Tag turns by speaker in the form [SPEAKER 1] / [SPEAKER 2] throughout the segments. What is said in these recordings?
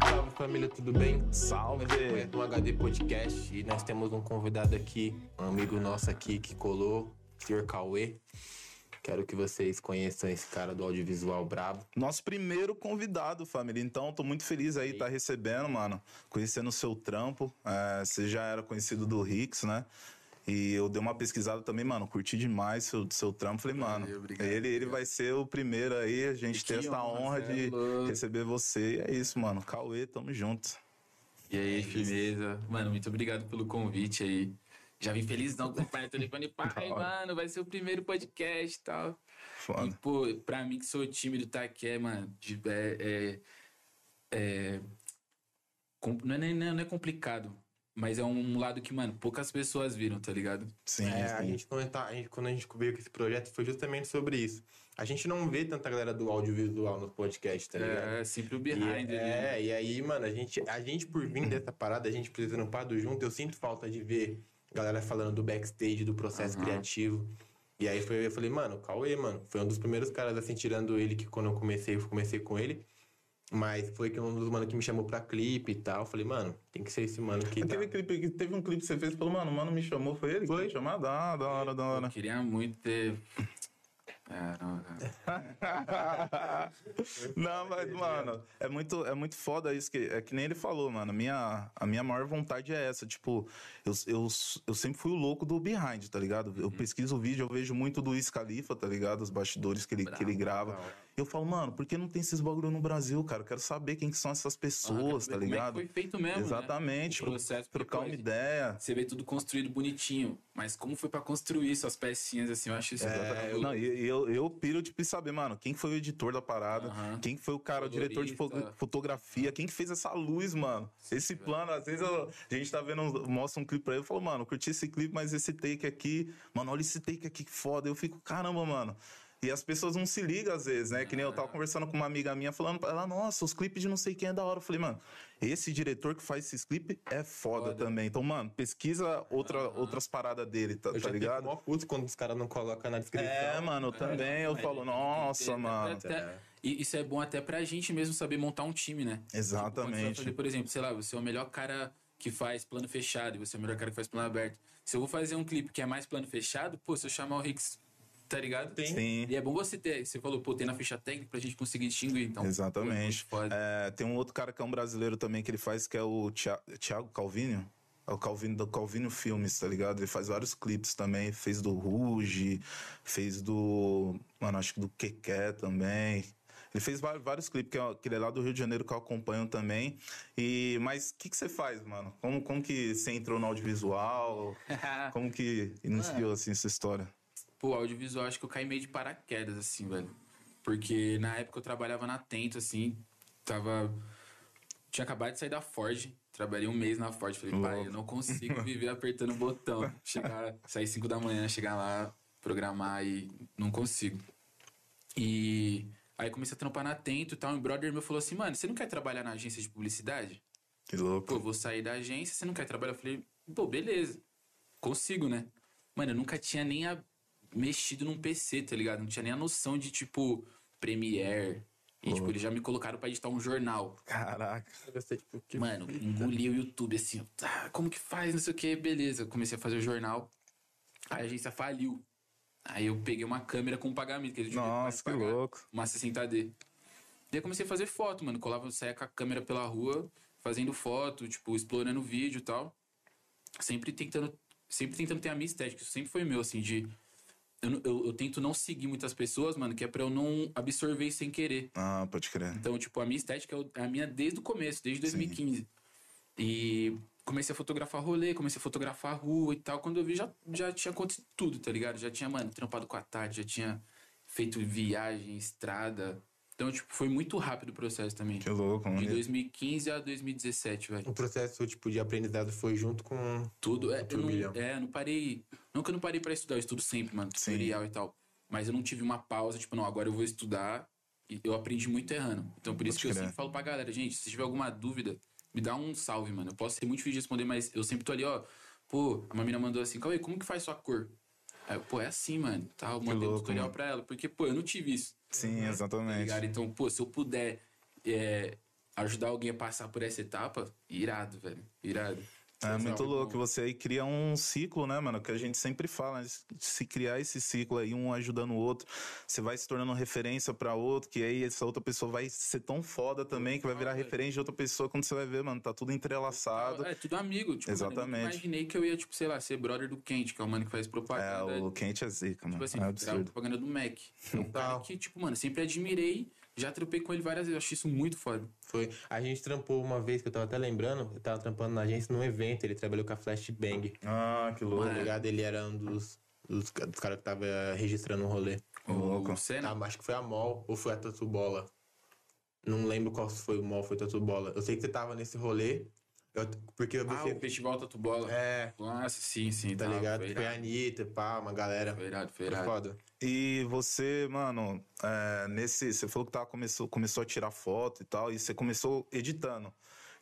[SPEAKER 1] Salve família, tudo bem?
[SPEAKER 2] Salve!
[SPEAKER 1] Mais um HD Podcast e nós temos um convidado aqui, um amigo nosso aqui que colou, Sr. Cauê. Quero que vocês conheçam esse cara do audiovisual brabo.
[SPEAKER 2] Nosso primeiro convidado, família. Então, tô muito feliz aí estar recebendo, mano. Conhecendo o seu trampo. É, você já era conhecido do Rix, né? E eu dei uma pesquisada também, mano. Curti demais seu, seu trampo. Falei, mano,
[SPEAKER 3] Valeu, obrigado,
[SPEAKER 2] ele, ele
[SPEAKER 3] obrigado.
[SPEAKER 2] vai ser o primeiro aí. A gente tem essa
[SPEAKER 3] honra, é
[SPEAKER 2] de receber você. E é isso, mano. Cauê, tamo junto.
[SPEAKER 3] E aí, firmeza? Mano, muito obrigado pelo convite aí. Já vim felizão com o pai telefone. Pai, mano, vai ser o primeiro podcast e tal. E,
[SPEAKER 2] Foda.
[SPEAKER 3] pô, pra mim que sou time do Taqué, mano, de- é, é, é- não, é, nem- não é complicado, mas é um lado que, mano, poucas pessoas viram, tá ligado?
[SPEAKER 2] Sim,
[SPEAKER 1] É, a
[SPEAKER 2] sim.
[SPEAKER 1] gente, quando, tá- a gente, quando a gente veio com esse projeto foi justamente sobre isso. A gente não vê tanta galera do audiovisual no podcast, tá ligado?
[SPEAKER 3] É, sempre o
[SPEAKER 1] E,
[SPEAKER 3] behind ali, né?
[SPEAKER 1] é, e aí, mano, a gente, a gente por vir dessa parada, a gente precisa no Pado junto, eu sinto falta de ver galera falando do backstage, do processo
[SPEAKER 3] Aham.
[SPEAKER 1] criativo. E aí foi, eu falei, mano, Cauê, mano, foi um dos primeiros caras, assim, tirando ele, que quando eu comecei, eu comecei com ele. Mas foi que um dos mano que me chamou pra clipe e tal. Eu falei, mano, tem que ser esse mano que. Tá...
[SPEAKER 2] clipe, que- teve um clipe que você fez, falou, mano, o mano me chamou, foi ele?
[SPEAKER 1] Foi.
[SPEAKER 2] chamou? Ah, da, hora, da hora.
[SPEAKER 3] Eu queria muito ter. É, não, cara.
[SPEAKER 2] Não, mas, mano, é muito, é muito foda isso que é que nem ele falou, mano. Minha, a minha maior vontade é essa. Tipo, eu, eu, eu sempre fui o louco do behind, tá ligado? Eu pesquiso o vídeo, eu vejo muito do Wiz Khalifa, tá ligado? Os bastidores que ele, que ele
[SPEAKER 3] Bravo,
[SPEAKER 2] grava.
[SPEAKER 3] bravo.
[SPEAKER 2] Eu falo, mano, por que não tem esses bagulho no Brasil, cara? Eu quero saber quem que são essas pessoas,
[SPEAKER 3] Ah,
[SPEAKER 2] tá
[SPEAKER 3] ver
[SPEAKER 2] ligado?
[SPEAKER 3] É foi feito mesmo,
[SPEAKER 2] Exatamente,
[SPEAKER 3] Né? O processo
[SPEAKER 2] Trocar uma ideia.
[SPEAKER 3] Você vê tudo construído bonitinho, mas como foi pra construir suas pecinhas, assim, eu acho isso
[SPEAKER 1] É,
[SPEAKER 3] eu-
[SPEAKER 2] Não, eu, eu piro de saber, mano, quem foi o editor da parada,
[SPEAKER 3] Aham.
[SPEAKER 2] quem foi o cara, o diretor de fo-
[SPEAKER 3] Colorista.
[SPEAKER 2] fotografia, quem que fez essa luz, mano. Esse plano, às vezes eu- a gente tá vendo, mostra um clipe pra ele e falo, mano, curti esse clipe, mas esse take aqui, mano, olha esse take aqui que foda. Eu fico, caramba, mano. E as pessoas não se ligam às vezes, né? Que nem eu tava conversando com uma amiga minha falando pra ela, nossa, os clipes de não sei quem é da hora. Eu falei, mano, esse diretor que faz esses clipes é foda,
[SPEAKER 3] Foda.
[SPEAKER 2] também. Então, mano, pesquisa outra, outras paradas dele, tá,
[SPEAKER 1] Eu
[SPEAKER 2] tá
[SPEAKER 1] já
[SPEAKER 2] ligado?
[SPEAKER 1] fico mó puto quando os caras não colocam na descrição.
[SPEAKER 2] É, mano, eu também. Eu
[SPEAKER 3] Mas
[SPEAKER 2] falo,
[SPEAKER 3] tem que
[SPEAKER 2] nossa,
[SPEAKER 3] ter-
[SPEAKER 2] mano.
[SPEAKER 3] até- E isso é bom até pra gente mesmo saber montar um time, né? Tipo,
[SPEAKER 2] Exatamente.
[SPEAKER 3] fazer, por exemplo, sei lá, você é o melhor cara que faz plano fechado e você é o melhor cara que faz plano aberto. Se eu vou fazer um clipe que é mais plano fechado, pô, se eu chamar o Rix, tá ligado?
[SPEAKER 1] Tem.
[SPEAKER 2] Sim,
[SPEAKER 3] E é bom você ter, você falou, pô, tem na ficha técnica pra gente conseguir distinguir, então.
[SPEAKER 2] exatamente.
[SPEAKER 3] é.
[SPEAKER 2] É, tem um outro cara que é um brasileiro também que ele faz, que é o Thiago Calvinho. É o Calvino do Calvinho Filmes, tá ligado? Ele faz vários clipes também. Fez do Ruge, fez do. Mano, acho que do Keké também. Ele fez vários clipes, que, é, que ele é lá do Rio de Janeiro, que eu acompanho também. E, mas o que, que você faz, mano? Como, como que você entrou no audiovisual? Como que iniciou, assim, essa história?
[SPEAKER 3] Pô, audiovisual, acho que eu caí meio de paraquedas, assim, velho. Porque na época eu trabalhava na Tento, assim, tava. Tinha acabado de sair da Ford, trabalhei um mês na Ford. Falei, pai, eu não consigo viver apertando o botão. Chegar, sair 5 da manhã, chegar lá, programar e não consigo. E aí comecei a trampar na Tento e tal. E um brother meu falou assim, mano, você não quer trabalhar na agência de publicidade?
[SPEAKER 2] Que louco.
[SPEAKER 3] Pô, vou sair da agência, você não quer trabalhar? Eu falei, pô, beleza. Consigo, né? Mano, eu nunca tinha nem a- mexido num PC, tá ligado? Não tinha nem a noção de, tipo, Premiere. E, tipo, eles já me colocaram pra editar um jornal.
[SPEAKER 2] Caraca.
[SPEAKER 1] Eu sei, tipo, que...
[SPEAKER 3] Mano, engoli o YouTube assim, tá, como que faz, não sei o que, beleza. Comecei a fazer o jornal. Aí a agência faliu. Aí eu peguei uma câmera com pagamento, que eles
[SPEAKER 2] Nossa, que
[SPEAKER 3] pagar
[SPEAKER 2] louco.
[SPEAKER 3] Uma 60D. Daí comecei a fazer foto, mano. Colava, saia com a câmera pela rua, fazendo foto, tipo, explorando vídeo e tal. Sempre tentando, sempre tentando ter a minha estética. Isso sempre foi meu, assim, de. Eu, eu, eu tento não seguir muitas pessoas, mano, que é pra eu não absorver isso sem querer.
[SPEAKER 2] Ah, pode crer.
[SPEAKER 3] Então, tipo, a minha estética é é a minha desde o começo, desde 2015. E comecei a fotografar rolê, comecei a fotografar rua e tal. Quando eu vi, já, já tinha acontecido tudo, tá ligado? Já tinha, mano, trampado com a tarde, já tinha feito viagem, estrada. Então, tipo, foi muito rápido o processo também.
[SPEAKER 2] Que louco,
[SPEAKER 3] De
[SPEAKER 2] mano.
[SPEAKER 3] 2015 a 2017, velho.
[SPEAKER 1] O processo, tipo, de aprendizado foi junto com...
[SPEAKER 3] Tudo. É, eu não, é, não parei. Não que eu não parei pra estudar, eu estudo sempre, mano.
[SPEAKER 2] Sim.
[SPEAKER 3] Tutorial e tal. Mas eu não tive uma pausa, tipo, não, agora eu vou estudar. E eu aprendi muito errando. Então por isso que eu sempre falo pra galera, gente, se tiver alguma dúvida, me dá um salve, mano. Eu posso ser muito difícil de responder, mas eu sempre tô ali, ó. Pô, uma mina mandou assim, Cauê, como que faz sua cor? Aí eu, pô, é assim, mano. Tá, eu mandei um
[SPEAKER 2] louco,
[SPEAKER 3] tutorial
[SPEAKER 2] mano.
[SPEAKER 3] pra ela. Porque, pô, eu não tive isso.
[SPEAKER 2] Sim,
[SPEAKER 3] Tá
[SPEAKER 2] exatamente.
[SPEAKER 3] ligado? Então, pô, se eu puder é, ajudar alguém a passar por essa etapa, irado, velho. Irado.
[SPEAKER 2] É muito
[SPEAKER 3] Sabe,
[SPEAKER 2] louco. Você aí cria um ciclo, né, mano? Que a gente sempre fala, né? se criar esse ciclo aí, um ajudando o outro, você vai se tornando referência pra outro, que aí essa outra pessoa vai ser tão foda também, que vai virar
[SPEAKER 3] velho.
[SPEAKER 2] referência de outra pessoa quando você vai ver, mano, tá tudo entrelaçado.
[SPEAKER 3] É, tudo amigo. Tipo, Mano, eu
[SPEAKER 2] Exatamente.
[SPEAKER 3] nunca imaginei que eu ia, tipo, sei lá, ser brother do Kent, que é o mano que faz
[SPEAKER 2] É,
[SPEAKER 3] propaganda.
[SPEAKER 2] o quente é zica, mano.
[SPEAKER 3] Tipo assim,
[SPEAKER 2] é
[SPEAKER 3] propaganda do Mac. É um cara que, tipo, mano, sempre admirei. Já tropei com ele várias vezes. Eu acho isso muito foda.
[SPEAKER 1] Foi. A gente trampou uma vez que eu tava até lembrando, eu tava trampando na agência num evento, ele trabalhou com a Flashbang.
[SPEAKER 2] Ah, que louco.
[SPEAKER 1] Tá ligado? Ele era um dos, dos, dos caras que tava registrando o rolê.
[SPEAKER 2] Louco.
[SPEAKER 3] O Senna.
[SPEAKER 1] Ah, acho que foi a Mol ou foi a Tatu Bola. Não lembro qual foi o Mol, foi a Tatu Bola. Eu sei que você tava nesse rolê, eu- porque eu vi
[SPEAKER 3] Ah, o Festival Tatu Bola.
[SPEAKER 1] É,
[SPEAKER 3] Nossa, sim, sim.
[SPEAKER 1] tá
[SPEAKER 3] tava,
[SPEAKER 1] ligado?
[SPEAKER 3] Foi
[SPEAKER 1] Foi a. Anitta, pá, uma galera.
[SPEAKER 3] Foi irado, foi
[SPEAKER 1] Foi
[SPEAKER 3] irado.
[SPEAKER 1] foda.
[SPEAKER 2] E você, mano, é, nesse. Você falou que tava, começou, começou a tirar foto e tal, e você começou editando.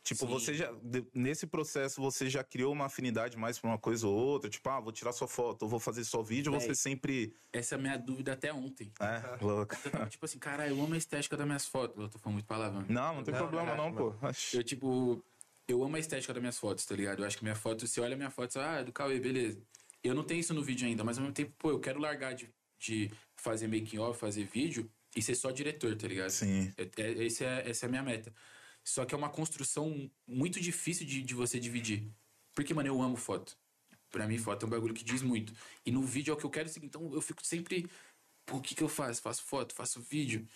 [SPEAKER 2] Tipo,
[SPEAKER 3] Sim.
[SPEAKER 2] você já. nesse processo, você já criou uma afinidade mais pra uma coisa ou outra? Tipo, ah, vou tirar sua foto, ou vou fazer só vídeo, ou você
[SPEAKER 3] Véi.
[SPEAKER 2] sempre.
[SPEAKER 3] Essa é a minha dúvida até ontem.
[SPEAKER 2] É, louco.
[SPEAKER 3] Eu tava tipo assim, cara, eu amo a estética das minhas fotos. Eu tô falando muito palavrão.
[SPEAKER 2] Não, não tem
[SPEAKER 1] Não,
[SPEAKER 2] problema
[SPEAKER 1] relaxa,
[SPEAKER 2] não, pô. Oxi.
[SPEAKER 3] Eu, tipo, eu amo a estética das minhas fotos, tá ligado? Eu acho que minha foto, você olha minha foto, fala, ah, é do Cauê, beleza. Eu não tenho isso no vídeo ainda, mas ao mesmo tempo, pô, eu quero largar de, de fazer making off, fazer vídeo e ser só diretor, tá ligado?
[SPEAKER 2] Sim.
[SPEAKER 3] É, é, esse é, essa é a minha meta. Só que é uma construção muito difícil de, de você dividir. Porque, mano, eu amo foto. Pra mim, foto é um bagulho que diz muito. E no vídeo é o que eu quero seguir. Então eu fico sempre. Pô, o que, que eu faço? Faço foto, faço vídeo.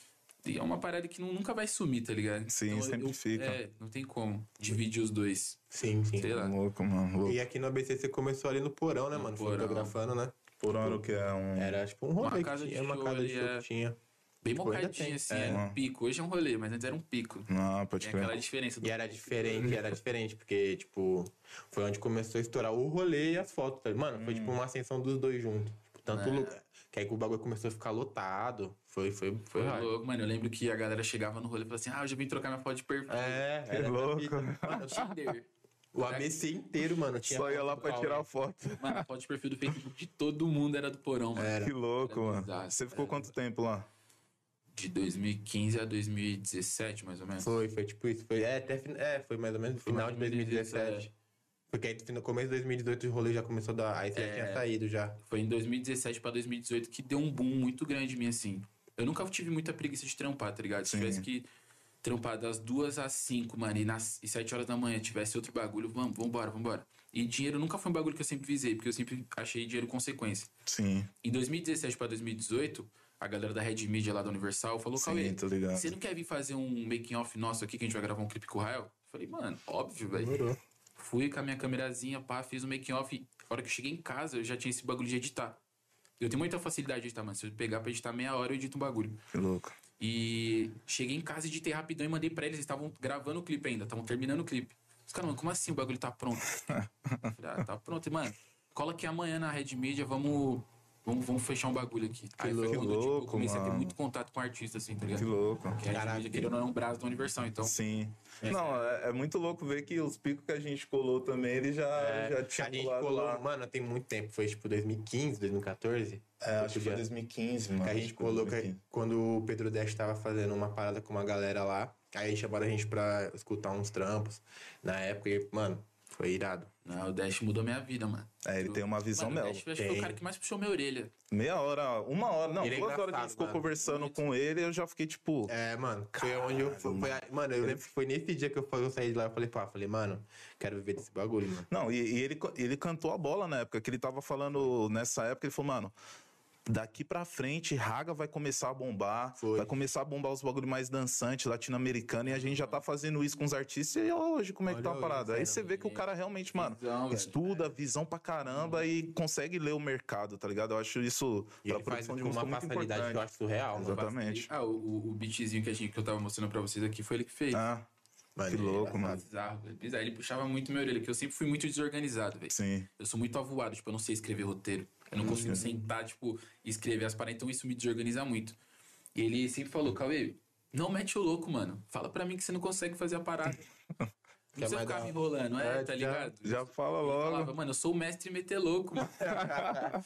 [SPEAKER 3] E é uma parada que nu- nunca vai sumir, tá ligado?
[SPEAKER 2] Sim,
[SPEAKER 3] Então,
[SPEAKER 2] sempre
[SPEAKER 3] eu-
[SPEAKER 2] fica.
[SPEAKER 3] É, não tem como dividir os dois.
[SPEAKER 1] Sim, sim.
[SPEAKER 3] Sei lá.
[SPEAKER 2] Louco, mano. Louco.
[SPEAKER 1] E aqui no ABC você começou ali no porão, né, mano?
[SPEAKER 3] porão.
[SPEAKER 1] Fotografando, né?
[SPEAKER 2] Por ano que é um.
[SPEAKER 1] Era tipo um rolê
[SPEAKER 3] Uma
[SPEAKER 1] que
[SPEAKER 3] casa de
[SPEAKER 1] tinha, uma casa de show
[SPEAKER 3] é.
[SPEAKER 1] que tinha.
[SPEAKER 3] Bem
[SPEAKER 1] Tipo,
[SPEAKER 3] mocadinho,
[SPEAKER 1] tem.
[SPEAKER 3] assim,
[SPEAKER 1] É.
[SPEAKER 3] era um pico. Hoje é um rolê, mas antes era um pico.
[SPEAKER 2] Não, pode
[SPEAKER 3] Tem
[SPEAKER 2] crer.
[SPEAKER 3] aquela diferença do
[SPEAKER 1] E era diferente, era diferente, porque, tipo, foi onde começou a estourar o rolê e as fotos. tá? Mano, foi tipo uma ascensão dos dois juntos. Tipo, tanto
[SPEAKER 3] É.
[SPEAKER 1] lugar. Que aí que o bagulho começou a ficar lotado. Foi, foi, foi,
[SPEAKER 3] Foi louco, mano. Eu lembro que a galera chegava no rolê e falava assim: ah, eu já vim trocar minha foto de perfil.
[SPEAKER 1] É, era
[SPEAKER 2] louco.
[SPEAKER 1] Mano,
[SPEAKER 3] Tinder.
[SPEAKER 1] o ABC inteiro, mano, tinha.
[SPEAKER 2] Só ia lá pra tirar foto.
[SPEAKER 3] Mano, a foto de perfil do Facebook de todo mundo era do porão, mano.
[SPEAKER 1] Era.
[SPEAKER 2] Que louco,
[SPEAKER 3] Era
[SPEAKER 2] mano.
[SPEAKER 3] bizarro,
[SPEAKER 2] Você ficou
[SPEAKER 3] era.
[SPEAKER 2] quanto tempo lá?
[SPEAKER 3] De 2015 a 2017, mais ou menos.
[SPEAKER 1] Foi, foi tipo isso. Foi, é, até, fin- é, foi mais ou menos no final de
[SPEAKER 3] ou menos
[SPEAKER 1] 2017. Porque aí no começo de 2018 o rolê já começou a dar. Aí você já
[SPEAKER 3] É.
[SPEAKER 1] tinha saído já.
[SPEAKER 3] Foi em 2017 pra 2018 que deu um boom muito grande em mim, assim. Eu nunca tive muita preguiça de trampar, tá ligado? Se
[SPEAKER 2] Sim.
[SPEAKER 3] tivesse que trampar das duas às cinco, mano, e, nas, e sete horas da manhã tivesse outro bagulho, vamos, vambora, vambora. E dinheiro nunca foi um bagulho que eu sempre visei, porque eu sempre achei dinheiro consequência.
[SPEAKER 2] Sim.
[SPEAKER 3] Em 2017 pra 2018, a galera da Red Media lá da Universal falou, Cauê, você não quer vir fazer um making off nosso aqui que a gente vai gravar um clipe com o Rael? Eu Falei, mano, óbvio, velho. Fui com a minha câmerazinha, pá, fiz o making off. A hora que eu cheguei em casa, eu já tinha esse bagulho de editar. Eu tenho muita facilidade de editar, mano. Se eu pegar pra editar meia hora, eu edito um bagulho.
[SPEAKER 2] Que louco.
[SPEAKER 3] E cheguei em casa, editei rapidão e mandei pra eles. Eles estavam gravando o clipe ainda, estavam terminando o clipe. Os caras, mano, como assim o bagulho tá pronto? Eu falei, ah, tá pronto. E, mano, cola aqui amanhã na Red Media, vamos, vamos, vamos fechar um bagulho aqui. Aí foi
[SPEAKER 2] louco,
[SPEAKER 3] quando tipo, eu comecei a ter
[SPEAKER 2] mano.
[SPEAKER 3] muito contato com artista, assim, tá ligado?
[SPEAKER 2] Que louco.
[SPEAKER 3] Que a querendo ou não, é um braço da Universal, então...
[SPEAKER 2] Sim. Não, é, é muito louco ver que os picos que a gente colou também, ele já,
[SPEAKER 1] É,
[SPEAKER 2] já
[SPEAKER 1] a
[SPEAKER 2] tinha
[SPEAKER 1] gente
[SPEAKER 2] colado
[SPEAKER 1] colou,
[SPEAKER 2] lá.
[SPEAKER 1] mano, tem muito tempo. Foi tipo 2015, 2014.
[SPEAKER 2] É, acho que foi
[SPEAKER 1] já-
[SPEAKER 2] 2015, mano.
[SPEAKER 1] Que a gente
[SPEAKER 2] que foi
[SPEAKER 1] colocou
[SPEAKER 2] 2015.
[SPEAKER 1] quando o Pedro Dash tava fazendo uma parada com uma galera lá. Aí chamaram a gente pra escutar uns trampos. Na época, e, mano, foi irado.
[SPEAKER 3] Não, o Dash mudou minha vida, mano.
[SPEAKER 2] É, ele tem uma visão
[SPEAKER 3] Mano, o
[SPEAKER 2] mel.
[SPEAKER 3] Dash acho que foi o cara que mais puxou minha orelha.
[SPEAKER 2] Meia hora, uma hora, não,
[SPEAKER 1] Ele é
[SPEAKER 2] duas horas que a gente ficou
[SPEAKER 1] mano.
[SPEAKER 2] conversando
[SPEAKER 3] Muito.
[SPEAKER 2] com ele, eu já fiquei tipo.
[SPEAKER 1] É, mano, foi onde eu. Foi a- mano, eu lembro que foi nesse dia que eu, eu saí de lá. Eu falei, pá, falei, mano, quero viver desse bagulho, mano.
[SPEAKER 2] Não, e, e ele, ele cantou a bola na época, que ele tava falando nessa época, ele falou, mano. Daqui pra frente, Raga vai começar a bombar,
[SPEAKER 1] Foi.
[SPEAKER 2] vai começar a bombar os bagulho mais dançante, latino-americano, e a gente já tá fazendo isso com os artistas, e hoje como é que
[SPEAKER 1] Olha
[SPEAKER 2] tá a parada? Aí você vê que o cara realmente, mano,
[SPEAKER 3] Visão, velho.
[SPEAKER 2] estuda, visão pra caramba e consegue ler o mercado, tá ligado? Eu acho isso,
[SPEAKER 1] E
[SPEAKER 2] pra
[SPEAKER 1] ele faz
[SPEAKER 2] produção de
[SPEAKER 1] com
[SPEAKER 2] música,
[SPEAKER 1] uma
[SPEAKER 2] muito
[SPEAKER 1] facilidade que eu
[SPEAKER 2] importante.
[SPEAKER 1] acho surreal, mano.
[SPEAKER 2] Exatamente.
[SPEAKER 3] Ah, o, o, beatzinho que, a gente, que eu tava mostrando pra vocês aqui foi ele que fez.
[SPEAKER 2] Ah, que
[SPEAKER 1] é
[SPEAKER 2] louco, mano.
[SPEAKER 3] Bizarro. Bizarro. Ele puxava muito minha orelha, que eu sempre fui muito desorganizado, velho.
[SPEAKER 2] Sim.
[SPEAKER 3] Eu sou muito avoado, tipo, eu não sei escrever roteiro. Eu não consigo sentar, tipo, escrever as paradas, então isso me desorganiza muito. E ele sempre falou, Cauê, não mete o louco, mano. Fala pra mim que você não consegue fazer a parada.
[SPEAKER 1] É
[SPEAKER 3] precisa ficar me enrolando, é,
[SPEAKER 1] É,
[SPEAKER 3] tá
[SPEAKER 1] já-
[SPEAKER 3] ligado?
[SPEAKER 2] Já fala
[SPEAKER 3] Ele
[SPEAKER 2] logo.
[SPEAKER 3] falava, mano, eu sou o mestre meter louco, mano.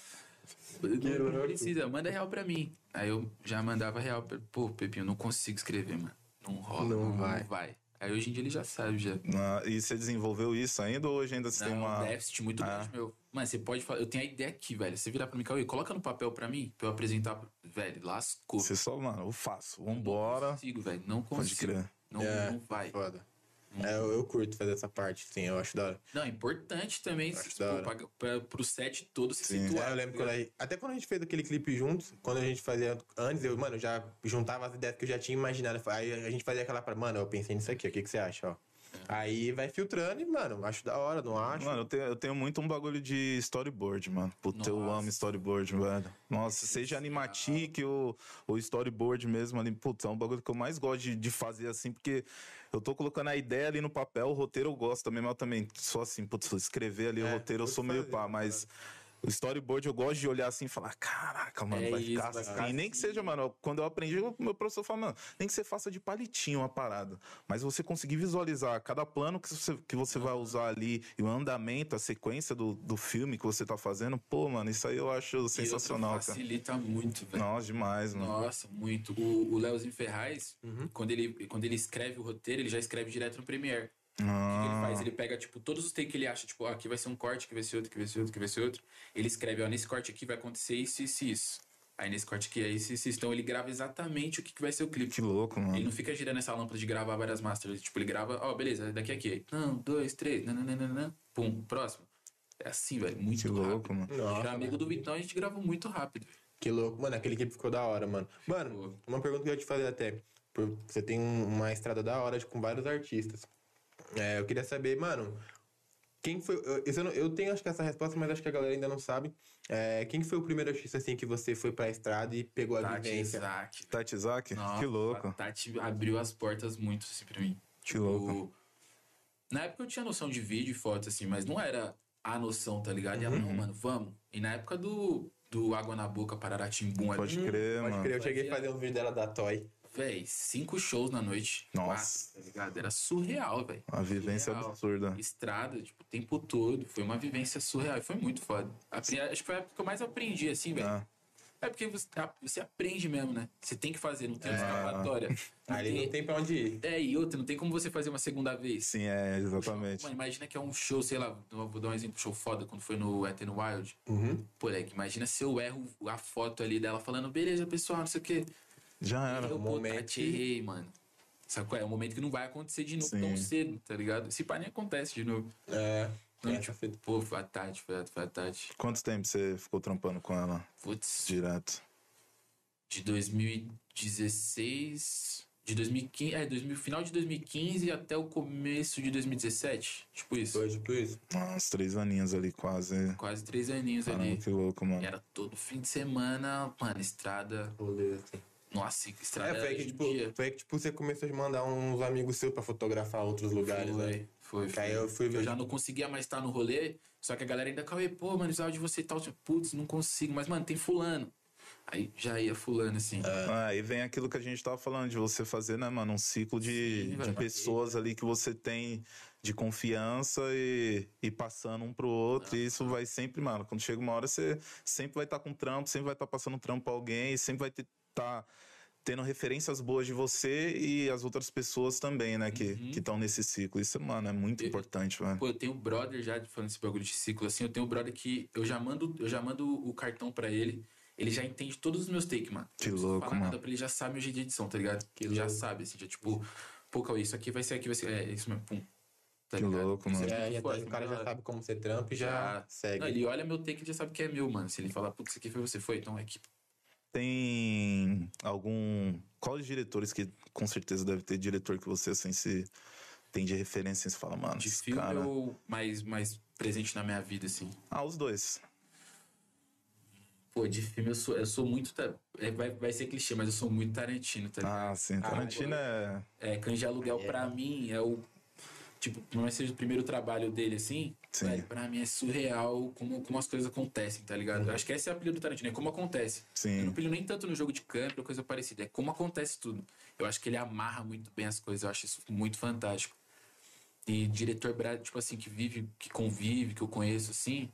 [SPEAKER 3] não, não precisa, manda real pra mim. Aí eu já mandava real. pra- Pô, Pepinho, eu não consigo escrever, mano. Não rola,
[SPEAKER 1] Não
[SPEAKER 3] não,
[SPEAKER 1] vai.
[SPEAKER 3] vai. Aí hoje em dia ele já sabe, já.
[SPEAKER 2] Ah, e você desenvolveu isso ainda ou hoje ainda você
[SPEAKER 3] Não,
[SPEAKER 2] tem uma.
[SPEAKER 3] um déficit muito
[SPEAKER 2] Ah.
[SPEAKER 3] grande, meu. Mano, você pode falar. Eu tenho a ideia aqui, velho. Você virar pra mim, Cauê, coloca no papel pra mim, pra eu apresentar. Velho, lascou.
[SPEAKER 2] Você só, mano, eu faço.
[SPEAKER 3] Não
[SPEAKER 2] Vambora.
[SPEAKER 3] consigo, velho. Não
[SPEAKER 2] Pode
[SPEAKER 3] consigo.
[SPEAKER 2] crer.
[SPEAKER 3] Não,
[SPEAKER 1] É,
[SPEAKER 3] não vai.
[SPEAKER 1] Foda. É, eu, eu curto fazer essa parte, sim, eu acho da hora.
[SPEAKER 3] Não, é importante também se,
[SPEAKER 1] hora.
[SPEAKER 3] pra, pra, pro set todo se
[SPEAKER 2] Sim.
[SPEAKER 3] situar.
[SPEAKER 1] É, eu lembro quando a gente, até quando a gente fez aquele clipe juntos, quando a gente fazia antes, eu, mano, eu já juntava as ideias que eu já tinha imaginado. Aí a gente fazia aquela pra, mano, eu pensei nisso aqui, o que, que você acha, ó? Aí vai filtrando e, mano, acho da hora, não acho.
[SPEAKER 2] Mano, eu tenho, eu tenho muito um bagulho de storyboard, mano. Puta, eu amo storyboard, velho. Nossa, seja animatic ou, ou storyboard mesmo ali. Putz, é um bagulho que eu mais gosto de, de fazer assim, porque eu tô colocando a ideia ali no papel, o roteiro eu gosto também, mas eu também sou assim, putz, escrever ali o
[SPEAKER 1] É,
[SPEAKER 2] roteiro eu sou meio
[SPEAKER 1] fazer,
[SPEAKER 2] pá, mas. O storyboard eu gosto de olhar assim e falar, caraca, mano,
[SPEAKER 3] É
[SPEAKER 2] vai
[SPEAKER 3] isso,
[SPEAKER 2] ficar
[SPEAKER 3] vai
[SPEAKER 2] assim.
[SPEAKER 3] ficar
[SPEAKER 2] Nem que
[SPEAKER 3] assim.
[SPEAKER 2] seja, mano, quando eu aprendi, o meu professor fala, mano, nem que você faça de palitinho uma parada. Mas você conseguir visualizar cada plano que você, que você vai usar ali e o andamento, a sequência do, do filme que você tá fazendo, pô, mano, isso aí eu acho
[SPEAKER 3] E
[SPEAKER 2] sensacional, cara.
[SPEAKER 3] Facilita muito, velho.
[SPEAKER 2] Nossa, demais, mano.
[SPEAKER 3] Nossa, muito. O, o Leozinho Ferraz,
[SPEAKER 2] Uhum.
[SPEAKER 3] quando, ele, quando ele escreve o roteiro, ele já escreve direto no Premiere. O que que ele
[SPEAKER 2] Ah,
[SPEAKER 3] faz? Ele pega, tipo, todos os takes que ele acha, tipo, ó, aqui vai ser um corte, aqui vai ser outro, aqui vai ser outro, aqui vai ser outro. Ele escreve, ó, nesse corte aqui vai acontecer isso, isso, isso. Aí nesse corte aqui é isso, isso, isso. Então ele grava exatamente o que, que vai ser o clipe.
[SPEAKER 2] que louco,
[SPEAKER 3] Ele
[SPEAKER 2] mano.
[SPEAKER 3] não fica girando essa lâmpada de gravar várias masters. Tipo, ele grava, ó, beleza, daqui a aqui. Um, dois, três, nananana, pum, próximo. É assim, velho, muito
[SPEAKER 2] Que
[SPEAKER 3] rápido.
[SPEAKER 2] louco, mano.
[SPEAKER 1] Nossa,
[SPEAKER 3] Pra amigo do Vitão, a gente gravou muito rápido.
[SPEAKER 1] Que louco. Mano, aquele clipe ficou da hora, mano. Mano, uma pergunta que eu ia te fazer até. Você tem um- uma estrada da hora com vários artistas. É, eu queria saber, mano, quem foi. Eu, isso eu, não- eu tenho acho que essa resposta, mas acho que a galera ainda não sabe. É, quem foi o primeiro artista assim que você foi pra estrada e pegou a
[SPEAKER 3] Tati
[SPEAKER 1] vivência?
[SPEAKER 3] Isaac.
[SPEAKER 2] Tati Isaac?
[SPEAKER 3] Nossa,
[SPEAKER 2] que louco.
[SPEAKER 3] A Tati abriu as portas muito, assim, pra mim.
[SPEAKER 2] Que louco.
[SPEAKER 3] Na época eu tinha noção de vídeo e foto, assim, mas não era a noção, tá ligado? E ela,
[SPEAKER 2] Uhum.
[SPEAKER 3] não, mano, vamos. E na época do, do Água na Boca, Pararatimbum, ali,
[SPEAKER 2] Pode crer,
[SPEAKER 1] Pode
[SPEAKER 2] mano.
[SPEAKER 1] crer, eu cheguei a fazer um vídeo dela da Toy.
[SPEAKER 3] Véi, cinco shows na noite.
[SPEAKER 2] Nossa.
[SPEAKER 3] Quatro, tá ligado? Era surreal, velho.
[SPEAKER 2] Uma vivência
[SPEAKER 3] Surreal.
[SPEAKER 2] absurda.
[SPEAKER 3] Estrada, tipo, o tempo todo. Foi uma vivência surreal. E foi muito foda. Apre- Acho que foi a época que eu mais aprendi, assim, velho.
[SPEAKER 2] Ah,
[SPEAKER 3] É porque você, você aprende mesmo, né? Você tem que fazer, não tem escapatória. Não
[SPEAKER 1] Ali
[SPEAKER 3] tem-
[SPEAKER 1] não tem pra onde ir.
[SPEAKER 3] É, e outra, não tem como você fazer uma segunda vez.
[SPEAKER 2] sim, é, exatamente.
[SPEAKER 3] Mano, imagina que é um show, sei lá, vou dar um exemplo, show foda, quando foi no Ethan Wild.
[SPEAKER 1] Uhum.
[SPEAKER 3] Pô, moleque, imagina se eu erro a foto ali dela falando, beleza, pessoal, não sei o quê.
[SPEAKER 2] Já era.
[SPEAKER 3] eu, pô,
[SPEAKER 1] momento
[SPEAKER 3] Tati,
[SPEAKER 1] que-
[SPEAKER 3] errei, mano. Sabe qual é? É um momento que não vai acontecer de novo
[SPEAKER 2] Sim.
[SPEAKER 3] tão cedo, tá ligado? Se pá, nem acontece de novo.
[SPEAKER 1] É.
[SPEAKER 3] Então,
[SPEAKER 1] essa
[SPEAKER 3] tipo,
[SPEAKER 1] fita.
[SPEAKER 3] pô, foi a Tati, foi a, foi a Tati.
[SPEAKER 2] Quanto tempo você ficou trampando com ela
[SPEAKER 3] Putz,
[SPEAKER 2] direto?
[SPEAKER 3] de 2016. De 2015. É, 2000, final de 2015 até o começo de 2017. Tipo isso.
[SPEAKER 1] Foi tipo isso.
[SPEAKER 2] Uns três aninhos ali, quase.
[SPEAKER 3] Quase três aninhos
[SPEAKER 2] Caramba,
[SPEAKER 3] ali.
[SPEAKER 2] que louco,
[SPEAKER 3] E
[SPEAKER 2] mano.
[SPEAKER 3] era todo fim de semana, mano, estrada.
[SPEAKER 1] Rolê, assim.
[SPEAKER 3] Nossa, estrada
[SPEAKER 1] É, foi aí, que, tipo, foi aí que tipo, você começou a mandar uns amigos seus pra fotografar outros lugares, né?
[SPEAKER 3] Foi, foi,
[SPEAKER 1] Que
[SPEAKER 3] foi.
[SPEAKER 1] aí eu fui ver.
[SPEAKER 3] Eu já não conseguia mais estar no rolê, só que a galera ainda, Cauê, pô, mano, precisava de você e tal. Tipo, Putz, não consigo, mas, mano, tem fulano. Aí já ia fulano, assim.
[SPEAKER 2] Ah, aí vem aquilo que a gente tava falando, de você fazer, né, mano, um ciclo de,
[SPEAKER 3] Sim,
[SPEAKER 2] de pessoas ali que você tem de confiança e, e passando um pro outro. E isso vai sempre, mano. Quando chega uma hora, você sempre vai estar com trampo, sempre vai estar passando trampo pra alguém, e sempre vai ter, tá tendo referências boas de você e as outras pessoas também, né, que
[SPEAKER 3] Uhum.
[SPEAKER 2] estão nesse ciclo. Isso, mano, é muito
[SPEAKER 3] Eu-
[SPEAKER 2] importante, velho.
[SPEAKER 3] Pô, eu tenho um brother já, falando esse bagulho de ciclo, assim, eu tenho um brother que eu já mando, eu já mando o cartão pra ele. Ele já entende todos os meus takes, mano.
[SPEAKER 2] Que
[SPEAKER 3] Não
[SPEAKER 2] louco,
[SPEAKER 3] falar nada
[SPEAKER 2] mano.
[SPEAKER 3] pra ele, já sabe o jeito de edição, tá ligado?
[SPEAKER 1] Que
[SPEAKER 3] ele já
[SPEAKER 1] louco.
[SPEAKER 3] sabe, assim, já tipo, pô, Cauê, isso aqui vai ser, aqui vai ser. É, isso mesmo, pum. Tá
[SPEAKER 2] Que
[SPEAKER 3] ligado?
[SPEAKER 2] louco, mano.
[SPEAKER 3] é
[SPEAKER 1] É, e o cara já sabe como você trampa e já, segue.
[SPEAKER 3] Não, ele olha meu take e já sabe que é meu, mano. Se ele falar, putz, isso aqui foi você, foi, então é aqui.
[SPEAKER 2] Tem algum. Qual os diretores que com certeza deve ter diretor que você assim se tem de referência e você fala, mano,
[SPEAKER 3] De
[SPEAKER 2] esse
[SPEAKER 3] filme
[SPEAKER 2] cara.
[SPEAKER 3] ou mais, mais presente na minha vida, assim?
[SPEAKER 2] Ah, os dois.
[SPEAKER 3] Pô, de filme eu sou, eu sou muito. é, vai, vai ser clichê, mas eu sou muito Tarantino, tá ligado?
[SPEAKER 2] Ah, sim. Tarantino é.
[SPEAKER 3] É, Cães de Aluguel,
[SPEAKER 1] É.
[SPEAKER 3] pra mim, é o. Tipo, mais que seja o primeiro trabalho dele, assim,
[SPEAKER 2] Sim.
[SPEAKER 3] velho, pra mim é surreal como, como as coisas acontecem, tá ligado? Acho que esse é o apelido do Tarantino, é como acontece. Eu
[SPEAKER 2] Sim.
[SPEAKER 3] não pilho nem tanto no jogo de câmera ou coisa parecida, é como acontece tudo. Eu acho que ele amarra muito bem as coisas, eu acho isso muito fantástico. E diretor brabo, tipo assim, que vive, que convive, que eu conheço, assim.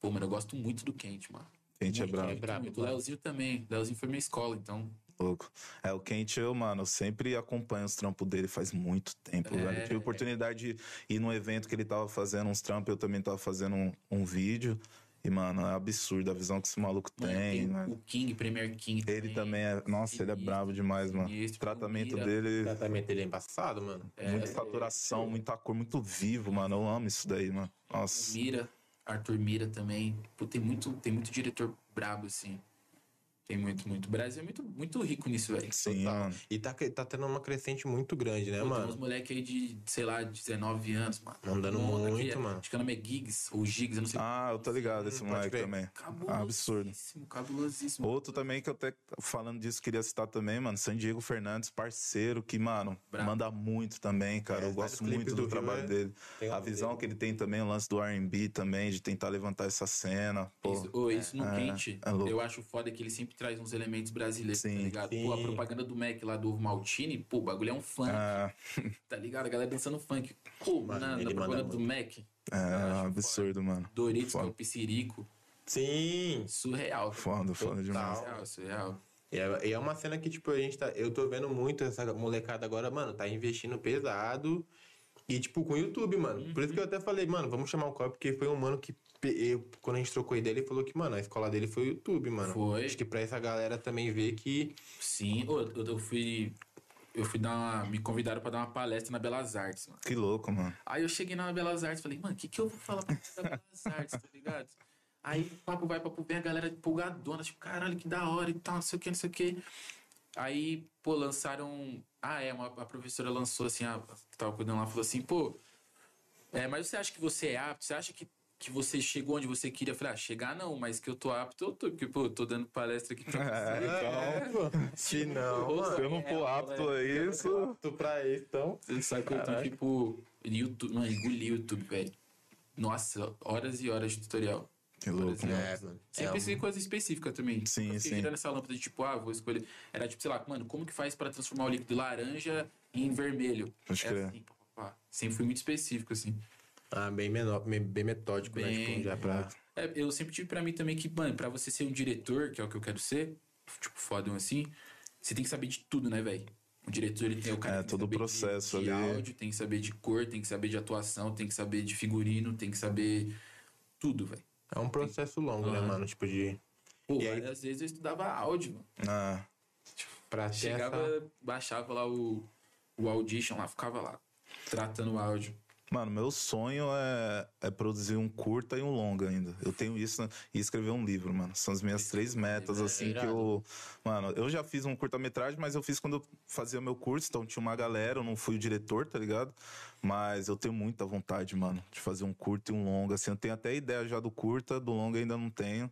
[SPEAKER 3] Pô, mano, eu gosto muito do Quente, mano.
[SPEAKER 2] Quente é brabo.
[SPEAKER 1] é brabo.
[SPEAKER 3] Muito. O Leozinho também. O Leozinho foi minha escola, então.
[SPEAKER 2] Louco. É, o Quente, eu, mano, eu sempre acompanho os trampos dele faz muito tempo,
[SPEAKER 3] É.
[SPEAKER 2] velho. Eu tive a oportunidade de ir no evento que ele tava fazendo uns trampos, eu também tava fazendo um, um vídeo. E, mano, é absurdo a visão que esse maluco
[SPEAKER 3] Mano,
[SPEAKER 2] tem,
[SPEAKER 3] tem
[SPEAKER 2] né?
[SPEAKER 3] o King, Premier King.
[SPEAKER 2] Ele também é. Nossa, ele é
[SPEAKER 3] Sinistro,
[SPEAKER 2] bravo demais, mano.
[SPEAKER 3] sinistro,
[SPEAKER 2] O tratamento
[SPEAKER 3] mira.
[SPEAKER 1] O
[SPEAKER 2] dele,
[SPEAKER 1] tratamento dele é embaçado, mano.
[SPEAKER 2] muita saturação, muita cor, muito vivo, mano. Eu amo isso daí, mano. Nossa.
[SPEAKER 3] Mira, Arthur Mira também. Pô, tem muito, tem muito diretor brabo, assim. Tem muito, muito. O Brasil é muito, muito rico nisso, velho.
[SPEAKER 2] Sim,
[SPEAKER 1] Total.
[SPEAKER 2] mano.
[SPEAKER 1] E tá, tá tendo uma crescente muito grande, né,
[SPEAKER 3] Pô, Tem uns
[SPEAKER 1] mano?
[SPEAKER 3] moleques aí de, sei lá, 19 anos, mano.
[SPEAKER 1] Mandando
[SPEAKER 3] Um
[SPEAKER 1] muito,
[SPEAKER 3] aqui,
[SPEAKER 1] mano.
[SPEAKER 3] Acho que o nome é Gigs, ou Gigs, eu não sei.
[SPEAKER 2] Ah, eu tô ligado, esse moleque também.
[SPEAKER 3] Cabulosíssimo,
[SPEAKER 2] absurdo.
[SPEAKER 3] cabulosíssimo.
[SPEAKER 2] Outro também que eu até falando disso, queria citar também, mano, San Diego Fernandes, parceiro, que, mano,
[SPEAKER 3] Brabo.
[SPEAKER 2] manda muito também, cara.
[SPEAKER 1] É,
[SPEAKER 2] eu gosto muito do,
[SPEAKER 1] do Rio,
[SPEAKER 2] trabalho
[SPEAKER 1] é-
[SPEAKER 2] dele.
[SPEAKER 1] tem
[SPEAKER 2] A visão
[SPEAKER 1] dele.
[SPEAKER 2] que ele tem também, o lance do RB também, de tentar levantar essa cena. Pô,
[SPEAKER 3] Isso, ô, isso no
[SPEAKER 2] é,
[SPEAKER 3] quente,
[SPEAKER 2] é
[SPEAKER 3] eu acho foda que ele sempre traz uns elementos brasileiros,
[SPEAKER 2] Sim,
[SPEAKER 3] tá ligado? Pô, a
[SPEAKER 1] sim.
[SPEAKER 3] propaganda do Mac lá do Ovo Maltini, pô, o bagulho é um funk,
[SPEAKER 2] é,
[SPEAKER 3] tá ligado? A galera dançando funk. Pô,
[SPEAKER 1] Mano,
[SPEAKER 3] na, na propaganda do Mac,
[SPEAKER 2] é absurdo, mano.
[SPEAKER 3] Doritos, que é
[SPEAKER 2] Foda.
[SPEAKER 3] o Piscirico,
[SPEAKER 1] Sim.
[SPEAKER 3] surreal.
[SPEAKER 2] Foda, foda demais.
[SPEAKER 3] Surreal, surreal.
[SPEAKER 1] E é, e é uma cena que, tipo, a gente tá. Eu tô vendo muito essa molecada agora, mano, tá investindo pesado. E, tipo, com o YouTube, mano. Por isso que eu até falei, mano, vamos chamar o Copa, porque foi um mano que. Eu, quando a gente trocou ideia, ele falou que, mano, a escola dele foi o YouTube, mano.
[SPEAKER 3] Foi.
[SPEAKER 1] Acho que pra essa galera também ver que.
[SPEAKER 3] Sim, eu, eu fui. Eu fui dar uma. Me convidaram pra dar uma palestra na Belas Artes, mano.
[SPEAKER 2] Que louco, mano.
[SPEAKER 3] Aí eu cheguei na Belas Artes falei, mano, o que, que eu vou falar pra você da Belas Artes, tá ligado? Aí papo vai, papo vem, a galera empolgadona, tipo, caralho, que da hora e tal, não sei o que, não sei o que. Aí, pô, lançaram. Ah, é, uma, a professora lançou assim, a, que tava cuidando lá, falou assim, pô, é, mas você acha que você é apto? Você acha que, que você chegou onde você queria? Eu falei, ah, chegar não, mas que eu tô apto, eu tô, porque, pô, eu tô dando palestra aqui pra você.
[SPEAKER 1] É, pô. Se não.
[SPEAKER 2] Se eu não for apto a isso.
[SPEAKER 1] Tu pra isso, então.
[SPEAKER 3] Você sabe que eu tô, tipo, YouTube, mano, engoli o YouTube, velho. Nossa, horas e horas de tutorial.
[SPEAKER 2] Que louco.
[SPEAKER 1] É, mano.
[SPEAKER 3] Sempre
[SPEAKER 1] É,
[SPEAKER 3] é, coisa específica também.
[SPEAKER 2] Sim,
[SPEAKER 3] eu
[SPEAKER 2] sim.
[SPEAKER 3] girando essa lâmpada de tipo, ah, vou escolher. Era tipo, sei lá, mano, como que faz pra transformar o líquido laranja em vermelho?
[SPEAKER 2] Pode
[SPEAKER 3] é
[SPEAKER 2] crer.
[SPEAKER 3] assim, pá, pá, pá. Sempre fui muito específico, assim.
[SPEAKER 1] Ah, bem menor, bem, bem metódico, né?
[SPEAKER 3] Bem-
[SPEAKER 1] Tipo, já pra.
[SPEAKER 3] É, eu sempre tive pra mim também que, mano, pra você ser um diretor, que é o que eu quero ser, tipo, fodão assim, você tem que saber de tudo, né, velho? O diretor, ele tem o cara
[SPEAKER 2] É,
[SPEAKER 3] tem
[SPEAKER 2] todo o processo
[SPEAKER 3] de, de
[SPEAKER 2] ali.
[SPEAKER 3] áudio, tem que saber de cor, tem que saber de atuação, tem que saber de figurino, tem que saber tudo, velho.
[SPEAKER 1] É um processo longo, né, mano? Tipo, de.
[SPEAKER 3] Pô,
[SPEAKER 1] E aí-
[SPEAKER 3] várias vezes eu estudava áudio, mano.
[SPEAKER 2] Ah,
[SPEAKER 1] Pra ter
[SPEAKER 3] Chegava,
[SPEAKER 1] essa.
[SPEAKER 3] baixava lá o, o Audition lá, ficava lá, tratando o áudio.
[SPEAKER 2] Mano, meu sonho é, é produzir um curta e um longa ainda. Eu tenho isso né? e escrever um livro, mano. São as minhas três metas,
[SPEAKER 3] é
[SPEAKER 2] assim, que eu. Mano, eu já fiz um curta-metragem, mas eu fiz quando eu fazia meu curso, então tinha uma galera, eu não fui o diretor, tá ligado? Mas eu tenho muita vontade, mano, de fazer um curta e um longa. Assim, eu tenho até ideia já do curta, do longa ainda não tenho.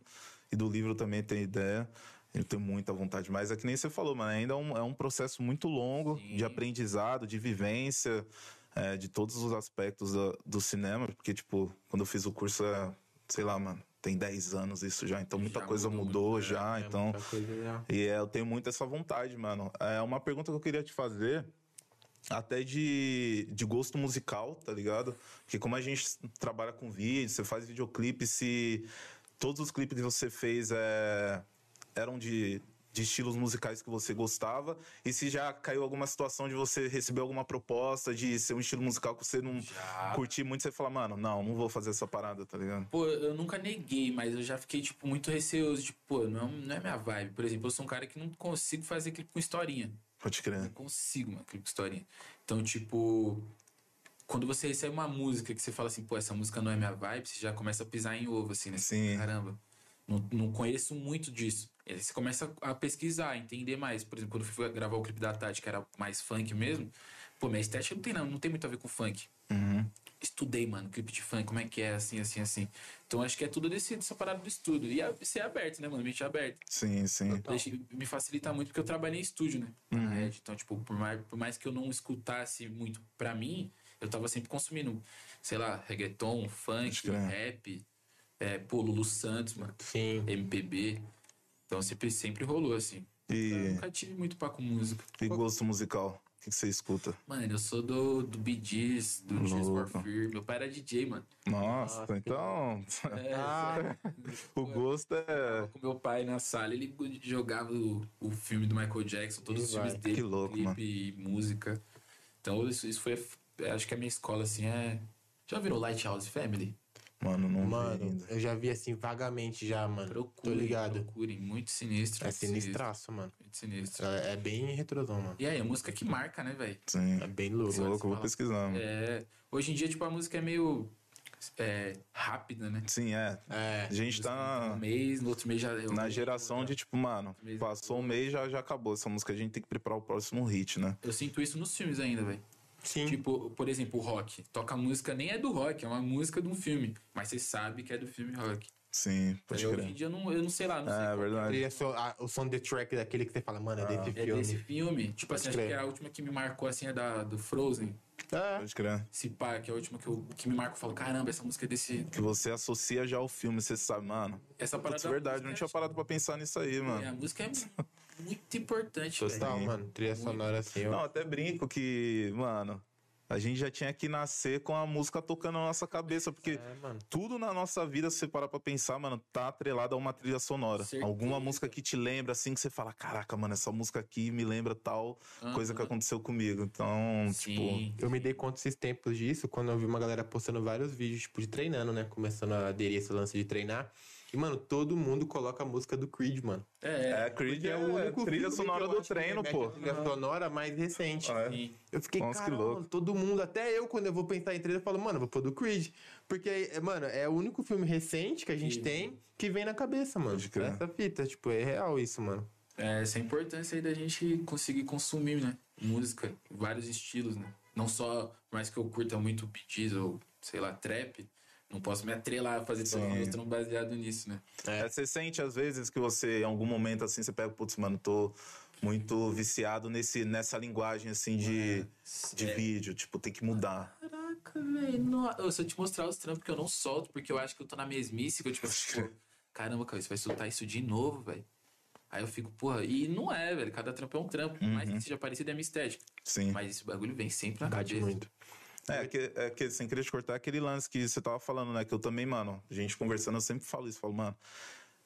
[SPEAKER 2] E do livro também tenho ideia. Eu tenho muita vontade. Mas é que nem você falou, mano, ainda é um, é um processo muito longo
[SPEAKER 3] Sim.
[SPEAKER 2] de aprendizado, de vivência é, de todos os aspectos do, do cinema, porque, tipo, quando eu fiz o curso, é, sei lá, mano, tem 10 anos isso já, então muita
[SPEAKER 3] Já
[SPEAKER 2] coisa
[SPEAKER 3] mudou
[SPEAKER 2] mudou,
[SPEAKER 3] muito,
[SPEAKER 2] já,
[SPEAKER 1] É,
[SPEAKER 2] então.
[SPEAKER 1] muita coisa já.
[SPEAKER 2] E é, eu tenho muito essa vontade, mano. É uma pergunta que eu queria te fazer, até de, de gosto musical, tá ligado? Porque como a gente trabalha com vídeo, você faz videoclipe, se todos os clipes que você fez é, eram de, de estilos musicais que você gostava, e se já caiu alguma situação de você receber alguma proposta de ser um estilo musical que você não
[SPEAKER 3] Já.
[SPEAKER 2] curtir muito, você fala, mano, não, não vou fazer essa parada, tá ligado?
[SPEAKER 3] Pô, eu nunca neguei, mas eu já fiquei, tipo, muito receoso. Tipo, pô, não, não é minha vibe. Por exemplo, eu sou um cara que não consigo fazer clipe com historinha.
[SPEAKER 2] Pode crer.
[SPEAKER 3] Não consigo, mano, clipe com historinha. Então, tipo, quando você recebe uma música que você fala assim, pô, essa música não é minha vibe, você já começa a pisar em ovo, assim, né?
[SPEAKER 2] Sim.
[SPEAKER 3] Caramba, não, não conheço muito disso. Aí você começa a pesquisar, a entender mais. Por exemplo, quando eu fui gravar o clipe da Tati, que era mais funk mesmo, pô, minha estética não tem, não, não tem muito a ver com funk.
[SPEAKER 2] Uhum.
[SPEAKER 3] Estudei, mano, clipe de funk, como é que é, assim, assim, assim. Então acho que é tudo desse, dessa parada do estudo. E ser aberto, né, mano? Mente aberta.
[SPEAKER 2] Sim, sim.
[SPEAKER 3] Deixa- me facilita muito porque eu trabalhei em estúdio, né? Na Red. Então, tipo, por mais, por mais que eu não escutasse muito pra mim, eu tava sempre consumindo, sei lá, reggaeton, funk, rap, é, pô, Lulu Santos, mano,
[SPEAKER 1] Sim.
[SPEAKER 3] MPB. Então sempre, sempre rolou, assim. Eu
[SPEAKER 2] E,
[SPEAKER 3] nunca tive muito pá com música.
[SPEAKER 2] e gosto musical? que, que você escuta?
[SPEAKER 3] Mano, eu sou do, do Bee Gees, do Tears for Fear. Meu pai era DJ, mano.
[SPEAKER 2] Nossa,
[SPEAKER 1] Nossa,
[SPEAKER 2] então.
[SPEAKER 3] É,
[SPEAKER 1] Ah,
[SPEAKER 2] o gosto é.
[SPEAKER 3] com meu pai na sala, ele jogava o, o filme do Michael Jackson, todos
[SPEAKER 1] E
[SPEAKER 3] os filmes
[SPEAKER 1] vai.
[SPEAKER 3] dele,
[SPEAKER 2] Que louco,
[SPEAKER 3] clipe
[SPEAKER 2] mano.
[SPEAKER 3] e música. Então isso, isso foi, acho que a minha escola, assim, é... Já viram Lighthouse Family?
[SPEAKER 2] Mano, não vi
[SPEAKER 1] mano,
[SPEAKER 2] ainda.
[SPEAKER 1] eu já vi assim vagamente já, mano.
[SPEAKER 3] Procurem,
[SPEAKER 1] Tô ligado.
[SPEAKER 3] procurem, muito sinistro.
[SPEAKER 1] É sinistraço, mano.
[SPEAKER 3] Muito sinistro.
[SPEAKER 1] É é bem retrosão, mano.
[SPEAKER 3] E aí, a música que marca, né, velho?
[SPEAKER 2] Sim.
[SPEAKER 1] É bem louco.
[SPEAKER 2] Louco, eu vou pesquisar. mano.
[SPEAKER 3] É, hoje em dia, tipo, a música é meio é, rápida, né?
[SPEAKER 2] Sim, é.
[SPEAKER 1] É.
[SPEAKER 2] A gente tá
[SPEAKER 3] Um
[SPEAKER 2] na,
[SPEAKER 3] mês, no outro mês já... eu-
[SPEAKER 2] na geração de tipo, mano, passou um mês já já acabou essa música. A gente tem que preparar o próximo hit, né?
[SPEAKER 3] Eu sinto isso nos filmes ainda, velho.
[SPEAKER 1] Sim.
[SPEAKER 3] Tipo, por exemplo, o rock. Toca a música, nem é do rock, é uma música de um filme. Mas você sabe que é do filme rock.
[SPEAKER 2] Sim, pode
[SPEAKER 3] Hoje em dia eu não, eu não sei lá, não sei.
[SPEAKER 2] É
[SPEAKER 3] qual
[SPEAKER 2] verdade.
[SPEAKER 1] Trilha so- a- o som de track daquele que você fala, mano, é desse
[SPEAKER 3] É
[SPEAKER 1] filme.
[SPEAKER 3] desse filme. Tipo assim, acho
[SPEAKER 1] crer.
[SPEAKER 3] que a última que me marcou assim é da, do Frozen.
[SPEAKER 1] É.
[SPEAKER 2] Pode crer.
[SPEAKER 3] Se pá, que é a última que, eu, que me marca. Eu falo, caramba, essa música é desse.
[SPEAKER 2] Que você associa já ao filme, você sabe, mano.
[SPEAKER 3] Essa parada.
[SPEAKER 2] Putz,
[SPEAKER 3] da
[SPEAKER 2] verdade, não
[SPEAKER 3] é-
[SPEAKER 2] tinha parado pra pensar nisso aí,
[SPEAKER 3] É,
[SPEAKER 2] mano.
[SPEAKER 3] a música é muito importante.
[SPEAKER 1] Total, mano. Trilha sonora assim,
[SPEAKER 2] Não, até brinco que, mano, a gente já tinha que nascer com a música tocando na nossa cabeça, porque
[SPEAKER 1] É,
[SPEAKER 2] tudo na nossa vida, se você parar pra pensar, mano, tá atrelado a uma trilha sonora.
[SPEAKER 3] Certeza.
[SPEAKER 2] Alguma música que te lembra, assim, que você fala, caraca, mano, essa música aqui me lembra tal coisa que aconteceu comigo. Então, tipo,
[SPEAKER 3] Sim.
[SPEAKER 1] Eu me dei conta esses tempos disso quando eu vi uma galera postando vários vídeos, tipo, de treinando, né? Começando a aderir esse lance de treinar. E, mano, todo mundo coloca a música do Creed, mano.
[SPEAKER 3] É,
[SPEAKER 2] é, Creed
[SPEAKER 1] Porque
[SPEAKER 2] é, trilha
[SPEAKER 1] filme que
[SPEAKER 2] sonora
[SPEAKER 1] eu
[SPEAKER 2] do treino, pô.
[SPEAKER 1] Trilha sonora mais recente.
[SPEAKER 2] É.
[SPEAKER 3] sim.
[SPEAKER 1] Eu fiquei,
[SPEAKER 2] Nossa, que
[SPEAKER 1] cara,
[SPEAKER 2] louco.
[SPEAKER 1] todo mundo, até eu, quando eu vou pensar em treino, eu falo, mano, vou pôr do Creed. Porque, é, mano, é o único filme recente que a gente
[SPEAKER 3] Que-
[SPEAKER 1] tem que vem na cabeça, mano.
[SPEAKER 2] Pode crer.
[SPEAKER 1] Essa fita, tipo, é real isso, mano.
[SPEAKER 3] É, essa é a importância aí da gente conseguir consumir, né? Música, vários estilos, né? Não só, mais que eu curta muito Gees ou, sei lá, trap, não posso me atrelar a fazer todo
[SPEAKER 2] Sim.
[SPEAKER 3] mundo tão baseado nisso, né?
[SPEAKER 2] É, você sente às vezes que você, em algum momento assim, você pega, putz, mano, tô muito viciado nesse, nessa linguagem assim de, de
[SPEAKER 3] É.
[SPEAKER 2] vídeo. Tipo, tem que mudar.
[SPEAKER 3] Caraca, velho. Se eu te mostrar os trampos que eu não solto, porque eu acho que eu tô na mesmice, que eu tipo, pô, caramba, cara, você vai soltar isso de novo, velho. Aí eu fico, porra, e não é, velho. Cada trampo é um trampo. Por mais que seja parecido, é minha estética.
[SPEAKER 2] Sim.
[SPEAKER 3] Mas esse bagulho vem sempre na
[SPEAKER 1] Bate
[SPEAKER 3] cabeça.
[SPEAKER 1] muito.
[SPEAKER 2] É que, é que, sem querer te cortar, aquele lance que você tava falando, né? Que eu também, mano, a gente conversando, eu sempre falo isso. Falo, mano,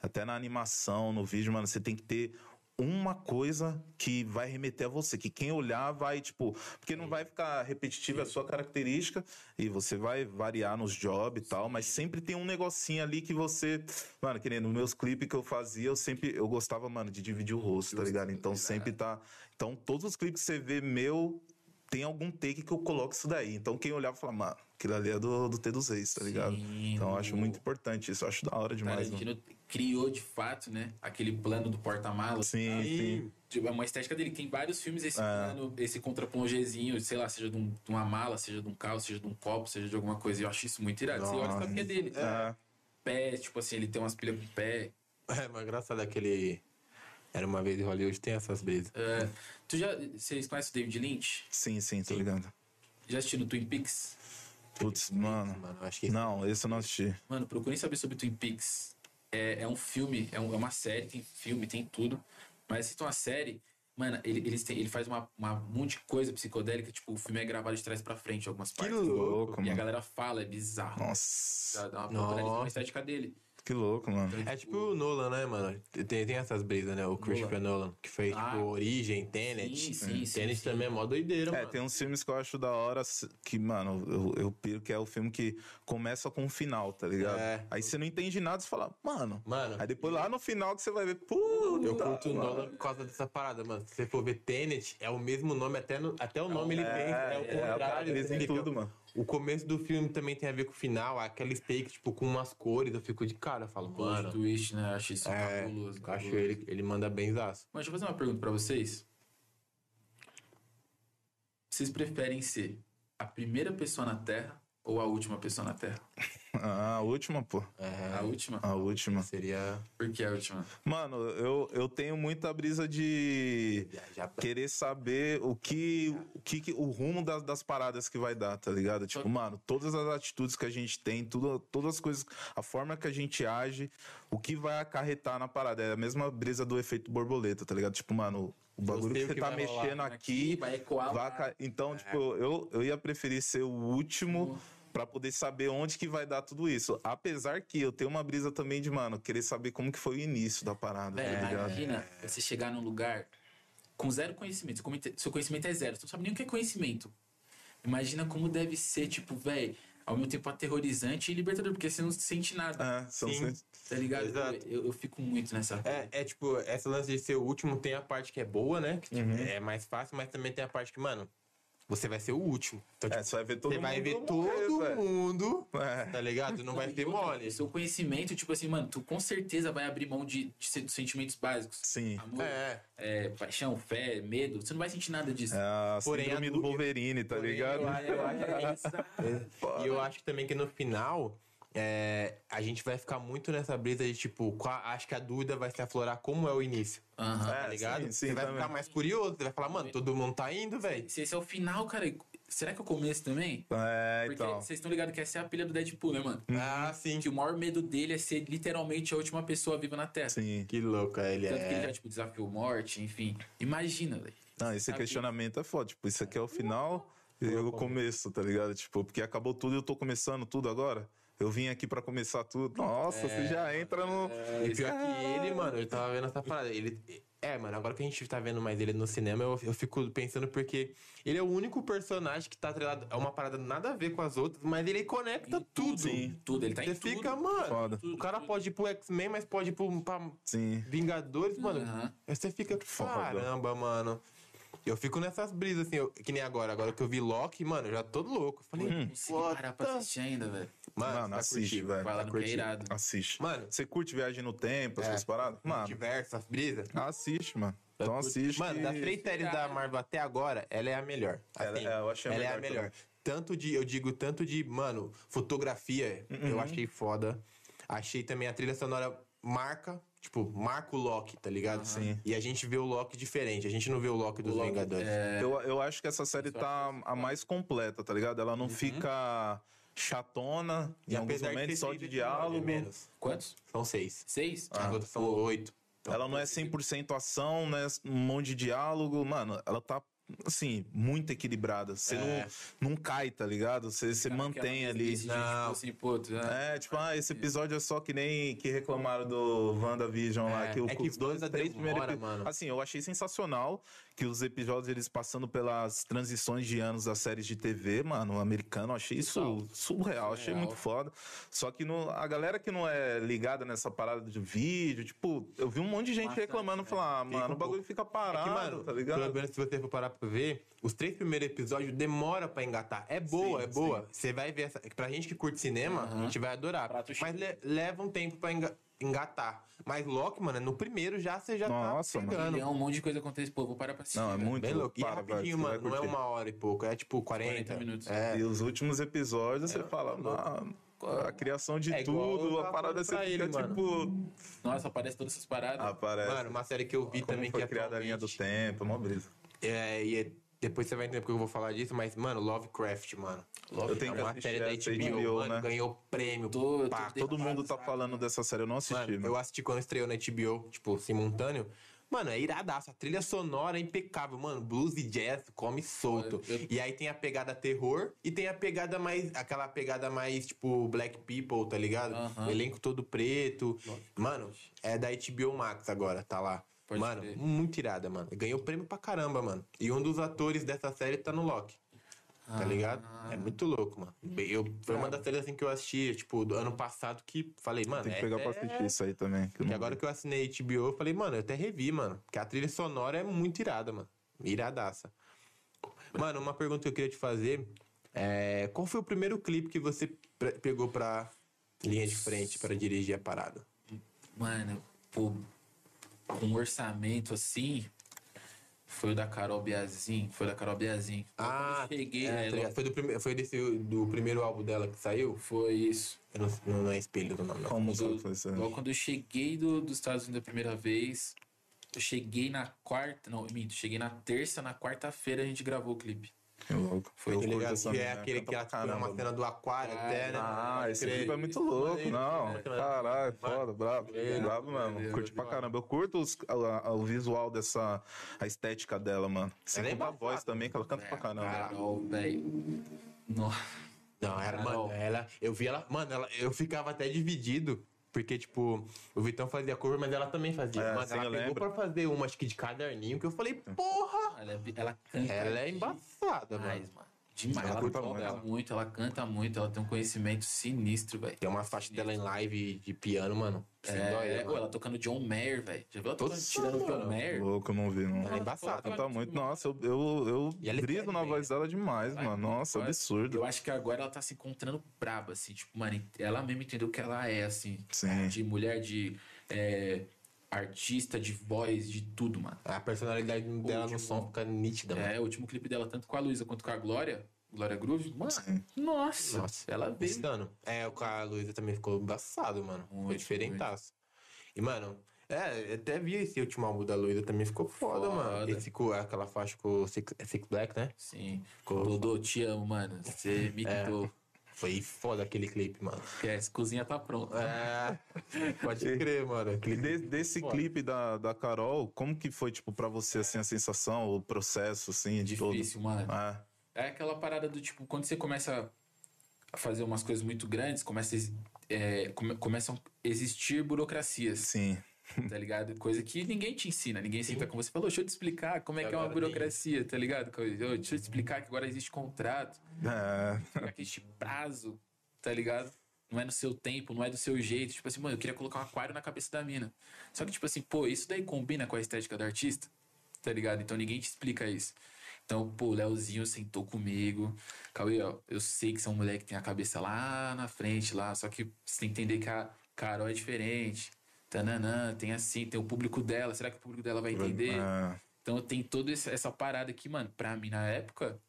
[SPEAKER 2] até na animação, no vídeo, mano, você tem que ter uma coisa que vai remeter a você. Que quem olhar vai, tipo... Porque não vai ficar repetitivo a sua característica e você vai variar nos jobs e tal, mas sempre tem um negocinho ali que você... Mano, que nem nos meus clipes que eu fazia, eu sempre... Eu gostava, mano, de dividir o rosto, tá ligado? Então sempre tá... Então todos os clipes que você vê meu tem algum take que eu coloco isso daí. Então quem olhar vai falar, mano, aquilo ali é do, do T dos Reis, tá ligado?
[SPEAKER 3] Sim,
[SPEAKER 2] então eu acho muito importante isso, eu acho da hora demais.
[SPEAKER 3] Tarantino criou de fato, né? Aquele plano do porta-malas.
[SPEAKER 2] Sim, sim.
[SPEAKER 3] Tipo, é uma estética dele. Tem vários filmes esse
[SPEAKER 2] É.
[SPEAKER 3] plano, esse contraplongezinho, sei lá, seja de, um- de uma mala, seja de um carro, seja de um copo, seja de alguma coisa. E eu acho isso muito irado. Você olha e sabe que é dele.
[SPEAKER 2] É.
[SPEAKER 3] Pé, tipo assim, ele tem umas pilhas com pé.
[SPEAKER 1] É, mas engraçado aquele. Era uma vez em Hollywood, tem essas brisas.
[SPEAKER 3] É, tu já. Vocês conhecem o David Lynch?
[SPEAKER 2] Sim, sim, tô ligado.
[SPEAKER 3] Já assistiram Twin Peaks?
[SPEAKER 2] Putz, mano.
[SPEAKER 1] Mano, que.
[SPEAKER 2] Não, esse eu não assisti.
[SPEAKER 3] Mano, procurem saber sobre Twin Peaks. É, é um filme, é, um- é uma série, tem filme, tem tudo. Mas assistam a série, mano, ele, eles têm- ele faz uma, uma um monte de coisa psicodélica, tipo, o filme é gravado de trás pra frente, algumas
[SPEAKER 1] Que
[SPEAKER 3] partes.
[SPEAKER 1] louco.
[SPEAKER 3] E a galera fala, é bizarro.
[SPEAKER 2] Nossa,
[SPEAKER 3] Dá, dá uma procurada
[SPEAKER 1] Nossa.
[SPEAKER 3] na estética dele.
[SPEAKER 2] Que louco, mano.
[SPEAKER 1] É tipo o Nolan, né, mano? Tem, tem essas brisas, né? O Christopher Nolan, que fez,
[SPEAKER 3] Ah.
[SPEAKER 1] tipo, Origem, Tenet.
[SPEAKER 3] Sim, sim, sim,
[SPEAKER 1] Tenet
[SPEAKER 3] sim.
[SPEAKER 1] também é mó doideira,
[SPEAKER 2] É,
[SPEAKER 1] mano.
[SPEAKER 2] tem uns filmes que eu acho da hora, que, mano, eu, eu piro que é o filme que começa com o final, tá ligado?
[SPEAKER 1] É.
[SPEAKER 2] Aí você não entende nada, você fala, mano.
[SPEAKER 1] Mano,
[SPEAKER 2] Aí depois lá no final que você vai ver, puta.
[SPEAKER 1] eu curto o. Nolan por causa dessa parada, mano. Se você for ver Tenet, é o mesmo nome, até, no, até o nome ele tem. É, o
[SPEAKER 2] É, é, o cara
[SPEAKER 1] contrário.
[SPEAKER 2] fez em
[SPEAKER 1] fica-
[SPEAKER 2] tudo, mano.
[SPEAKER 1] O começo do filme também tem a ver com o final, aquela take, tipo, com umas cores, eu fico de cara, eu falo, mano.
[SPEAKER 3] twist, né? Acho isso
[SPEAKER 1] É,
[SPEAKER 3] cabuloso.
[SPEAKER 1] acho
[SPEAKER 3] cabuloso.
[SPEAKER 1] ele, ele manda bem zaço.
[SPEAKER 3] Mas deixa eu fazer uma pergunta pra vocês. Vocês preferem ser a primeira pessoa na Terra ou a última pessoa na Terra?
[SPEAKER 2] Ah, a última, pô.
[SPEAKER 3] A última?
[SPEAKER 2] A última.
[SPEAKER 1] Seria.
[SPEAKER 3] Por que a última?
[SPEAKER 2] Mano, eu, eu tenho muita brisa de querer saber o que, o que que- o rumo das, das paradas que vai dar, tá ligado? Tipo, mano, todas as atitudes que a gente tem, tudo, todas as coisas, a forma que a gente age, o que vai acarretar na parada. É a mesma brisa do efeito borboleta, tá ligado? Tipo, mano, O bagulho que você
[SPEAKER 1] que
[SPEAKER 2] tá mexendo aqui,
[SPEAKER 3] aqui, vai ecoar
[SPEAKER 2] vai
[SPEAKER 3] lá.
[SPEAKER 2] ca- Então, tipo, eu, eu ia preferir ser o último pra poder saber onde que vai dar tudo isso. Apesar que eu tenho uma brisa também de, mano, querer saber como que foi o início da parada, tá ligado?
[SPEAKER 3] imagina você chegar num lugar com zero conhecimento. Seu conhecimento- Seu conhecimento é zero. Você não sabe nem o que é conhecimento. Imagina como deve ser, tipo, velho, ao mesmo tempo aterrorizante e libertador, porque você não sente nada.
[SPEAKER 2] É, são
[SPEAKER 1] Sim.
[SPEAKER 3] Tá ligado?
[SPEAKER 1] Exato.
[SPEAKER 3] Eu, eu fico muito nessa.
[SPEAKER 1] É, é tipo, essa lance de ser o último tem a parte que é boa, né? Que tipo,
[SPEAKER 2] Uhum.
[SPEAKER 1] é mais fácil, mas também tem a parte que, mano, você vai ser o último. Então,
[SPEAKER 2] É,
[SPEAKER 1] tipo,
[SPEAKER 2] você vai ver todo
[SPEAKER 1] você
[SPEAKER 2] mundo.
[SPEAKER 1] vai ver
[SPEAKER 2] morrer,
[SPEAKER 1] todo
[SPEAKER 2] velho.
[SPEAKER 1] mundo,
[SPEAKER 2] É.
[SPEAKER 1] tá ligado? Não vai ter
[SPEAKER 3] outra,
[SPEAKER 1] mole.
[SPEAKER 3] O seu conhecimento, tipo assim, mano, tu com certeza vai abrir mão de, de ser- dos sentimentos básicos.
[SPEAKER 2] Sim.
[SPEAKER 3] Amor,
[SPEAKER 1] É.
[SPEAKER 3] é, paixão, fé, medo. Você não vai sentir nada disso.
[SPEAKER 2] É a
[SPEAKER 1] Porém,
[SPEAKER 2] síndrome do Wolverine, tá
[SPEAKER 1] Porém,
[SPEAKER 2] ligado?
[SPEAKER 1] eu eu acho que é isso. E eu acho que também que no final, é, a gente vai ficar muito nessa brisa de, tipo, qual- acho que a dúvida vai se aflorar como é o início.
[SPEAKER 3] Aham.
[SPEAKER 1] Tá
[SPEAKER 2] É,
[SPEAKER 1] ligado?
[SPEAKER 2] sim, sim,
[SPEAKER 1] você vai
[SPEAKER 2] também.
[SPEAKER 1] ficar mais curioso, você vai falar, mano, todo mundo tá indo, velho.
[SPEAKER 3] Se esse é o final, cara, será que é o começo também?
[SPEAKER 2] É,
[SPEAKER 3] Porque
[SPEAKER 2] então.
[SPEAKER 3] vocês estão ligados que essa é a pilha do Deadpool, né, mano?
[SPEAKER 1] Ah, sim.
[SPEAKER 3] Que o maior medo dele é ser literalmente a última pessoa viva na Terra.
[SPEAKER 2] Sim.
[SPEAKER 1] Que louco ele
[SPEAKER 3] Tanto que ele
[SPEAKER 1] é.
[SPEAKER 3] já, tipo, desafiou morte, enfim. Imagina, velho.
[SPEAKER 2] Não, esse
[SPEAKER 3] Sabe?
[SPEAKER 2] questionamento é foda. Tipo, isso aqui é o final e o começo, tá ligado? Tipo, porque acabou tudo e eu tô começando tudo agora. Eu vim aqui pra começar tudo. Nossa, você já entra no.
[SPEAKER 1] E pior que ele, mano, eu tava vendo essa parada. Ele. É, mano, agora que a gente tá vendo mais ele no cinema, eu, eu fico pensando porque ele é o único personagem que tá atrelado a uma parada nada a ver com as outras, mas ele conecta tudo.
[SPEAKER 2] Sim.
[SPEAKER 3] Tudo, ele tá
[SPEAKER 1] Você
[SPEAKER 3] em tudo.
[SPEAKER 1] fica, mano.
[SPEAKER 2] Foda.
[SPEAKER 1] O cara pode ir pro X-Men, mas pode ir pro, pra
[SPEAKER 2] Sim.
[SPEAKER 1] Vingadores, mano. Aí você fica,
[SPEAKER 2] Foda.
[SPEAKER 1] caramba, mano. Eu fico nessas brisas, assim, eu- que nem agora. Agora que eu vi Loki, mano, eu já tô louco. Eu Falei,
[SPEAKER 3] Não consegui
[SPEAKER 1] what
[SPEAKER 3] parar pra assistir ainda, velho.
[SPEAKER 1] Mano,
[SPEAKER 2] Mano,
[SPEAKER 1] tá
[SPEAKER 2] assiste,
[SPEAKER 1] curtindo.
[SPEAKER 2] velho. Tá
[SPEAKER 3] que é
[SPEAKER 2] curtindo.
[SPEAKER 3] irado.
[SPEAKER 2] Assiste.
[SPEAKER 1] Mano,
[SPEAKER 2] Você curte viagem no tempo, essas
[SPEAKER 1] É.
[SPEAKER 2] paradas? Mano,
[SPEAKER 1] diversas brisas.
[SPEAKER 2] assiste, mano. Então assiste.
[SPEAKER 1] Mano, das três séries da Marvel até agora, ela é a melhor.
[SPEAKER 2] Ela-
[SPEAKER 1] Assim,
[SPEAKER 2] é, eu achei a
[SPEAKER 1] ela é a
[SPEAKER 2] melhor
[SPEAKER 1] melhor. Tanto de, eu digo, tanto de, mano, fotografia,
[SPEAKER 2] Uhum.
[SPEAKER 1] eu achei foda. Achei também a trilha sonora marca, tipo, marca o Loki, tá ligado?
[SPEAKER 2] Sim.
[SPEAKER 1] E a gente vê o Loki diferente, a gente não vê o Loki dos
[SPEAKER 3] Loki,
[SPEAKER 1] Vingadores.
[SPEAKER 3] é,
[SPEAKER 2] Eu, eu acho que essa série tá a mais completa, tá ligado? Ela não
[SPEAKER 1] Uhum.
[SPEAKER 2] fica chatona em alguns momentos, só de diálogo.
[SPEAKER 1] menos.
[SPEAKER 3] Quantos?
[SPEAKER 1] São seis.
[SPEAKER 3] Seis?
[SPEAKER 1] As outras são oito. Então,
[SPEAKER 2] Ela não é 100% ação, né? Um monte de diálogo. Mano, ela tá, assim, muito equilibrada. Você
[SPEAKER 1] É.
[SPEAKER 2] não, não cai, tá ligado? Você, você mantém ali.
[SPEAKER 3] Não. Tipo
[SPEAKER 1] Não.
[SPEAKER 3] assim, pô, tu, né?
[SPEAKER 2] É, tipo, ah, esse episódio é só que nem que reclamaram do WandaVision lá.
[SPEAKER 3] É,
[SPEAKER 2] Que, o-
[SPEAKER 1] é que
[SPEAKER 2] os dois,
[SPEAKER 1] Wanda
[SPEAKER 2] três primeiros. Assim, eu achei sensacional que os episódios, eles passando pelas transições de anos das séries de TV, mano, americano, achei isso surreal, achei
[SPEAKER 3] Surreal.
[SPEAKER 2] muito foda. Só que no, a galera que não é ligada nessa parada de vídeo, tipo, eu vi um monte de gente
[SPEAKER 3] Bastante,
[SPEAKER 2] reclamando,
[SPEAKER 3] né?
[SPEAKER 2] falar, ah,
[SPEAKER 1] Fica
[SPEAKER 2] mano,
[SPEAKER 1] um
[SPEAKER 2] o bagulho fica
[SPEAKER 1] É
[SPEAKER 2] parado,
[SPEAKER 1] que, mano,
[SPEAKER 2] tá ligado?
[SPEAKER 1] pelo menos se você for parar pra ver, os três primeiros episódios demora pra engatar. É boa,
[SPEAKER 2] Sim,
[SPEAKER 1] é boa. Você vai ver essa. Pra gente que curte cinema, a gente vai adorar.
[SPEAKER 3] Prato
[SPEAKER 1] Mas le- leva um tempo pra enga- engatar. Mas Loki, mano, no primeiro já você já
[SPEAKER 2] Nossa,
[SPEAKER 1] tá
[SPEAKER 2] mano.
[SPEAKER 1] pegando.
[SPEAKER 3] É um monte de coisa acontece. Pô, vou parar pra assistir.
[SPEAKER 2] Não, é muito
[SPEAKER 1] Bem louco. E é
[SPEAKER 2] para,
[SPEAKER 1] rapidinho,
[SPEAKER 2] vai
[SPEAKER 1] mano. Não é uma hora e pouco. É tipo 40.
[SPEAKER 3] 40 minutos.
[SPEAKER 1] É.
[SPEAKER 2] E os últimos episódios, você fala, mano, a criação de
[SPEAKER 1] É
[SPEAKER 2] tudo, a parada você fica
[SPEAKER 1] ele, mano.
[SPEAKER 2] tipo.
[SPEAKER 3] Nossa, aparece todas essas paradas.
[SPEAKER 2] Aparece.
[SPEAKER 1] Mano, uma série que eu vi
[SPEAKER 2] como
[SPEAKER 1] também
[SPEAKER 2] foi
[SPEAKER 1] que
[SPEAKER 2] criada a linha do tempo, uma brisa.
[SPEAKER 1] É, e é- depois você vai entender porque eu vou falar disso, mas, mano, Lovecraft, mano.
[SPEAKER 2] Eu tenho
[SPEAKER 1] é uma série da HBO,
[SPEAKER 2] HBO,
[SPEAKER 1] mano,
[SPEAKER 2] né?
[SPEAKER 1] ganhou prêmio.
[SPEAKER 3] Tô-
[SPEAKER 1] pá,
[SPEAKER 3] de-
[SPEAKER 2] Todo mundo tá
[SPEAKER 3] sabe,
[SPEAKER 2] falando dessa série, eu não assisti,
[SPEAKER 1] Mano,
[SPEAKER 2] mano.
[SPEAKER 1] eu assisti quando estreou na HBO, tipo, simultâneo. Mano, é iradaço. A trilha sonora é impecável, mano. Blues e jazz come solto.
[SPEAKER 3] Eu- eu-
[SPEAKER 1] E aí tem a pegada terror e tem a pegada mais. aquela pegada mais, tipo, Black People, tá ligado?
[SPEAKER 3] Aham.
[SPEAKER 1] O elenco todo preto. Mano, é da HBO Max agora, tá lá.
[SPEAKER 3] Pode
[SPEAKER 1] mano,
[SPEAKER 3] crer.
[SPEAKER 1] muito irada, mano. Ganhou prêmio pra caramba, mano. E um dos atores dessa série tá no Loki. Tá ligado?
[SPEAKER 3] Ah.
[SPEAKER 1] É muito louco, mano. Eu, foi uma das séries assim que eu assisti, tipo, do ano passado que falei, mano.
[SPEAKER 2] Tem que pegar
[SPEAKER 1] essa
[SPEAKER 2] pra
[SPEAKER 1] é-
[SPEAKER 2] assistir isso aí também.
[SPEAKER 1] e
[SPEAKER 2] não
[SPEAKER 1] agora
[SPEAKER 2] vi.
[SPEAKER 1] que eu assinei HBO, eu falei, mano, eu até revi, mano. Porque a trilha sonora é muito irada, mano. Iradaça. Mano, uma pergunta que eu queria te fazer é... Qual foi o primeiro clipe que você pegou pra linha de frente pra dirigir a parada?
[SPEAKER 3] Mano, pô, um orçamento assim, foi o da Carol Biazin. Foi o da Carol Biazin.
[SPEAKER 1] Ah,
[SPEAKER 3] quando eu cheguei,
[SPEAKER 1] é,
[SPEAKER 3] é, logo-
[SPEAKER 1] ligado? foi, do prime... foi desse, do primeiro álbum dela que saiu?
[SPEAKER 3] foi isso.
[SPEAKER 1] Eu não, não é espelho do nome, não.
[SPEAKER 2] Como?
[SPEAKER 3] Logo quando eu cheguei do, dos Estados Unidos a primeira vez, eu cheguei na quarta, não, minto, cheguei na terça, na quarta-feira a gente gravou o clipe.
[SPEAKER 2] Que louco.
[SPEAKER 1] Foi que
[SPEAKER 2] curto
[SPEAKER 1] ligado? Que é aquele que ela
[SPEAKER 2] pra
[SPEAKER 1] foi uma
[SPEAKER 2] caramba,
[SPEAKER 1] cena do aquário até, né?
[SPEAKER 2] Ah, esse
[SPEAKER 1] Creio.
[SPEAKER 2] clipe é muito louco, não. Caralho, foda, brabo.
[SPEAKER 1] É,
[SPEAKER 2] brabo mesmo.
[SPEAKER 3] maneiro,
[SPEAKER 2] Curti pra caramba. Eu curto os- a- a- o visual dessa. a estética dela, mano. Sem
[SPEAKER 1] é
[SPEAKER 2] contar a voz também, que ela canta pra caramba.
[SPEAKER 3] Carol, velho. Nossa.
[SPEAKER 1] Não, era, mano, ela. Eu vi ela. Mano, ela, eu ficava até dividido. Porque, tipo, o Vitão fazia cover, mas ela também fazia.
[SPEAKER 2] É, sim,
[SPEAKER 1] ela pegou
[SPEAKER 2] lembro.
[SPEAKER 1] pra fazer uma, acho que de caderninho, que eu falei, porra!
[SPEAKER 3] Ela, é- ela canta.
[SPEAKER 1] Ela é embaçada,
[SPEAKER 3] demais,
[SPEAKER 1] mano.
[SPEAKER 3] mano. Demais.
[SPEAKER 2] Ela
[SPEAKER 3] Ela,
[SPEAKER 2] canta
[SPEAKER 3] toca
[SPEAKER 2] muito.
[SPEAKER 3] muito. ela canta muito, ela tem um conhecimento sinistro, velho.
[SPEAKER 1] Tem uma faixa dela em live de piano, mano. Sem dó,
[SPEAKER 3] É,
[SPEAKER 1] mano.
[SPEAKER 3] ela tocando John Mayer, velho. Já viu ela tocando, tirando. John Mayer?
[SPEAKER 2] Louco, eu não vi, não.
[SPEAKER 1] Ela é embaçada.
[SPEAKER 2] Canta muito. Nossa, eu, eu, eu
[SPEAKER 1] ela
[SPEAKER 2] briso na voz dela demais, mano. Nossa,
[SPEAKER 3] Agora-
[SPEAKER 2] absurdo.
[SPEAKER 3] Eu acho que agora ela tá se encontrando braba, assim. Tipo, mano, ela mesmo entendeu o que ela é, assim.
[SPEAKER 2] Sim.
[SPEAKER 3] De mulher, de é, artista, de voz, de tudo, mano.
[SPEAKER 1] A personalidade dela no
[SPEAKER 3] último-
[SPEAKER 1] som fica nítida, mano.
[SPEAKER 3] É, o último clipe dela, tanto com a Luísa quanto com a Glória, Glória Groove, mano,
[SPEAKER 2] Sim.
[SPEAKER 3] nossa,
[SPEAKER 1] Nossa,
[SPEAKER 3] ela veio.
[SPEAKER 1] Insano. É, o com a Luísa também ficou embaçado, mano. Foi
[SPEAKER 3] Muito,
[SPEAKER 1] diferentaço. E, mano, é, até vi esse último álbum da Luísa também ficou foda,
[SPEAKER 3] Foda.
[SPEAKER 1] mano. Esse aquela faixa com o Six, Six Black, né?
[SPEAKER 3] Sim.
[SPEAKER 1] Ficou-
[SPEAKER 3] Dodô, te amo, mano. Você me
[SPEAKER 1] É.
[SPEAKER 3] quitou.
[SPEAKER 1] Foi foda aquele clipe, mano.
[SPEAKER 3] Esquece, cozinha tá pronta.
[SPEAKER 1] É, pode crer, mano.
[SPEAKER 2] E de- desse
[SPEAKER 3] Foda.
[SPEAKER 2] clipe da, da Carol, como que foi, tipo, pra você, assim, a sensação, o processo, assim, de todo?
[SPEAKER 3] Difícil, mano.
[SPEAKER 2] Ah,
[SPEAKER 3] É aquela parada do tipo, quando você começa a fazer umas coisas muito grandes, começa é, come- começam a existir burocracias,
[SPEAKER 2] sim.
[SPEAKER 3] Tá ligado? Coisa que ninguém te ensina, ninguém senta com você e fala, "Ô, deixa eu te explicar como é que é uma burocracia, tá ligado? Deixa eu te explicar que agora existe contrato,
[SPEAKER 2] É,
[SPEAKER 3] que existe prazo, tá ligado? Não é no seu tempo, não é do seu jeito. Tipo assim, mano, eu queria colocar um aquário na cabeça da mina. Só que, tipo assim, pô, isso daí combina com a estética do artista, tá ligado? Então ninguém te explica isso. Então, pô, o Leozinho sentou comigo. Cauê, ó, eu sei que você é um moleque que tem a cabeça lá na frente, lá, só que você tem que entender que a Carol é diferente. Tananã, tem assim, tem o público dela. Será que o público dela vai entender?
[SPEAKER 2] é,
[SPEAKER 3] Então tem toda essa, essa parada aqui, mano. Pra mim, na época,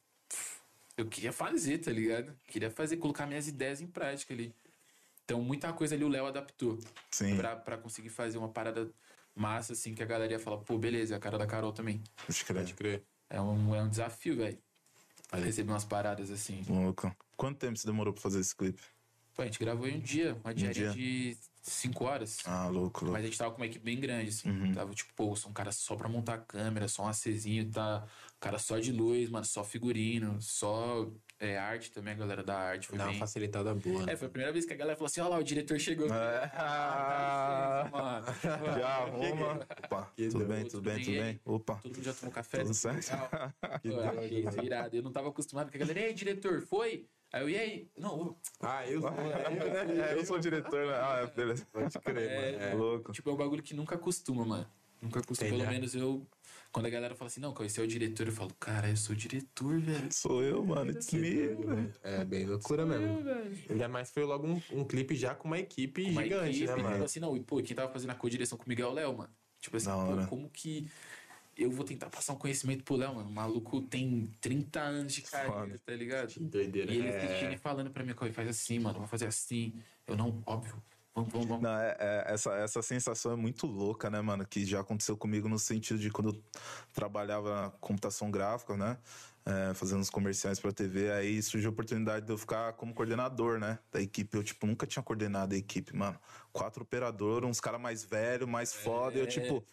[SPEAKER 3] eu queria fazer, tá ligado? Queria fazer, colocar minhas ideias em prática ali. Então, muita coisa ali o Léo adaptou.
[SPEAKER 2] sim.
[SPEAKER 3] Pra, pra conseguir fazer uma parada massa, assim, que a galera ia falar, pô, beleza, é a cara da Carol também.
[SPEAKER 2] Que é
[SPEAKER 1] Pode crer.
[SPEAKER 3] É um, é um desafio, velho. Receber umas paradas assim.
[SPEAKER 2] louco. Quanto tempo você demorou pra fazer esse clipe?
[SPEAKER 3] Pô, a gente gravou em um dia, uma diária
[SPEAKER 2] dia?
[SPEAKER 3] de cinco horas.
[SPEAKER 2] Ah, louco, louco.
[SPEAKER 3] Mas a gente tava com uma equipe bem grande, assim.
[SPEAKER 2] Uhum.
[SPEAKER 3] Tava tipo, pô, sou um cara só pra montar a câmera, só um acezinho, tá? Cara só de luz, mano, só figurino, só é, arte também, a galera da arte. Foi
[SPEAKER 1] Dá uma
[SPEAKER 3] bem...
[SPEAKER 1] facilitada boa. né?
[SPEAKER 3] É, foi a primeira vez que a galera falou assim: olha lá, o diretor chegou.
[SPEAKER 2] É.
[SPEAKER 3] Ah, mano.
[SPEAKER 2] Já arruma. Opa,
[SPEAKER 1] Que
[SPEAKER 2] tudo bem, tudo bem, tudo bem? Opa,
[SPEAKER 3] Todo mundo já tomou café?
[SPEAKER 2] tudo certo?
[SPEAKER 3] legal? Pô, isso irado. Eu não tava acostumado com a galera. E aí, diretor, foi? Aí eu, e aí? Não,
[SPEAKER 1] Ah, eu sou.
[SPEAKER 2] É, eu sou o diretor, né? Ah, é, beleza.
[SPEAKER 1] Pode crer,
[SPEAKER 3] É,
[SPEAKER 1] mano. É.
[SPEAKER 2] Louco.
[SPEAKER 3] tipo, é um bagulho que nunca acostuma, mano. Nunca acostuma.
[SPEAKER 1] Entendi.
[SPEAKER 3] Pelo menos eu. Quando a galera fala assim, não, esse é o diretor, eu falo, cara, eu sou o diretor, velho.
[SPEAKER 2] Sou eu, mano. It's me. velho.
[SPEAKER 1] É bem loucura mesmo. Ainda mais foi logo um, um clipe já com uma equipe
[SPEAKER 3] Uma
[SPEAKER 1] gigante,
[SPEAKER 3] equipe,
[SPEAKER 1] né, mano?
[SPEAKER 3] assim, não, e pô, quem tava fazendo a co-direção comigo é o Léo, mano. Tipo assim, pô, como que eu vou tentar passar um conhecimento pro Léo, mano? O maluco tem 30 anos de carreira,
[SPEAKER 2] Foda.
[SPEAKER 3] tá ligado?
[SPEAKER 1] Que doideira.
[SPEAKER 3] E ele
[SPEAKER 1] É.
[SPEAKER 3] e falando pra mim, "Cauê, faz assim, mano, vou fazer assim. Eu não, óbvio. Vamos, vamos, vamos.
[SPEAKER 2] Não, é, é- essa, essa sensação é muito louca, né, mano? Que já aconteceu comigo no sentido de quando eu trabalhava na computação gráfica, né? É, fazendo os comerciais pra TV, aí surgiu a oportunidade de eu ficar como coordenador, né? Da equipe. Eu, tipo, nunca tinha coordenado a equipe, mano. Quatro operadores, uns caras mais velhos, mais foda. E eu, tipo,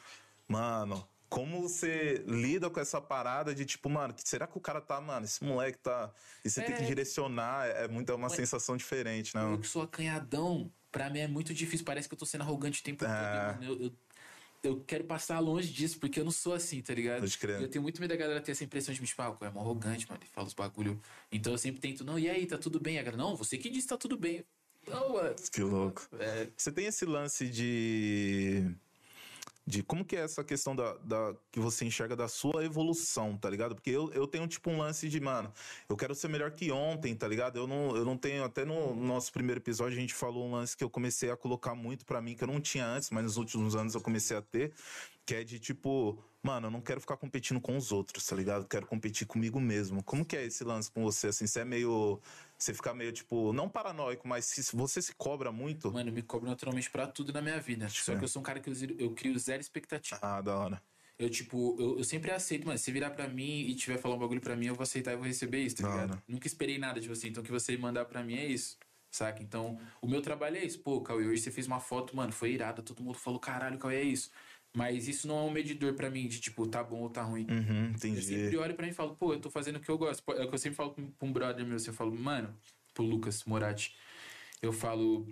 [SPEAKER 2] mano, como você lida com essa parada de, tipo, mano, será que o cara tá, mano, esse moleque tá. E você tem que
[SPEAKER 3] É.
[SPEAKER 2] direcionar, é muito é uma sensação diferente, né,
[SPEAKER 3] Eu que sou acanhadão, pra mim é muito difícil. Parece que eu tô sendo arrogante o tempo todo.
[SPEAKER 2] É.
[SPEAKER 3] mano. Eu, eu, eu quero passar longe disso, porque eu não sou assim, tá ligado? Eu tenho muito medo da galera ter essa impressão de me tipo, ah, é mó arrogante, mano. Ele fala os bagulho. Então eu sempre tento, não, e aí, tá tudo bem? A galera, não, você que disse que tá tudo bem. Não, mano.
[SPEAKER 2] Que louco.
[SPEAKER 3] É,
[SPEAKER 2] Você tem esse lance de. De como que é essa questão da, da- que você enxerga da sua evolução, tá ligado? Porque eu, eu tenho tipo um lance de, mano, eu quero ser melhor que ontem, tá ligado? Eu não, eu não tenho, até no nosso primeiro episódio a gente falou um lance que eu comecei a colocar muito pra mim, que eu não tinha antes, mas nos últimos anos eu comecei a ter, que é de tipo, mano, eu não quero ficar competindo com os outros, tá ligado? Eu quero competir comigo mesmo. Como que é esse lance com você, assim? Você é meio. Você fica meio, tipo, não paranoico, mas se você se cobra muito.
[SPEAKER 3] mano, eu me cobro naturalmente pra tudo na minha vida. Só
[SPEAKER 2] É.
[SPEAKER 3] que eu sou um cara que eu, eu crio zero expectativa.
[SPEAKER 2] Ah, da hora.
[SPEAKER 3] Eu, tipo, eu, eu sempre aceito, mano. Se virar pra mim e tiver falar um bagulho pra mim, eu vou aceitar e vou receber isso, tá ligado?
[SPEAKER 2] hora.
[SPEAKER 3] Nunca esperei nada de você. Então, o que você mandar pra mim é isso. Saca? Então, o meu trabalho é isso. Pô, Cauê, hoje você fez uma foto, mano, foi irada. Todo mundo falou, caralho, Cauê, é isso. Mas isso não é um medidor pra mim de, tipo, tá bom ou tá ruim.
[SPEAKER 2] Uhum,
[SPEAKER 3] Eu
[SPEAKER 2] entendi.
[SPEAKER 3] sempre olho pra mim e falo, pô, eu tô fazendo o que eu gosto. É o que eu sempre falo pra um- um brother meu. Você fala, mano, pro Lucas Moratti. Eu falo,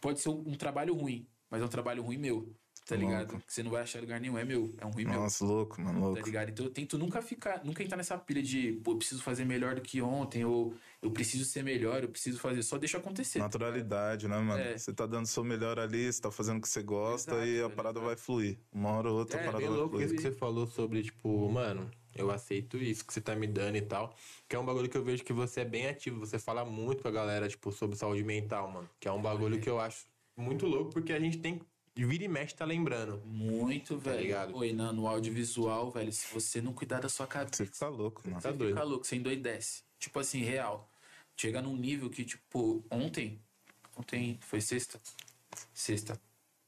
[SPEAKER 3] pode ser um trabalho ruim, mas é um trabalho ruim meu. Tá
[SPEAKER 2] Louco.
[SPEAKER 3] ligado? Que você não vai achar lugar nenhum, é meu. É um ruim meu.
[SPEAKER 2] Nossa, louco, mano,
[SPEAKER 3] Tá
[SPEAKER 2] louco.
[SPEAKER 3] ligado? Então eu tento nunca ficar, nunca entrar nessa pilha de, pô, eu preciso fazer melhor do que ontem, ou eu preciso ser melhor, eu preciso fazer. Só deixa acontecer.
[SPEAKER 2] Naturalidade, né, mano?
[SPEAKER 3] É.
[SPEAKER 2] Você tá dando o seu melhor ali, você tá fazendo o que você gosta
[SPEAKER 3] Exato,
[SPEAKER 2] e a
[SPEAKER 3] velho,
[SPEAKER 2] parada vai fluir. Uma hora ou outra
[SPEAKER 3] É,
[SPEAKER 2] a parada
[SPEAKER 1] Bem
[SPEAKER 2] vai
[SPEAKER 1] louco
[SPEAKER 2] fluir.
[SPEAKER 1] isso que você falou sobre, tipo, mano, eu aceito isso que você tá me dando e tal. Que é um bagulho que eu vejo que você é bem ativo. Você fala muito com a galera, tipo, sobre saúde mental, mano. Que é um bagulho que eu acho muito louco, porque a gente tem. Vira e mexe tá lembrando.
[SPEAKER 3] Muito, velho.
[SPEAKER 1] ligado?
[SPEAKER 3] Oi, não, no audiovisual, velho, se você não cuidar da sua cabeça,
[SPEAKER 2] Você fica louco, mano.
[SPEAKER 1] Tá
[SPEAKER 3] você
[SPEAKER 1] doido.
[SPEAKER 3] fica louco, você endoidece. Tipo assim, real. Chega num nível que, tipo, ontem. Ontem foi sexta? Sexta.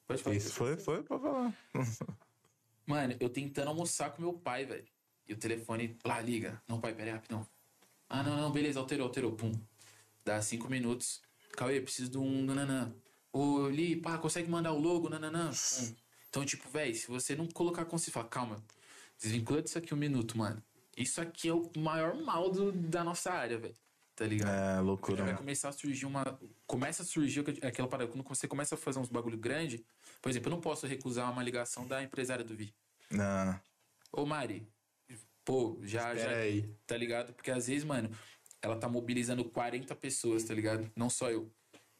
[SPEAKER 3] Pode falar.
[SPEAKER 2] Isso foi, foi pra falar.
[SPEAKER 3] Mano, eu tentando almoçar com meu pai, velho. E o telefone lá liga. Não, pai, pera aí, rapidão. Ah, não, não, beleza, alterou, alterou. Pum. Dá cinco minutos. Cauê, preciso de um nananã. Ô, Li, pá, consegue mandar o logo, nananã? Então, tipo, velho, se você não colocar consciência, fala, calma, desvincula disso aqui um minuto, mano. Isso aqui é o maior mal do, da nossa área, velho. Tá ligado?
[SPEAKER 2] É, loucura,
[SPEAKER 3] Porque vai começar a surgir uma. Começa a surgir aquela parada. Quando você começa a fazer uns bagulho grande, por exemplo, eu não posso recusar uma ligação da empresária do Vi.
[SPEAKER 2] Não.
[SPEAKER 3] Ô, Mari, pô, já,
[SPEAKER 1] Espera
[SPEAKER 3] já.
[SPEAKER 1] aí.
[SPEAKER 3] Tá ligado? Porque às vezes, mano, ela tá mobilizando 40 pessoas, tá ligado? Não só eu.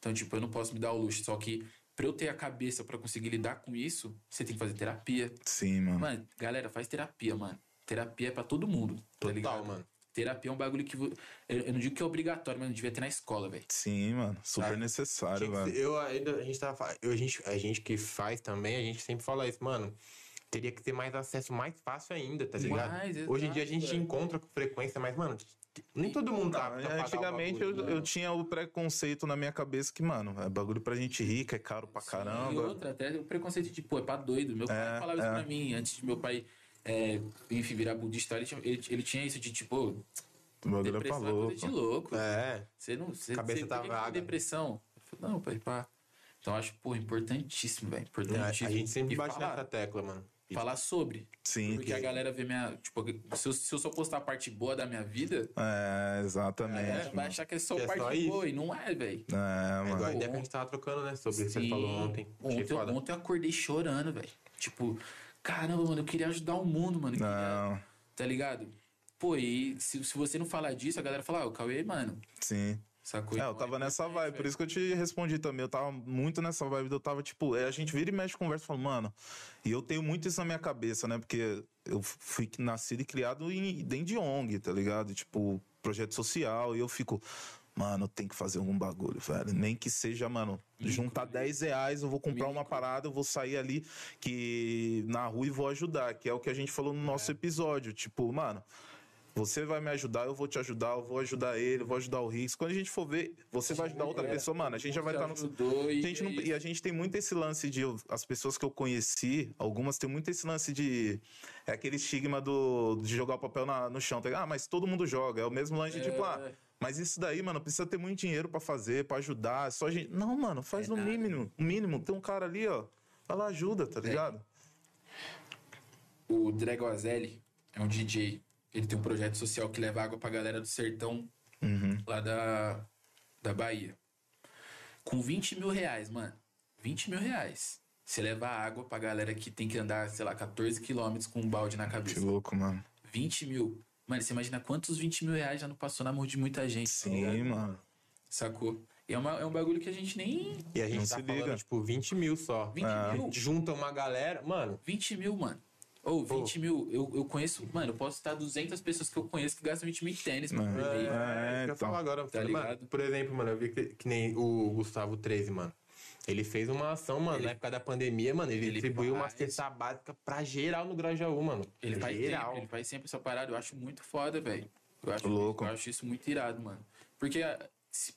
[SPEAKER 3] Então, tipo, eu não posso me dar o luxo. Só que pra eu ter a cabeça pra conseguir lidar com isso, você tem que fazer terapia.
[SPEAKER 2] Sim, mano.
[SPEAKER 3] Mano, galera, faz terapia, mano. Terapia é pra todo mundo. Tá
[SPEAKER 1] Total,
[SPEAKER 3] ligado?
[SPEAKER 1] mano.
[SPEAKER 3] Terapia é um bagulho que. Eu, eu não digo que é obrigatório, mas devia ter na escola, velho.
[SPEAKER 2] Sim, mano. Super
[SPEAKER 1] Sabe?
[SPEAKER 2] necessário,
[SPEAKER 1] que
[SPEAKER 2] velho.
[SPEAKER 1] eu ainda, a gente tava eu, a, gente, a gente que faz também, a gente sempre fala isso, mano. Teria que ter mais acesso mais fácil ainda, tá ligado?
[SPEAKER 3] Mais,
[SPEAKER 1] Hoje em dia a gente
[SPEAKER 3] velho.
[SPEAKER 1] encontra com frequência, mas, mano, nem todo mundo tá.
[SPEAKER 2] Antigamente
[SPEAKER 1] bagulho,
[SPEAKER 2] eu,
[SPEAKER 1] mano.
[SPEAKER 2] eu tinha o preconceito na minha cabeça que, mano, é bagulho pra gente rica, é caro pra
[SPEAKER 3] E
[SPEAKER 2] caramba.
[SPEAKER 3] outra, até o preconceito de, pô, é pra doido. Meu pai
[SPEAKER 2] É,
[SPEAKER 3] falava isso
[SPEAKER 2] é.
[SPEAKER 3] pra mim. Antes de meu pai, é, enfim, virar budista, ele tinha, ele, ele tinha isso de, tipo,
[SPEAKER 2] bagulho é
[SPEAKER 3] depressão é coisa de
[SPEAKER 2] louco.
[SPEAKER 3] louco.
[SPEAKER 1] É.
[SPEAKER 3] Você não. Você,
[SPEAKER 1] Cabeça
[SPEAKER 3] você,
[SPEAKER 1] tá
[SPEAKER 3] por que que tem
[SPEAKER 1] vaga.
[SPEAKER 3] depressão. Eu falei, não, pai, pá. Então acho, pô, importantíssimo, velho.
[SPEAKER 1] A,
[SPEAKER 3] Importantíssimo.
[SPEAKER 1] a gente sempre
[SPEAKER 3] E
[SPEAKER 1] bate
[SPEAKER 3] falar,
[SPEAKER 1] nessa tecla, mano.
[SPEAKER 3] Falar sobre.
[SPEAKER 2] Sim.
[SPEAKER 3] Porque a galera vê minha. Tipo, se eu, se eu só postar a parte boa da minha vida,
[SPEAKER 2] É, exatamente.
[SPEAKER 3] galera vai
[SPEAKER 2] mano.
[SPEAKER 3] achar que é só
[SPEAKER 1] Que é
[SPEAKER 3] parte
[SPEAKER 1] só isso.
[SPEAKER 3] boa. E não é, velho.
[SPEAKER 2] É,
[SPEAKER 1] É igual a
[SPEAKER 2] mano.
[SPEAKER 1] ideia que a gente tava trocando, né? Sobre isso que você falou ontem.
[SPEAKER 3] Ontem, eu- ontem eu acordei chorando, velho. Tipo, caramba, mano, eu queria ajudar o mundo, mano. queria-
[SPEAKER 2] Não,
[SPEAKER 3] Tá ligado? Pô, e se, se você não falar disso, a galera fala, ah, o Cauê, mano,
[SPEAKER 2] sim.
[SPEAKER 3] Sacou?
[SPEAKER 2] É, eu tava nessa
[SPEAKER 3] importante,
[SPEAKER 2] vibe, por isso que eu te respondi também. Eu tava muito nessa vibe, eu tava tipo, é, a gente vira e mexe conversa, fala, mano, e eu tenho muito isso na minha cabeça, né? Porque eu fui nascido e criado em, dentro de ONG, tá ligado? Tipo, projeto social, e eu fico, mano, tem que fazer algum bagulho, velho. Nem que seja, mano, juntar 10 reais, eu vou comprar uma parada, eu vou sair ali que na rua e vou ajudar, que é o que a gente falou no nosso episódio. Tipo, mano. Você vai me ajudar, eu vou te ajudar, eu vou ajudar ele, eu vou ajudar o Rix. Quando a gente for ver, você vai ajudar outra
[SPEAKER 3] É,
[SPEAKER 2] pessoa, mano. A gente já vai estar no.
[SPEAKER 3] ajudou
[SPEAKER 2] A
[SPEAKER 3] e,
[SPEAKER 2] gente não-
[SPEAKER 3] e-
[SPEAKER 2] a gente tem muito esse lance de. As pessoas que eu conheci, algumas têm muito esse lance de. É aquele estigma do, de jogar o papel na- no chão. tá? Ah, mas todo mundo joga. É o mesmo lance de tipo, ah, mas isso daí, mano, precisa ter muito dinheiro pra fazer, pra ajudar. é Só a gente. Não, mano, faz
[SPEAKER 3] É
[SPEAKER 2] no
[SPEAKER 3] nada.
[SPEAKER 2] mínimo. O mínimo. Tem um cara ali, ó. Vai lá, ajuda, tá ligado?
[SPEAKER 3] O Dregoazelli é um DJ. Ele tem um projeto social que leva água pra galera do sertão
[SPEAKER 2] Uhum.
[SPEAKER 3] lá da, da Bahia. Com 20 mil reais, mano. 20 mil reais. Você leva água pra galera que tem que andar, sei lá, 14 quilômetros com um balde na
[SPEAKER 2] Que
[SPEAKER 3] cabeça.
[SPEAKER 2] louco, mano.
[SPEAKER 3] 20 mil. Mano, você imagina quantos 20 mil reais já não passou na mão de muita gente. tá
[SPEAKER 2] Sim,
[SPEAKER 3] ligado?
[SPEAKER 2] mano.
[SPEAKER 3] Sacou? E é, uma- é um bagulho que a gente nem.
[SPEAKER 1] E a gente
[SPEAKER 2] Não
[SPEAKER 1] tá
[SPEAKER 2] se
[SPEAKER 1] falando,
[SPEAKER 2] liga.
[SPEAKER 1] tipo, 20 mil só.
[SPEAKER 3] 20
[SPEAKER 1] A
[SPEAKER 3] mil.
[SPEAKER 1] gente junta uma galera. Mano,
[SPEAKER 3] 20 mil, mano. Ou 20 mil, eu, eu conheço, mano, eu posso citar 200 pessoas que eu conheço que gastam 20 mil em tênis, mano, por
[SPEAKER 2] É.
[SPEAKER 1] É,
[SPEAKER 2] É,
[SPEAKER 1] é, eu
[SPEAKER 2] então.
[SPEAKER 1] falar agora.
[SPEAKER 3] Tá
[SPEAKER 1] Mano,
[SPEAKER 3] ligado?
[SPEAKER 1] por exemplo, mano, eu vi que, que nem o Gustavo 13, mano. Ele fez uma ação, mano,
[SPEAKER 3] Ele-
[SPEAKER 1] na época da pandemia, mano. Ele,
[SPEAKER 3] Ele
[SPEAKER 1] distribuiu uma
[SPEAKER 3] faz.
[SPEAKER 1] cesta básica pra geral no Grajaú, mano.
[SPEAKER 3] Ele faz,
[SPEAKER 1] geral.
[SPEAKER 3] sempre, ele faz sempre essa parada, eu acho muito foda, velho. Eu acho,
[SPEAKER 2] Louco.
[SPEAKER 3] eu acho isso muito irado, mano. Porque, se-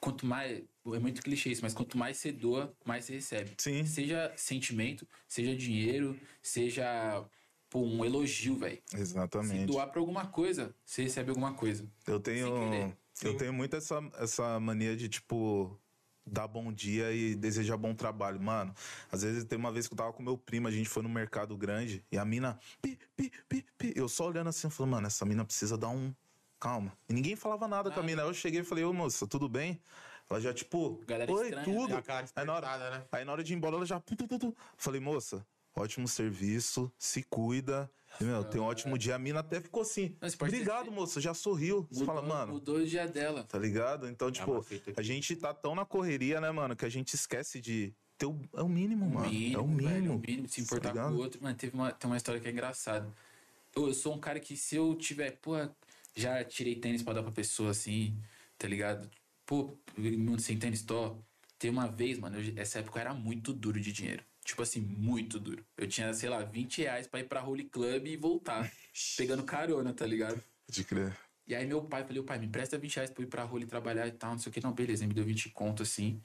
[SPEAKER 3] quanto mais. É muito clichê isso, mas quanto mais você doa, mais você recebe.
[SPEAKER 2] Sim.
[SPEAKER 3] Seja sentimento, seja dinheiro, seja pô, um elogio, velho. Se
[SPEAKER 2] Exatamente.
[SPEAKER 3] doar pra alguma coisa, você recebe alguma coisa.
[SPEAKER 2] Eu tenho, eu tenho muito essa, essa mania de, tipo, dar bom dia e desejar bom trabalho. Mano, às vezes tem uma vez que eu tava com meu primo, a gente foi no mercado grande e a mina, pi, pi, pi, pi. Eu só olhando assim, eu falei, mano, essa mina precisa dar um. Calma. E ninguém falava nada com a mina. Aí eu cheguei e falei, ô moça, tudo bem? Ela já, tipo,
[SPEAKER 3] Galera
[SPEAKER 2] oi,
[SPEAKER 3] estranha,
[SPEAKER 2] tudo.
[SPEAKER 3] né?
[SPEAKER 1] A cara
[SPEAKER 2] Aí na, hora,
[SPEAKER 1] né?
[SPEAKER 2] aí na hora de ir embora, ela já. tu, tu, tu. Falei, moça, ótimo serviço, se cuida. E, meu, tem um ótimo dia. A mina até ficou assim.
[SPEAKER 3] Mas
[SPEAKER 2] Obrigado,
[SPEAKER 3] ser-
[SPEAKER 2] moça, já sorriu. Você fala, mano.
[SPEAKER 3] Mudou o dia dela.
[SPEAKER 2] Tá ligado? Então, tipo,
[SPEAKER 1] aqui.
[SPEAKER 2] a gente tá tão na correria, né, mano, que a gente esquece de ter o. É o mínimo, mano. é o
[SPEAKER 3] velho,
[SPEAKER 2] mínimo.
[SPEAKER 3] o mínimo, se importar
[SPEAKER 2] Tá
[SPEAKER 3] com o outro. Mano, teve uma, tem uma história que é engraçada. Eu, eu sou um cara que se eu tiver, pô, já tirei tênis pra dar pra pessoa assim, tá ligado? Pô, mundo sem tênis tó. Tem uma vez, mano, eu- essa época eu era muito duro de dinheiro. Tipo assim, muito duro. Eu tinha, sei lá, 20 reais pra ir pra Holy Club e voltar. pegando carona, tá ligado?
[SPEAKER 2] De crer.
[SPEAKER 3] E aí meu pai, falei, pai, me empresta 20 reais pra ir pra e trabalhar e tal, não sei o que. Não, beleza, ele me deu 20 conto, assim.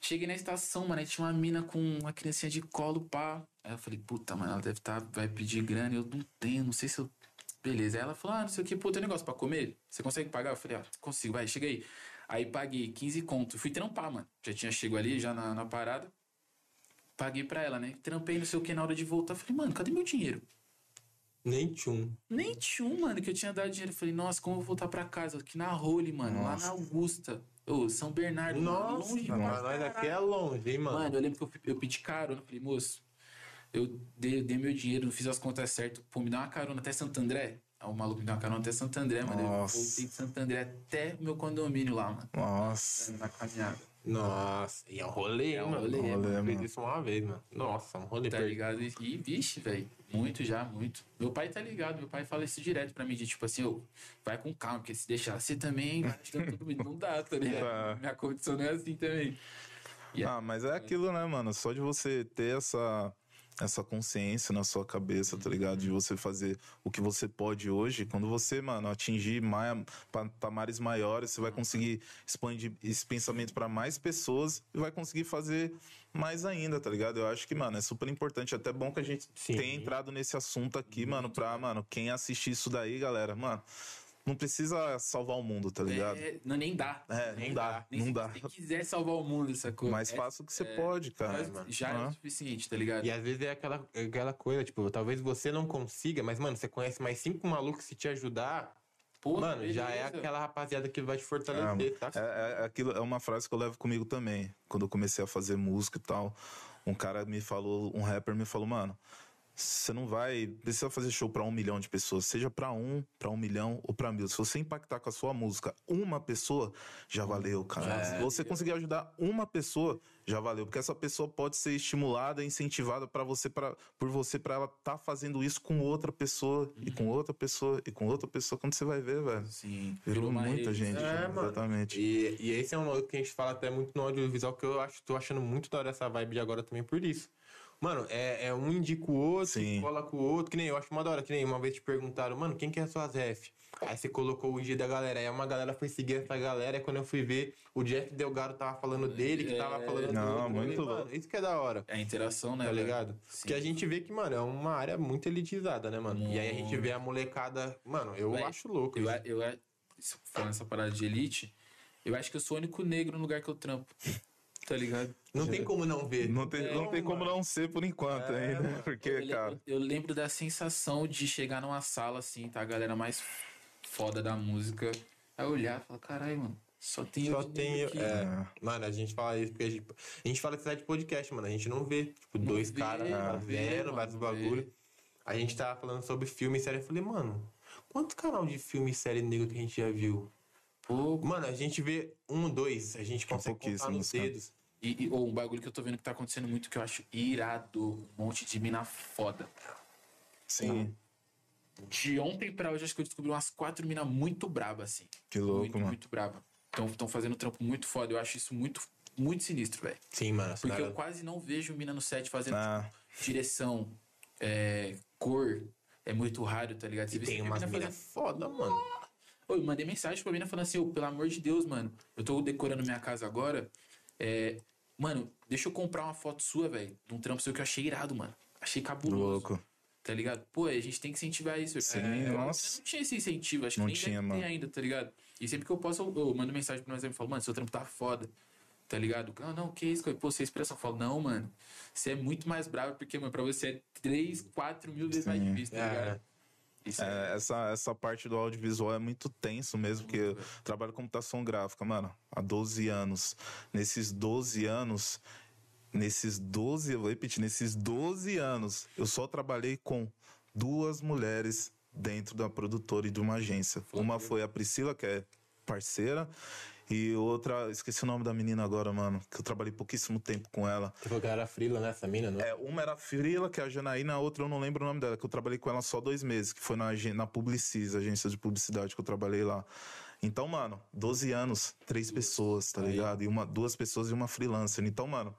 [SPEAKER 3] Cheguei na estação, mano, aí tinha uma mina com uma criancinha de colo, pá. Aí eu falei, puta, mano, ela deve tá, vai pedir grana, eu não tenho, não sei se eu... Beleza, aí ela falou, ah, não sei o que, pô, tem negócio pra comer? Você consegue pagar? Eu falei, ah, consigo, vai, cheguei. Aí paguei 15 conto, fui trampar, mano. Já tinha chego ali, já na, na parada. Paguei pra ela, né? Trampei, não sei o que, na hora de voltar. Falei, mano, cadê meu dinheiro?
[SPEAKER 1] Nem tchum.
[SPEAKER 3] Nem tinha um, mano, que eu tinha dado dinheiro. Eu Falei, nossa, como eu vou voltar pra casa? Aqui na Role, mano, lá na Augusta. Ô, São Bernardo, mano,
[SPEAKER 1] Nossa,
[SPEAKER 3] longe
[SPEAKER 1] pra
[SPEAKER 3] pra
[SPEAKER 1] nós aqui é longe, hein, mano?
[SPEAKER 3] Mano, eu lembro que eu, eu pedi carona. Falei, moço, eu dei, dei meu dinheiro, fiz as contas certas. Pô, me dá uma carona até Santo André. Aí o maluco me deu uma carona até Santo André, mano.
[SPEAKER 2] Nossa.
[SPEAKER 3] Eu voltei de Santo André até o meu condomínio lá, mano.
[SPEAKER 2] Nossa.
[SPEAKER 3] Na caminhada.
[SPEAKER 1] Nossa, e é um rolê,
[SPEAKER 3] É um
[SPEAKER 1] mano.
[SPEAKER 3] rolê,
[SPEAKER 1] Eu
[SPEAKER 2] mano.
[SPEAKER 1] fiz isso uma vez, mano. Nossa, um rolê
[SPEAKER 3] Tá
[SPEAKER 1] perdido.
[SPEAKER 3] ligado? E, vixe, velho, muito já, muito. Meu pai tá ligado, meu pai fala isso direto pra mim, de tipo assim, ô, vai com calma, porque se deixar você também, vai ajudando todo mundo. Não dá, tá ligado?
[SPEAKER 2] Tá.
[SPEAKER 3] Minha condição não é assim também.
[SPEAKER 2] Ah, mas é aquilo, né, mano? Só de você ter essa, essa consciência na sua cabeça, tá ligado? De você fazer o que você pode hoje. Quando você, mano, atingir mai- patamares maiores, você vai conseguir expandir esse pensamento pra mais pessoas e vai conseguir fazer mais ainda, tá ligado? Eu acho que, mano, é super importante. Até bom que a gente
[SPEAKER 1] Sim.
[SPEAKER 2] tenha entrado nesse assunto aqui, mano, pra, mano, quem assistir isso daí, galera, mano, não precisa salvar o mundo, tá ligado?
[SPEAKER 3] É, não, nem dá.
[SPEAKER 2] É, não dá,
[SPEAKER 3] Nem
[SPEAKER 2] não
[SPEAKER 3] se
[SPEAKER 2] dá.
[SPEAKER 3] você quiser salvar o mundo, essa coisa.
[SPEAKER 2] Mas faça o que você pode, cara.
[SPEAKER 3] já é o suficiente, tá ligado?
[SPEAKER 1] E às vezes é aquela, é aquela coisa, tipo, talvez você não consiga, mas, mano, você conhece mais cinco malucos se te ajudar.
[SPEAKER 3] Pô,
[SPEAKER 1] mano, já é
[SPEAKER 3] beleza.
[SPEAKER 1] aquela rapaziada que vai te fortalecer, tá?
[SPEAKER 2] É, é- aquilo é uma frase que eu levo comigo também. Quando eu comecei a fazer música e tal, um cara me falou, um rapper me falou, mano, você não vai precisa fazer show pra um milhão de pessoas, seja pra um, pra um milhão ou pra mil. Se você impactar com a sua música uma pessoa, já valeu, cara. Se você conseguir ajudar uma pessoa, já valeu, porque essa pessoa pode ser estimulada, incentivada para você, pra, por você, pra ela estar fazendo isso com outra pessoa e com outra pessoa e com outra pessoa. Quando você vai ver, velho.
[SPEAKER 3] Sim,
[SPEAKER 2] Virou muita gente,
[SPEAKER 1] É, mano.
[SPEAKER 2] exatamente.
[SPEAKER 1] E, e esse é um que a gente fala até muito no audiovisual, que eu acho, tô achando muito da hora essa vibe de agora também por isso. Mano, é, é um indica o outro,
[SPEAKER 2] Sim.
[SPEAKER 1] cola com o outro, que nem eu acho uma da hora, que nem uma vez te perguntaram, mano, quem que é as suas ref? Aí você colocou o dia da galera, aí uma galera foi seguir essa galera, e quando eu fui ver, o Jeff Delgado tava falando dele, que tava
[SPEAKER 3] É,
[SPEAKER 1] falando do
[SPEAKER 2] não,
[SPEAKER 1] outro. Eu
[SPEAKER 2] muito
[SPEAKER 1] falei, mano, isso que é da hora.
[SPEAKER 3] É a interação, né?
[SPEAKER 1] Tá
[SPEAKER 3] velho?
[SPEAKER 1] ligado?
[SPEAKER 3] Sim.
[SPEAKER 1] Porque a gente vê que, mano, é uma área muito elitizada, né, mano? E aí a gente vê a molecada. Mano, eu
[SPEAKER 3] Véi,
[SPEAKER 1] acho louco.
[SPEAKER 3] Eu,
[SPEAKER 1] isso.
[SPEAKER 3] eu, eu, falando essa parada de elite, eu acho que eu sou o único negro no lugar que eu trampo. Tá ligado?
[SPEAKER 1] Não tem como não ver.
[SPEAKER 2] Não tem, não tem como não ser por enquanto
[SPEAKER 1] É,
[SPEAKER 2] ainda,
[SPEAKER 1] mano.
[SPEAKER 2] porque,
[SPEAKER 3] eu,
[SPEAKER 2] cara.
[SPEAKER 3] eu, eu lembro da sensação de chegar numa sala assim, tá? A galera mais foda da música. Aí olhar e falar, caralho, mano, só tem
[SPEAKER 1] Só tem.
[SPEAKER 3] aqui.
[SPEAKER 1] É, mano, a gente fala isso porque a gente, a gente fala cidade de podcast, mano. A gente não vê, tipo, dois
[SPEAKER 3] vê,
[SPEAKER 1] caras
[SPEAKER 3] não
[SPEAKER 1] fazendo
[SPEAKER 3] mano,
[SPEAKER 1] vários
[SPEAKER 3] não
[SPEAKER 1] bagulho. A gente tava falando sobre filme e série. Eu falei, mano, quantos canal de filme e série negro que a gente já viu?
[SPEAKER 3] Pô,
[SPEAKER 1] Mano, a gente vê um, dois, a gente consegue contar nos dedos.
[SPEAKER 3] E, e ou um bagulho que eu tô vendo que tá acontecendo muito que eu acho irado. Um monte de mina foda.
[SPEAKER 2] Sim,
[SPEAKER 3] De ontem pra hoje, acho que eu descobri umas quatro minas muito brabas, assim.
[SPEAKER 2] que louco,
[SPEAKER 3] muito,
[SPEAKER 2] mano.
[SPEAKER 3] muito braba. Estão fazendo um trampo muito foda. Eu acho isso muito, muito sinistro, velho.
[SPEAKER 1] Sim, mano.
[SPEAKER 3] Porque eu quase não vejo mina no set fazendo
[SPEAKER 2] Ah,
[SPEAKER 3] tipo, direção, é, cor. É muito raro, tá ligado? Você
[SPEAKER 1] E tem umas
[SPEAKER 3] mina fazendo-
[SPEAKER 1] foda, mano.
[SPEAKER 3] Eu mandei mensagem pra menina falando assim, ô, pelo amor de Deus, mano, eu tô decorando minha casa agora. É. Mano, deixa eu comprar uma foto sua, velho, de um trampo seu que eu achei irado, mano. Achei cabuloso.
[SPEAKER 2] Louco.
[SPEAKER 3] Tá ligado? Pô, a gente tem que incentivar isso.
[SPEAKER 2] Sim,
[SPEAKER 3] é,
[SPEAKER 2] nossa.
[SPEAKER 3] Eu não tinha esse incentivo, acho que
[SPEAKER 2] Não
[SPEAKER 3] nem
[SPEAKER 2] tinha,
[SPEAKER 3] ter ainda, tá ligado? E sempre que eu posso, eu, eu mando mensagem pro nós e falo, mano, seu trampo tá foda. Tá ligado? Ah, não, que isso? Pô, você expressa, eu falo, não, mano. Você é muito mais bravo, porque, mano, pra você é 3, 4 mil vezes mais
[SPEAKER 2] Sim.
[SPEAKER 3] difícil, tá
[SPEAKER 1] É.
[SPEAKER 3] ligado? Isso
[SPEAKER 2] É, essa, essa parte do audiovisual é muito tenso mesmo, porque eu trabalho com computação gráfica, mano, há 12 anos. Nesses 12 anos, nesses 12, eu vou repetir, nesses 12 anos, eu só trabalhei com duas mulheres dentro da produtora e de uma agência. Uma foi a Priscila, que é parceira, e outra, esqueci o nome da menina agora, mano, que eu trabalhei pouquíssimo tempo com ela.
[SPEAKER 1] Você falou que ela era frila, né? Essa mina, não é?
[SPEAKER 2] É, uma era a Frila, que é a Janaína, a outra eu não lembro o nome dela, que eu trabalhei com ela só dois meses, que foi na, na Publicis, agência de publicidade que eu trabalhei lá. Então, mano, 12 anos, três pessoas, tá ligado? E uma, duas pessoas e uma freelancer. Então, mano,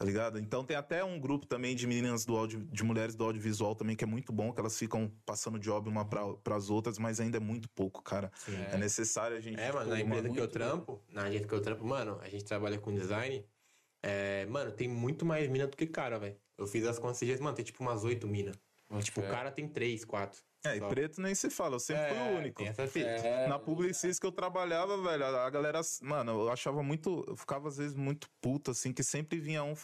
[SPEAKER 2] tá ligado? Então tem até um grupo também de meninas do áudio, de mulheres do audiovisual também, que é muito bom, que elas ficam passando job uma pra, pras outras, mas ainda é muito pouco, cara. É, necessário a gente.
[SPEAKER 1] É, mano,
[SPEAKER 2] tipo,
[SPEAKER 1] na empresa que eu
[SPEAKER 3] muito
[SPEAKER 1] trampo, na agência que eu trampo, mano, a gente trabalha com design. É, mano, tem muito mais mina do que cara, velho. Eu fiz as contas esses dias, mano, tem tipo umas oito minas. Tipo, o cara tem três, quatro.
[SPEAKER 2] É, e preto nem se fala, eu sempre fui o único.
[SPEAKER 1] Essa fita.
[SPEAKER 3] É,
[SPEAKER 2] Na Publicis que eu trabalhava, velho, a galera, mano, eu achava muito, eu ficava às vezes muito puto, assim, que sempre vinha um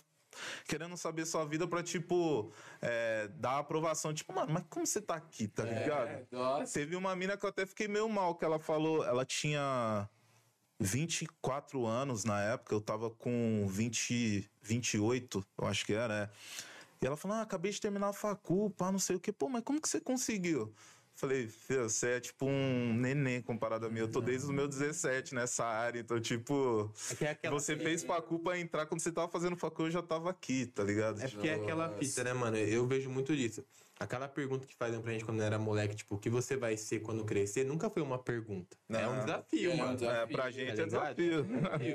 [SPEAKER 2] querendo saber sua vida pra, tipo, é, dar aprovação. Tipo, mano, mas como você tá aqui, tá ligado?
[SPEAKER 3] É.
[SPEAKER 2] Teve uma mina que eu até fiquei meio mal, que ela falou, ela tinha 24 anos na época, eu tava com 20, 28, eu acho que era, é. E ela falou, ah, acabei de terminar a facul, pá, não sei o quê. Pô, mas como que você conseguiu? Falei, filho, você é tipo um neném comparado a mim. Eu tô desde os meus 17 nessa área, então, tipo,
[SPEAKER 1] É que é aquela
[SPEAKER 2] você fez facul pra entrar. Quando você tava fazendo facul, eu já tava aqui, tá ligado?
[SPEAKER 1] É porque é aquela
[SPEAKER 3] Nossa.
[SPEAKER 1] fita, né, mano? Eu vejo muito disso. Aquela pergunta que faziam pra gente quando era moleque, tipo, o que você vai ser quando crescer, nunca foi uma pergunta. É um
[SPEAKER 2] Não.
[SPEAKER 1] desafio,
[SPEAKER 3] É um
[SPEAKER 1] mano.
[SPEAKER 3] desafio.
[SPEAKER 2] É, pra gente
[SPEAKER 1] tá
[SPEAKER 2] é
[SPEAKER 1] ligado?
[SPEAKER 2] desafio.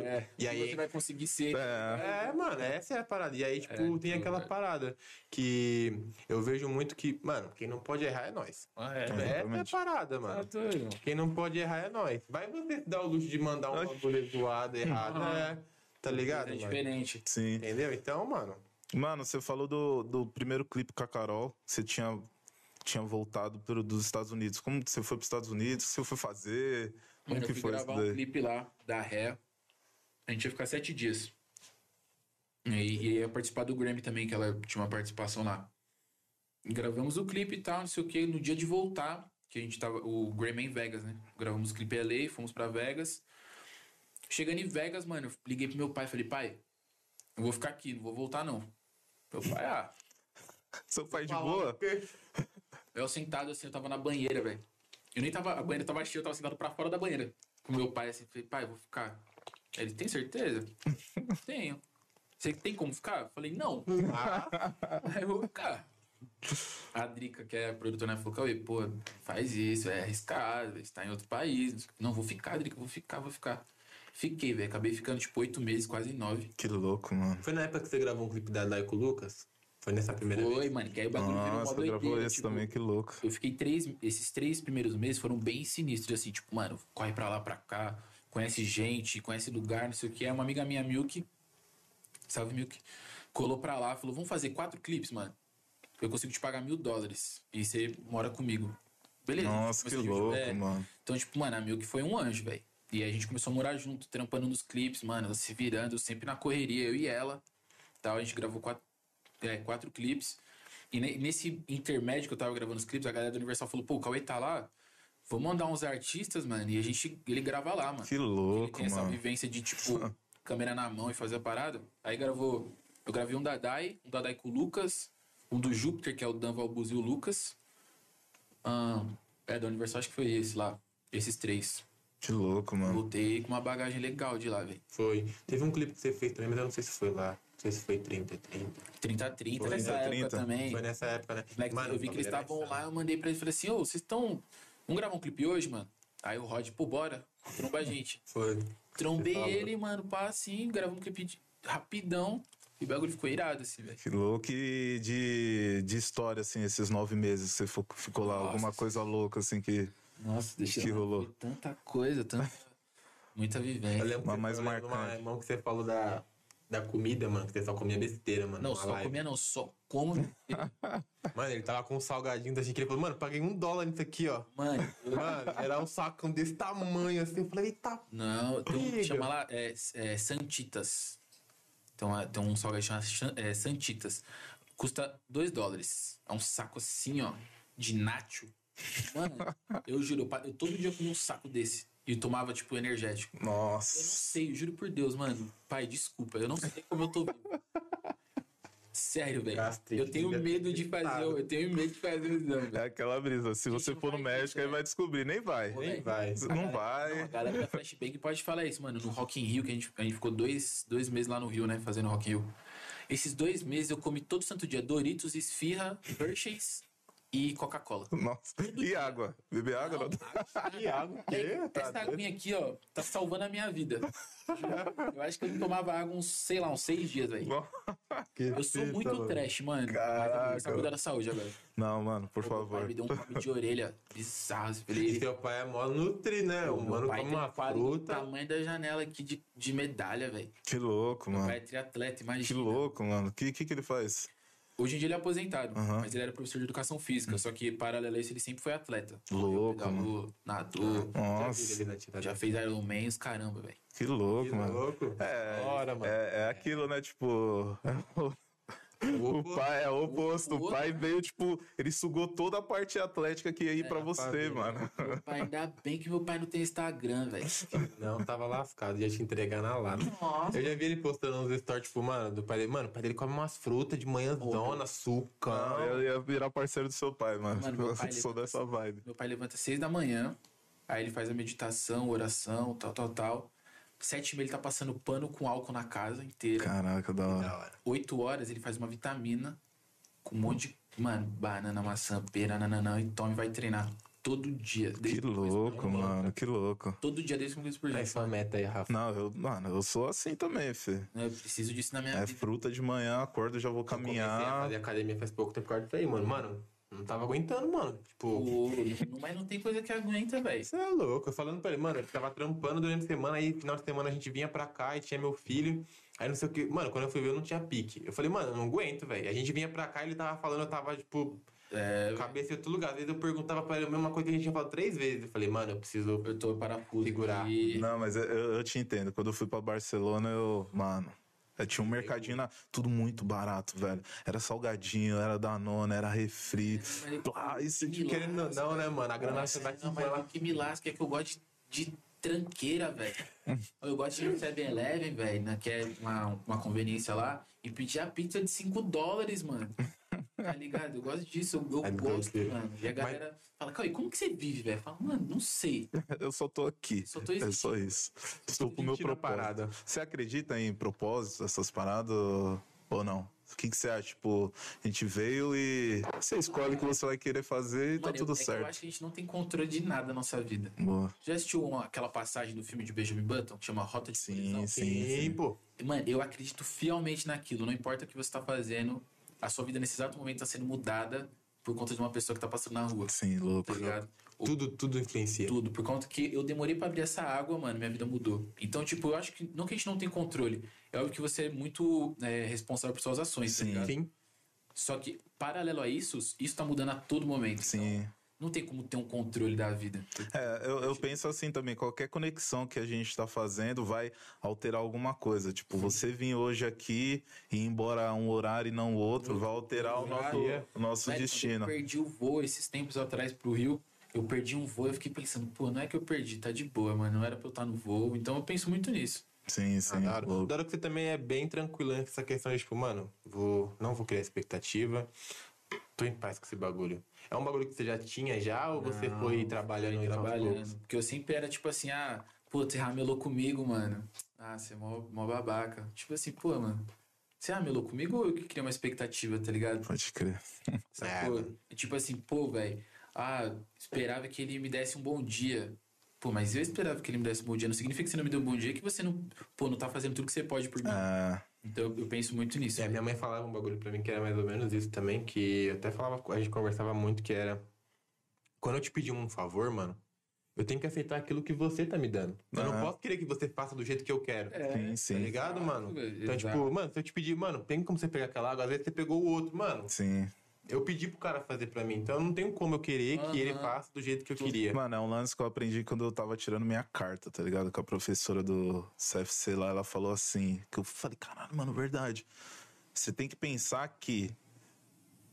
[SPEAKER 3] É,
[SPEAKER 1] E aí-
[SPEAKER 3] você vai conseguir ser.
[SPEAKER 2] É.
[SPEAKER 1] É, mano, essa é a parada. E aí, tipo,
[SPEAKER 3] É,
[SPEAKER 1] tem aquela
[SPEAKER 3] é.
[SPEAKER 1] parada que eu vejo muito que, mano, quem não pode errar é nós.
[SPEAKER 3] Ah, é,
[SPEAKER 1] Essa é a parada,
[SPEAKER 3] Tá
[SPEAKER 1] mano.
[SPEAKER 3] doido.
[SPEAKER 1] Quem não pode errar é nós. Vai você dar o luxo de mandar um bagulho zoado, errado, é. Tá ligado,
[SPEAKER 3] É
[SPEAKER 1] mano?
[SPEAKER 3] diferente.
[SPEAKER 2] Sim.
[SPEAKER 1] Entendeu? Então, mano,
[SPEAKER 2] Mano, você falou do, do primeiro clipe com a Carol. Você tinha, tinha voltado pro, dos Estados Unidos. Como que você foi pros Estados Unidos? O que você foi fazer? Como
[SPEAKER 3] Mano,
[SPEAKER 2] que
[SPEAKER 3] eu fui
[SPEAKER 2] foi
[SPEAKER 3] gravar um clipe lá da Ré. A gente ia ficar sete dias. E, e ia participar do Grammy também, que ela tinha uma participação lá. E gravamos o clipe e tal, não sei o que. No dia de voltar, que a gente tava. O Grammy é em Vegas, né? Gravamos o clipe LA, fomos pra Vegas. Chegando em Vegas, mano, eu liguei pro meu pai falei, pai, eu vou ficar aqui, não vou voltar não. Meu pai, ah.
[SPEAKER 2] Seu pai de boa?
[SPEAKER 3] Eu sentado assim, eu tava na banheira, velho. Eu nem tava. A banheira tava cheia, eu tava sentado pra fora da banheira. Com meu pai assim, falei, pai, vou ficar. Ele, tem certeza? Tenho. Você tem como ficar? Eu falei, não. Aí eu vou ficar. A Drica, que é a produtora, falou, Cauê, pô, faz isso, é arriscado, você tá em outro país. Não, vou ficar, Drica, vou ficar, vou ficar. Fiquei, velho. Acabei ficando tipo oito meses, quase nove.
[SPEAKER 2] Que louco, mano.
[SPEAKER 1] foi na época que você gravou um clipe da Dai com o Lucas? Foi nessa primeira
[SPEAKER 3] Foi,
[SPEAKER 1] vez?
[SPEAKER 3] mano, que aí o bagulho virou uma
[SPEAKER 2] Nossa,
[SPEAKER 3] doideira.
[SPEAKER 2] gravou esse
[SPEAKER 3] tipo,
[SPEAKER 2] também, que louco.
[SPEAKER 3] Eu fiquei três. Esses três primeiros meses foram bem sinistros, assim, tipo, mano, corre pra lá, pra cá, conhece gente, conhece lugar, não sei o que. É uma amiga minha, Milk, salve Milk, colou pra lá, falou: vamos fazer quatro clipes, mano. Eu consigo te pagar mil dólares. E você mora comigo. Beleza.
[SPEAKER 2] Nossa, que
[SPEAKER 3] Começou, tipo,
[SPEAKER 2] louco,
[SPEAKER 3] é.
[SPEAKER 2] mano.
[SPEAKER 3] Então, tipo, mano, a Milk foi um anjo, velho. E aí a gente começou a morar junto, trampando nos clipes, mano, se virando, sempre na correria, eu e ela. Tal, a gente gravou quatro, é, quatro clipes. E ne- nesse intermédio que eu tava gravando os clipes, a galera do Universal falou, pô, o Cauê tá lá, vamos mandar uns artistas, mano, e a gente, ele grava lá, mano.
[SPEAKER 2] Que
[SPEAKER 3] ele
[SPEAKER 2] louco,
[SPEAKER 3] tem essa
[SPEAKER 2] mano.
[SPEAKER 3] vivência de, tipo, câmera na mão e fazer a parada. Aí gravou, eu gravei um da Dai, um da Dai com o Lucas, um do Júpiter, que é o Dan Valbuz e o Lucas. Ah, é, da Universal acho que foi esse lá, esses três.
[SPEAKER 2] Que louco, mano.
[SPEAKER 3] Voltei com uma bagagem legal de lá, velho.
[SPEAKER 1] Foi. Teve um clipe que você fez também, mas eu não sei se foi lá. Não sei se foi 30, 30.
[SPEAKER 3] 30 30
[SPEAKER 1] Foi,
[SPEAKER 3] nessa
[SPEAKER 2] 30,
[SPEAKER 3] época
[SPEAKER 2] 30.
[SPEAKER 3] também.
[SPEAKER 1] Foi nessa época, né?
[SPEAKER 3] Moleque, eu vi que eles estavam lá, eu mandei pra eles, falei assim, ô, vocês estão... Vamos gravar um clipe hoje, mano? Aí o Rod, pô, bora, tromba a gente.
[SPEAKER 1] Foi.
[SPEAKER 3] Trombei
[SPEAKER 1] Você falou.
[SPEAKER 3] ele, mano, pá, assim, gravamos um clipe de- rapidão. E o bagulho ficou irado, assim, velho.
[SPEAKER 2] Que louco e de, de história, assim, esses nove meses que você ficou lá.
[SPEAKER 3] Nossa.
[SPEAKER 2] Alguma coisa louca, assim, que.
[SPEAKER 3] Nossa, deixa
[SPEAKER 2] Que
[SPEAKER 3] eu
[SPEAKER 2] rolou?
[SPEAKER 3] Tanta coisa, tanta. Muita vivência.
[SPEAKER 1] Eu lembro
[SPEAKER 2] Uma
[SPEAKER 1] que
[SPEAKER 2] mais
[SPEAKER 1] eu lembro
[SPEAKER 2] marcante.
[SPEAKER 1] Uma, irmão, que você falou da, da comida, mano, que você só comia besteira, mano.
[SPEAKER 3] Não, só
[SPEAKER 1] live.
[SPEAKER 3] comia não, só como.
[SPEAKER 1] Mano, ele tava com um salgadinho assim, que ele falou, mano, paguei um dólar nisso aqui, ó.
[SPEAKER 3] Mano,
[SPEAKER 1] Mano, era um sacão desse tamanho assim. Eu falei, eita.
[SPEAKER 3] não, tem um chama lá é, é, Santitas. Então é, tem um salgadinho chamado é, Santitas. Custa 2 dólares. É um saco assim, ó, de nacho. Mano, eu juro, eu, todo dia comia um saco desse. E tomava, tipo, energético. Eu não
[SPEAKER 2] Nossa.
[SPEAKER 3] sei, eu juro por Deus, mano. Pai, desculpa, eu não sei como eu tô vivo. Sério, velho. Eu tenho medo de fazer, eu tenho medo de fazer o exame,
[SPEAKER 2] É aquela brisa. Se você for no
[SPEAKER 3] vai
[SPEAKER 2] médico, aí vai descobrir. Nem vai.
[SPEAKER 1] Nem vai.
[SPEAKER 2] Não
[SPEAKER 3] Não,
[SPEAKER 2] vai.
[SPEAKER 3] a galera da Flashbang pode falar isso, mano. No Rock in Rio, que a gente, a gente ficou dois, dois meses lá no Rio, né? Fazendo Rock in Rio. Esses dois meses eu comi todo santo dia Doritos, Esfirra, Hershey's e Coca-Cola.
[SPEAKER 2] Nossa. E água? Beber água? Não.
[SPEAKER 1] Que água, o
[SPEAKER 3] Essa
[SPEAKER 1] quê?
[SPEAKER 3] Essa aguinha aqui, ó, tá salvando a minha vida. Eu acho que eu não tomava água uns, sei lá, uns seis dias, velho. Eu sou muito trash, mano. Mas eu vou começar a
[SPEAKER 2] Caraca.
[SPEAKER 3] cuidar da saúde agora.
[SPEAKER 2] Não, mano, por
[SPEAKER 3] Meu pai
[SPEAKER 2] favor.
[SPEAKER 3] me deu um papo de orelha bizarro. Eu
[SPEAKER 1] E
[SPEAKER 3] falei,
[SPEAKER 1] seu pai é mó nutri, né? O
[SPEAKER 3] meu
[SPEAKER 1] mano
[SPEAKER 3] tem
[SPEAKER 1] uma
[SPEAKER 3] um
[SPEAKER 1] fruta.
[SPEAKER 3] tamanho da janela aqui de, de medalha, velho.
[SPEAKER 2] Que louco,
[SPEAKER 3] Meu
[SPEAKER 2] mano.
[SPEAKER 3] pai é triatleta,
[SPEAKER 2] Que
[SPEAKER 3] imagina.
[SPEAKER 2] louco, mano. O que, que, que ele faz?
[SPEAKER 3] Hoje em dia ele é aposentado,
[SPEAKER 2] Aham.
[SPEAKER 3] mas ele era professor de educação física. Só que, paralelo a isso, ele sempre foi atleta.
[SPEAKER 2] Louco,
[SPEAKER 3] Pedalou, nadou,
[SPEAKER 2] Nossa.
[SPEAKER 3] Já fez Ironman, os caramba, velho.
[SPEAKER 2] Que louco,
[SPEAKER 1] Que
[SPEAKER 2] mano.
[SPEAKER 1] louco.
[SPEAKER 2] É,
[SPEAKER 1] Bora, mano.
[SPEAKER 2] é, é aquilo, né? Tipo. O pai é o oposto. O pai veio, tipo, ele sugou toda a parte atlética que ia ir pra você, mano.
[SPEAKER 3] Meu pai, ainda bem que meu pai não tem Instagram, velho.
[SPEAKER 1] Não, tava lascado, ia te entregar na lata.
[SPEAKER 3] Nossa.
[SPEAKER 1] Eu já vi ele postando uns stories, tipo, mano, do pai dele. Mano, o pai dele come umas frutas de manhãzona, sucão.
[SPEAKER 2] Não, eu ia virar parceiro do seu pai, mano.
[SPEAKER 3] Mano, meu pai,
[SPEAKER 2] Eu sou
[SPEAKER 3] ele-
[SPEAKER 2] dessa vibe.
[SPEAKER 3] Meu pai levanta às seis da manhã, aí ele faz a meditação, oração, tal, tal, tal. Sete e meia ele tá passando pano com álcool na casa inteira.
[SPEAKER 2] Caraca, da hora.
[SPEAKER 1] Da hora.
[SPEAKER 3] Oito horas ele faz uma vitamina com um monte de, mano, banana, maçã, pera, nananã, e toma e vai treinar todo dia.
[SPEAKER 2] Que
[SPEAKER 3] começo.
[SPEAKER 2] louco, mano. Que louco.
[SPEAKER 3] Todo dia, desde 5 vezes por dia.
[SPEAKER 1] Essa é uma meta aí, Rafa.
[SPEAKER 2] Não, eu, mano, eu sou assim também, filho.
[SPEAKER 3] Eu preciso disso na minha
[SPEAKER 2] É
[SPEAKER 3] vida.
[SPEAKER 2] fruta de manhã, acordo, já vou
[SPEAKER 1] Comecei a
[SPEAKER 2] caminhar.
[SPEAKER 1] fazer academia faz pouco tempo disso aí, mano. Mano, não tava aguentando, mano. Tipo,
[SPEAKER 3] Pô, mas não tem coisa que aguenta, velho.
[SPEAKER 1] você é louco. Eu falando pra ele, mano, ele tava trampando durante a semana, aí final de semana a gente vinha pra cá e tinha meu filho. Aí não sei o que. Mano, quando eu fui ver, eu não tinha pique. Eu falei, mano, eu não aguento, velho. A gente vinha pra cá e ele tava falando, eu tava, tipo,
[SPEAKER 3] É,
[SPEAKER 1] cabeça em outro lugar. Às vezes eu perguntava pra ele a mesma coisa que a gente tinha falado três vezes. Eu falei, mano, eu preciso.
[SPEAKER 3] eu tô parafuso.
[SPEAKER 1] Segurar.
[SPEAKER 2] Não, mas eu, eu- eu te entendo. Quando eu fui pra Barcelona, eu. Mano. Eu tinha um mercadinho na. Tudo muito barato, velho. Era salgadinho, era Danone, era refri.
[SPEAKER 3] Mas-
[SPEAKER 2] Plá, você
[SPEAKER 3] Que
[SPEAKER 1] Querendo ou não, né, mano? A grana você vai
[SPEAKER 3] não, mas o que me lasca é que eu gosto de, de tranqueira, velho. Eu gosto de ir no 7-Eleven, velho, né, que é uma, uma conveniência lá, e pedir a pizza de 5 dólares, mano. Tá ligado? Eu gosto disso, eu, eu gosto, mano. E a galera fala, Cauê, como que você vive, velho? Fala, mano, não sei.
[SPEAKER 2] Eu só tô aqui.
[SPEAKER 3] Só tô
[SPEAKER 2] é só isso. Estou com o meu propósito.
[SPEAKER 1] parada.
[SPEAKER 2] Você acredita em propósitos, essas paradas ou não? O que, que você acha? Tipo, a gente veio e você escolhe o que você vai querer fazer e tá
[SPEAKER 3] Mano, eu-
[SPEAKER 2] tudo
[SPEAKER 3] é que eu
[SPEAKER 2] certo.
[SPEAKER 3] acho que a gente não tem controle de nada na nossa vida.
[SPEAKER 2] Boa.
[SPEAKER 3] Já assistiu uma- aquela passagem do filme de Benjamin Button, que chama Rota de
[SPEAKER 2] Sim,
[SPEAKER 3] Colisão?
[SPEAKER 2] sim,
[SPEAKER 1] Sim,
[SPEAKER 2] sim.
[SPEAKER 1] pô.
[SPEAKER 3] Mano, eu acredito fielmente naquilo. Não importa o que você tá fazendo, a sua vida nesse exato momento tá sendo mudada por conta de uma pessoa que tá passando na rua.
[SPEAKER 2] Sim, louco.
[SPEAKER 3] Tá ligado?
[SPEAKER 1] Tudo, tudo influencia.
[SPEAKER 3] Tudo. Por conta que eu demorei pra abrir essa água, mano, minha vida mudou. Então, tipo, eu acho que não que a gente não tem controle. É óbvio que você é muito é, responsável por suas ações, tá
[SPEAKER 2] Sim.
[SPEAKER 3] ligado?
[SPEAKER 1] Sim.
[SPEAKER 3] Só que, paralelo a isso, isso tá mudando a todo momento.
[SPEAKER 2] Sim.
[SPEAKER 3] Então, não tem como ter um controle da vida.
[SPEAKER 2] É, eu, eu penso assim também, qualquer conexão que a gente tá fazendo vai alterar alguma coisa. Tipo, você vir hoje aqui e ir embora um horário e não outro, vai alterar o nosso, o nosso destino.
[SPEAKER 3] Eu perdi o voo esses tempos atrás pro Rio. Eu perdi um voo, eu fiquei pensando, pô, não é que eu perdi, tá de boa, mano. Não era pra eu estar no voo. Então eu penso muito nisso.
[SPEAKER 2] Sim,
[SPEAKER 1] Ah,
[SPEAKER 2] sim.
[SPEAKER 1] da hora.
[SPEAKER 2] louco.
[SPEAKER 1] Da hora que você também é bem tranquilo nessa questão de, tipo, mano, vou, não vou criar expectativa. Tô em paz com esse bagulho. É um bagulho que você já tinha já ou você
[SPEAKER 3] Não,
[SPEAKER 1] foi trabalhando
[SPEAKER 3] Fui
[SPEAKER 1] e
[SPEAKER 3] trabalhando. Porque eu sempre era tipo assim, ah, pô, você ramelou comigo, mano. Ah, você é mó, mó babaca. Tipo assim, pô, mano. Você ramelou comigo ou eu que criei uma expectativa, tá ligado?
[SPEAKER 2] Pode crer.
[SPEAKER 3] Sacou?
[SPEAKER 1] É,
[SPEAKER 3] tipo assim, pô, velho. Ah, esperava que ele me desse um bom dia. Pô, mas eu esperava que ele me desse um bom dia. Não significa que você não me deu um bom dia que você não, pô, não tá fazendo tudo que você pode por mim.
[SPEAKER 2] Ah,
[SPEAKER 3] Então eu, eu penso muito nisso.
[SPEAKER 1] É, minha mãe falava um bagulho pra mim que era mais ou menos isso também, que eu até falava, a gente conversava muito que era. Quando eu te pedi um favor, mano, eu tenho que aceitar aquilo que você tá me dando. Eu não
[SPEAKER 2] Aham.
[SPEAKER 1] posso querer que você faça do jeito que eu quero.
[SPEAKER 2] Sim, sim.
[SPEAKER 1] Tá ligado,
[SPEAKER 3] Exato,
[SPEAKER 1] mano?
[SPEAKER 3] velho,
[SPEAKER 1] Então,
[SPEAKER 3] exato.
[SPEAKER 1] tipo, mano, se eu te pedir, mano, tem como você pegar aquela água, às vezes você pegou o outro, mano.
[SPEAKER 2] Sim.
[SPEAKER 1] Eu pedi pro cara fazer pra mim, então não tem como eu querer que ele faça do jeito que eu queria.
[SPEAKER 2] Mano, é um lance que eu aprendi quando eu tava tirando minha carta, tá ligado? Com a professora do CFC lá, ela falou assim, que eu falei, caralho, mano, verdade. Você tem que pensar que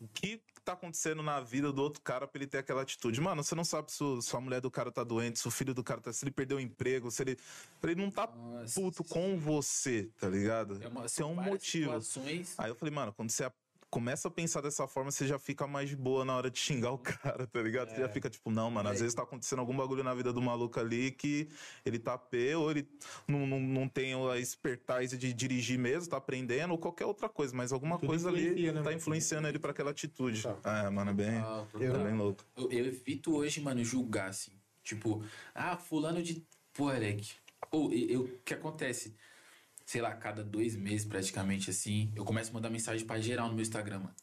[SPEAKER 2] o que tá acontecendo na vida do outro cara pra ele ter aquela atitude. Mano, você não sabe se, o- se a mulher do cara tá doente, se o filho do cara tá. Se ele perdeu o emprego, se ele. Ele não tá
[SPEAKER 3] Nossa.
[SPEAKER 2] puto com você, tá ligado?
[SPEAKER 3] É uma,
[SPEAKER 2] Tem
[SPEAKER 3] são
[SPEAKER 2] um motivo.
[SPEAKER 3] situações.
[SPEAKER 2] Aí eu falei, mano, quando você a- começa a pensar dessa forma, você já fica mais de boa na hora de xingar o cara, tá ligado? Você já fica tipo, não, mano, às vezes tá acontecendo algum bagulho na vida do maluco ali que ele tá P, ou ele não, não, não tem a expertise de dirigir mesmo, tá aprendendo, ou qualquer outra coisa, mas alguma
[SPEAKER 1] Tudo
[SPEAKER 2] coisa ali
[SPEAKER 1] né,
[SPEAKER 2] tá
[SPEAKER 1] mano?
[SPEAKER 2] influenciando ele pra aquela atitude.
[SPEAKER 1] Tá.
[SPEAKER 2] É, mano, é bem,
[SPEAKER 3] Ah,
[SPEAKER 2] é bem louco.
[SPEAKER 3] Eu, eu evito hoje, mano, julgar, assim. Tipo, ah, fulano de. Pô, Alec. Ou eu- eu- o que acontece? Sei lá, cada dois meses praticamente, assim, eu começo a mandar mensagem pra geral no meu Instagram, mano.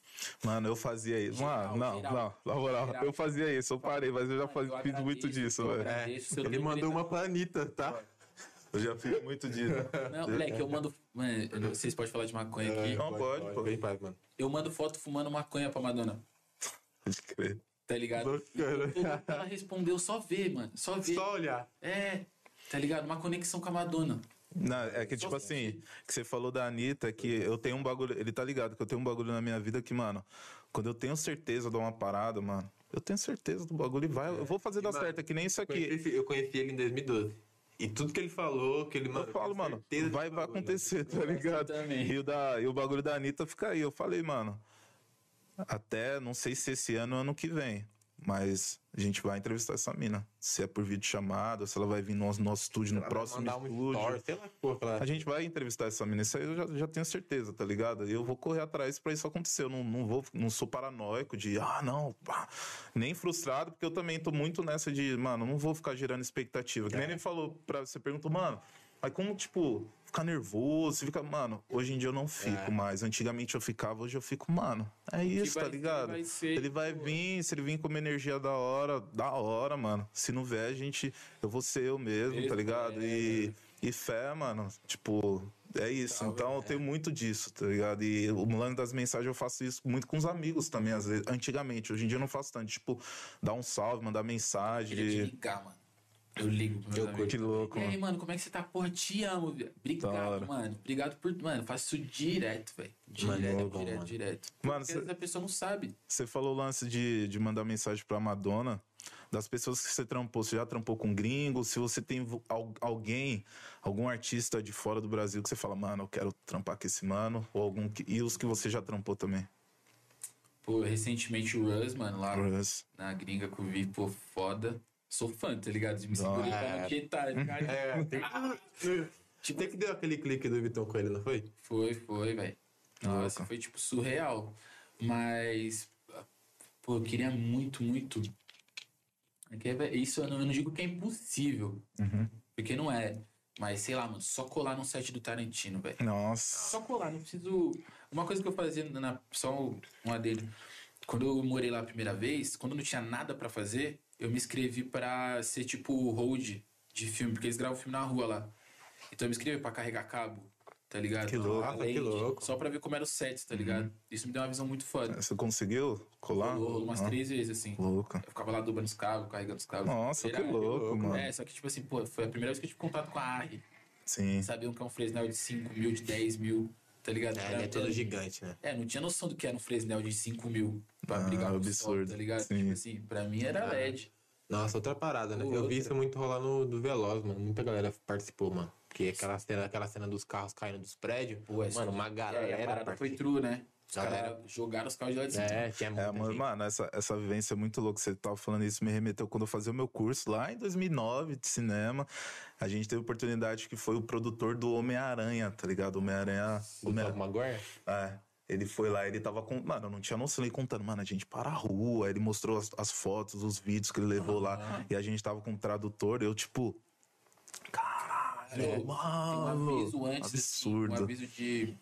[SPEAKER 2] Mano, eu fazia isso.
[SPEAKER 3] Geral,
[SPEAKER 2] Mano, não,
[SPEAKER 3] geral.
[SPEAKER 2] não, na moral,
[SPEAKER 3] Geral.
[SPEAKER 2] eu fazia isso, eu parei, mas eu já faz-
[SPEAKER 3] Eu
[SPEAKER 2] fiz muito disso, velho.
[SPEAKER 3] seu
[SPEAKER 1] Ele mandou uma pra Anitta, tá?
[SPEAKER 2] Eu já fiz muito disso.
[SPEAKER 3] Não, moleque, eu mando. Mano, eu não sei se pode falar de maconha aqui.
[SPEAKER 2] Não, pode, pode.
[SPEAKER 1] Vem em paz, mano.
[SPEAKER 3] Eu mando foto fumando maconha pra Madonna.
[SPEAKER 2] Pode crer.
[SPEAKER 3] Tá ligado? Ela respondeu, só ver, mano. Só ver.
[SPEAKER 1] Só olhar.
[SPEAKER 3] É, tá ligado? Uma conexão com a Madonna.
[SPEAKER 2] Não, é que, tipo assim, que você falou da Anitta, que eu tenho um bagulho. Ele tá ligado que eu tenho um bagulho na minha vida que, mano, quando eu tenho certeza de uma parada, mano, eu tenho certeza do bagulho e vai. Eu vou fazer dar
[SPEAKER 1] mano,
[SPEAKER 2] certo. É que nem isso
[SPEAKER 1] Eu
[SPEAKER 2] aqui.
[SPEAKER 1] conheci, esse- eu conheci ele em 2012. E tudo que ele falou, que ele mano,
[SPEAKER 2] Eu falo,
[SPEAKER 1] tenho
[SPEAKER 2] mano,
[SPEAKER 1] certeza
[SPEAKER 2] vai,
[SPEAKER 1] desse
[SPEAKER 2] vai
[SPEAKER 1] bagulho.
[SPEAKER 2] acontecer, tá ligado? E o, da, e o bagulho da Anitta fica aí. Eu falei, mano, até não sei se esse ano ou ano que vem, mas a gente vai entrevistar essa mina. Se é por vídeo chamada, se ela vai vir no nosso, nosso estúdio, no
[SPEAKER 1] Ela vai
[SPEAKER 2] próximo
[SPEAKER 1] mandar um
[SPEAKER 2] estúdio.
[SPEAKER 1] story, sei lá porra
[SPEAKER 2] A gente vai entrevistar essa menina, isso aí eu já, já tenho certeza, tá ligado? E eu vou correr atrás pra isso acontecer. Eu não, não vou, não sou paranoico de, ah, não, pá. nem frustrado, porque eu também tô muito nessa de, mano, não vou ficar gerando expectativa. Que nem
[SPEAKER 1] É.
[SPEAKER 2] ele falou pra você, perguntou, mano, mas como, tipo, ficar nervoso, fica, mano, hoje em dia eu não fico
[SPEAKER 1] É.
[SPEAKER 2] mais. Antigamente eu ficava, hoje eu fico, mano, é isso, tá ligado?
[SPEAKER 3] vai ser,
[SPEAKER 2] ele vai
[SPEAKER 3] pô.
[SPEAKER 2] vir, se ele vir com uma energia da hora, da hora, mano. Se não vier, a gente, eu vou ser eu mesmo, tá ligado?
[SPEAKER 3] é,
[SPEAKER 2] E, e fé, mano, tipo, é isso. Então eu
[SPEAKER 3] é.
[SPEAKER 2] tenho muito disso, tá ligado? E o lance das mensagens eu faço isso muito com os amigos também, às vezes. Antigamente, hoje em dia eu não faço tanto. Tipo, dar um salve, mandar mensagem.
[SPEAKER 3] Queria te ligar, mano. Eu ligo pro meu
[SPEAKER 1] Eu
[SPEAKER 3] amigo.
[SPEAKER 2] Que louco,
[SPEAKER 3] E aí,
[SPEAKER 2] mano.
[SPEAKER 3] mano, como é que você tá? Porra, te amo,
[SPEAKER 2] hora.
[SPEAKER 3] Obrigado, mano. Obrigado por. Mano, eu faço isso direto, velho. Direto,
[SPEAKER 1] é bom,
[SPEAKER 3] direto,
[SPEAKER 1] mano.
[SPEAKER 3] direto.
[SPEAKER 2] Mano,
[SPEAKER 3] Porque
[SPEAKER 2] cê-
[SPEAKER 3] a pessoa não sabe.
[SPEAKER 2] Você falou o lance de, de mandar mensagem pra Madonna. Das pessoas que você trampou, você já trampou com gringo? Se você tem alguém, algum artista de fora do Brasil que você fala, mano, eu quero trampar com esse mano, ou algum que, e os que você já trampou também?
[SPEAKER 3] Pô, recentemente o Russ, mano, lá
[SPEAKER 2] Russ.
[SPEAKER 3] na gringa que eu vi, pô, foda. Sou fã, tá ligado? De me
[SPEAKER 1] hora.
[SPEAKER 3] pra não quietar, tá ligado?
[SPEAKER 1] É, tem que... Tipo, tem que deu aquele clique do Vitão com ele, não foi?
[SPEAKER 3] Foi, foi, velho. Nossa, foi tipo surreal. Mas, pô, eu queria muito, muito. É velho, Isso eu não, eu não digo que é impossível,
[SPEAKER 2] Uhum.
[SPEAKER 3] porque não é. Mas sei lá, mano, só colar no set do Tarantino, velho.
[SPEAKER 2] Nossa.
[SPEAKER 3] Só colar, não preciso. Uma coisa que eu fazia na. Só um um adendo. Quando eu morei lá a primeira vez, quando não tinha nada pra fazer, eu me inscrevi pra ser tipo hold de filme, porque eles gravam filme na rua lá. Então eu me inscrevi pra carregar cabo, tá ligado?
[SPEAKER 2] Que louco.
[SPEAKER 1] Nossa, que louco.
[SPEAKER 3] Só pra ver como era o set, tá ligado? Isso me deu uma visão muito foda.
[SPEAKER 2] Você conseguiu colar?
[SPEAKER 3] Rolou, rolou umas
[SPEAKER 2] Ah,
[SPEAKER 3] três vezes, assim.
[SPEAKER 2] Louco.
[SPEAKER 3] Eu ficava lá dobrando os cabos, carregando os cabos.
[SPEAKER 2] Nossa, que louco, mano.
[SPEAKER 3] É, só que, tipo assim, pô, foi a primeira vez que eu tive contato com a ARRI.
[SPEAKER 2] Sim.
[SPEAKER 3] Sabiam que é um Fresnel de 5 mil, de 10 mil, tá ligado?
[SPEAKER 1] É, ele é todo gigante, né?
[SPEAKER 3] É, não tinha noção do que era um Fresnel de 5 mil pra
[SPEAKER 2] Ah,
[SPEAKER 3] brigar com o
[SPEAKER 2] absurdo.
[SPEAKER 3] sol, tá ligado?
[SPEAKER 2] Sim.
[SPEAKER 3] Tipo assim, pra mim era LED.
[SPEAKER 1] Nossa, outra parada, né? Eu
[SPEAKER 3] Outra.
[SPEAKER 1] vi isso muito rolar no do Veloz, mano. Muita galera participou, mano. Porque aquela cena, aquela cena dos carros caindo dos prédios.
[SPEAKER 3] Pô, essa-
[SPEAKER 1] mano, uma
[SPEAKER 3] É, e a
[SPEAKER 1] galera
[SPEAKER 3] parada foi
[SPEAKER 1] participou.
[SPEAKER 3] true, né? Os
[SPEAKER 1] Galera-
[SPEAKER 3] caras jogaram os carros de lá de cima.
[SPEAKER 1] É, tinha
[SPEAKER 2] É,
[SPEAKER 1] muita
[SPEAKER 2] mano,
[SPEAKER 1] gente.
[SPEAKER 2] mano, essa, essa vivência é muito louca. Você tava falando isso, me remeteu quando eu fazia o meu curso lá em 2009 de cinema. A gente teve oportunidade que foi o produtor do Homem-Aranha, tá ligado? Homem-Aranha.
[SPEAKER 1] Do
[SPEAKER 2] Homem
[SPEAKER 1] Tom Maguire?
[SPEAKER 2] é. Ele foi lá, ele tava com. Mano, eu não tinha noção. Ele contando, mano, a gente para a rua. Ele mostrou as, as fotos, os vídeos que ele levou lá. E a gente tava com o tradutor. Eu, tipo. Caralho,
[SPEAKER 3] Tem um
[SPEAKER 2] mano.
[SPEAKER 3] aviso antes, assim,
[SPEAKER 2] absurdo.
[SPEAKER 3] um aviso de.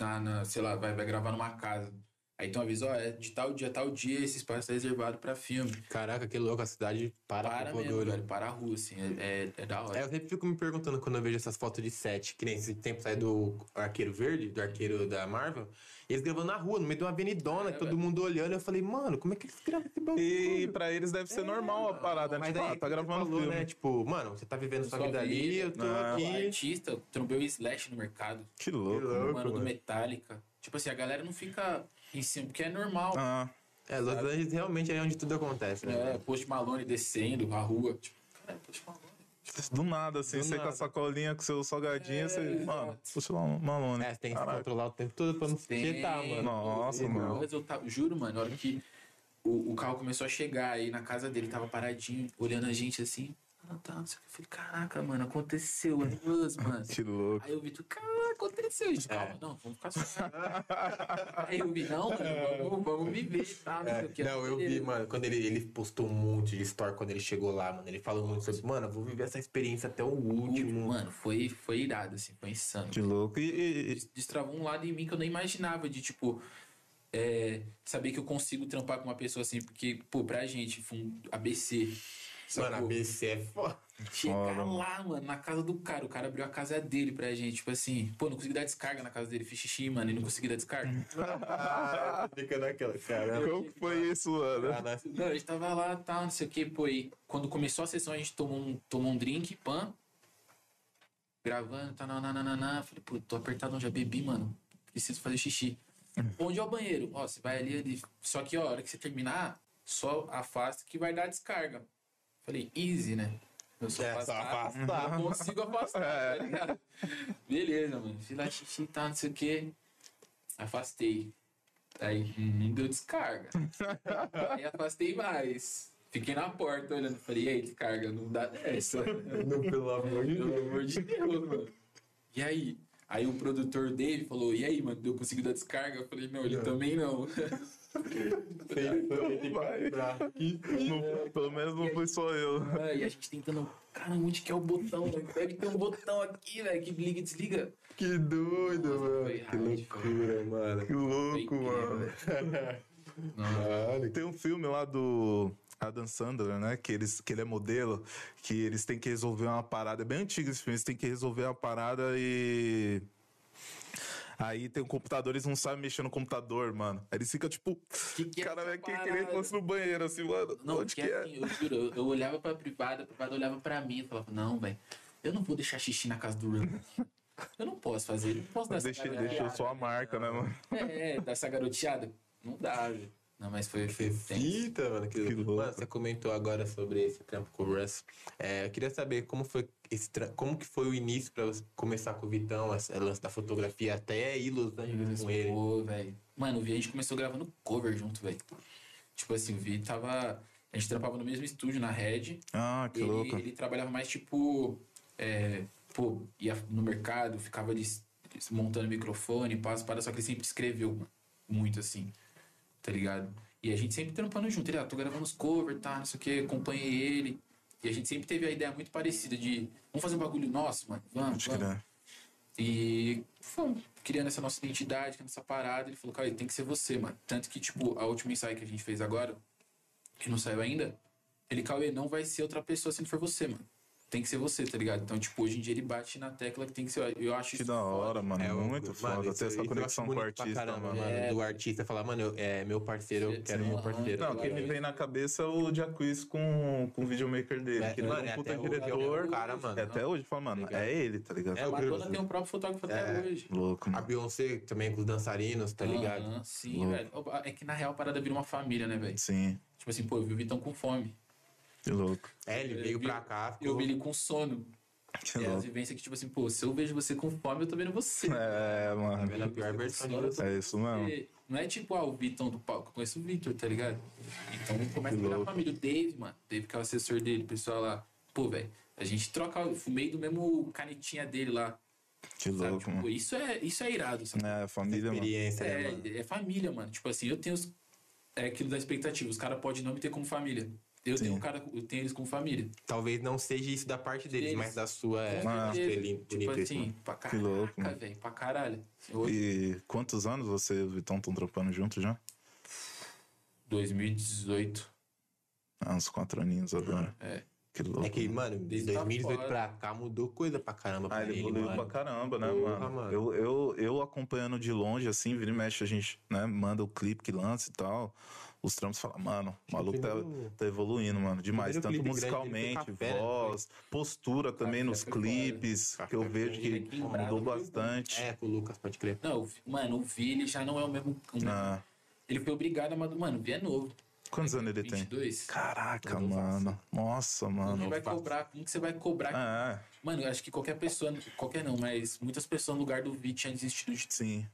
[SPEAKER 3] Na, na, sei lá, vai, vai gravar numa casa. Aí uma vez, ó, é de tal dia, tal dia, esse espaço tá reservado pra filme.
[SPEAKER 1] Caraca, que louco, a cidade para,
[SPEAKER 3] Para
[SPEAKER 1] com o
[SPEAKER 3] mesmo, velho, para a rua, assim, é, é, é da hora.
[SPEAKER 1] É, eu sempre fico me perguntando quando eu vejo essas fotos de set, que nem esse tempo sai do Arqueiro Verde, do Arqueiro da Marvel, e eles gravando na rua, no meio de uma avenidona,
[SPEAKER 3] É,
[SPEAKER 1] todo
[SPEAKER 3] velho.
[SPEAKER 1] mundo olhando, eu falei, mano, como é que eles gravam esse bagulho?
[SPEAKER 2] E pra eles deve ser normal a parada, né?
[SPEAKER 1] Mas
[SPEAKER 2] Tipo,
[SPEAKER 1] daí,
[SPEAKER 2] ah, tá gravando
[SPEAKER 1] falou,
[SPEAKER 2] filme.
[SPEAKER 1] né? Tipo, mano, você tá vivendo sua
[SPEAKER 3] Sua
[SPEAKER 1] vida ali,
[SPEAKER 3] vida.
[SPEAKER 1] eu tô
[SPEAKER 2] Ah.
[SPEAKER 1] Aqui.
[SPEAKER 3] artista, trombei o Slash no mercado.
[SPEAKER 2] Que louco.
[SPEAKER 1] Que louco.
[SPEAKER 3] O mano do
[SPEAKER 1] mano.
[SPEAKER 3] Metallica. Tipo assim, a galera não fica em cima, porque é normal.
[SPEAKER 2] Ah,
[SPEAKER 1] É, Los Angeles realmente é onde tudo acontece, né?
[SPEAKER 3] É, Post Malone descendo a rua. Tipo, cara, Post Malone.
[SPEAKER 2] do nada, assim,
[SPEAKER 1] Do
[SPEAKER 2] você com
[SPEAKER 1] nada.
[SPEAKER 2] a sacolinha, com seu salgadinho, você.
[SPEAKER 3] exato.
[SPEAKER 2] Mano, puxa lá um malone.
[SPEAKER 1] É, você tem que se controlar o tempo todo pra não tietar, mano.
[SPEAKER 2] Nossa,
[SPEAKER 1] E,
[SPEAKER 2] mano.
[SPEAKER 3] O resultado, juro, mano, na hora que o, o carro começou a chegar aí na casa dele, tava paradinho, olhando a gente assim. Ah, tá, não sei o que. Eu falei, caraca, mano, aconteceu, é mano.
[SPEAKER 2] Que louco.
[SPEAKER 3] Aí eu vi, tu, cara, aconteceu isso. Calma,
[SPEAKER 1] É.
[SPEAKER 3] não, vamos ficar suave. Aí eu vi, não, mano, vamos, vamos viver, tá? Não, sei o que.
[SPEAKER 1] É, Não, eu vi, mano, quando ele, ele postou um monte de story quando ele chegou lá, mano. Ele falou muito sobre, mano, eu vou viver essa experiência até o último.
[SPEAKER 3] Mano, foi, foi irado, assim, foi insano.
[SPEAKER 2] Que louco. E, e- e-
[SPEAKER 3] destravou um lado em mim que eu nem imaginava de tipo é, saber que eu consigo trampar com uma pessoa assim, porque, pô, pra gente, foi um ABC.
[SPEAKER 1] Mano, a? BC é foda.
[SPEAKER 3] Chegar
[SPEAKER 2] Foda,
[SPEAKER 3] lá, mano, na casa do cara, o cara abriu a casa dele pra gente, tipo assim, pô, não consegui dar descarga na casa dele, fiz xixi, mano, e não consegui dar descarga.
[SPEAKER 1] Ah, fica naquela, cara.
[SPEAKER 2] como que foi isso, mano?
[SPEAKER 3] Não, a gente tava lá, tal, não sei o que, pô, e quando começou a sessão a gente tomou um, tomou um drink, pan, gravando, tá, nananana, falei, pô, tô apertado, não, já bebi, mano, preciso fazer xixi. Onde é o banheiro? Ó, você vai ali, ali. Só que, ó, a hora que você terminar, só afasta que vai dar descarga. Falei, easy, né? Eu sou
[SPEAKER 1] É, só
[SPEAKER 3] afastado,
[SPEAKER 1] afastar.
[SPEAKER 3] não consigo afastar, tá ligado? Beleza, mano. Fiz lá xixi, tá, não sei o que. Afastei. Aí, não deu descarga. Aí afastei mais. Fiquei na porta olhando. Falei, e aí, descarga, não dá essa.
[SPEAKER 1] Não, pelo amor de
[SPEAKER 3] Pelo
[SPEAKER 1] Deus.
[SPEAKER 3] amor de Deus, mano. E aí? Aí o produtor dele falou, e aí, mano, deu conseguiu dar descarga? Eu falei, não, ele também não.
[SPEAKER 2] Vai. Não- pelo menos não fui só eu.
[SPEAKER 3] E a gente tentando, cara, onde que é o botão? velho? Deve ter um botão aqui, velho, que liga e desliga.
[SPEAKER 1] Que doido, mano.
[SPEAKER 3] foi
[SPEAKER 1] Que loucura, mano.
[SPEAKER 2] Que louco, mano.
[SPEAKER 1] Caralho.
[SPEAKER 2] Tem um filme lá do Adam Sandler, né? Que, eles, que ele é modelo, que eles têm que resolver uma parada. É bem antigo esse filme, eles têm que resolver uma parada e. Aí tem um computador, eles não sabem mexer no computador, mano. Aí eles ficam tipo.
[SPEAKER 3] Que que é
[SPEAKER 2] cara,
[SPEAKER 3] essa
[SPEAKER 2] velho, que
[SPEAKER 3] parada?
[SPEAKER 2] queria que fosse no banheiro, assim, mano.
[SPEAKER 3] Não,
[SPEAKER 2] onde que
[SPEAKER 3] porque
[SPEAKER 2] é?
[SPEAKER 3] assim, eu juro, eu, eu olhava pra privada, a privada olhava pra mim e falava, não, velho, eu não vou deixar xixi na casa do Run. Eu não posso fazer, não posso dar essa
[SPEAKER 2] Deixa,
[SPEAKER 3] garoteada.
[SPEAKER 2] deixou só a marca, né, mano?
[SPEAKER 3] É, dessa garoteada. Não dá, velho. Não, mas foi, tenso.
[SPEAKER 1] fita, mano. Que,
[SPEAKER 2] Que.
[SPEAKER 1] Mano, você comentou agora sobre esse trampo com o Russ. É, eu queria saber como foi esse tra- como que foi o início pra você começar com o Vitão, esse lance da fotografia, até ir Los Angeles com ele.
[SPEAKER 3] Pô, velho. Mano, o Vi a gente começou gravando cover junto, velho. Tipo assim, o Vi tava. A gente trampava no mesmo estúdio, na Red.
[SPEAKER 2] Ah, que
[SPEAKER 3] ele,
[SPEAKER 2] louco.
[SPEAKER 3] ele trabalhava mais tipo. É, pô, ia no mercado, ficava ali s- montando microfone, passo para, só que ele sempre escreveu muito assim, tá ligado? E a gente sempre trampando junto. Ele, ah, tô gravando os covers, tá, não sei o que, acompanhei ele. E a gente sempre teve a ideia muito parecida de vamos fazer um bagulho nosso, mano, vamos,
[SPEAKER 2] Pode
[SPEAKER 3] vamos. E fomos criando essa nossa identidade, criando essa parada. Ele falou, cara, tem que ser você, mano. Tanto que, tipo, a última ensaio que a gente fez agora, que não saiu ainda, ele, Cauê, não vai ser outra pessoa se não for você, mano. Tem que ser você, tá ligado? Então, tipo, hoje em dia ele bate na tecla que tem que ser. Eu acho
[SPEAKER 2] Que
[SPEAKER 3] isso
[SPEAKER 2] da hora,
[SPEAKER 3] foda.
[SPEAKER 2] mano.
[SPEAKER 1] É,
[SPEAKER 2] muito
[SPEAKER 1] mano,
[SPEAKER 2] foda ter essa conexão com o artista,
[SPEAKER 1] caramba,
[SPEAKER 2] mano.
[SPEAKER 3] É.
[SPEAKER 1] Do artista falar, mano, eu- é meu parceiro, eu quero
[SPEAKER 3] sim,
[SPEAKER 1] meu parceiro.
[SPEAKER 2] Não, o que me vem na cabeça é o Jacquees com, com o videomaker dele.
[SPEAKER 1] É,
[SPEAKER 2] que ele
[SPEAKER 1] mano,
[SPEAKER 2] é
[SPEAKER 1] é
[SPEAKER 2] um puta
[SPEAKER 1] até hoje,
[SPEAKER 2] diretor.
[SPEAKER 1] é o cara, mano.
[SPEAKER 2] É até hoje, fala, mano,
[SPEAKER 1] Legal.
[SPEAKER 2] é ele, tá ligado?
[SPEAKER 1] É,
[SPEAKER 3] A
[SPEAKER 1] o que-
[SPEAKER 3] tem um próprio fotógrafo até
[SPEAKER 1] É.
[SPEAKER 3] hoje.
[SPEAKER 2] Louco,
[SPEAKER 1] A
[SPEAKER 2] mano.
[SPEAKER 1] Beyoncé também com os dançarinos, tá ligado?
[SPEAKER 3] Sim, velho. É que na real a parada vira uma família, né, velho?
[SPEAKER 2] Sim,
[SPEAKER 3] Tipo assim, pô, eu vi o Vitão com fome.
[SPEAKER 2] Que louco.
[SPEAKER 1] É, ele
[SPEAKER 3] Eu
[SPEAKER 1] veio
[SPEAKER 3] vi-
[SPEAKER 1] pra cá, ficou...
[SPEAKER 3] Eu vi ele com sono.
[SPEAKER 2] Que
[SPEAKER 3] É as
[SPEAKER 2] louco.
[SPEAKER 3] vivências que, tipo assim, pô, se eu vejo você com fome, eu tô vendo você.
[SPEAKER 2] É,
[SPEAKER 1] Tá
[SPEAKER 2] mano.
[SPEAKER 1] vendo a pior versão.
[SPEAKER 2] É isso mesmo.
[SPEAKER 3] Porque Não é tipo, ah, o Vitão do palco. Eu conheço o Vitor, tá ligado? Então começa a família. O Dave, mano. Dave, que é o assessor dele, o pessoal lá. Pô, velho, a gente troca. Eu fumei do mesmo canetinha dele lá.
[SPEAKER 2] Que
[SPEAKER 3] Sabe?
[SPEAKER 2] louco,
[SPEAKER 3] Tipo,
[SPEAKER 2] mano.
[SPEAKER 3] isso é, isso é irado, sabe?
[SPEAKER 2] É, família, mano.
[SPEAKER 1] Experiência, né, mano?
[SPEAKER 3] É, é família, mano. Tipo assim, eu tenho os, é aquilo da expectativa. Os caras podem não me ter como família. Eu tenho um cara, eu tenho eles como família.
[SPEAKER 1] Talvez não seja isso da parte deles,
[SPEAKER 3] Deles.
[SPEAKER 1] mas da sua é,
[SPEAKER 3] certeza.
[SPEAKER 1] estrelinha
[SPEAKER 3] Tipo
[SPEAKER 1] bonita,
[SPEAKER 3] assim, pra
[SPEAKER 2] Que louco,
[SPEAKER 3] caraca,
[SPEAKER 2] mano.
[SPEAKER 3] velho, pra caralho. Eu,
[SPEAKER 2] E quantos anos você e o Vitão estão trampando junto já?
[SPEAKER 3] 2018.
[SPEAKER 2] Ah, uns quatro aninhos agora.
[SPEAKER 3] É.
[SPEAKER 2] Que louco.
[SPEAKER 1] É que, mano, de
[SPEAKER 3] Desde tá
[SPEAKER 1] 2018
[SPEAKER 3] fora.
[SPEAKER 1] pra cá mudou coisa pra caramba pra
[SPEAKER 2] Ah, ele
[SPEAKER 1] ele,
[SPEAKER 2] evoluiu
[SPEAKER 1] mano.
[SPEAKER 2] pra caramba, né,
[SPEAKER 1] Porra,
[SPEAKER 2] mano?
[SPEAKER 1] mano.
[SPEAKER 2] Eu, eu, eu acompanhando de longe, assim, vira e mexe, a gente, né, manda o clipe que lança e tal. Os trampos falam, mano, o maluco tá, tá evoluindo, mano, demais. Tanto musicalmente,
[SPEAKER 1] Café, né?
[SPEAKER 2] voz, postura também
[SPEAKER 3] Café
[SPEAKER 2] nos clipes, que eu vejo que mudou bastante.
[SPEAKER 1] É, com o Lucas, pode crer.
[SPEAKER 3] Não, mano, o Vi, ele já não é o mesmo. o mesmo-
[SPEAKER 2] Ah,
[SPEAKER 3] Ele foi obrigado a. Mano, o Vi é novo.
[SPEAKER 2] quantos anos ele tem?
[SPEAKER 3] 22.
[SPEAKER 2] Caraca,
[SPEAKER 1] Novaço.
[SPEAKER 2] mano. Nossa,
[SPEAKER 3] Como
[SPEAKER 2] mano.
[SPEAKER 3] que vai cobrar? Como que você vai cobrar?
[SPEAKER 2] Ah, é,
[SPEAKER 3] Mano, eu acho que qualquer pessoa, qualquer não, mas muitas pessoas no lugar do Vi tinham desistido de
[SPEAKER 2] sim.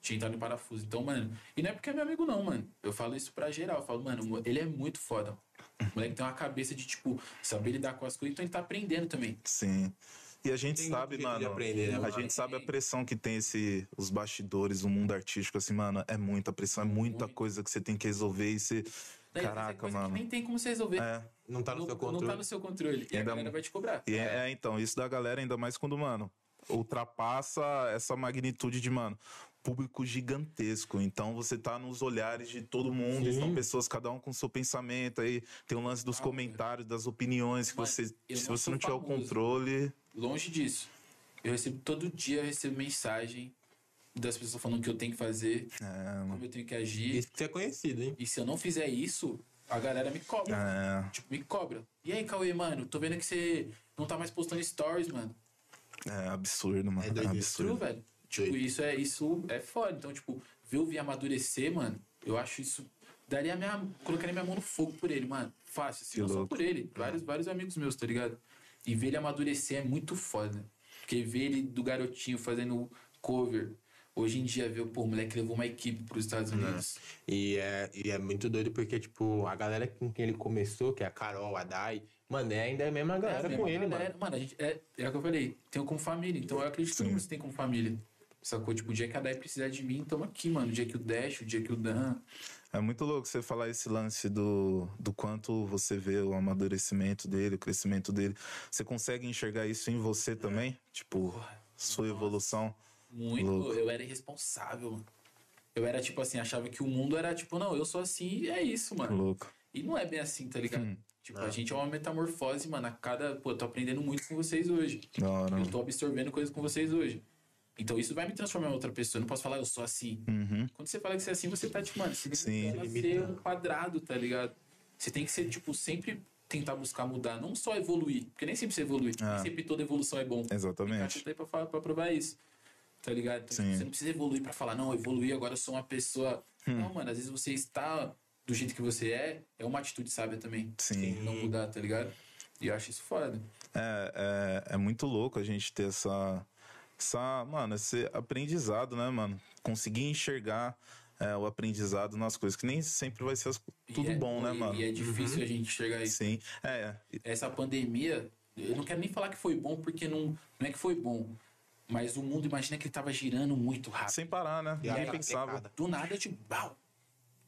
[SPEAKER 3] Tinha entrado em parafuso. Então, mano, e não é porque é meu amigo, não, mano. Eu falo isso pra geral. Eu falo, mano, ele é muito foda. O moleque tem uma cabeça de, tipo, saber lidar com as coisas, então ele tá aprendendo também.
[SPEAKER 2] Sim. E a gente
[SPEAKER 1] Tem
[SPEAKER 2] sabe, mano.
[SPEAKER 1] aprender, né,
[SPEAKER 2] a gente sabe a pressão que tem esse, os bastidores, o mundo artístico, assim, mano. É muita pressão, é muita
[SPEAKER 3] Muito.
[SPEAKER 2] coisa que você tem que resolver e você.
[SPEAKER 3] Daí,
[SPEAKER 2] Caraca,
[SPEAKER 3] coisa
[SPEAKER 2] mano.
[SPEAKER 3] Que nem tem como você resolver.
[SPEAKER 2] É.
[SPEAKER 1] Não tá no,
[SPEAKER 3] não,
[SPEAKER 1] seu
[SPEAKER 3] não
[SPEAKER 1] controle.
[SPEAKER 3] tá no seu controle. E a
[SPEAKER 2] Ainda-
[SPEAKER 3] galera vai te cobrar.
[SPEAKER 2] E é, é, então, isso da galera, ainda mais quando, mano, ultrapassa essa magnitude de, mano, público gigantesco. Então você tá nos olhares de todo mundo, e são pessoas, cada um com seu pensamento. Aí tem o lance dos
[SPEAKER 3] Ah,
[SPEAKER 2] comentários, das opiniões, que você. Se
[SPEAKER 3] não
[SPEAKER 2] você não tiver o controle.
[SPEAKER 3] Longe disso. Eu recebo todo dia, eu recebo mensagem das pessoas falando o que eu tenho que fazer,
[SPEAKER 2] É,
[SPEAKER 3] como eu tenho que agir.
[SPEAKER 1] Isso que você é conhecido, hein?
[SPEAKER 3] E se eu não fizer isso, a galera me cobra.
[SPEAKER 2] É,
[SPEAKER 3] Tipo, me cobra. E aí, Cauê, mano, tô vendo que você não tá mais postando stories, mano.
[SPEAKER 2] é absurdo, mano.
[SPEAKER 1] É
[SPEAKER 2] É,
[SPEAKER 1] doideira.
[SPEAKER 3] True,
[SPEAKER 2] absurdo.
[SPEAKER 3] velho. Tipo, isso é, isso é foda. Então, tipo, ver o Vi amadurecer, mano, eu acho isso. Daria minha. Colocaria minha mão no fogo por ele, mano. Fácil, assim,
[SPEAKER 2] Que
[SPEAKER 3] não só por ele. Vários, vários amigos meus, tá ligado? E ver ele amadurecer é muito foda. Porque ver ele do garotinho fazendo cover. Hoje em dia, ver, pô, o moleque levou uma equipe pros Estados Unidos.
[SPEAKER 1] E é, e é muito doido porque, tipo, a galera com quem ele começou, que é a Carol, a Dai, mano, é ainda a mesma galera
[SPEAKER 3] É,
[SPEAKER 1] com
[SPEAKER 3] mesma
[SPEAKER 1] ele,
[SPEAKER 3] galera.
[SPEAKER 1] mano.
[SPEAKER 3] a gente, é, é o que eu falei, tenho como família. Então eu acredito que todo mundo tem como família. Sacou? Tipo, o dia que a Dai precisar de mim, tamo aqui, mano. O dia que o Dash, o dia que o Dan.
[SPEAKER 2] É muito louco você falar esse lance do, do quanto você vê o amadurecimento dele, o crescimento dele. Você consegue enxergar isso em você também? Tipo, sua evolução?
[SPEAKER 3] Muito.
[SPEAKER 2] Louco.
[SPEAKER 3] Eu era irresponsável, mano. Eu era tipo assim, achava que o mundo era tipo, não, eu sou assim e é isso, mano.
[SPEAKER 2] Louco.
[SPEAKER 3] E não é bem assim, tá ligado?
[SPEAKER 2] Hum.
[SPEAKER 3] Tipo, a gente é uma metamorfose, mano. A cada. Pô, eu tô aprendendo muito com vocês hoje.
[SPEAKER 2] Da hora.
[SPEAKER 3] Eu tô absorvendo coisas com vocês hoje. Então isso vai me transformar em outra pessoa. Eu não posso falar, eu sou assim.
[SPEAKER 2] Uhum.
[SPEAKER 3] Quando você fala que você é assim, você tá, tipo, mano,
[SPEAKER 2] Sim.
[SPEAKER 3] limitando a ser um quadrado, tá ligado? Você tem que ser, tipo, sempre tentar buscar mudar, não só evoluir. Porque nem sempre você evolui.
[SPEAKER 2] Ah.
[SPEAKER 3] Nem sempre toda evolução é bom.
[SPEAKER 2] Exatamente.
[SPEAKER 3] Aí pra, pra provar isso. Tá ligado? Então,
[SPEAKER 2] Sim.
[SPEAKER 3] você não precisa evoluir pra falar, não, eu evoluí, agora eu sou uma pessoa.
[SPEAKER 2] Hum.
[SPEAKER 3] Não, mano, às vezes você está do jeito que você é, é uma atitude sábia também.
[SPEAKER 2] Sim.
[SPEAKER 3] Não mudar, tá ligado? E eu acho isso foda.
[SPEAKER 2] É, é, é muito louco a gente ter essa, essa. Mano, esse aprendizado, né, mano? Conseguir enxergar é, o aprendizado nas coisas, que nem sempre vai ser as- tudo
[SPEAKER 3] é-
[SPEAKER 2] bom, né,
[SPEAKER 3] e-
[SPEAKER 2] mano?
[SPEAKER 3] E é difícil a gente enxergar isso.
[SPEAKER 2] Sim. É,
[SPEAKER 3] essa pandemia, eu não quero nem falar que foi bom, porque não, não é que foi bom. Mas o mundo, imagina que ele tava girando muito rápido.
[SPEAKER 2] sem parar, né?
[SPEAKER 1] E a
[SPEAKER 2] Ninguém
[SPEAKER 1] cada
[SPEAKER 2] pensava.
[SPEAKER 1] pecada.
[SPEAKER 3] Do nada, tipo, bau!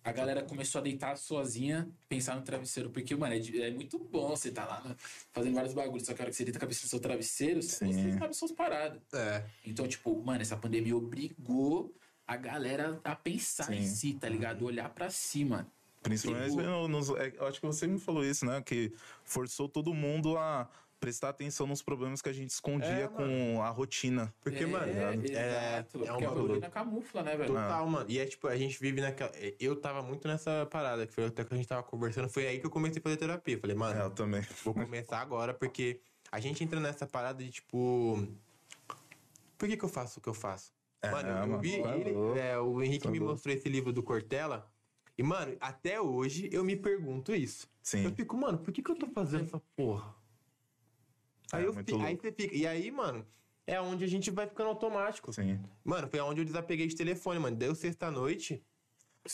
[SPEAKER 3] A galera começou a deitar sozinha, pensar no travesseiro. Porque, mano, é, é muito bom você tá lá né, fazendo vários bagulhos. Só que a hora que você deita a cabeça no seu travesseiro,
[SPEAKER 2] Sim.
[SPEAKER 3] você sabe suas paradas.
[SPEAKER 1] É.
[SPEAKER 3] Então, tipo, mano, essa pandemia obrigou a galera a pensar em
[SPEAKER 2] Sim.
[SPEAKER 3] si, tá ligado? Olhar pra cima.
[SPEAKER 2] Principalmente,
[SPEAKER 3] Tipo-
[SPEAKER 2] no- nos- é, eu acho que você me falou isso, né? Que forçou todo mundo a prestar atenção nos problemas que a gente escondia
[SPEAKER 1] É,
[SPEAKER 2] com a rotina.
[SPEAKER 1] Porque,
[SPEAKER 3] é,
[SPEAKER 1] mano, é,
[SPEAKER 3] exato.
[SPEAKER 1] é
[SPEAKER 3] porque
[SPEAKER 1] um
[SPEAKER 3] a
[SPEAKER 1] bagulho.
[SPEAKER 3] rotina camufla, né, velho?
[SPEAKER 1] Total, mano. E é tipo, a gente vive naquela. Eu tava muito nessa parada, que foi até que a gente tava conversando. Foi aí que eu comecei a fazer terapia. Falei, mano,
[SPEAKER 2] É, eu também.
[SPEAKER 1] vou começar agora, porque a gente entra nessa parada de tipo. Por que, que eu faço o que eu faço?
[SPEAKER 2] É,
[SPEAKER 1] mano, eu
[SPEAKER 2] mano,
[SPEAKER 1] vi ele, é, o Henrique
[SPEAKER 2] Tá
[SPEAKER 1] me
[SPEAKER 2] louco.
[SPEAKER 1] mostrou esse livro do Cortella. E, mano, até hoje eu me pergunto isso.
[SPEAKER 2] Sim.
[SPEAKER 1] Eu fico, mano, por que, que eu tô fazendo essa porra? Aí,
[SPEAKER 2] É,
[SPEAKER 1] eu fi- aí você fica. E aí, mano, é onde a gente vai ficando automático.
[SPEAKER 2] Sim.
[SPEAKER 1] Mano, foi onde eu desapeguei de telefone, mano. Deu sexta-noite.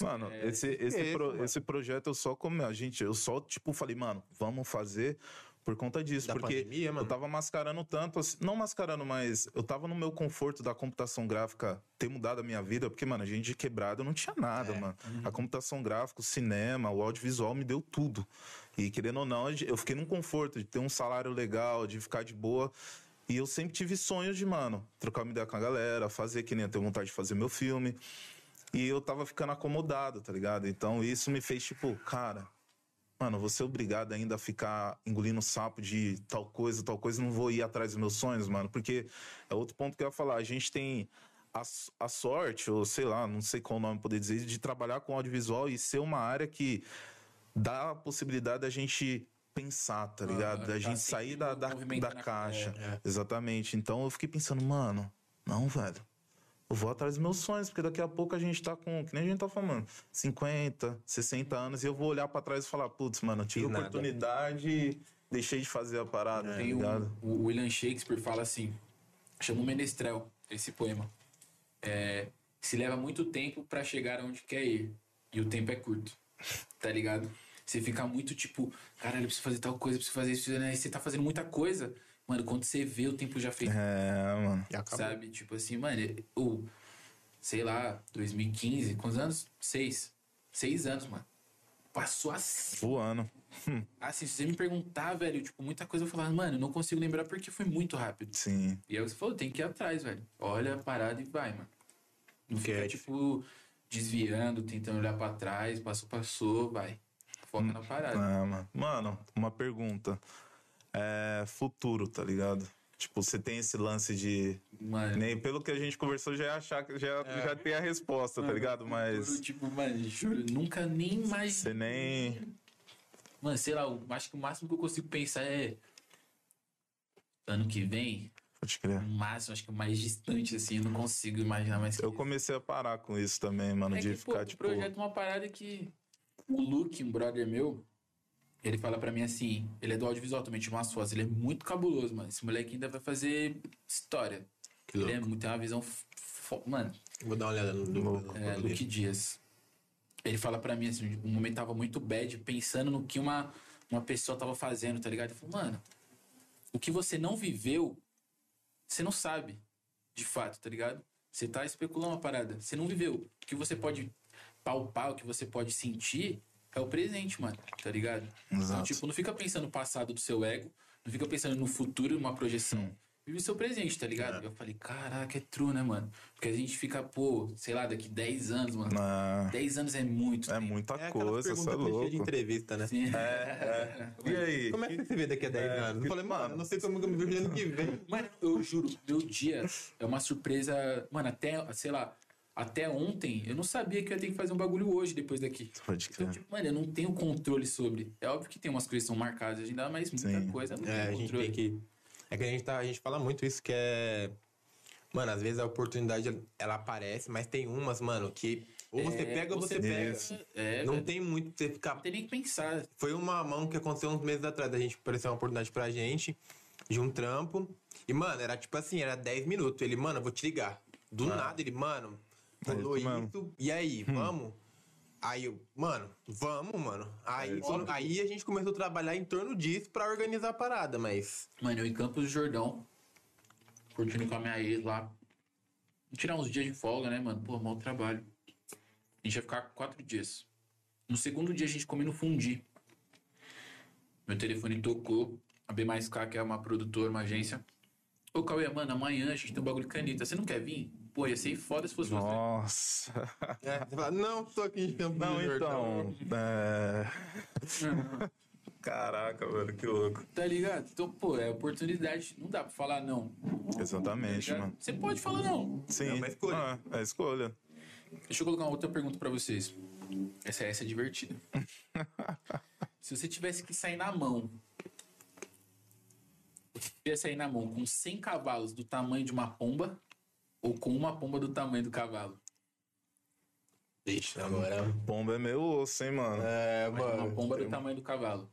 [SPEAKER 2] Mano, esse, esse,
[SPEAKER 1] esse,
[SPEAKER 2] pro-
[SPEAKER 1] mano.
[SPEAKER 2] esse projeto eu só como a gente, eu só tipo falei, mano, vamos fazer Por conta disso,
[SPEAKER 1] Da
[SPEAKER 2] porque
[SPEAKER 1] pandemia, mano?
[SPEAKER 2] eu tava mascarando tanto, assim, não mascarando, mas eu tava no meu conforto da computação gráfica ter mudado a minha vida, porque, mano, a gente de quebrada não tinha nada,
[SPEAKER 1] É.
[SPEAKER 2] mano. A computação gráfica, o cinema, o audiovisual me deu tudo. E querendo ou não, eu fiquei num conforto de ter um salário legal, de ficar de boa. E eu sempre tive sonhos de, mano, trocar uma ideia com a galera, fazer que nem eu tenho vontade de fazer meu filme. E eu tava ficando acomodado, tá ligado? Então isso me fez, tipo, cara, mano, vou ser obrigado ainda a ficar engolindo sapo de tal coisa, tal coisa, não vou ir atrás dos meus sonhos, mano. Porque é outro ponto que eu ia falar. A gente tem a, a sorte, ou sei lá, não sei qual nome poder dizer, de trabalhar com audiovisual e ser uma área que dá a possibilidade da gente pensar, tá ligado?
[SPEAKER 3] Ah,
[SPEAKER 2] da
[SPEAKER 3] tá
[SPEAKER 2] gente sair da, da, da
[SPEAKER 3] a-
[SPEAKER 2] caixa.
[SPEAKER 1] é, é.
[SPEAKER 2] Exatamente. Então eu fiquei pensando, mano, não, velho. Eu vou atrás dos meus sonhos, porque daqui a pouco a gente tá com, que nem a gente tá falando, 50, 60 anos, e eu vou olhar pra trás e falar, putz, mano, eu tive
[SPEAKER 1] nada.
[SPEAKER 2] oportunidade e deixei de fazer a parada, tá
[SPEAKER 3] Tem um,
[SPEAKER 2] ligado?
[SPEAKER 3] o William Shakespeare fala assim, chama o Menestrel, esse poema. É, se leva muito tempo pra chegar onde quer ir, e o tempo é curto, tá ligado? Você fica muito tipo, caralho, eu preciso fazer tal coisa, eu preciso fazer isso, né? E você tá fazendo muita coisa, mano, quando você vê, o tempo já fez,
[SPEAKER 2] É, mano.
[SPEAKER 3] Sabe? Tipo assim, mano, o, sei lá, 2015, quantos anos? Seis. Seis anos, mano. Passou assim.
[SPEAKER 2] Voando.
[SPEAKER 3] Assim, se você me perguntar, velho, tipo, muita coisa eu falar, mano, eu não consigo lembrar porque foi muito rápido.
[SPEAKER 2] Sim.
[SPEAKER 3] E aí você falou, tem que ir atrás, velho. Olha a parada e vai, mano. Não fica, tipo, desviando, tentando olhar pra trás, passou, passou, vai. Foca na parada.
[SPEAKER 2] É, mano. Mano, uma pergunta. É, futuro, tá ligado? Tipo, você tem esse lance de.
[SPEAKER 3] Mano,
[SPEAKER 2] Nem pelo que a gente conversou, já ia achar que já, já tem a resposta, tá ligado?
[SPEAKER 3] futuro,
[SPEAKER 2] Mas.
[SPEAKER 3] tipo, mano, juro, nunca nem mais.
[SPEAKER 2] Você nem.
[SPEAKER 3] Mano, sei lá, eu acho que o máximo que eu consigo pensar é. Ano que vem,
[SPEAKER 2] Pode crer.
[SPEAKER 3] o máximo, acho que o mais distante, assim, eu não consigo imaginar mais que
[SPEAKER 2] Eu comecei a parar com isso também, mano,
[SPEAKER 3] É
[SPEAKER 2] de
[SPEAKER 3] que, pô,
[SPEAKER 2] ficar,
[SPEAKER 3] o
[SPEAKER 2] tipo.
[SPEAKER 3] projeto é uma parada que o Luke, um brother meu, ele fala pra mim assim, ele é do audiovisual também, de umas fotos, ele é muito cabuloso, mano. Esse moleque ainda vai fazer história.
[SPEAKER 1] Que
[SPEAKER 3] ele é
[SPEAKER 1] louco.
[SPEAKER 3] muito, tem uma visão, fo- mano,
[SPEAKER 1] Vou dar uma olhada no, no, no-
[SPEAKER 3] é,
[SPEAKER 1] no-
[SPEAKER 3] Luke Dias. Ele fala pra mim assim, um momento tava muito bad, pensando no que uma, uma pessoa tava fazendo, tá ligado? Ele falou, mano, o que você não viveu, você não sabe, de fato, tá ligado? Você tá especulando uma parada, você não viveu. O que você pode palpar, o que você pode sentir, é o presente, mano, tá ligado? Então,
[SPEAKER 2] Exato.
[SPEAKER 3] tipo, não fica pensando no passado do seu ego, não fica pensando no futuro, numa projeção. Vive o seu presente, tá ligado? Eu falei, caraca, é true, né, mano? Porque a gente fica, pô, sei lá, daqui 10 anos, mano.
[SPEAKER 2] Ah,
[SPEAKER 3] 10 anos é muito.
[SPEAKER 2] é
[SPEAKER 3] tempo.
[SPEAKER 2] muita
[SPEAKER 1] É
[SPEAKER 2] coisa, você é louco.
[SPEAKER 1] de entrevista, né?
[SPEAKER 3] Sim.
[SPEAKER 2] E aí?
[SPEAKER 1] Como é que você se vê daqui a 10
[SPEAKER 2] É,
[SPEAKER 1] anos? Eu falei, mano, não sei como eu me vejo ano que vem.
[SPEAKER 3] Mano, eu juro, meu dia é uma surpresa. Mano, até, sei lá, até ontem eu não sabia que eu ia ter que fazer um bagulho hoje depois daqui.
[SPEAKER 2] Pode
[SPEAKER 3] Então,
[SPEAKER 2] crer.
[SPEAKER 3] tipo, mano, eu não tenho controle sobre. É óbvio que tem umas coisas que são marcadas ainda, mas muita
[SPEAKER 2] Sim.
[SPEAKER 3] coisa eu não
[SPEAKER 1] É,
[SPEAKER 3] tenho
[SPEAKER 1] a gente
[SPEAKER 3] controle.
[SPEAKER 1] tem que. É que a gente, tá, a gente fala muito isso que é. Mano, às vezes a oportunidade ela aparece, mas tem umas, mano, que ou você
[SPEAKER 3] É,
[SPEAKER 1] pega ou você, pega.
[SPEAKER 2] Isso.
[SPEAKER 3] É,
[SPEAKER 1] Não
[SPEAKER 3] velho,
[SPEAKER 1] tem muito pra você ficar.
[SPEAKER 3] não tem nem que pensar.
[SPEAKER 1] Foi uma mão que aconteceu uns meses atrás. A gente apareceu uma oportunidade pra gente de um trampo. E, mano, era tipo assim, era 10 minutos. Ele, mano, eu vou te ligar. Do nada, ele, mano, falou
[SPEAKER 2] isso
[SPEAKER 1] isso.
[SPEAKER 2] mesmo.
[SPEAKER 1] E aí, vamos? Aí eu, mano, vamos, mano. Aí,
[SPEAKER 2] É,
[SPEAKER 1] quando- aí a gente começou a trabalhar em torno disso pra organizar a parada, mas.
[SPEAKER 3] Mano, eu em Campos do Jordão, curtindo com a minha ex lá. Tirar uns dias de folga, né, mano? Pô, mau trabalho. A gente ia ficar quatro dias. No segundo dia a gente comendo fundi. Meu telefone tocou. A B que é uma produtora, uma agência. Ô, Cauê, mano, amanhã a gente tem um bagulho de caneta. Você não quer vir? Pô, ia ser foda se fosse você.
[SPEAKER 2] Nossa.
[SPEAKER 1] É, você fala, não, tô aqui em Campos
[SPEAKER 2] Não, então. É... Caraca, velho, que louco.
[SPEAKER 3] Tá ligado? Então, pô, é oportunidade. Não dá pra falar não. Tá
[SPEAKER 2] Exatamente,
[SPEAKER 3] ligado?
[SPEAKER 2] mano.
[SPEAKER 3] Você pode falar não.
[SPEAKER 2] Sim.
[SPEAKER 1] É uma escolha.
[SPEAKER 2] Ah, é escolha.
[SPEAKER 3] Deixa eu colocar uma outra pergunta pra vocês. Essa, essa é divertida. Se você tivesse que sair na mão, você ia sair na mão com 100 cavalos do tamanho de uma pomba ou com uma pomba do tamanho do cavalo?
[SPEAKER 1] Deixa, agora.
[SPEAKER 2] Pomba é meio osso, hein, mano.
[SPEAKER 1] É, mano.
[SPEAKER 3] uma pomba do tamanho do cavalo.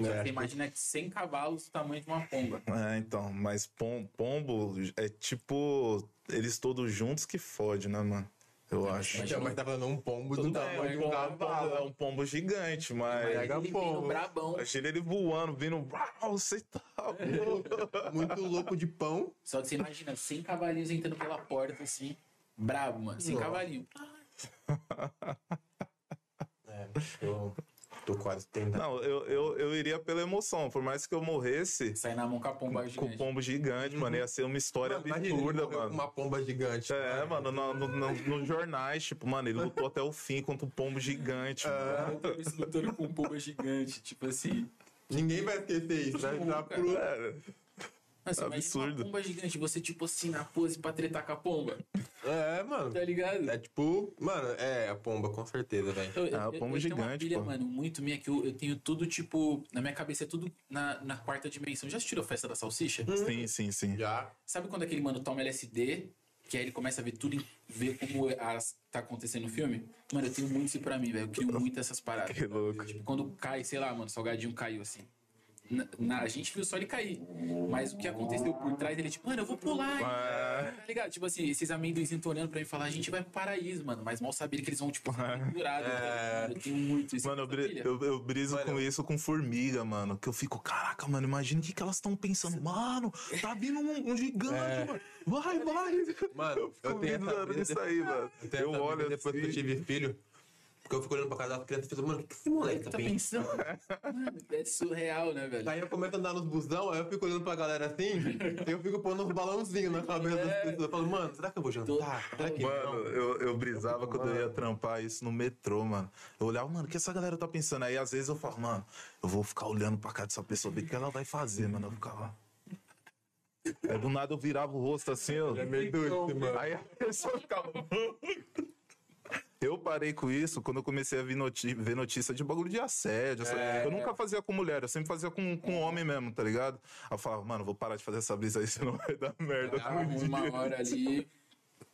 [SPEAKER 1] É,
[SPEAKER 3] Você imagina que 100 cavalos do tamanho de uma pomba.
[SPEAKER 2] É, então, mas pom- pombo é tipo eles todos juntos que fode, né, mano? Eu acho.
[SPEAKER 1] Então, mas tá falando um pombo do tamanho de
[SPEAKER 2] É
[SPEAKER 1] um
[SPEAKER 2] um
[SPEAKER 1] cavalo.
[SPEAKER 2] pombo, é um pombo gigante, mas.
[SPEAKER 1] Pega
[SPEAKER 3] ele
[SPEAKER 1] pombo.
[SPEAKER 3] vindo brabão.
[SPEAKER 2] Imagina ele voando, vindo. Uau, você tá. louco."
[SPEAKER 1] Muito louco de pão.
[SPEAKER 3] Só que você imagina, 100 cavalinhos entrando pela porta, assim. Brabo, mano. 100
[SPEAKER 1] Nossa.
[SPEAKER 3] cavalinhos.
[SPEAKER 1] É, eu tô quase tentando.
[SPEAKER 2] Não, eu, eu, eu iria pela emoção. Por mais que eu morresse
[SPEAKER 3] Sai na mão com a pomba
[SPEAKER 2] com o
[SPEAKER 3] gigante.
[SPEAKER 2] pombo gigante, mano, ia ser uma história
[SPEAKER 1] Mano,
[SPEAKER 2] absurda,
[SPEAKER 1] morreu com
[SPEAKER 2] mano.
[SPEAKER 1] Uma pomba gigante.
[SPEAKER 2] É, mano, no, no, no- nos jornais, tipo, mano, ele lutou até o fim contra o pombo gigante. mano.
[SPEAKER 3] Eu tava se lutando com um pomba gigante, tipo assim.
[SPEAKER 1] Ninguém vai esquecer isso, né? Tá pro...
[SPEAKER 2] É,
[SPEAKER 3] Nossa, imagina
[SPEAKER 2] Absurdo.
[SPEAKER 3] uma pomba gigante, você tipo assim na pose pra tretar com a pomba.
[SPEAKER 1] É, mano.
[SPEAKER 3] Tá ligado?
[SPEAKER 1] É tipo, mano, é a pomba, com certeza, velho.
[SPEAKER 3] Eu, eu,
[SPEAKER 2] Ah,
[SPEAKER 3] eu, eu tenho uma
[SPEAKER 2] gigante,
[SPEAKER 3] pilha,
[SPEAKER 2] pô.
[SPEAKER 3] mano, muito minha que eu, eu tenho tudo, tipo, na minha cabeça é tudo na, na quarta dimensão. Já assistiu a festa da salsicha?
[SPEAKER 2] Sim, sim, sim.
[SPEAKER 1] Já.
[SPEAKER 3] Sabe quando aquele mano toma LSD, que aí ele começa a ver tudo, e ver como as, tá acontecendo no filme? Mano, eu tenho muito isso pra mim, velho. Eu crio muito essas paradas.
[SPEAKER 2] Que louco.
[SPEAKER 3] Tipo, quando cai, sei lá, mano, o salgadinho caiu assim. Na, na- a gente viu só ele cair. Mas o que aconteceu por trás dele, tipo, mano, eu vou pular. hein?
[SPEAKER 2] É.
[SPEAKER 3] Tá ligado? Tipo assim, esses amendoins estão olhando pra mim e falar, a gente vai pro paraíso, mano. Mas mal saber que eles vão, tipo, pendurados.
[SPEAKER 1] É.
[SPEAKER 3] Eu tenho muito isso.
[SPEAKER 2] Mano, eu, bri- eu, eu briso
[SPEAKER 1] Mano,
[SPEAKER 2] com isso com formiga, mano. Que eu fico, caraca, mano, imagina o que, que elas estão pensando. Mano, tá vindo um, um gigante,
[SPEAKER 1] É.
[SPEAKER 2] mano. Vai, vai.
[SPEAKER 1] Mano,
[SPEAKER 2] eu
[SPEAKER 1] eu tenho essa brisa
[SPEAKER 2] aí, mano.
[SPEAKER 1] Eu,
[SPEAKER 2] Eu olho
[SPEAKER 1] depois que eu
[SPEAKER 2] assim.
[SPEAKER 1] tive filho. Porque eu fico olhando pra casa das crianças e penso, mano, o que esse moleque tá
[SPEAKER 3] tá
[SPEAKER 1] pensando?
[SPEAKER 3] pensando? Mano, é surreal, né, velho?
[SPEAKER 1] Aí eu começo a andar nos busão, aí eu fico olhando pra galera assim, e eu fico pondo uns balãozinhos na cabeça das pessoas. Eu falo, mano, será que eu vou jantar? Será que
[SPEAKER 2] Mano,
[SPEAKER 1] não?
[SPEAKER 2] eu, eu brisava quando eu ia trampar isso no metrô, mano. Eu olhava, mano, o que essa galera tá pensando? Aí às vezes eu falo, mano, eu vou ficar olhando pra cá dessa pessoa, ver o que ela vai fazer, mano. Eu ficava. Aí do nada eu virava o rosto assim, ó.
[SPEAKER 1] É meio doido, mano.
[SPEAKER 2] Aí a pessoa ficava. Eu parei com isso quando eu comecei a ver, noti- ver notícia de bagulho de assédio.
[SPEAKER 1] É.
[SPEAKER 2] Eu nunca fazia com mulher, eu sempre fazia com, com homem mesmo, tá ligado? Aí eu falava, mano, vou parar de fazer essa brisa aí, senão vai dar merda
[SPEAKER 3] Ah, uma
[SPEAKER 2] dia.
[SPEAKER 3] hora ali.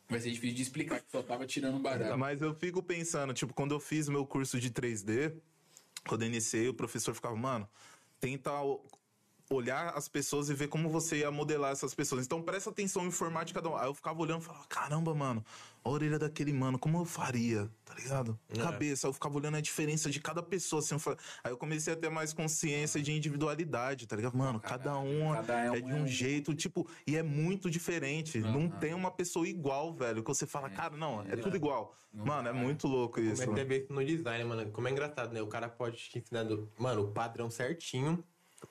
[SPEAKER 3] Vai ser difícil de explicar que só tava tirando barato.
[SPEAKER 2] Mas eu fico pensando, tipo, quando eu fiz meu curso de 3D, quando eu iniciei, o professor ficava, mano, tenta olhar as pessoas e ver como você ia modelar essas pessoas. Então presta atenção em informática cada um. Aí eu ficava olhando e falava, caramba, mano, a orelha daquele mano, como eu faria? Tá ligado? Cabeça. Aí eu ficava olhando a diferença de cada pessoa, assim. eu Aí eu comecei a ter mais consciência de individualidade, tá ligado? Mano, cada um
[SPEAKER 3] cada um
[SPEAKER 2] é de
[SPEAKER 3] é
[SPEAKER 2] um
[SPEAKER 3] um-
[SPEAKER 2] jeito, tipo, e é muito diferente. Não tem uma pessoa igual, velho, que você fala, cara, não, é tudo igual. Mano, é muito louco isso.
[SPEAKER 1] Comecei a ver isso no design, mano. Como é engraçado, né? O cara pode te ensinar, mano, o padrão certinho,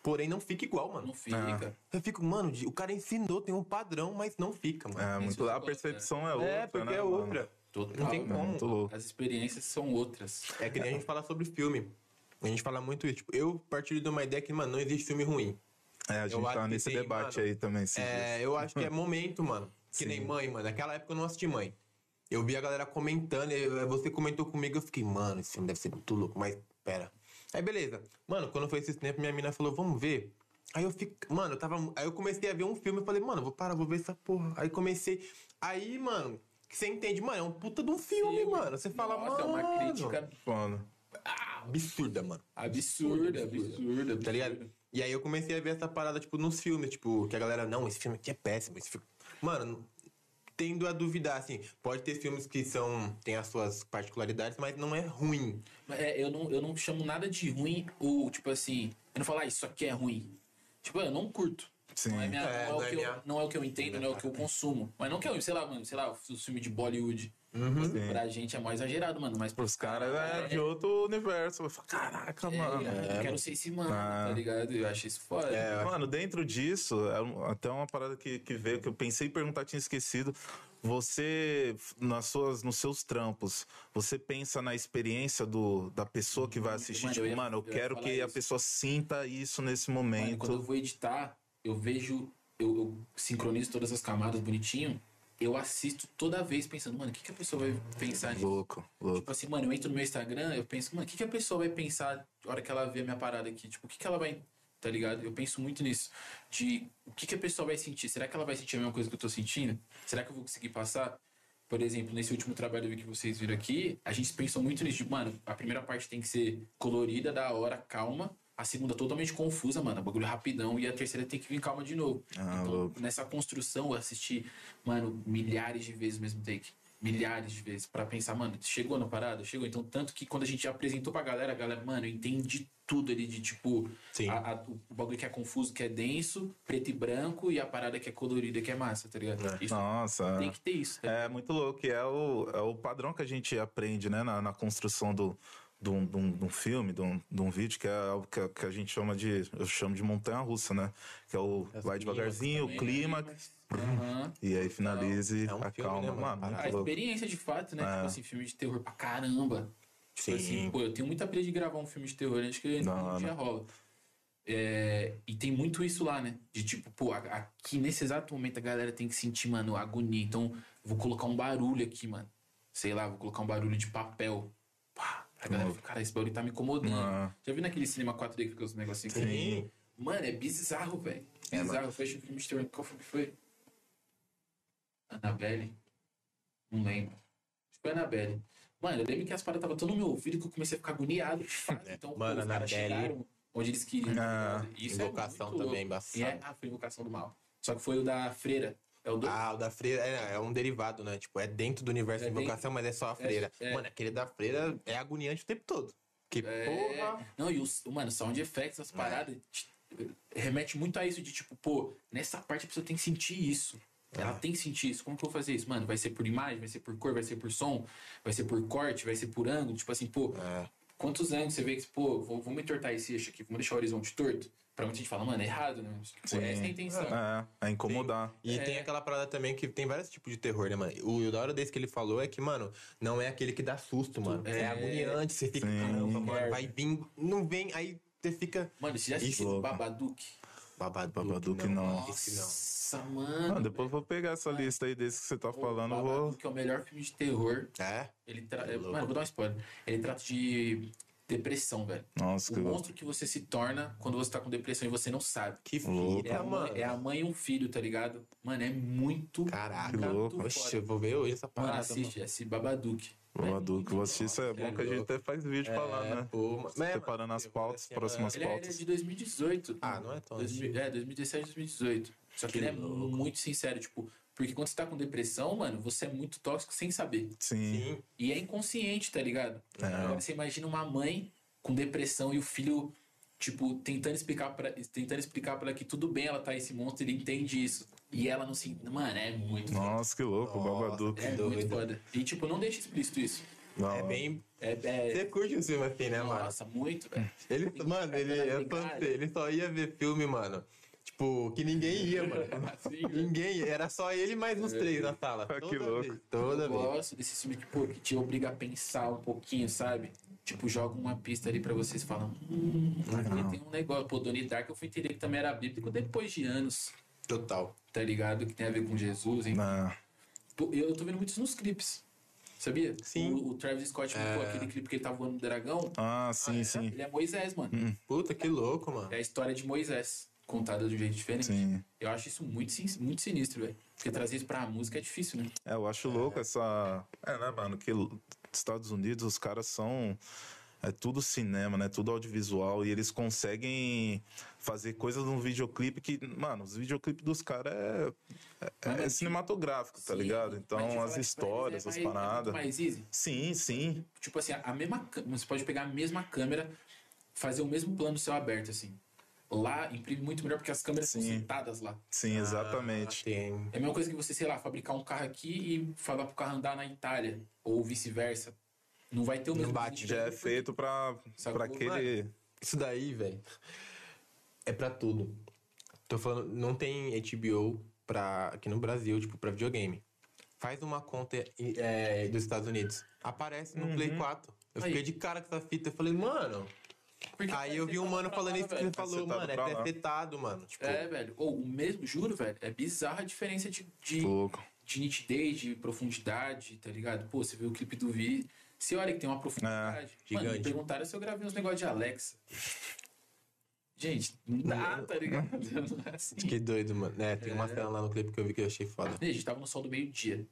[SPEAKER 1] porém não fica igual, mano.
[SPEAKER 3] Não fica.
[SPEAKER 1] Eu fico, mano, de- o cara ensinou, tem um padrão, mas não fica, mano.
[SPEAKER 2] É, muito, a percepção é outra.
[SPEAKER 1] É, porque
[SPEAKER 2] né,
[SPEAKER 1] é
[SPEAKER 2] mano?
[SPEAKER 1] outra.
[SPEAKER 3] Total.
[SPEAKER 1] Não tem
[SPEAKER 2] É
[SPEAKER 1] como.
[SPEAKER 2] louco.
[SPEAKER 3] As experiências são outras.
[SPEAKER 1] É que nem a gente fala sobre filme. A gente fala muito isso. Tipo, eu partilho de uma ideia que, mano, não existe filme ruim.
[SPEAKER 2] É, a
[SPEAKER 1] Eu
[SPEAKER 2] gente
[SPEAKER 1] acho
[SPEAKER 2] tá
[SPEAKER 1] que
[SPEAKER 2] nesse
[SPEAKER 1] tem,
[SPEAKER 2] debate
[SPEAKER 1] mano,
[SPEAKER 2] aí também. esses dias.
[SPEAKER 1] É, eu acho que é momento, mano. Que
[SPEAKER 2] Sim.
[SPEAKER 1] nem mãe, mano. Naquela época eu não assisti mãe. Eu vi a galera comentando, e você comentou comigo, eu fiquei, mano, esse filme deve ser muito louco, mas pera. Aí beleza. Mano, quando foi esse tempo, minha mina falou, vamos ver. Aí eu fico, mano, eu tava. Aí eu comecei a ver um filme e falei, mano, vou parar, vou ver essa porra. Aí comecei. Aí, mano, que você entende, mano, é um puta de um filme,
[SPEAKER 3] Filme.
[SPEAKER 1] mano. Você fala,
[SPEAKER 3] Nossa,
[SPEAKER 1] mano.
[SPEAKER 3] é uma crítica
[SPEAKER 2] Foda.
[SPEAKER 1] Absurda, mano.
[SPEAKER 3] absurda, absurda.
[SPEAKER 1] Tá ligado? E aí eu comecei a ver essa parada, tipo, nos filmes, tipo, que a galera, não, esse filme aqui é péssimo. Esse filme... Mano, tendo a duvidar, assim, pode ter filmes que são. tem as suas particularidades, mas não é ruim.
[SPEAKER 3] É, eu, não, eu não chamo nada de ruim, ou tipo assim, eu não falo, ah, isso aqui é ruim. Tipo, eu não curto.
[SPEAKER 2] Sim.
[SPEAKER 3] Não é, minha-
[SPEAKER 1] É,
[SPEAKER 3] não, é
[SPEAKER 1] não
[SPEAKER 3] o
[SPEAKER 1] é minha-
[SPEAKER 3] eu, não é o que eu entendo, não é o que eu consumo. Mas não que eu, sei lá, mano, sei lá, os filmes de Bollywood.
[SPEAKER 2] Sim.
[SPEAKER 3] Pra gente é mais exagerado, mano. Mas
[SPEAKER 2] Os caras é de outro universo. Eu falo, caraca,
[SPEAKER 3] É,
[SPEAKER 2] mano.
[SPEAKER 3] eu quero ser esse mano,
[SPEAKER 2] Ah.
[SPEAKER 3] tá ligado? Eu acho isso foda.
[SPEAKER 1] É,
[SPEAKER 2] Mano, dentro disso, é até uma parada que, que veio, que eu pensei em perguntar, tinha esquecido. Você, nas suas, nos seus trampos, você pensa na experiência do, da pessoa que vai assistir?
[SPEAKER 3] Mano, eu
[SPEAKER 2] tipo,
[SPEAKER 3] ia-
[SPEAKER 2] mano, eu,
[SPEAKER 3] eu
[SPEAKER 2] quero que a
[SPEAKER 3] isso.
[SPEAKER 2] pessoa sinta isso nesse
[SPEAKER 3] Mano,
[SPEAKER 2] momento.
[SPEAKER 3] quando eu vou editar, eu vejo, eu, eu sincronizo todas as camadas bonitinho. Eu assisto toda vez pensando, mano, o que, que a pessoa vai pensar nisso?
[SPEAKER 2] Louco, louco.
[SPEAKER 3] Tipo assim, mano, eu entro no meu Instagram, eu penso, mano, o que, que a pessoa vai pensar na hora que ela vê a minha parada aqui? Tipo, o que, que ela vai. Tá ligado? Eu penso muito nisso. De o que, que a pessoa vai sentir? Será que ela vai sentir a mesma coisa que eu tô sentindo? Será que eu vou conseguir passar? Por exemplo, nesse último trabalho que vocês viram aqui, a gente pensou muito nisso. Tipo, mano, a primeira parte tem que ser colorida, da hora, calma. A segunda totalmente confusa, mano. Bagulho rapidão. E a terceira tem que vir calma de novo.
[SPEAKER 2] Ah,
[SPEAKER 3] então,
[SPEAKER 2] louco.
[SPEAKER 3] nessa construção, eu assisti, mano, milhares de vezes o mesmo take. milhares de vezes pra pensar, mano, chegou na parada? Chegou. Então, tanto que quando a gente apresentou pra galera, a galera, mano, eu entendi tudo ali de tipo,
[SPEAKER 1] Sim.
[SPEAKER 3] a- a- o bagulho que é confuso, que é denso, preto e branco, e a parada que é colorida, que é massa, tá ligado?
[SPEAKER 1] É.
[SPEAKER 3] Isso
[SPEAKER 2] Nossa.
[SPEAKER 3] tem que ter isso. Tá
[SPEAKER 2] É muito louco, é o, é o padrão que a gente aprende, né, na, na construção do, de, um, de, um, de um filme, de um, de um vídeo, que é algo que, a- que a gente chama de. Eu chamo de montanha-russa, né? Que é o
[SPEAKER 1] As
[SPEAKER 2] vai devagarzinho, o
[SPEAKER 3] Também,
[SPEAKER 2] clímax,
[SPEAKER 3] Aham.
[SPEAKER 2] e aí finaliza e
[SPEAKER 1] É um filme,
[SPEAKER 2] acalma.
[SPEAKER 1] né, mano?
[SPEAKER 3] A experiência de fato, né?
[SPEAKER 2] É.
[SPEAKER 3] Tipo assim, filme de terror pra caramba. Tipo
[SPEAKER 1] Sim.
[SPEAKER 3] assim, pô, eu tenho muita pilha de gravar um filme de terror, acho que não
[SPEAKER 2] hora.
[SPEAKER 3] dia rola. É, e tem muito isso lá, né? De tipo, pô, aqui nesse exato momento a galera tem que sentir, mano, agonia. Então, vou colocar um barulho aqui, mano. Sei lá, vou colocar um barulho de papel. A galera fica, cara, esse barulho tá me incomodando.
[SPEAKER 2] Ah.
[SPEAKER 3] Já viu naquele cinema 4D que os negocinhos?
[SPEAKER 1] Sim.
[SPEAKER 3] Mano, é bizarro, velho.
[SPEAKER 2] É,
[SPEAKER 3] Bizarro. Foi um filme de terror. Qual filme que foi? Annabelle? Não lembro. Acho que foi Annabelle. Mano, eu lembro que as paradas estavam tão no meu ouvido que eu comecei a ficar agoniado de fato.
[SPEAKER 1] É.
[SPEAKER 3] Então,
[SPEAKER 1] Mano,
[SPEAKER 3] os caras
[SPEAKER 1] Annabelle-
[SPEAKER 3] chegaram onde eles queriam.
[SPEAKER 2] Ah?
[SPEAKER 3] Isso
[SPEAKER 1] Invocação
[SPEAKER 3] é muito
[SPEAKER 1] também,
[SPEAKER 3] louco.
[SPEAKER 1] embaçado.
[SPEAKER 3] E é, ah, foi Invocação do Mal. Só que foi o da Freira. É o do...
[SPEAKER 1] Ah, o da freira é, é um derivado, né? Tipo, é dentro do universo
[SPEAKER 3] É
[SPEAKER 1] de invocação, mas é só a freira.
[SPEAKER 3] é.
[SPEAKER 1] Mano, aquele da freira é agoniante o tempo todo. Que
[SPEAKER 3] É,
[SPEAKER 1] porra.
[SPEAKER 3] Não, e os, mano, sound effects, as paradas, te- remete muito a isso de tipo, pô, nessa parte a pessoa tem que sentir isso. Ela tem que sentir isso. Como que eu vou fazer isso? Mano, vai ser por imagem, vai ser por cor, vai ser por som, vai ser por corte, vai ser por ângulo. Tipo assim, pô,
[SPEAKER 1] É.
[SPEAKER 3] quantos ângulos você vê que, pô, vou- vamos entortar esse eixo aqui, vamos deixar o horizonte torto? Pra muita gente fala, mano, é errado, né? Pô,
[SPEAKER 2] Sim.
[SPEAKER 3] essa é a intenção.
[SPEAKER 2] É, é incomodar.
[SPEAKER 1] E
[SPEAKER 3] É.
[SPEAKER 1] tem aquela parada também que tem vários tipos de terror, né, mano? O, o da hora desse que ele falou é que, mano, não é aquele que dá susto, mano. É,
[SPEAKER 3] É.
[SPEAKER 1] agoniante, você fica, caramba, mano,
[SPEAKER 3] É.
[SPEAKER 1] vai vir, não vem, aí você fica.
[SPEAKER 3] Mano, você já assistiu. Babadook?
[SPEAKER 1] Babado,
[SPEAKER 2] Babadook, não.
[SPEAKER 1] Esse não.
[SPEAKER 3] Nossa, mano.
[SPEAKER 2] Ah, depois eu vou pegar essa lista aí desse que você tá
[SPEAKER 3] Pô,
[SPEAKER 2] falando, eu vou.
[SPEAKER 3] Babadook é o melhor filme de terror.
[SPEAKER 1] É?
[SPEAKER 3] Ele tra...
[SPEAKER 1] louco.
[SPEAKER 3] Mano, vou dar um spoiler. Ele trata de depressão, velho.
[SPEAKER 2] Nossa,
[SPEAKER 3] O
[SPEAKER 2] que louco.
[SPEAKER 3] monstro que você se torna quando você tá com depressão e você não sabe.
[SPEAKER 1] Que
[SPEAKER 2] Louco.
[SPEAKER 3] É a, mãe,
[SPEAKER 1] mano.
[SPEAKER 3] é a mãe e um filho, tá ligado? Mano, é muito.
[SPEAKER 1] Caraca.
[SPEAKER 2] Que louco.
[SPEAKER 3] muito
[SPEAKER 1] Oxe, eu vou ver hoje essa
[SPEAKER 3] Mano,
[SPEAKER 1] parada.
[SPEAKER 3] assiste, esse Babadook.
[SPEAKER 2] Babadook, vou assistir. Isso é bom que a gente
[SPEAKER 1] louco.
[SPEAKER 2] até faz vídeo falando,
[SPEAKER 1] É,
[SPEAKER 2] né?
[SPEAKER 1] pô, mas-
[SPEAKER 2] Preparando
[SPEAKER 1] mano,
[SPEAKER 2] as pautas,
[SPEAKER 1] assim,
[SPEAKER 2] próximas
[SPEAKER 3] Ele é, ele é
[SPEAKER 2] pautas.
[SPEAKER 3] de 2018.
[SPEAKER 1] Ah, não é tão
[SPEAKER 3] 2000, É, 2017, 2018. Só que,
[SPEAKER 1] Que
[SPEAKER 3] ele é
[SPEAKER 1] louco.
[SPEAKER 3] muito sincero, tipo, porque quando você tá com depressão, mano, você é muito tóxico sem saber.
[SPEAKER 2] Sim.
[SPEAKER 1] Sim.
[SPEAKER 3] E é inconsciente, tá ligado?
[SPEAKER 2] É.
[SPEAKER 3] Agora você imagina uma mãe com depressão e o filho, tipo, tentando explicar para tentando explicar para ela que tudo bem ela tá esse monstro, ele entende isso. E ela não se. Mano, é muito foda.
[SPEAKER 2] Nossa, que louco, o
[SPEAKER 1] Nossa,
[SPEAKER 2] Babadook.
[SPEAKER 3] É
[SPEAKER 1] doido.
[SPEAKER 3] muito foda. E, tipo, não deixa explícito isso.
[SPEAKER 2] Da
[SPEAKER 1] É bem.
[SPEAKER 3] É. é
[SPEAKER 1] Você curte o filme assim, né, mano?
[SPEAKER 3] nossa, muito, velho.
[SPEAKER 1] Ele, mano,
[SPEAKER 3] que
[SPEAKER 1] ele, eu ele só ia ver filme, mano. Tipo, que ninguém ia, mano.
[SPEAKER 3] Assim, né?
[SPEAKER 1] ninguém ia. Era só ele mais uns três na sala.
[SPEAKER 2] Ah, que
[SPEAKER 1] Toda
[SPEAKER 2] louco.
[SPEAKER 1] Vez, toda
[SPEAKER 3] Eu
[SPEAKER 1] vez.
[SPEAKER 3] gosto desse filme que, pô, que te obriga a pensar um pouquinho, sabe? Tipo, joga uma pista ali pra vocês e falam, hum, aqui tem um negócio. Pô, Donnie Dark eu fui entender que também era bíblico depois de anos,
[SPEAKER 1] Total.
[SPEAKER 3] tá ligado? Que tem a ver com Jesus, hein?
[SPEAKER 2] Ah,
[SPEAKER 3] Pô, eu tô vendo muito isso nos clipes. Sabia?
[SPEAKER 1] Sim.
[SPEAKER 3] O, o Travis Scott botou aquele clipe que ele tá voando no dragão.
[SPEAKER 2] ah, sim, sim.
[SPEAKER 3] Ele é Moisés, mano.
[SPEAKER 1] Puta, que louco, mano.
[SPEAKER 3] É a história de Moisés, contada de um jeito diferente.
[SPEAKER 2] Sim.
[SPEAKER 3] Eu acho isso muito, muito sinistro, velho. Porque trazer isso pra música é difícil, né?
[SPEAKER 2] É, eu acho louco essa. É, né, mano? Que Estados Unidos, os caras são. É tudo cinema, né? Tudo audiovisual. E eles conseguem fazer coisas num videoclipe que, mano, os videoclipes dos caras é, é, é cinematográfico, tá
[SPEAKER 3] Sim,
[SPEAKER 2] ligado?
[SPEAKER 3] mas te
[SPEAKER 2] Então, as
[SPEAKER 3] eles
[SPEAKER 2] histórias,
[SPEAKER 3] é
[SPEAKER 2] as
[SPEAKER 3] mais- é
[SPEAKER 2] paradas.
[SPEAKER 3] mais easy.
[SPEAKER 2] Sim, sim.
[SPEAKER 3] Tipo assim, a mesma. Você pode pegar a mesma câmera, fazer o mesmo plano céu aberto, assim. Lá imprime muito melhor porque as câmeras são
[SPEAKER 2] Sim.
[SPEAKER 3] sentadas lá.
[SPEAKER 2] Sim,
[SPEAKER 1] Ah,
[SPEAKER 2] exatamente.
[SPEAKER 1] tem.
[SPEAKER 3] É a mesma coisa que você, sei lá, fabricar um carro aqui e falar pro carro andar na Itália. Ou vice-versa. Não vai ter o
[SPEAKER 1] Não
[SPEAKER 3] mesmo
[SPEAKER 1] bate,
[SPEAKER 2] Já é feito pra, pra aquele.
[SPEAKER 1] Isso daí, velho, é pra tudo. Tô falando, não tem HBO pra, aqui no Brasil, tipo, pra videogame. Faz uma conta é, dos Estados Unidos. Aparece no Play 4. Eu
[SPEAKER 3] Aí.
[SPEAKER 1] fiquei de cara com essa fita. Eu falei, mano.
[SPEAKER 3] Porque
[SPEAKER 1] Aí
[SPEAKER 3] vai
[SPEAKER 1] eu vi um mano falando isso que ele falou, mano, é setado, mano. Tipo,
[SPEAKER 3] É, velho. Ou o mesmo, juro, velho. É bizarra a diferença de, de, de nitidez, de profundidade, tá ligado? Pô, você vê o clipe do Vi, você olha que tem uma profundidade. Mano, me perguntaram se eu gravei uns negócios de Alexa. Gente, não dá, tá ligado? Não é assim.
[SPEAKER 1] que doido, mano. É, tem uma cena lá no clipe que eu vi que eu achei foda.
[SPEAKER 3] A gente tava no sol do meio-dia. pra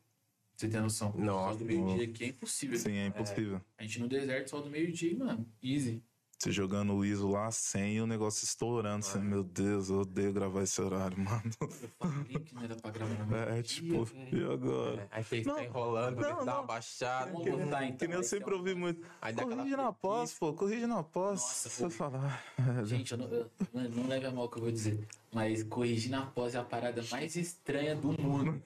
[SPEAKER 3] Você tem noção?
[SPEAKER 1] Nossa,
[SPEAKER 3] sol do meio-dia aqui é impossível.
[SPEAKER 2] Sim, é impossível.
[SPEAKER 3] A gente no deserto, sol do meio-dia, mano. Easy.
[SPEAKER 2] Você jogando o ISO lá sem e o negócio estourando. Você, meu Deus, eu odeio gravar esse horário, mano.
[SPEAKER 3] Eu falei que não era pra gravar no
[SPEAKER 2] É,
[SPEAKER 3] dia,
[SPEAKER 2] tipo,
[SPEAKER 3] velho.
[SPEAKER 2] e agora?
[SPEAKER 1] É, aí
[SPEAKER 2] Não,
[SPEAKER 1] tá enrolando,
[SPEAKER 2] não,
[SPEAKER 1] não, dá uma baixada.
[SPEAKER 3] Vamos voltar, então.
[SPEAKER 2] Que nem eu sempre
[SPEAKER 3] é
[SPEAKER 2] ouvi muito.
[SPEAKER 1] Aí
[SPEAKER 2] Corrige na pós, pô, corrige na pós.
[SPEAKER 3] Nossa,
[SPEAKER 2] Você falar.
[SPEAKER 3] Gente, eu não, eu- não leve a mal o que eu vou dizer. Mas corrigir na pós é a parada mais estranha do mundo.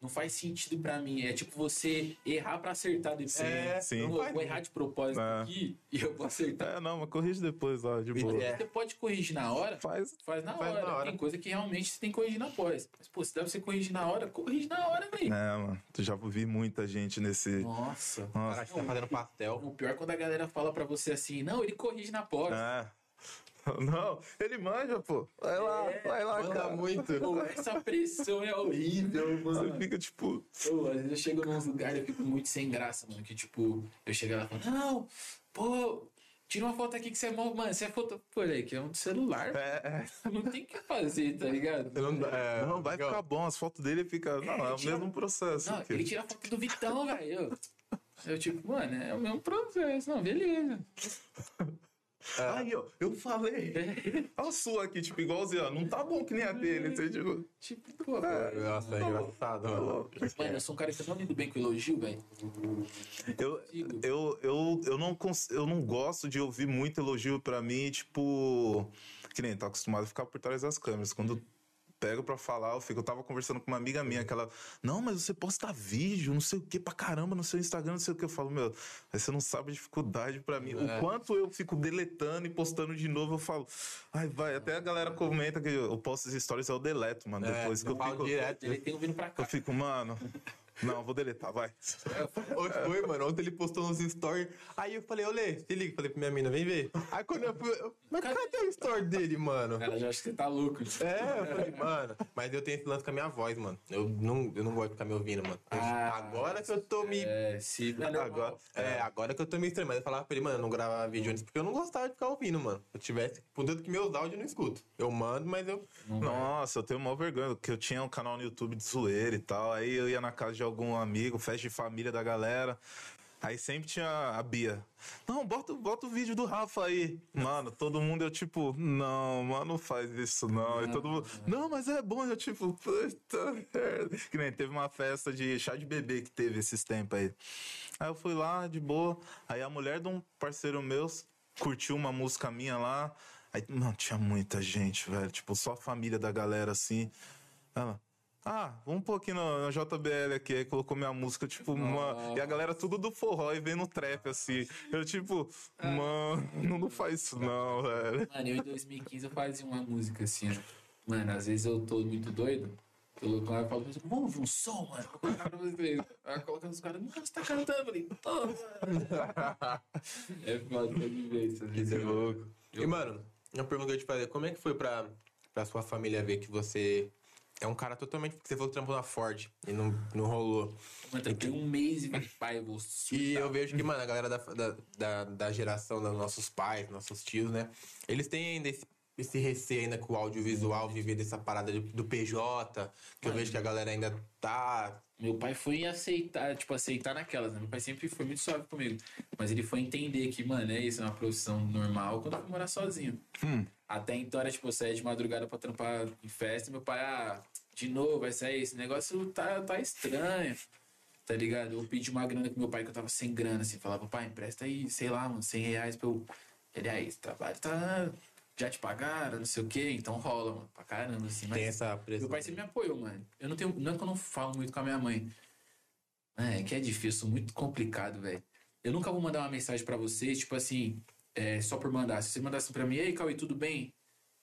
[SPEAKER 3] Não faz sentido pra mim. É tipo você errar pra acertar depois.
[SPEAKER 1] É,
[SPEAKER 2] sim.
[SPEAKER 3] Eu vou, vou errar de propósito
[SPEAKER 2] É.
[SPEAKER 3] aqui e eu vou acertar.
[SPEAKER 2] É, não, mas corrige depois lá, de boa.
[SPEAKER 1] é.
[SPEAKER 3] Você pode corrigir na hora,
[SPEAKER 2] Faz.
[SPEAKER 3] faz na,
[SPEAKER 1] Faz
[SPEAKER 3] hora.
[SPEAKER 1] na hora.
[SPEAKER 3] Tem coisa que realmente você tem que corrigir na pós. Mas, pô, se dá pra você corrigir na hora, corrige na hora, velho.
[SPEAKER 2] É, mano. Tu já vi muita gente nesse.
[SPEAKER 3] Nossa.
[SPEAKER 2] Nossa.
[SPEAKER 1] Cara, tá fazendo pastel.
[SPEAKER 3] O pior é quando a galera fala pra você assim, não, ele corrige na pós.
[SPEAKER 2] É. Não, ele manja, pô. Vai lá,
[SPEAKER 3] É,
[SPEAKER 2] vai lá,
[SPEAKER 1] Manda
[SPEAKER 2] cara.
[SPEAKER 1] muito.
[SPEAKER 3] Pô, essa pressão é horrível,
[SPEAKER 2] Você
[SPEAKER 3] mano.
[SPEAKER 2] fica tipo.
[SPEAKER 3] Pô, às vezes eu chego num lugar e eu fico muito sem graça, mano. Que tipo, eu chego lá e falo, não, pô, tira uma foto aqui que você é mó. Mano, você é foto. Pô, olha aí, que é um celular.
[SPEAKER 2] É, é.
[SPEAKER 3] Não tem o que fazer, tá ligado?
[SPEAKER 1] Você não, é,
[SPEAKER 2] Não, vai ficar bom. As fotos dele fica. Não, é o
[SPEAKER 3] tira-
[SPEAKER 2] mesmo processo.
[SPEAKER 3] Não,
[SPEAKER 2] aqui.
[SPEAKER 3] ele tira a foto do Vitão, velho. Eu, eu, tipo, mano, é o mesmo processo. Não, beleza.
[SPEAKER 2] Aí, ó, eu falei. Olha a sua aqui, tipo, igualzinho, ó. Não tá bom que nem a dele. Você, tipo.
[SPEAKER 3] Tipo, pô.
[SPEAKER 1] Nossa, é engraçado, mano.
[SPEAKER 3] Mano, eu sou um cara que não lido bem com elogio, velho.
[SPEAKER 2] Eu, eu, eu, eu, não, cons- eu não gosto de ouvir muito elogio pra mim, tipo. Que nem tá acostumado a ficar por trás das câmeras. Quando pego pra falar, eu fico. Eu tava conversando com uma amiga minha, que ela. Não, mas você posta vídeo, não sei o que, pra caramba, no seu Instagram, não sei o que. Eu falo, meu, aí você não sabe a dificuldade pra mim. O quanto eu fico deletando e postando de novo, eu falo. Ai, vai. Até a galera comenta que eu posto as stories, eu deleto, mano.
[SPEAKER 1] É,
[SPEAKER 2] Depois que
[SPEAKER 1] eu
[SPEAKER 2] eu fico.
[SPEAKER 1] direto.
[SPEAKER 3] Ele tem vindo pra
[SPEAKER 2] Eu
[SPEAKER 3] cá.
[SPEAKER 2] fico, mano. Não, vou deletar, vai.
[SPEAKER 1] Hoje foi, mano. Ontem ele postou uns stories. Aí eu falei, olê, se liga. Falei pra minha mina, vem ver. Aí quando eu fui. eu- Mas cadê o story dele, mano?
[SPEAKER 3] Ela já acha que você tá louco.
[SPEAKER 1] É, eu falei, mano. Mas eu tenho esse lance com a minha voz, mano. Eu não, eu não gosto de ficar me ouvindo, mano. Eu-
[SPEAKER 3] Ah,
[SPEAKER 1] agora que eu tô me.
[SPEAKER 3] É, se. É.
[SPEAKER 2] Agora.
[SPEAKER 1] É, agora que eu tô me estranho. Mas eu falava pra ele, mano, eu não gravava vídeo antes porque eu não gostava de ficar ouvindo, mano. Se eu tivesse. Contanto que meus áudios eu não escuto. Eu mando, mas eu.
[SPEAKER 2] Nossa, eu tenho maior vergonha, porque eu tinha um canal no YouTube de zoeira e tal. Aí eu ia na casa de algum amigo, festa de família da galera. Aí sempre tinha a Bia. Não, bota, bota o vídeo do Rafa aí. Mano, todo mundo eu tipo, não, mano, não faz isso não. E todo mundo, não, mas é bom. Eu tipo, puta merda. Que nem teve uma festa de chá de bebê que teve esses tempos aí. Aí eu fui lá, de boa. Aí a mulher de um parceiro meu curtiu uma música minha lá. Aí, mano, tinha muita gente, velho. Tipo, só a família da galera assim. Ela. Ah, vamos um pouquinho na, na JBL aqui. Aí colocou minha música, tipo, uma. E a galera tudo do forró e vem no trap, assim. Eu, tipo, mano, não faz isso não, velho.
[SPEAKER 3] Mano, eu em 2015 eu fazia uma música assim, ó. Mano, às vezes eu tô muito doido. Eu louco lá e falo, vamos ouvir um som, mano. Vou colocar pra vocês. Aí coloca os caras, mano, você tá cantando? Eu falei, tô, mano. É foda de ver isso. às vezes
[SPEAKER 1] Isso é
[SPEAKER 3] eu-
[SPEAKER 1] louco. E, mano, uma pergunta que eu te fazer: como é que foi pra, pra sua família ver que você é um cara totalmente. Porque você falou que trampou na Ford e não, não rolou.
[SPEAKER 3] Mano, tenho um mês e pai, eu vou surtar.
[SPEAKER 1] E eu vejo que, mano, a galera da, da, da, da geração dos nossos pais, nossos tios, né? Eles têm ainda esse, esse receio ainda com o audiovisual, viver dessa parada de- do PJ, que eu vejo que a galera ainda tá.
[SPEAKER 3] Meu pai foi aceitar, tipo, aceitar naquelas, né? Meu pai sempre foi muito suave comigo. Mas ele foi entender que, mano, é isso, é uma profissão normal quando eu fui morar sozinho. Até então era, tipo, saía de madrugada pra trampar em festa e meu pai, ah, de novo, vai sair, esse negócio tá, tá estranho. Tá ligado? Eu pedi uma grana com meu pai que eu tava sem grana, assim, falava, pai, empresta aí, sei lá, mano, 100 reais pra eu. Ele, aí, esse trabalho tá. Já te pagaram, não sei o quê, então rola, mano, pra caramba, assim. Mas
[SPEAKER 1] Tem essa pressão.
[SPEAKER 3] meu pai sempre me apoiou, mano. Eu não tenho. Não é que eu não falo muito com a minha mãe. É, que é difícil, muito complicado, velho. Eu nunca vou mandar uma mensagem pra vocês, tipo assim, é, só por mandar. Se você mandasse pra mim, ei, Cauê, tudo bem?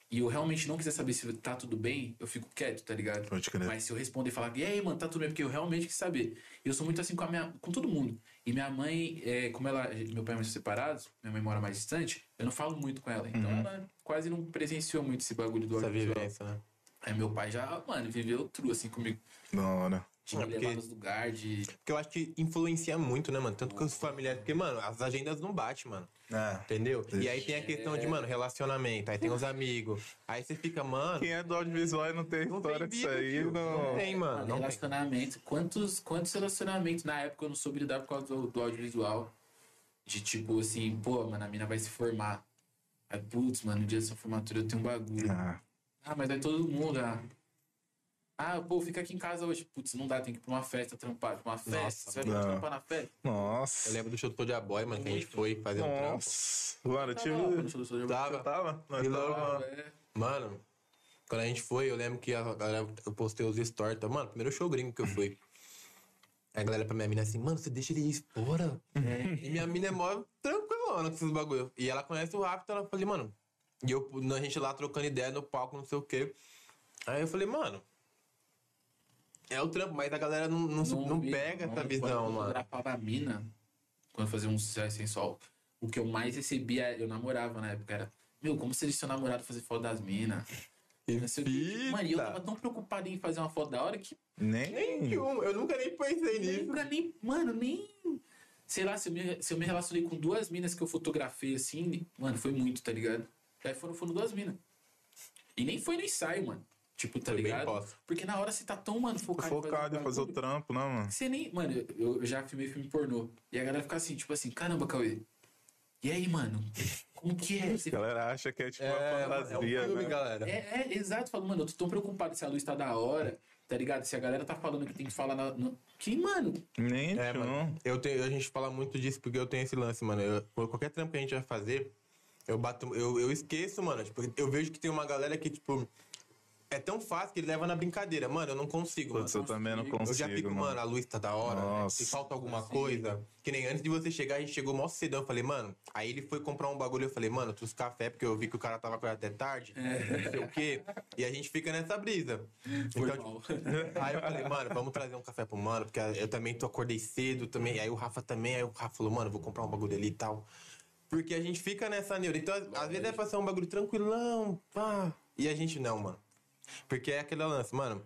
[SPEAKER 3] E eu realmente não quiser saber se tá tudo bem, eu fico quieto, tá ligado?
[SPEAKER 2] Pode crer.
[SPEAKER 3] Mas se eu responder e falar, e aí, mano, tá tudo bem, porque eu realmente quis saber. Eu sou muito assim com a minha, com todo mundo. E minha mãe, é, como ela, meu pai e mãe são separados, minha mãe mora mais distante, eu não falo muito com ela. Então ela quase não presenciou muito esse bagulho do
[SPEAKER 1] Essa vivência, né?
[SPEAKER 3] Aí meu pai já, mano, viveu true assim comigo.
[SPEAKER 2] Da hora.
[SPEAKER 3] De me
[SPEAKER 1] É, porque-
[SPEAKER 3] levar nos lugares, de.
[SPEAKER 1] Porque eu acho que influencia muito, né, mano? Tanto com os familiares. Porque, mano, as agendas não batem, mano.
[SPEAKER 2] É.
[SPEAKER 1] Entendeu? E aí tem a questão de, mano, relacionamento. Aí tem os amigos. Aí você fica, mano.
[SPEAKER 2] Quem é do audiovisual e não tem
[SPEAKER 1] Não
[SPEAKER 2] história
[SPEAKER 1] tem
[SPEAKER 2] disso aí, não.
[SPEAKER 1] Não tem, mano.
[SPEAKER 3] Mano,
[SPEAKER 1] Não tem.
[SPEAKER 3] relacionamento. Quantos, quantos relacionamentos na época eu não soube lidar por causa do, do audiovisual? De tipo assim, pô, mano, a mina vai se formar. Aí, putz, mano, no dia da sua formatura eu tenho um bagulho.
[SPEAKER 2] Ah,
[SPEAKER 3] Ah, mas vai todo mundo, ah. Ah, pô, fica aqui em casa hoje. Putz, não dá, tem que ir pra uma festa trampar. Pra uma festa.
[SPEAKER 1] Nossa,
[SPEAKER 3] Você vai
[SPEAKER 2] não.
[SPEAKER 3] trampar na festa?
[SPEAKER 2] nossa.
[SPEAKER 1] Eu lembro do show do Soulja Boy, mano, que a gente foi fazer um trampo.
[SPEAKER 2] Nossa. Mano, eu
[SPEAKER 3] Tava lá,
[SPEAKER 2] tive.
[SPEAKER 1] Tava.
[SPEAKER 2] Tava? Nós tava.
[SPEAKER 3] É.
[SPEAKER 1] Mano, quando a gente foi, eu lembro que a galera, eu postei os stories. tá? Mano, primeiro show gringo que eu fui. Aí a galera pra minha mina assim, mano, você deixa ele ir fora. E minha mina é mó tranquilona com esses bagulho. E ela conhece o Raptor, ela falei, mano. E eu, a gente lá trocando ideia no palco, não sei o quê. Aí eu falei, mano. É o trampo, mas a galera não, não, não
[SPEAKER 3] vi,
[SPEAKER 1] pega
[SPEAKER 3] não.
[SPEAKER 1] essa
[SPEAKER 3] Quando
[SPEAKER 1] visão,
[SPEAKER 3] eu
[SPEAKER 1] mano.
[SPEAKER 3] fotografava a mina, quando eu fazia um sucesso sem sol, o que eu mais recebia, eu namorava na época, era, meu, como seria seu namorado fazer foto das minas? Não sei o quê. Mano, e eu tava tão preocupado em fazer uma foto da hora que
[SPEAKER 2] Nem.
[SPEAKER 1] Nenhum, eu nunca nem pensei nisso.
[SPEAKER 3] nunca nem, mano, nem. Sei lá, se eu, me, se eu me relacionei com duas minas que eu fotografei assim, mano, foi muito, tá ligado? Aí foram, foram duas minas. E nem foi no ensaio, mano. Tipo, tá
[SPEAKER 1] Foi bem
[SPEAKER 3] ligado?
[SPEAKER 1] pós.
[SPEAKER 3] Porque na hora você tá tão, mano, focado,
[SPEAKER 2] Focado em fazer o trampo, né, mano?
[SPEAKER 3] Você nem. Mano, eu, eu já filmei filme pornô. E a galera fica assim, tipo assim, caramba, Cauê. E aí, mano? Como que é? Você
[SPEAKER 2] A galera acha que é tipo
[SPEAKER 1] É,
[SPEAKER 2] uma
[SPEAKER 1] é um
[SPEAKER 2] fantasia,
[SPEAKER 1] filme,
[SPEAKER 2] né?
[SPEAKER 1] galera.
[SPEAKER 3] É, é, exato. Falo, mano, eu tô tão preocupado se a luz tá da hora, tá ligado? Se a galera tá falando que tem que falar na. no- Que, mano?
[SPEAKER 2] Nem,
[SPEAKER 1] É, mano. Eu tenho, a gente fala muito disso porque eu tenho esse lance, mano. Eu- qualquer trampo que a gente vai fazer, eu bato. Eu, eu esqueço, mano. Tipo, eu vejo que tem uma galera que, tipo. É tão fácil que ele leva na brincadeira. Mano, eu não consigo, mano.
[SPEAKER 2] Eu também não
[SPEAKER 3] consigo.
[SPEAKER 1] Eu já fico,
[SPEAKER 2] mano.
[SPEAKER 1] mano, a luz tá da hora. né?
[SPEAKER 2] Nossa.
[SPEAKER 1] Se falta alguma
[SPEAKER 3] Sim.
[SPEAKER 1] coisa. Que nem antes de você chegar, a gente chegou mó cedão. Eu falei, mano. Aí ele foi comprar um bagulho. Eu falei, mano, eu trouxe café porque eu vi que o cara tava acordado até tarde. Não sei o quê. E a gente fica nessa brisa.
[SPEAKER 3] Foi
[SPEAKER 1] Então,
[SPEAKER 3] mal.
[SPEAKER 1] Aí eu falei, mano, vamos trazer um café pro mano, porque eu também tô acordei cedo também. Aí o Rafa também, aí o Rafa falou, mano, vou comprar um bagulho ali e tal. Porque a gente fica nessa neura. Então, às- às vezes é pra ser um bagulho tranquilão, pá. E a gente não, mano. Porque é aquele lance, mano.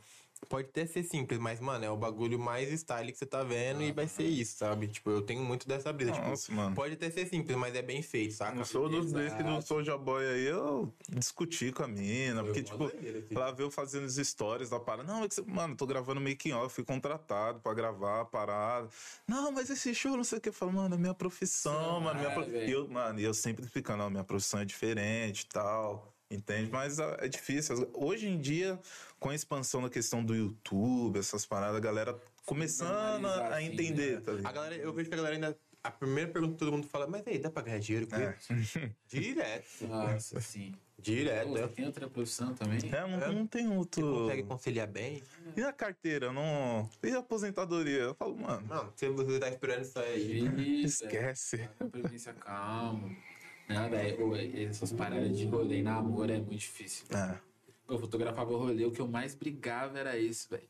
[SPEAKER 1] Pode até ser simples, mas, mano, é o bagulho mais style que você tá vendo e vai ser isso, sabe? Tipo, eu tenho muito dessa brisa.
[SPEAKER 2] Nossa,
[SPEAKER 1] tipo,
[SPEAKER 2] mano.
[SPEAKER 1] Pode até ser simples, mas é bem feito, saca?
[SPEAKER 2] No show dos
[SPEAKER 3] Exato.
[SPEAKER 2] desse do Soulja Boy aí, eu discuti com a mina, porque,
[SPEAKER 1] mó
[SPEAKER 2] tipo, ela veio fazendo as stories da parada. Não, é que você, mano, tô gravando making off, fui contratado pra gravar a parada. Não, mas esse show, não sei o que. Eu falo, mano, é minha profissão,
[SPEAKER 3] Sim,
[SPEAKER 2] mano. Minha
[SPEAKER 3] é,
[SPEAKER 2] pro...
[SPEAKER 3] velho.
[SPEAKER 2] e eu, mano, e eu sempre explicando, não, minha profissão é diferente e tal. Entende? Mas ah, é difícil. Hoje em dia, com a expansão da questão do YouTube, essas paradas, a galera começando a, a
[SPEAKER 3] assim,
[SPEAKER 2] entender,
[SPEAKER 3] né?
[SPEAKER 2] tá
[SPEAKER 1] A galera, eu vejo que a galera ainda. A primeira pergunta que todo mundo fala, mas aí, dá pra ganhar dinheiro com
[SPEAKER 2] É.
[SPEAKER 1] isso? Direto.
[SPEAKER 3] Nossa, sim.
[SPEAKER 1] Direto.
[SPEAKER 3] Você tem outra profissão também?
[SPEAKER 2] É, não,
[SPEAKER 1] É.
[SPEAKER 2] não tem
[SPEAKER 1] Você
[SPEAKER 2] outro.
[SPEAKER 1] consegue conciliar bem?
[SPEAKER 2] E a carteira? Não... E a aposentadoria? Eu falo, mano,
[SPEAKER 1] Não, se você tá esperando isso aí.
[SPEAKER 3] Isso, é.
[SPEAKER 2] esquece.
[SPEAKER 3] Previdência calma. Nada, é, ô, é, essas paradas de rolê e namoro é muito difícil.
[SPEAKER 2] É.
[SPEAKER 3] Eu fotografava o rolê, o que eu mais brigava era isso, velho.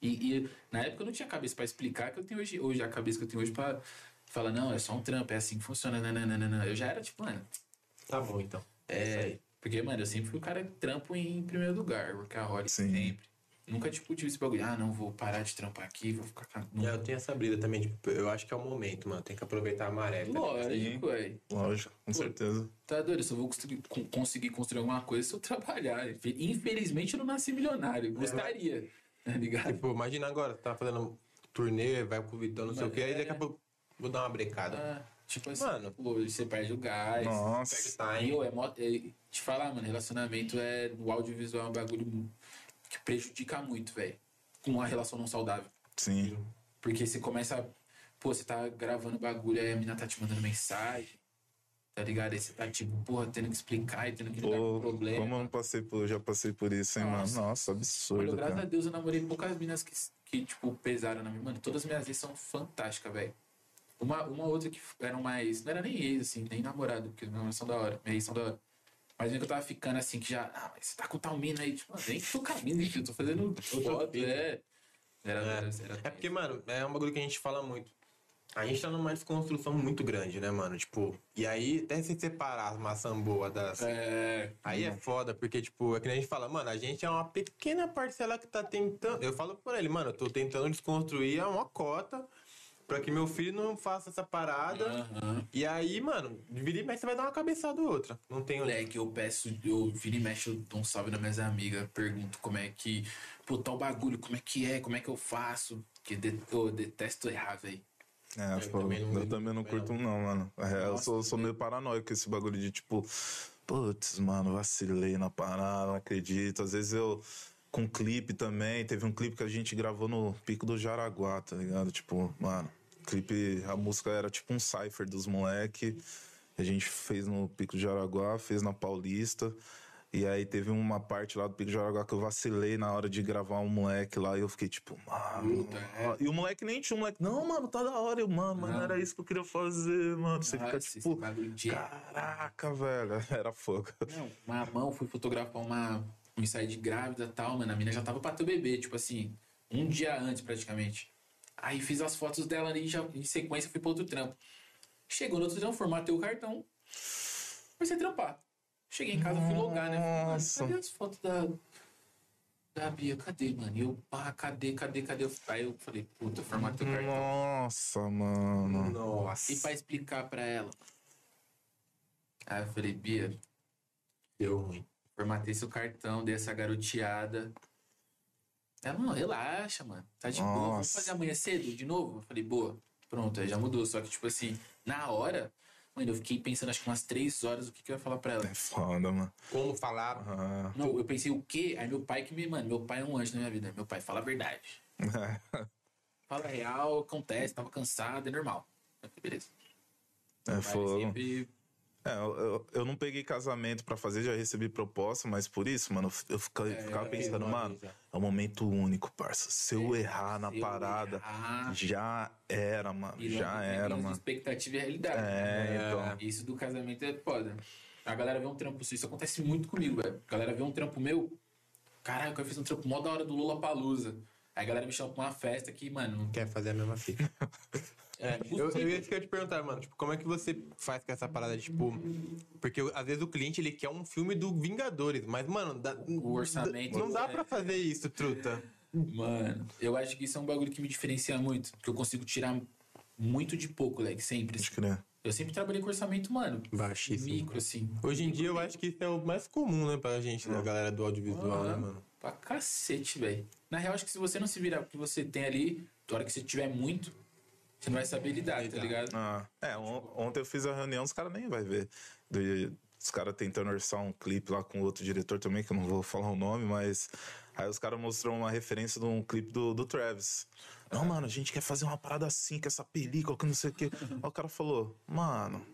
[SPEAKER 3] E, e na época eu não tinha cabeça pra explicar que eu tenho hoje, hoje a cabeça que eu tenho hoje pra falar, não, é só um trampo, é assim que funciona, nananana. Eu já era tipo, mano,
[SPEAKER 1] Tá bom, então.
[SPEAKER 3] é. Porque, mano, eu sempre fui o cara que trampo em primeiro lugar, workaholic
[SPEAKER 2] Sim.
[SPEAKER 3] sempre. Nunca, tipo, tive esse bagulho, ah, não, vou parar de trampar aqui, vou ficar. ca-
[SPEAKER 1] É, eu tenho essa brisa também, tipo, eu acho que é o momento, mano. Tem que aproveitar a maré. tá?
[SPEAKER 3] Lógico, velho.
[SPEAKER 2] Lógico, com certeza.
[SPEAKER 3] Tá doido, eu só vou construir- con- conseguir construir alguma coisa se eu trabalhar. Infelizmente eu não nasci milionário. Gostaria, tá ligado?
[SPEAKER 1] Tipo, imagina agora, você tá fazendo turnê, vai pro Vitão, não sei o quê, aí daqui a pouco vou dar uma brecada.
[SPEAKER 3] Ah, tipo assim,
[SPEAKER 1] Mano.
[SPEAKER 3] pô, você perde o gás.
[SPEAKER 2] Nossa.
[SPEAKER 1] Perde
[SPEAKER 3] E
[SPEAKER 1] time.
[SPEAKER 3] eu, é, mó- é, te falar, mano, relacionamento é. O audiovisual é um bagulho que prejudica muito, velho. Com uma relação não saudável.
[SPEAKER 2] Sim.
[SPEAKER 3] Porque você começa. Pô, você tá gravando bagulho, aí a mina tá te mandando mensagem. Tá ligado? Aí você tá, tipo, porra, tendo que explicar e tendo que lidar com o problema.
[SPEAKER 2] como eu não passei por, já passei por isso, hein,
[SPEAKER 3] Nossa.
[SPEAKER 2] mano? Nossa,
[SPEAKER 3] Mano,
[SPEAKER 2] absurdo,
[SPEAKER 3] graças a
[SPEAKER 2] cara.
[SPEAKER 3] Deus eu namorei poucas minas que, que tipo, pesaram na minha. Mano, todas as minhas ex são fantásticas, velho. Uma, uma outra que eram mais. Não era nem ex, assim, nem namorado, porque minhas são da hora. Minhas ex são da hora. Mas que eu tava ficando assim, que já. Ah, mas você tá com tal mina aí. Tipo, mano, nem tô enfim, eu tô fazendo foto,
[SPEAKER 1] filho.
[SPEAKER 3] é. Era,
[SPEAKER 1] É.
[SPEAKER 3] era, era,
[SPEAKER 1] É porque, mano, é um bagulho que a gente fala muito. A gente tá numa desconstrução muito grande, né, mano? Tipo, e aí até se separar as maçãs boas das.
[SPEAKER 3] É.
[SPEAKER 1] Aí é foda, porque, tipo, é que a gente fala, mano, a gente é uma pequena parcela que tá tentando. Eu falo por ele, mano, eu tô tentando desconstruir uma cota pra que meu filho não faça essa parada.
[SPEAKER 3] Aham.
[SPEAKER 1] E aí, mano, vira e mexe, você vai dar uma cabeçada ou outra. Não tem
[SPEAKER 3] Moleque, eu peço, eu viro e mexo, eu dou um salve nas minhas amigas, pergunto como é que. Pô, tal bagulho, como é que é, como é que eu faço? Que de, eu detesto errar, velho.
[SPEAKER 2] É,
[SPEAKER 1] Eu
[SPEAKER 2] pô,
[SPEAKER 1] também não
[SPEAKER 2] eu também não curto, não, mano. É, eu
[SPEAKER 3] Nossa,
[SPEAKER 2] sou, sou meio paranoico com esse bagulho de, tipo, putz, mano, vacilei na parada, não acredito. Às vezes eu. Com clipe também, teve um clipe que a gente gravou no Pico do Jaraguá, tá ligado? Tipo, mano, clipe, a música era tipo um cipher dos moleque. A gente fez no Pico do Jaraguá, fez na Paulista. E aí teve uma parte lá do Pico de Jaraguá que eu vacilei na hora de gravar um moleque lá e eu fiquei tipo, mano.
[SPEAKER 3] Puta, é.
[SPEAKER 2] E o moleque nem tinha um moleque. Não, mano, tá da hora. Eu, mano, mas não era isso que eu queria fazer, mano. Você fica
[SPEAKER 3] Nossa, esse
[SPEAKER 2] tipo, caraca, velho. Era fogo.
[SPEAKER 3] Não, uma mão, fui fotografar uma, um ensaio de grávida e tal, mano. A mina já tava pra ter o bebê, tipo assim, um dia antes praticamente. Aí fiz as fotos dela ali, já em sequência fui pra outro trampo. Chegou no outro trampo, formatei o cartão. Comecei a trampar. Cheguei em casa, fui logar, né? Falei, mano,
[SPEAKER 2] Nossa.
[SPEAKER 3] cadê as fotos da. Da Bia, cadê, mano? E eu, pá, cadê, cadê, cadê? Aí eu falei, puta, formatei o cartão.
[SPEAKER 2] Nossa, mano.
[SPEAKER 1] Nossa.
[SPEAKER 3] E pra explicar pra ela. Aí eu falei, Bia,
[SPEAKER 1] Deu ruim.
[SPEAKER 3] Formatei seu cartão, dei essa garoteada. Ela, não, relaxa, mano. Tá de boa. Vamos
[SPEAKER 2] Nossa.
[SPEAKER 3] fazer amanhã cedo de novo? Eu falei, boa. Pronto, aí já mudou. Só que, tipo assim, na hora, mano, eu fiquei pensando acho que umas três horas o que, que eu ia falar pra ela.
[SPEAKER 2] É foda, mano.
[SPEAKER 1] Como falar.
[SPEAKER 2] Ah.
[SPEAKER 3] Não, eu pensei o quê? Aí meu pai que me. Mano, meu pai é um anjo na minha vida. Meu pai fala a verdade. Fala a real, acontece, tava cansado, é normal. Beleza.
[SPEAKER 2] É
[SPEAKER 3] Pai
[SPEAKER 2] fogo.
[SPEAKER 3] sempre.
[SPEAKER 2] É, eu, eu- não peguei casamento pra fazer, já recebi proposta, mas por isso, mano, eu fica- ficava,
[SPEAKER 3] É,
[SPEAKER 2] pensando, mano, é um momento único, parça. Se eu errar na
[SPEAKER 3] eu
[SPEAKER 2] parada,
[SPEAKER 3] errar-
[SPEAKER 2] já era, mano.
[SPEAKER 3] E
[SPEAKER 2] Já era, mano.
[SPEAKER 3] Expectativa e realidade.
[SPEAKER 2] É, então.
[SPEAKER 3] Isso do casamento é foda. A galera vê um trampo seu, isso acontece muito comigo, velho. A galera vê um trampo meu, caralho, eu fiz um trampo mó da hora do Lula Palusa. Aí a galera me chama pra uma festa que, mano,
[SPEAKER 1] Quer fazer a mesma fita. É, eu, eu ia te perguntar, mano, tipo, como é que você faz com essa parada de, tipo. Porque às vezes o cliente ele quer um filme do Vingadores, mas, mano, dá-
[SPEAKER 3] o orçamento.
[SPEAKER 1] não dá
[SPEAKER 3] é-
[SPEAKER 1] pra fazer isso, truta.
[SPEAKER 3] Mano, eu acho que isso é um bagulho que me diferencia muito. Porque eu consigo tirar muito de pouco, leque, sempre.
[SPEAKER 2] Acho que né?
[SPEAKER 3] Eu sempre trabalhei com orçamento, mano.
[SPEAKER 1] Baixíssimo.
[SPEAKER 3] Micro, assim.
[SPEAKER 1] Hoje em dia eu acho que isso é o mais comum, né, pra gente, da galera do audiovisual, né, mano?
[SPEAKER 3] Pra cacete, velho. Na real, acho que se você não se virar o que você tem ali, na hora que você tiver muito, você não vai saber lidar, tá
[SPEAKER 1] Lidar.
[SPEAKER 3] ligado?
[SPEAKER 2] Ah, é, on- ontem eu fiz a reunião, os caras nem vai ver. Do- os caras tentando orçar um clipe lá com outro diretor também, que eu não vou falar o nome, mas. Aí os caras mostrou uma referência de um clipe do, do Travis. Não, mano, a gente quer fazer uma parada assim, com essa película, que não sei o quê. Aí o cara falou, mano,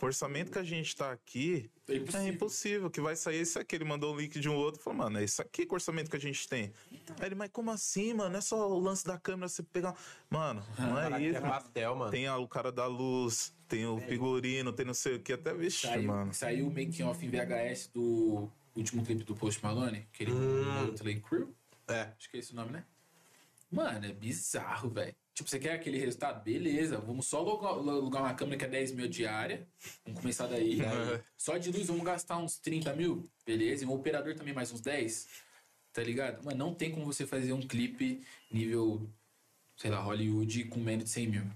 [SPEAKER 2] o orçamento que a gente tá aqui
[SPEAKER 3] É
[SPEAKER 2] é
[SPEAKER 3] impossível.
[SPEAKER 2] impossível, que vai sair isso aqui. Ele mandou o link de um outro falou, mano, é isso aqui que o orçamento que a gente tem. Aí ele, mas como assim, mano? Não é só o lance da câmera você pegar. Mano, não é
[SPEAKER 1] Caraca,
[SPEAKER 2] isso.
[SPEAKER 1] é pastel, mano.
[SPEAKER 2] Tem a- o cara da luz, tem o figurino, tem não sei o que, até vixe,
[SPEAKER 3] Saiu,
[SPEAKER 2] mano.
[SPEAKER 3] saiu o making off em VHS do último clipe do Post Malone, aquele
[SPEAKER 1] Hum.
[SPEAKER 3] Motley Crue.
[SPEAKER 1] É.
[SPEAKER 3] Acho que é esse o nome, né? Mano, é bizarro, velho. Tipo, você quer aquele resultado? Beleza, vamos só alugar, uma câmera que é 10 mil diária. Vamos começar daí. Só de luz vamos gastar uns 30 mil. Beleza, e um operador também mais uns 10. Tá ligado? Mas não tem como você fazer um clipe nível, sei lá, Hollywood com menos de 100 mil.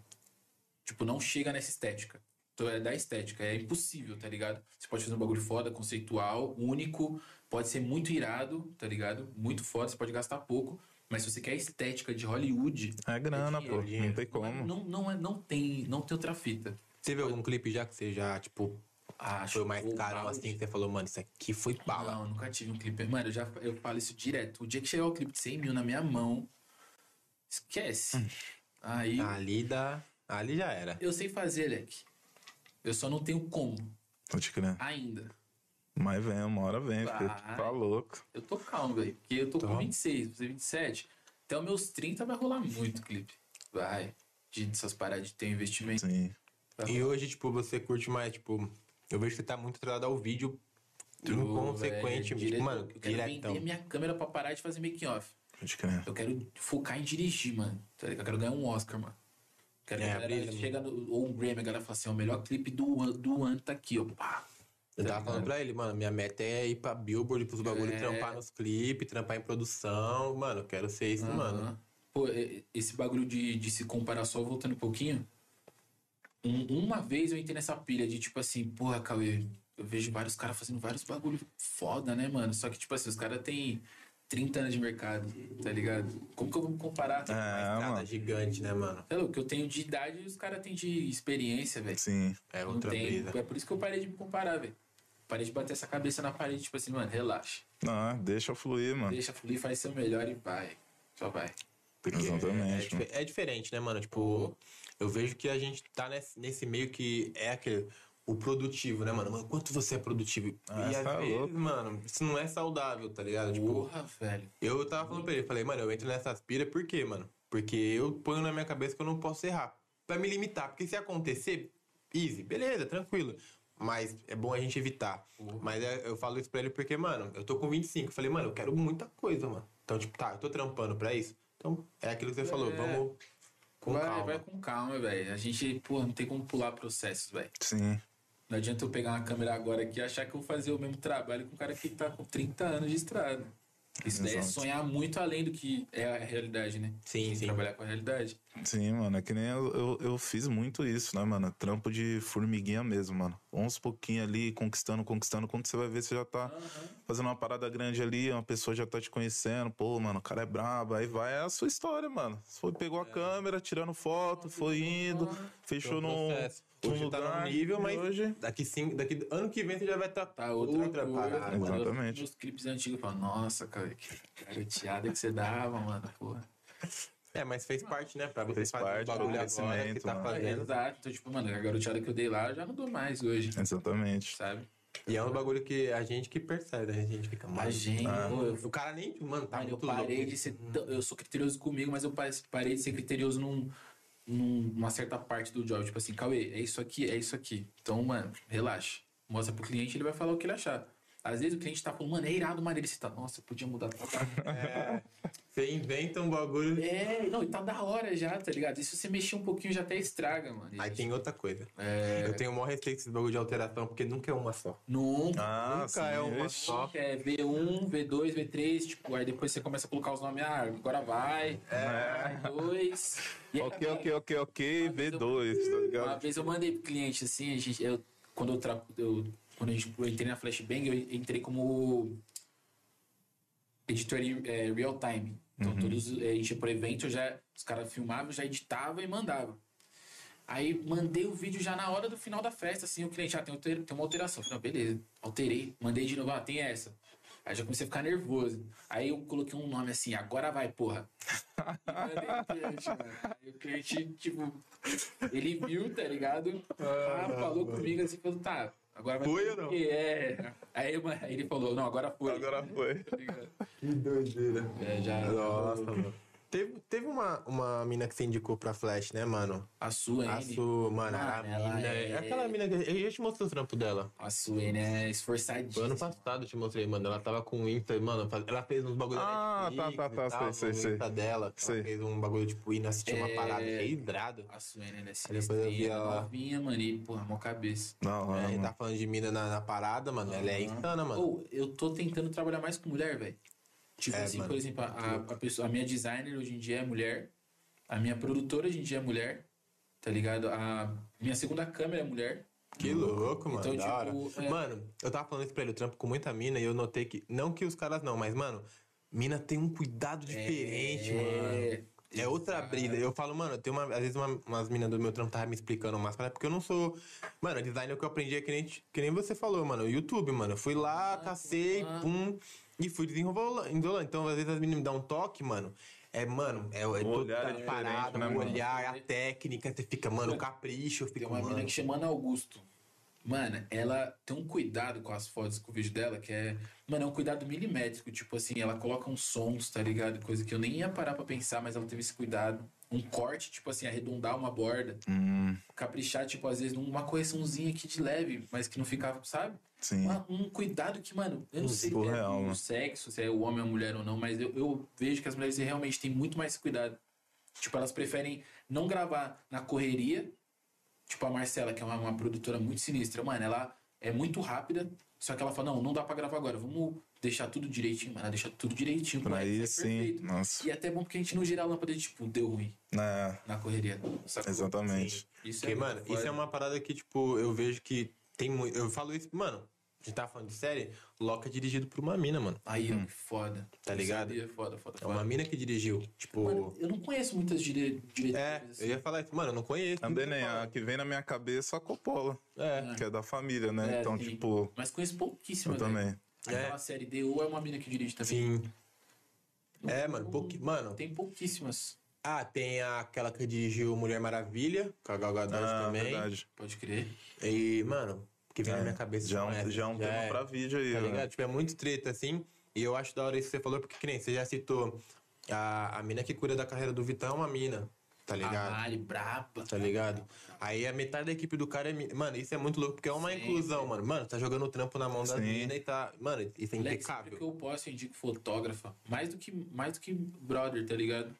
[SPEAKER 3] Tipo, não chega nessa estética. Então é da estética, é impossível, tá ligado? Você pode fazer um bagulho foda, conceitual, único, pode ser muito irado, tá ligado? Muito foda, você pode gastar pouco. Mas se você quer a estética de Hollywood.
[SPEAKER 2] É grana,
[SPEAKER 3] dinheiro,
[SPEAKER 2] pô.
[SPEAKER 1] dinheiro.
[SPEAKER 2] Não tem
[SPEAKER 3] é-
[SPEAKER 2] como.
[SPEAKER 3] não, não, é- não tem, não tem outra fita.
[SPEAKER 1] Teve algum clipe já que você já, tipo,
[SPEAKER 3] Acho
[SPEAKER 1] foi o mais caro, assim, que você falou, mano, isso aqui foi bala.
[SPEAKER 3] Não, nunca tive um clipe. Mano, eu já eu falo isso direto. O dia que chegar o clipe de 100 mil na minha mão, esquece.
[SPEAKER 2] Hum.
[SPEAKER 3] Aí
[SPEAKER 1] Ali dá. Ali já era.
[SPEAKER 3] eu sei fazer, Leque. Eu só não tenho como
[SPEAKER 2] Pode crer.
[SPEAKER 3] ainda.
[SPEAKER 2] Mas vem, uma hora vem, filho. Tá louco.
[SPEAKER 3] Eu tô calmo, velho. Porque eu tô com
[SPEAKER 1] Tá.
[SPEAKER 3] 26, vou fazer 27. Até os meus 30 vai rolar muito clipe. Vai. De dessas paradas de ter um investimento.
[SPEAKER 2] Sim.
[SPEAKER 3] Vai
[SPEAKER 1] E
[SPEAKER 3] rolar.
[SPEAKER 1] hoje, tipo, você curte mais, tipo. Eu vejo que você tá muito atrelado ao vídeo.
[SPEAKER 3] Ô,
[SPEAKER 1] Inconsequente, tipo,
[SPEAKER 3] direto-
[SPEAKER 1] mano,
[SPEAKER 3] eu quero
[SPEAKER 1] diretão.
[SPEAKER 3] vender minha câmera pra parar de fazer making off.
[SPEAKER 2] Pode crer.
[SPEAKER 3] Eu quero focar em dirigir, mano. Tá? Eu quero ganhar um Oscar, mano. Quero
[SPEAKER 1] É,
[SPEAKER 3] que a galera chega no, ou um Grammy, a galera fala assim, ó, o melhor clipe do, ano- do ano tá aqui, ó. Pá.
[SPEAKER 1] Eu
[SPEAKER 3] Tá
[SPEAKER 1] tava falando
[SPEAKER 3] ligado?
[SPEAKER 1] pra ele, mano, minha meta é ir pra Billboard, pros bagulho,
[SPEAKER 3] É.
[SPEAKER 1] trampar nos clipes, trampar em produção. Mano, eu quero ser isso, mano.
[SPEAKER 3] Aham. Pô, esse bagulho de, de se comparar só voltando um pouquinho. um- uma vez eu entrei nessa pilha de tipo assim, porra, Cauê, eu vejo vários caras fazendo vários bagulho foda, né, mano? Só que, tipo assim, os caras têm 30 anos de mercado, tá ligado? Como que eu vou me comparar?
[SPEAKER 2] É,
[SPEAKER 1] Estrada
[SPEAKER 2] mano.
[SPEAKER 1] gigante, né, mano?
[SPEAKER 3] É, o que eu tenho de idade e os caras têm de experiência, velho.
[SPEAKER 1] Tá
[SPEAKER 2] Sim.
[SPEAKER 1] É
[SPEAKER 3] Não
[SPEAKER 1] outra
[SPEAKER 3] tem.
[SPEAKER 1] brisa.
[SPEAKER 3] É por isso que eu parei de me comparar, velho. Parei de bater essa cabeça na parede, tipo assim, mano, relaxa.
[SPEAKER 2] Não, deixa fluir, mano.
[SPEAKER 3] Deixa fluir, faz seu melhor e vai. Só vai.
[SPEAKER 2] Exatamente.
[SPEAKER 1] É, é, é, diferente, né, mano? Tipo, eu vejo que a gente tá nesse, nesse meio que é aquele. O produtivo, né, mano? Mano, quanto você é produtivo?
[SPEAKER 2] Ah,
[SPEAKER 1] e às
[SPEAKER 2] tá
[SPEAKER 1] vezes,
[SPEAKER 2] louco.
[SPEAKER 1] mano, isso não é saudável, tá ligado? Tipo,
[SPEAKER 3] Porra, velho.
[SPEAKER 1] eu tava falando pra ele, falei, mano, eu entro nessa aspira por quê, mano? Porque eu ponho na minha cabeça que eu não posso errar. Pra me limitar. Porque se acontecer, easy, beleza, tranquilo. Mas é bom a gente evitar. Mas é- eu falo isso pra ele porque, mano, eu tô com 25. Eu falei, mano, eu quero muita coisa, mano. Então, tipo, tá, eu tô trampando pra isso. Então, é aquilo que você falou, vamos com
[SPEAKER 3] vai,
[SPEAKER 1] calma.
[SPEAKER 3] vai com calma, velho. A gente, pô, não tem como pular processos, velho.
[SPEAKER 2] Sim.
[SPEAKER 3] Não adianta eu pegar uma câmera agora aqui e achar que eu vou fazer o mesmo trabalho com um cara que tá com 30 anos de estrada. Isso daí é sonhar muito além do que é a realidade, né?
[SPEAKER 1] Sim, sim.
[SPEAKER 3] Trabalhar com a realidade.
[SPEAKER 2] Sim, mano, é que nem eu, eu, eu fiz muito isso, né, mano? Trampo de formiguinha mesmo, mano. Uns pouquinho ali, conquistando, conquistando. Quando você vai ver, você já tá fazendo uma parada grande ali, uma pessoa já tá te conhecendo. Pô, mano, o cara é brabo. Aí vai é a sua história, mano. Foi, pegou a câmera, tirando foto, foi indo, fechou
[SPEAKER 1] um
[SPEAKER 2] num,
[SPEAKER 1] processo. Hoje tá
[SPEAKER 2] lugar.
[SPEAKER 1] num nível, mas
[SPEAKER 2] hoje...
[SPEAKER 1] daqui, cinco, daqui ano que vem você já vai estar
[SPEAKER 3] Tá outra,
[SPEAKER 1] outra
[SPEAKER 3] coisa.
[SPEAKER 1] parada.
[SPEAKER 2] Exatamente.
[SPEAKER 3] Nos clipes antigos, falo, nossa, cara, que garoteada que você dava, mano, porra.
[SPEAKER 1] É, mas fez parte, né? Pra você
[SPEAKER 2] Fez
[SPEAKER 1] fazer
[SPEAKER 2] parte
[SPEAKER 1] o bagulho agora que tá
[SPEAKER 2] mano.
[SPEAKER 1] fazendo.
[SPEAKER 3] Exato. Então, tipo, mano, a garoteada que eu dei lá, eu já não dou mais hoje,
[SPEAKER 2] Exatamente.
[SPEAKER 3] sabe?
[SPEAKER 1] E é um bagulho que a gente que percebe, né? A gente fica
[SPEAKER 3] A
[SPEAKER 1] mais.
[SPEAKER 3] gente,
[SPEAKER 2] Ah.
[SPEAKER 1] O cara nem. Mano, tá
[SPEAKER 3] Mano, eu parei
[SPEAKER 1] louco.
[SPEAKER 3] de ser. tão- Eu sou criterioso comigo, mas eu pa- parei de ser criterioso num- numa certa parte do job. Tipo assim, Cauê, é isso aqui, é isso aqui. Então, mano, relaxa. Mostra pro cliente, ele vai falar o que ele achar. Às vezes o cliente tá falando, mano, é irado, mano. Ele tá, nossa, podia mudar.
[SPEAKER 1] É, você inventa um bagulho.
[SPEAKER 3] é, não, e tá da hora já, tá ligado? E se você mexer um pouquinho, já até estraga, mano. E
[SPEAKER 1] Aí tem outra coisa.
[SPEAKER 3] É.
[SPEAKER 1] Eu tenho o maior respeito desse bagulho de alteração, porque nunca é uma só.
[SPEAKER 3] Nunca.
[SPEAKER 2] Ah,
[SPEAKER 1] Nunca
[SPEAKER 2] sim,
[SPEAKER 1] é uma
[SPEAKER 2] vixe.
[SPEAKER 1] só.
[SPEAKER 3] É V1, V2, V3, tipo, aí depois você começa a colocar os nomes, ah, agora vai,
[SPEAKER 1] É.
[SPEAKER 3] vai dois. E aí,
[SPEAKER 2] Ok, ok, ok, ok. V2, tá
[SPEAKER 3] Uma
[SPEAKER 2] ligado?
[SPEAKER 3] vez eu mandei pro cliente assim, a gente, eu, quando eu, tra... eu quando a gente, eu entrei na Flashbang, eu entrei como editor em é, real time. Então todos é, a gente ia pro evento, eu já os caras filmavam, já editava e mandava. Aí mandei o vídeo já na hora do final da festa, assim, o cliente, ah, tem, alter- tem uma alteração. Eu falei, não, beleza, alterei, mandei de novo, ah, tem essa. Aí já comecei a ficar nervoso. Aí eu coloquei um nome assim, agora vai, porra. E cliente, mano. Aí o cliente, tipo, ele viu, tá ligado? Ah, falou comigo assim, falou, tá, agora vai.
[SPEAKER 1] Foi ou não?
[SPEAKER 3] É. Aí, aí ele falou, não, agora foi.
[SPEAKER 2] Agora foi.
[SPEAKER 1] Que doideira.
[SPEAKER 3] É, já.
[SPEAKER 1] Nossa, mano. Teve, teve uma, uma mina que você indicou pra Flash, né, mano?
[SPEAKER 3] A Suene.
[SPEAKER 1] A Su, mano, a mina.
[SPEAKER 3] é-
[SPEAKER 1] Aquela mina que. Eu já te mostrei o trampo dela.
[SPEAKER 3] A Suene é
[SPEAKER 1] Foi
[SPEAKER 3] esforçadíssima.
[SPEAKER 1] ano passado eu te mostrei, mano. Ela tava com o Insta, mano. Ela fez uns bagulho
[SPEAKER 2] Ah,
[SPEAKER 1] Netflix
[SPEAKER 2] tá, tá, tá,
[SPEAKER 1] tal,
[SPEAKER 2] sei, sei,
[SPEAKER 1] Insta dela.
[SPEAKER 2] Sei.
[SPEAKER 1] Ela fez um bagulho, tipo, indo assistir uma
[SPEAKER 3] É.
[SPEAKER 1] parada registrada.
[SPEAKER 3] A Suene, né?
[SPEAKER 1] depois eu vi ela-
[SPEAKER 3] novinha, mano. E, porra, mó cabeça.
[SPEAKER 2] Não,
[SPEAKER 1] É,
[SPEAKER 2] não,
[SPEAKER 1] tá falando de mina na, na parada, mano. Ela é insana, mano.
[SPEAKER 3] Ou, eu tô tentando trabalhar mais com mulher, velho. Tipo
[SPEAKER 1] É,
[SPEAKER 3] assim,
[SPEAKER 1] mano.
[SPEAKER 3] por exemplo, a, a, pessoa, a minha designer hoje em dia é mulher. A minha produtora hoje em dia é mulher. Tá ligado? A minha segunda câmera é mulher.
[SPEAKER 1] Que louco, mano.
[SPEAKER 3] Então, tipo, é-
[SPEAKER 1] Mano, eu tava falando isso pra ele, eu trampo com muita mina e eu notei que. Não que os caras não, mas, mano, mina tem um cuidado diferente, mano. É outra brisa. Eu falo, mano, tem uma, às vezes uma, umas meninas do meu trampo tava me explicando umas paradas, porque eu não sou. Mano, designer que eu aprendi é que nem, que nem você falou, mano. o YouTube, mano. Eu fui lá, cacei,
[SPEAKER 3] ah.
[SPEAKER 1] pum, e fui desenrolando. Então, às vezes as meninas me dão um toque, mano. É, mano, é, é toda
[SPEAKER 2] olhar é
[SPEAKER 1] parada,
[SPEAKER 2] né,
[SPEAKER 1] o
[SPEAKER 2] mano?
[SPEAKER 1] olhar, a técnica, você fica, mano, o capricho, eu
[SPEAKER 3] Tem uma
[SPEAKER 1] mano.
[SPEAKER 3] menina que chama Ana Augusto. Mano, ela tem um cuidado com as fotos, com o vídeo dela, que é. Mano, é um cuidado milimétrico. Tipo assim, ela coloca uns sons, tá ligado? Coisa que eu nem ia parar pra pensar, mas ela teve esse cuidado. Um corte, tipo assim, arredondar uma borda.
[SPEAKER 2] Hum,
[SPEAKER 3] Caprichar, tipo, às vezes, numa correçãozinha aqui de leve, mas que não ficava, sabe?
[SPEAKER 2] Sim.
[SPEAKER 3] Uma- um cuidado que, mano, eu não sei se é do
[SPEAKER 2] mano.
[SPEAKER 3] sexo, se é o homem ou a mulher ou não, mas eu, eu vejo que as mulheres realmente têm muito mais cuidado. Tipo, elas preferem não gravar na correria. Tipo, a Marcela, que é uma, uma produtora muito sinistra, mano, ela é muito rápida, só que ela fala, não, não dá pra gravar agora, vamos deixar tudo direitinho, mano, deixar tudo direitinho.
[SPEAKER 2] Pra aí
[SPEAKER 3] sai
[SPEAKER 2] sim.
[SPEAKER 3] perfeito.
[SPEAKER 2] Nossa.
[SPEAKER 3] E é até bom porque a gente não gira a lâmpada de, tipo, deu ruim
[SPEAKER 2] É,
[SPEAKER 3] na correria. sacou?
[SPEAKER 2] exatamente.
[SPEAKER 3] Isso
[SPEAKER 1] Porque,
[SPEAKER 3] é
[SPEAKER 1] mano, isso é uma parada que, tipo, eu vejo que tem muito. Eu falo isso, mano, gente tá falando de série, Loki é dirigido por uma mina, mano.
[SPEAKER 3] Aí, ó, que foda.
[SPEAKER 1] Tá
[SPEAKER 3] Eu
[SPEAKER 1] ligado?
[SPEAKER 3] sabia, Foda, foda,
[SPEAKER 1] É
[SPEAKER 3] foda.
[SPEAKER 1] uma mina que dirigiu. Tipo.
[SPEAKER 3] Mano, eu não conheço muitas dire... diretoras.
[SPEAKER 1] é,
[SPEAKER 3] assim.
[SPEAKER 1] eu ia falar isso. Mano, eu não conheço.
[SPEAKER 2] Também nem. A que vem na minha cabeça é a Coppola.
[SPEAKER 1] É.
[SPEAKER 2] Que é da família, né?
[SPEAKER 3] É,
[SPEAKER 2] então,
[SPEAKER 3] sim.
[SPEAKER 2] tipo,
[SPEAKER 3] Mas conheço
[SPEAKER 2] eu
[SPEAKER 3] pouquíssimas.
[SPEAKER 2] também.
[SPEAKER 3] Aquela série DU é uma mina que dirige também.
[SPEAKER 1] Sim. É, mano, pouqui... mano.
[SPEAKER 3] Tem pouquíssimas.
[SPEAKER 1] Ah, tem aquela que dirigiu Mulher Maravilha, com a Gal Gadot
[SPEAKER 2] Ah,
[SPEAKER 1] também.
[SPEAKER 2] verdade.
[SPEAKER 3] Pode crer.
[SPEAKER 1] E, mano, que vem na minha cabeça.
[SPEAKER 2] Já, é um-
[SPEAKER 1] essas.
[SPEAKER 2] já é um tema
[SPEAKER 1] é,
[SPEAKER 2] pra vídeo aí,
[SPEAKER 1] Tá
[SPEAKER 2] né?
[SPEAKER 1] ligado? Tipo, é muito treta, assim. E eu acho da hora isso que você falou, porque que nem você já citou. A, a mina que cuida da carreira do Vitão é uma mina, tá
[SPEAKER 3] A
[SPEAKER 1] ligado?
[SPEAKER 3] Mari, braba.
[SPEAKER 1] Tá ligado? Aí a metade da equipe do cara é mina. Mano, isso é muito louco, porque é uma
[SPEAKER 3] Sempre.
[SPEAKER 1] inclusão, mano. Mano, tá jogando o trampo na mão da
[SPEAKER 2] Sim.
[SPEAKER 1] mina e tá. Mano, isso é
[SPEAKER 3] sempre
[SPEAKER 1] impecável.
[SPEAKER 3] que eu posso, eu indico fotógrafa. Mais do que, mais do que brother, tá ligado?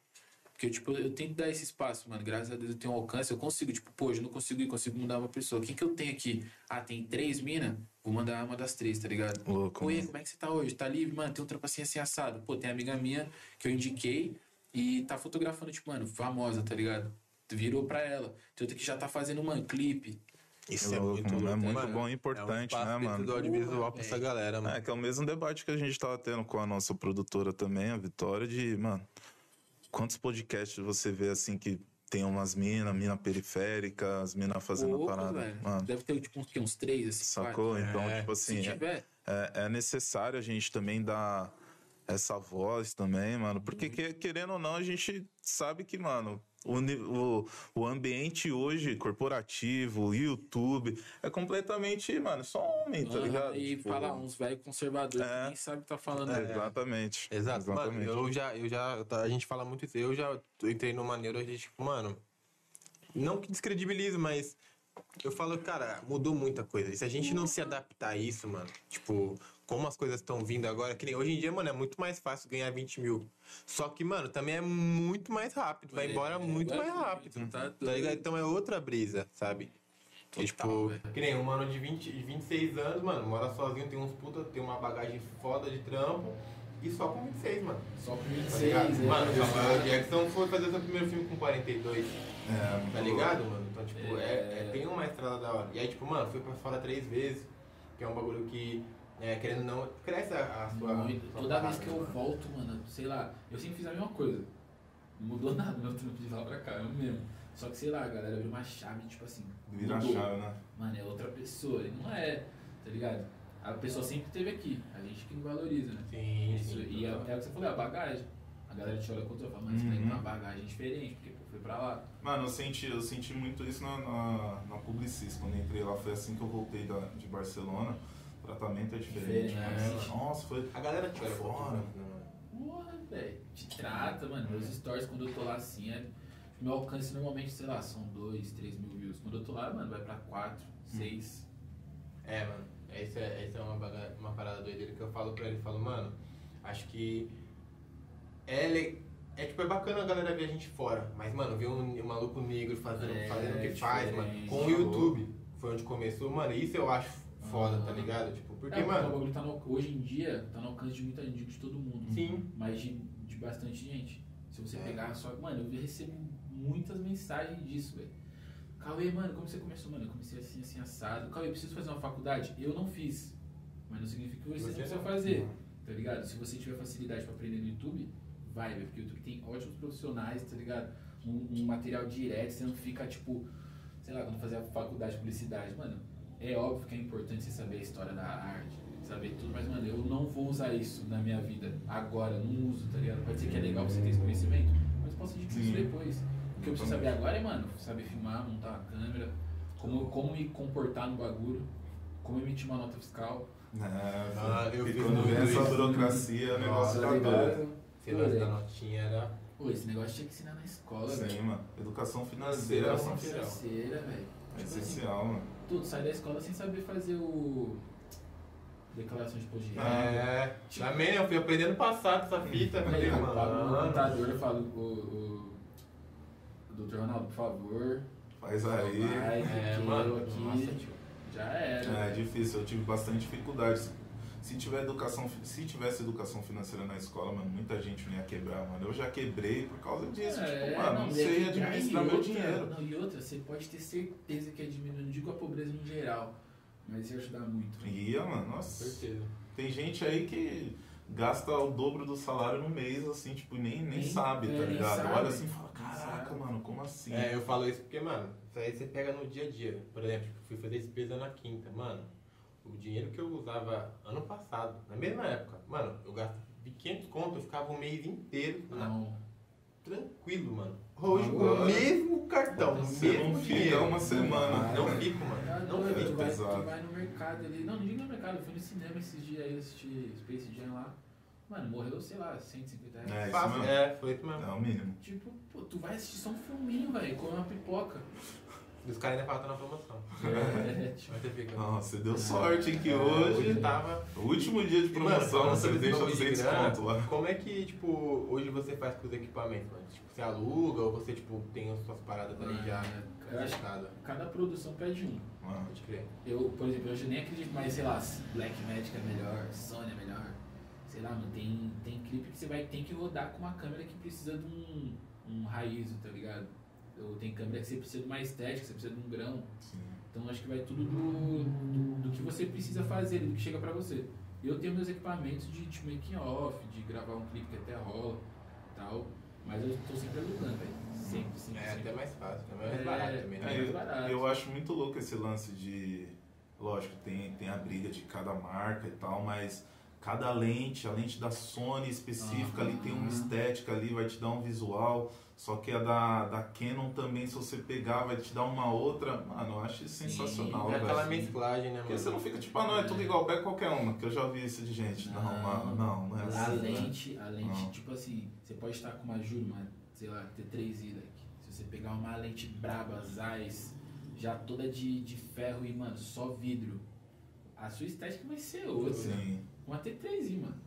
[SPEAKER 3] Porque, eu, tipo, eu tento dar esse espaço, mano. Graças a Deus eu tenho um alcance. Eu consigo, tipo, pô, eu não consigo ir, consigo mudar uma pessoa. Quem que eu tenho aqui? Ah, tem três minas? Vou mandar uma das três, tá ligado?
[SPEAKER 2] Louco,
[SPEAKER 3] Oi, como é que você tá hoje? Tá livre? Mano, tem um trampo assim, assim, assado. Pô, tem amiga minha que eu indiquei e tá fotografando, tipo, mano, famosa, tá ligado? Virou pra ela. Tem outra que já tá fazendo, mano, clipe.
[SPEAKER 1] Isso é
[SPEAKER 2] louco,
[SPEAKER 1] muito
[SPEAKER 2] mano,
[SPEAKER 1] louco.
[SPEAKER 2] é muito
[SPEAKER 1] mano.
[SPEAKER 2] bom e
[SPEAKER 1] É um
[SPEAKER 2] importante, né, mano?
[SPEAKER 1] do audiovisual
[SPEAKER 3] Porra,
[SPEAKER 1] pra essa
[SPEAKER 3] velho.
[SPEAKER 1] galera, mano.
[SPEAKER 2] É, que é o mesmo debate que a gente tava tendo com a nossa produtora também, a Vitória, de, mano, quantos podcasts você vê assim que tem umas minas, mina periférica, as minas fazendo
[SPEAKER 3] Poucos,
[SPEAKER 2] parada.
[SPEAKER 3] velho.
[SPEAKER 2] Mano,
[SPEAKER 3] Deve ter, tipo, uns, uns três, assim,
[SPEAKER 2] sacou?
[SPEAKER 3] quatro.
[SPEAKER 2] Então,
[SPEAKER 1] É,
[SPEAKER 2] tipo
[SPEAKER 3] Se
[SPEAKER 2] assim, é,
[SPEAKER 3] tiver,
[SPEAKER 2] é, é necessário a gente também dar essa voz também, mano. Porque, que- querendo ou não, a gente sabe que, mano, o, o, o ambiente hoje, corporativo, YouTube, é completamente, mano, só homem, tá ligado?
[SPEAKER 3] E
[SPEAKER 2] Tipo,
[SPEAKER 3] fala uns velhos conservadores
[SPEAKER 2] É.
[SPEAKER 3] que nem sabe o que tá falando.
[SPEAKER 2] é,
[SPEAKER 3] né?
[SPEAKER 2] Exatamente.
[SPEAKER 1] Exato, mano.
[SPEAKER 2] Exatamente.
[SPEAKER 1] Eu já, eu já. tá, A gente fala muito isso. Eu já entrei numa neura de, tipo, mano. Não que descredibilize, mas. Eu falo, cara, mudou muita coisa. E se a gente não se adaptar a isso, mano, tipo, como as coisas estão vindo agora, que nem hoje em dia, mano, é muito mais fácil ganhar 20 mil. Só que, mano, também é muito mais rápido. Vai
[SPEAKER 3] É,
[SPEAKER 1] embora
[SPEAKER 3] é,
[SPEAKER 1] muito mais rápido.
[SPEAKER 3] tá
[SPEAKER 1] Tá ligado? Então é outra brisa, sabe?
[SPEAKER 3] Total,
[SPEAKER 1] E, tipo,
[SPEAKER 3] velho.
[SPEAKER 1] que nem um mano de, 20, de 26 anos, mano, mora sozinho, tem uns puta, tem uma bagagem foda de trampo. E só com 26, mano.
[SPEAKER 3] Só com
[SPEAKER 1] Tá
[SPEAKER 3] 26,
[SPEAKER 1] ligado?
[SPEAKER 3] é.
[SPEAKER 1] Mano, o Samuel Jackson foi fazer seu primeiro filme com 42.
[SPEAKER 2] É,
[SPEAKER 1] Tá ligado, mano? Então, tipo, é.
[SPEAKER 3] É.
[SPEAKER 1] é- tem uma estrada da hora. E aí, tipo, mano, fui pra fora três vezes, que é um bagulho que, é, querendo ou não, cresce a, a sua.
[SPEAKER 3] Muito.
[SPEAKER 1] sua
[SPEAKER 3] Toda vez que eu
[SPEAKER 1] mano.
[SPEAKER 3] volto, mano, sei lá, eu sempre fiz a mesma coisa. Não mudou nada meu trampo de lá pra cá, é o mesmo. Só que, sei lá, a galera abriu uma chave, tipo assim.
[SPEAKER 2] Vira a chave, né?
[SPEAKER 3] Mano, é outra pessoa. E não é, tá ligado? A pessoa sempre esteve aqui. A gente que não valoriza, né?
[SPEAKER 1] Sim,
[SPEAKER 3] Isso,
[SPEAKER 1] sim.
[SPEAKER 3] e é, é o que você falou, é a bagagem. A galera te olha contra e fala, mano, você tá indo
[SPEAKER 2] Uhum.
[SPEAKER 3] uma bagagem diferente, porque pô, foi pra lá.
[SPEAKER 2] Mano, eu senti, eu senti muito isso na, na, na Publicis. Quando eu entrei lá, foi assim que eu voltei da, de Barcelona. O tratamento é diferente.
[SPEAKER 3] Diferente.
[SPEAKER 2] mas, nossa, foi.
[SPEAKER 1] A galera te
[SPEAKER 2] Fora.
[SPEAKER 1] Né?
[SPEAKER 3] Porra, velho. Te trata, mano. Meus stories quando eu tô lá assim, é. Meu alcance normalmente, sei lá, são 2, 3 mil views. Quando eu tô lá, mano, vai pra 4, 6.
[SPEAKER 1] É, mano. Essa é, essa é uma, baga- uma parada doideira que eu falo pra ele. Eu falo, mano, acho que é, le- é tipo, é bacana a galera ver a gente fora. Mas, mano, ver um, um maluco negro fazendo,
[SPEAKER 3] É,
[SPEAKER 1] fazendo o que faz, mano. Com o YouTube. Foi onde começou, mano. Isso eu acho foda, tá ligado? Tipo, porque,
[SPEAKER 3] é, porque O
[SPEAKER 1] mano.
[SPEAKER 3] bagulho tá no, hoje em dia tá no alcance de muita gente, de todo mundo.
[SPEAKER 1] Sim.
[SPEAKER 3] Mas de, de bastante gente. Se você
[SPEAKER 1] É.
[SPEAKER 3] pegar só. Mano, eu recebo muitas mensagens disso, velho. Cauê, mano, como você começou? Mano, eu comecei assim, assim, assado. Cauê, preciso fazer uma faculdade? Eu não fiz. Mas não significa que você,
[SPEAKER 1] Você
[SPEAKER 3] não precisa
[SPEAKER 1] não.
[SPEAKER 3] fazer. Tá ligado? Se você tiver facilidade pra aprender no YouTube, vai, velho. Porque o YouTube tem ótimos profissionais, tá ligado? Um, um material direto, você não fica tipo. Sei lá, quando fazer a faculdade de publicidade, mano, é óbvio que é importante você saber a história da arte, saber tudo, mas, mano, eu não vou usar isso na minha vida agora, não uso, tá ligado? Pode ser que é legal você ter esse conhecimento, mas posso adquirir isso
[SPEAKER 2] Sim.
[SPEAKER 3] depois. O que eu preciso saber agora é, mano, saber filmar, montar uma câmera, como, como me comportar no bagulho, como emitir uma nota fiscal.
[SPEAKER 2] É,
[SPEAKER 1] Ah, eu
[SPEAKER 2] e
[SPEAKER 1] fiz
[SPEAKER 2] quando vem essa burocracia, o negócio
[SPEAKER 1] Nossa,
[SPEAKER 2] tá doido.
[SPEAKER 1] Lance da notinha era.
[SPEAKER 3] Pô, esse negócio tinha que ensinar na escola,
[SPEAKER 2] Sim,
[SPEAKER 3] velho.
[SPEAKER 2] mano. Educação financeira
[SPEAKER 1] Educação
[SPEAKER 2] é
[SPEAKER 3] Financeira, velho.
[SPEAKER 2] é
[SPEAKER 3] Tipo assim,
[SPEAKER 2] essencial, mano.
[SPEAKER 3] Tudo, sai da escola sem saber fazer o. Declaração de imposto de renda.
[SPEAKER 1] É. Também, eu fui aprendendo passado essa fita. Falei,
[SPEAKER 3] Aí, eu pago no contador, eu falo, o, o, o doutor Ronaldo, por favor,
[SPEAKER 2] Faz aí.
[SPEAKER 3] vai,
[SPEAKER 1] É, mano.
[SPEAKER 3] aqui
[SPEAKER 1] Nossa, tio.
[SPEAKER 3] já era.
[SPEAKER 2] É difícil, eu tive bastante dificuldade. Se tiver educação, se tivesse educação financeira na escola, mano, muita gente não ia quebrar, mano. Eu já quebrei por causa disso.
[SPEAKER 3] É,
[SPEAKER 2] tipo, mano, não,
[SPEAKER 3] não,
[SPEAKER 2] sei
[SPEAKER 3] e
[SPEAKER 2] administrar
[SPEAKER 3] outra-
[SPEAKER 2] meu dinheiro.
[SPEAKER 3] Não, e outra, você pode ter certeza que é diminuindo, não digo a pobreza no geral, Mas ia ajudar muito.
[SPEAKER 2] Ia, mano, nossa.
[SPEAKER 1] certeza.
[SPEAKER 2] Tem gente aí que gasta o dobro do salário no mês, assim, tipo, nem, nem,
[SPEAKER 3] Nem-
[SPEAKER 2] sabe,
[SPEAKER 3] é,
[SPEAKER 2] tá
[SPEAKER 3] nem
[SPEAKER 2] ligado?
[SPEAKER 3] sabe.
[SPEAKER 2] Olha assim e fala, caraca, mano, como assim?
[SPEAKER 1] É, eu falo isso porque, mano, isso aí você pega no dia a dia. Por exemplo, tipo, fui fazer despesa na quinta. Mano, o dinheiro que eu usava ano passado, na mesma época, mano, eu gastava 500 conto, eu ficava um mês inteiro na-
[SPEAKER 3] Não.
[SPEAKER 1] tranquilo, mano. Hoje, com
[SPEAKER 2] Agora-
[SPEAKER 1] o mesmo cartão, o mesmo
[SPEAKER 2] não fica
[SPEAKER 1] dinheiro.
[SPEAKER 2] uma semana.
[SPEAKER 1] Não fico, mano. Não fico.
[SPEAKER 3] tu, vai,
[SPEAKER 2] pesado.
[SPEAKER 3] tu vai no mercado ali. Não, não digo no mercado, eu fui no cinema esses dias aí, assisti Space Jam lá. Mano, morreu, sei lá, 150 reais.
[SPEAKER 2] É, isso
[SPEAKER 1] Fácil.
[SPEAKER 2] mesmo.
[SPEAKER 1] É, foi isso mesmo.
[SPEAKER 2] É o mínimo.
[SPEAKER 3] Tipo, pô, tu vai assistir só um filminho, velho, comer uma pipoca.
[SPEAKER 1] E os caras ainda falam que tá na promoção.
[SPEAKER 3] É, tipo,
[SPEAKER 1] Mas você fica.
[SPEAKER 2] Nossa, você deu sorte, hein, que
[SPEAKER 1] É,
[SPEAKER 2] hoje...
[SPEAKER 1] tava.
[SPEAKER 2] O último dia de
[SPEAKER 1] mano,
[SPEAKER 2] promoção,
[SPEAKER 1] falando
[SPEAKER 2] você deixa
[SPEAKER 1] de
[SPEAKER 2] 200
[SPEAKER 1] grana,
[SPEAKER 2] conto lá.
[SPEAKER 1] Como é que, tipo, hoje você faz com os equipamentos, mano? Tipo, você aluga ou você, tipo, tem as suas paradas ali já
[SPEAKER 3] eu acho que
[SPEAKER 1] nada?
[SPEAKER 3] cada produção pede um.
[SPEAKER 2] Mano,
[SPEAKER 1] Pode crer.
[SPEAKER 3] Eu, por exemplo, hoje eu nem acredito mais, sei lá, se Black Magic é melhor, Sony é melhor. Sei lá, mano, tem, tem clipe que você vai ter que rodar com uma câmera que precisa de um, um raizo, tá ligado? Ou tem câmera que você precisa de uma estética, você precisa de um grão.
[SPEAKER 2] sim.
[SPEAKER 3] Então acho que vai tudo do, do, do que você precisa fazer, do que chega pra você. Eu tenho meus equipamentos de, de making off, de gravar um clipe que até rola tal, mas eu tô sempre alugando, velho. Sempre, sempre,
[SPEAKER 1] É
[SPEAKER 3] sempre.
[SPEAKER 1] até mais fácil, é
[SPEAKER 3] É,
[SPEAKER 1] mais barato também,
[SPEAKER 2] É,
[SPEAKER 1] né?
[SPEAKER 3] mais barato.
[SPEAKER 2] eu, eu acho muito louco esse lance de. Lógico, tem, tem a briga de cada marca e tal, mas cada lente, a lente da Sony específica ali tem uma estética ali, vai te dar um visual. Só que a da, da Canon também, se você pegar, vai te dar uma outra. Mano, eu acho isso
[SPEAKER 3] Sim,
[SPEAKER 2] sensacional,
[SPEAKER 1] É
[SPEAKER 2] velho.
[SPEAKER 1] aquela mesclagem, né,
[SPEAKER 2] Porque
[SPEAKER 1] mano?
[SPEAKER 2] você não fica tipo, ah, não, é tudo igual, pega qualquer uma, que eu já vi isso de gente. Não, mano, não, não é
[SPEAKER 3] a
[SPEAKER 2] assim. né?
[SPEAKER 3] lente, a lente,
[SPEAKER 2] Não.
[SPEAKER 3] tipo assim, você pode estar com uma Juro, uma, sei lá, T3i daqui. Se você pegar uma lente braba, Zeiss, já toda de, de ferro e, mano, só vidro, a sua estética vai ser outra.
[SPEAKER 2] Sim,
[SPEAKER 3] Uma T3i, mano.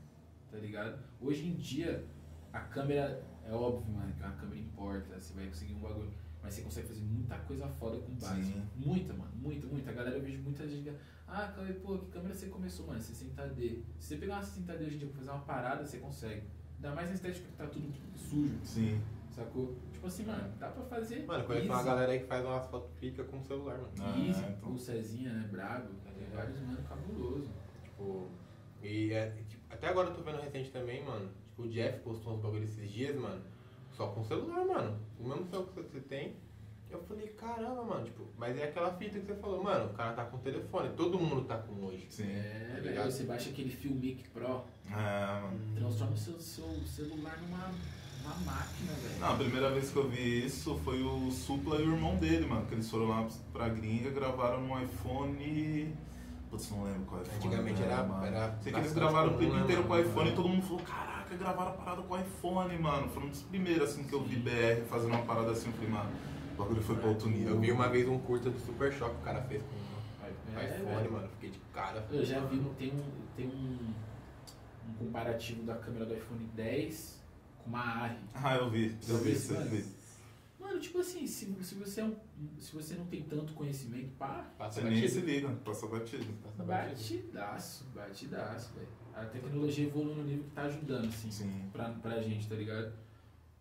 [SPEAKER 3] Tá ligado? Hoje em dia, a câmera, é óbvio, mano, que a câmera importa, você vai conseguir um bagulho. Mas você consegue fazer muita coisa foda com base.
[SPEAKER 2] Sim.
[SPEAKER 3] Muita, mano. Muita, muita. A galera, eu vejo muita gente. Ah, Cauê, pô, que câmera você começou, mano? 60D. Se você pegar uma 60D hoje em dia pra fazer uma parada, você consegue. Ainda mais na estética que tá tudo sujo,
[SPEAKER 2] sim.
[SPEAKER 3] sacou? Tipo assim, mano, dá pra fazer.
[SPEAKER 1] Mano, conheço uma galera aí que faz umas fotos pica com o celular, mano.
[SPEAKER 2] Ah,
[SPEAKER 3] Easy,
[SPEAKER 2] então.
[SPEAKER 3] o Cezinha, né? Brabo. Tem
[SPEAKER 1] É.
[SPEAKER 3] vários, mano, cabuloso.
[SPEAKER 1] Tipo, e é, tipo, até agora eu tô vendo recente também, mano. Tipo, o Jeff postou uns bagulho esses dias, mano. Só com o celular, mano. O mesmo celular que você tem. Eu falei, caramba, mano, tipo, mas é aquela fita que você falou, mano, o cara tá com o telefone, todo mundo tá com hoje.
[SPEAKER 2] Sim.
[SPEAKER 3] É,
[SPEAKER 1] Tá
[SPEAKER 3] velho, você baixa aquele Filmic Pro,
[SPEAKER 2] É, mano.
[SPEAKER 3] transforma o seu, seu celular numa uma máquina, velho.
[SPEAKER 2] Não, a primeira vez que eu vi isso foi o Supla e o irmão dele, mano. Que eles foram lá pra gringa, gravaram no iPhone. Putz, não lembro qual iPhone.
[SPEAKER 1] Antigamente era-
[SPEAKER 2] mano.
[SPEAKER 1] era
[SPEAKER 2] Sei que eles gravaram o clipe
[SPEAKER 1] né,
[SPEAKER 2] inteiro com o
[SPEAKER 1] mano?
[SPEAKER 2] iPhone e todo mundo falou: caraca, gravaram a parada com o iPhone, mano. Foi um dos primeiros assim que eu vi BR fazendo uma parada assim. Eu falei, mano, o bagulho foi pra outro nível.
[SPEAKER 1] Eu vi uma vez um curta do Super Choque que o cara fez com o
[SPEAKER 3] É,
[SPEAKER 1] iPhone,
[SPEAKER 3] velho.
[SPEAKER 1] mano. Fiquei de cara.
[SPEAKER 3] Eu já vi, tem um, tem um, um comparativo da câmera do iPhone 10 com uma ARRI.
[SPEAKER 2] Ah, eu vi. Eu vi isso, eu
[SPEAKER 3] Mano,
[SPEAKER 2] vi.
[SPEAKER 3] Mano, tipo assim, se, se, você é um, se você não tem tanto conhecimento, pá,
[SPEAKER 1] Passa
[SPEAKER 2] Você nem se
[SPEAKER 1] batido.
[SPEAKER 2] liga, passa batido.
[SPEAKER 1] Passa batido.
[SPEAKER 3] batidaço, batidaço, velho. A tecnologia evolui no nível que tá ajudando, assim,
[SPEAKER 2] Sim.
[SPEAKER 3] pra, pra gente, tá ligado?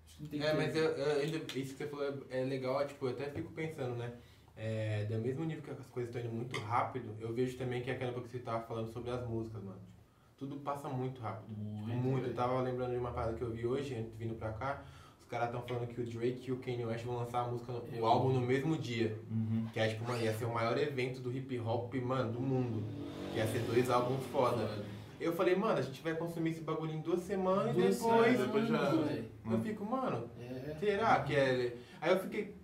[SPEAKER 3] Acho que não tem que
[SPEAKER 1] É,
[SPEAKER 3] ter-
[SPEAKER 1] mas eu, eu ainda, isso que você falou é, é legal, tipo, eu até fico pensando, né? É, do mesmo nível que as coisas estão indo muito rápido, eu vejo também que é aquela coisa que você tava falando sobre as músicas, mano. Tipo, tudo passa muito rápido. Tipo,
[SPEAKER 3] Muito,
[SPEAKER 1] muito. Eu tava lembrando de uma parada que eu vi hoje, antes vindo pra cá. Os caras estão falando que o Drake e o Kanye West vão lançar a música, no- o álbum no mesmo dia.
[SPEAKER 2] Uhum.
[SPEAKER 1] Que é tipo, mano, ia ser o maior evento do hip hop, mano, do mundo. Que ia ser dois álbuns foda. Eu falei, mano, a gente vai consumir esse bagulho em duas semanas e
[SPEAKER 3] Duas
[SPEAKER 1] depois.
[SPEAKER 3] semanas,
[SPEAKER 2] depois já-.
[SPEAKER 1] Eu fico, mano,
[SPEAKER 3] É.
[SPEAKER 1] Será que é. Aí eu fiquei.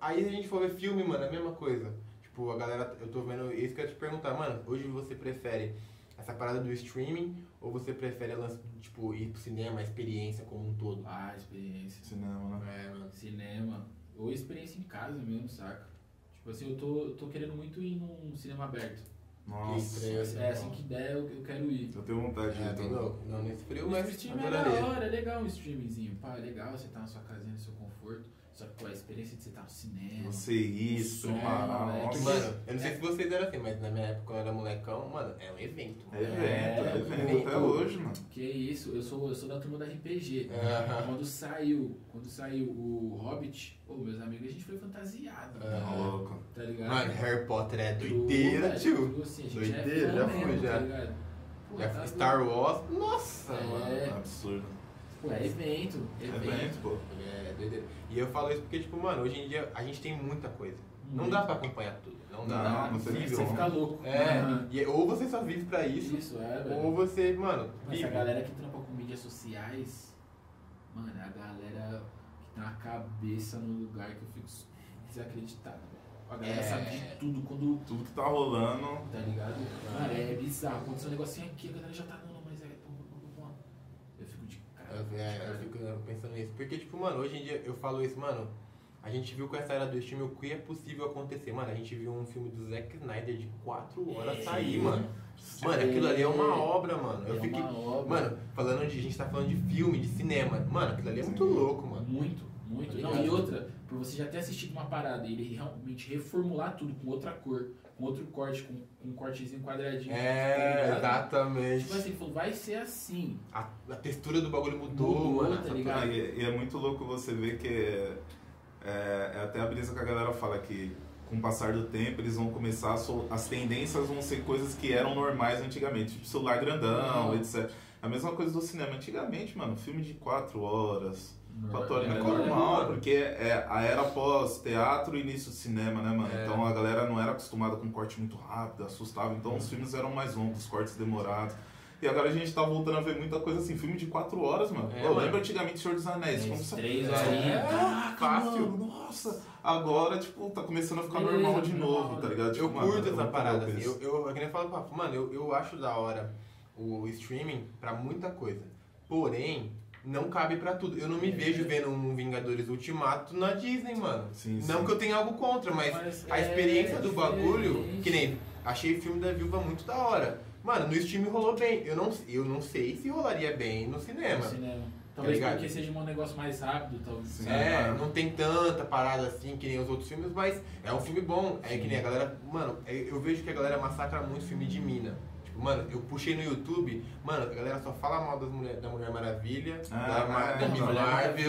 [SPEAKER 1] Aí a gente for ver filme, mano, é a mesma coisa. Tipo, a galera. Eu tô vendo isso que eu ia te perguntar, mano, hoje você prefere essa parada do streaming ou você prefere a lance, tipo, ir pro cinema, a experiência como um todo?
[SPEAKER 3] Ah, experiência.
[SPEAKER 2] Cinema, né?
[SPEAKER 1] É, mano.
[SPEAKER 3] Cinema. Ou experiência em casa mesmo, saca? Tipo assim, eu tô, eu tô querendo muito ir num cinema aberto.
[SPEAKER 2] Nossa.
[SPEAKER 1] sei
[SPEAKER 3] É, assim
[SPEAKER 1] qual.
[SPEAKER 3] que der, eu, eu quero ir.
[SPEAKER 2] Eu tenho vontade de
[SPEAKER 1] É,
[SPEAKER 2] ir também.
[SPEAKER 1] louco. Não nesse frio,
[SPEAKER 3] O
[SPEAKER 1] mas
[SPEAKER 3] streaming é da hora, é legal um streamingzinho. Pá, é legal você tá na sua casinha, no seu conforto. Só que, pô, a experiência de você estar no cinema.
[SPEAKER 2] Você isso,
[SPEAKER 3] som,
[SPEAKER 2] parar,
[SPEAKER 3] né?
[SPEAKER 2] nossa.
[SPEAKER 1] Mano, eu não sei se vocês eram assim, mas na minha época, quando eu era molecão, mano, é um evento.
[SPEAKER 2] É evento,
[SPEAKER 3] É,
[SPEAKER 2] é evento
[SPEAKER 1] evento.
[SPEAKER 2] até hoje, mano.
[SPEAKER 3] Que isso, eu sou, eu sou da turma da RPG.
[SPEAKER 1] Aham.
[SPEAKER 3] Quando saiu, quando saiu o Hobbit, ô, meus amigos, a gente foi fantasiado.
[SPEAKER 2] Tá louco.
[SPEAKER 3] tá ligado?
[SPEAKER 1] Mano, Harry Potter é doideira, tio.
[SPEAKER 3] tudo assim, a gente é
[SPEAKER 1] Doideira, já já.
[SPEAKER 3] Tá ligado? Pô,
[SPEAKER 1] Já
[SPEAKER 3] tá
[SPEAKER 1] Star. Wars, nossa,
[SPEAKER 3] É.
[SPEAKER 1] mano.
[SPEAKER 2] Absurdo.
[SPEAKER 3] Pô, é evento, evento.
[SPEAKER 2] Evento, pô.
[SPEAKER 1] É, doideira. E eu falo isso porque, tipo, mano, hoje em dia a gente tem muita coisa. Não
[SPEAKER 3] Muito.
[SPEAKER 1] dá pra acompanhar tudo. Não dá.
[SPEAKER 2] Não,
[SPEAKER 3] Você
[SPEAKER 2] como.
[SPEAKER 3] fica louco.
[SPEAKER 1] É,
[SPEAKER 3] Aham.
[SPEAKER 1] e, ou você só vive pra isso,
[SPEAKER 3] Isso, é, velho.
[SPEAKER 1] ou você, mano,
[SPEAKER 3] Mas
[SPEAKER 1] vive.
[SPEAKER 3] a galera que trampa com mídias sociais, mano, é a galera que tem a cabeça no lugar que eu fico desacreditado. velho. A galera
[SPEAKER 1] É.
[SPEAKER 3] sabe de tudo quando.
[SPEAKER 2] Tudo que tá rolando.
[SPEAKER 3] Tá ligado? Mano, é bizarro. Aconteceu um negocinho aqui, a galera já tá. Não, não, mas é. pô, pô, pô, pô. Eu fico de cara.
[SPEAKER 1] Eu, é, eu fico pensando nisso. Porque, tipo, mano, hoje em dia eu falo isso, mano. A gente viu com essa era do stream o que é possível acontecer. Mano, a gente viu um filme do Zack Snyder de 4 horas sair, mano. Mano, aquilo ali é uma obra, mano. Eu
[SPEAKER 3] É
[SPEAKER 1] fiquei.
[SPEAKER 3] uma obra.
[SPEAKER 1] Mano, falando de. A gente tá falando de filme, de cinema. Mano, aquilo ali é muito louco, mano.
[SPEAKER 3] Muito, muito.
[SPEAKER 1] Tá
[SPEAKER 3] Não, e outra, por você já ter assistido uma parada e ele realmente reformular tudo com outra cor, com outro corte, com, com um cortezinho quadradinho. tá
[SPEAKER 1] É,
[SPEAKER 3] ligado?
[SPEAKER 1] exatamente.
[SPEAKER 3] Tipo assim, ele falou, vai ser assim.
[SPEAKER 1] A, a textura do bagulho mudou,
[SPEAKER 3] Mudou,
[SPEAKER 1] mano.
[SPEAKER 3] tá ligado?
[SPEAKER 2] E, e é muito louco você ver que é, é, é até a brisa que a galera fala que com o passar do tempo eles vão começar a sol- as tendências vão ser coisas que eram normais antigamente, tipo celular grandão,
[SPEAKER 3] Uhum.
[SPEAKER 2] etc. A mesma coisa do cinema. Antigamente, mano, filme de 4 horas,
[SPEAKER 3] Normal.
[SPEAKER 2] 4 horas é
[SPEAKER 1] É,
[SPEAKER 2] normal, porque é a era pós teatro e início do cinema, né, mano?
[SPEAKER 1] É.
[SPEAKER 2] Então a galera não era acostumada com corte muito rápido, assustava. Então os filmes eram mais longos, os cortes demorados. E agora a gente tá voltando a ver muita coisa assim, filme de 4 horas, mano.
[SPEAKER 1] É,
[SPEAKER 2] eu
[SPEAKER 1] mano.
[SPEAKER 2] lembro antigamente Senhor dos Anéis.
[SPEAKER 3] Três-
[SPEAKER 2] como você-
[SPEAKER 3] três
[SPEAKER 2] É,
[SPEAKER 3] horinhas.
[SPEAKER 2] Caraca,
[SPEAKER 1] Fácil.
[SPEAKER 2] mano, nossa. Agora, tipo, tá começando a ficar
[SPEAKER 3] Beleza,
[SPEAKER 2] normal de
[SPEAKER 3] normal,
[SPEAKER 2] novo,
[SPEAKER 3] né?
[SPEAKER 2] tá ligado? Tipo,
[SPEAKER 1] Eu
[SPEAKER 2] mano,
[SPEAKER 1] curto
[SPEAKER 2] é
[SPEAKER 1] essa
[SPEAKER 2] muito
[SPEAKER 1] parada, assim. Eu, eu, é eu falo, papo, mano, eu, eu acho da hora o streaming pra muita coisa. Porém, não cabe pra tudo. Eu não me vejo vendo um Vingadores Ultimato na Disney, mano.
[SPEAKER 2] Sim,
[SPEAKER 1] Não
[SPEAKER 2] sim.
[SPEAKER 1] que eu tenha algo contra, mas,
[SPEAKER 3] Mas
[SPEAKER 1] a
[SPEAKER 3] é
[SPEAKER 1] experiência do bagulho,
[SPEAKER 3] diferente.
[SPEAKER 1] que nem achei o filme da Viúva muito da hora. Mano, no stream rolou bem. Eu não, eu não sei se rolaria bem no cinema.
[SPEAKER 3] No cinema. Talvez
[SPEAKER 1] ligado?
[SPEAKER 3] porque seja um negócio mais rápido, talvez.
[SPEAKER 2] Sim.
[SPEAKER 1] É, não tem tanta parada assim que nem os outros filmes, mas é um filme bom. É que nem a galera. Mano, é- eu vejo que a galera massacra muito filme de mina. Tipo, mano, eu puxei no YouTube, mano, a galera só fala mal das mulher, da Mulher Maravilha,
[SPEAKER 2] Ah,
[SPEAKER 1] da, Ma-
[SPEAKER 2] é,
[SPEAKER 1] da Miss Marvel.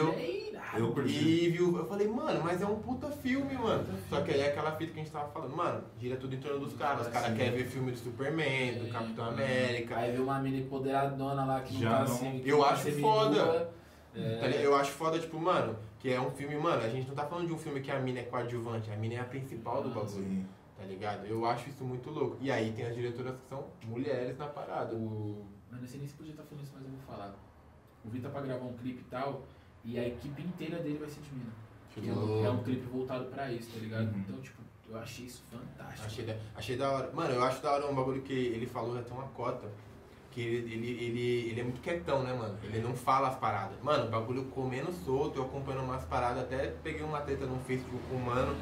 [SPEAKER 3] Maravilha é.
[SPEAKER 2] Eu curti.
[SPEAKER 1] E viu, eu falei, mano, mas é um puta filme, mano.
[SPEAKER 3] Puta
[SPEAKER 1] Só que aí é aquela fita que a gente tava falando, mano, gira tudo em torno dos caras. Os caras querem ver filme do Superman, do
[SPEAKER 3] Sim.
[SPEAKER 1] Capitão América.
[SPEAKER 3] Aí vê uma mina empoderadona lá que
[SPEAKER 2] Já
[SPEAKER 3] não tá assim.
[SPEAKER 1] Eu
[SPEAKER 3] não tá
[SPEAKER 1] acho
[SPEAKER 3] seminua.
[SPEAKER 1] foda.
[SPEAKER 3] É.
[SPEAKER 1] Eu acho foda, tipo, mano, que é um filme, mano, a gente não tá falando de um filme que a mina é coadjuvante, a mina é a principal do
[SPEAKER 3] Ah,
[SPEAKER 1] bagulho,
[SPEAKER 2] Sim.
[SPEAKER 1] Ligado? Eu acho isso muito louco. E aí tem as diretoras que são mulheres na parada.
[SPEAKER 3] O... Mas não sei nem se podia estar falando isso, mas eu vou falar. O Vitor tá pra gravar um clipe e tal, e a equipe inteira dele vai ser de mina. Que é um, é um clipe voltado pra isso, tá ligado?
[SPEAKER 2] Uhum.
[SPEAKER 3] Então, tipo, eu achei isso fantástico.
[SPEAKER 1] Achei da, achei da hora. Mano, eu acho da hora um bagulho que ele falou, até uma cota. Que ele, ele, ele, ele é muito quietão, né, mano? Ele não fala as paradas. Mano, o bagulho comendo solto, eu acompanhando umas paradas, até peguei uma treta no Facebook com o mano.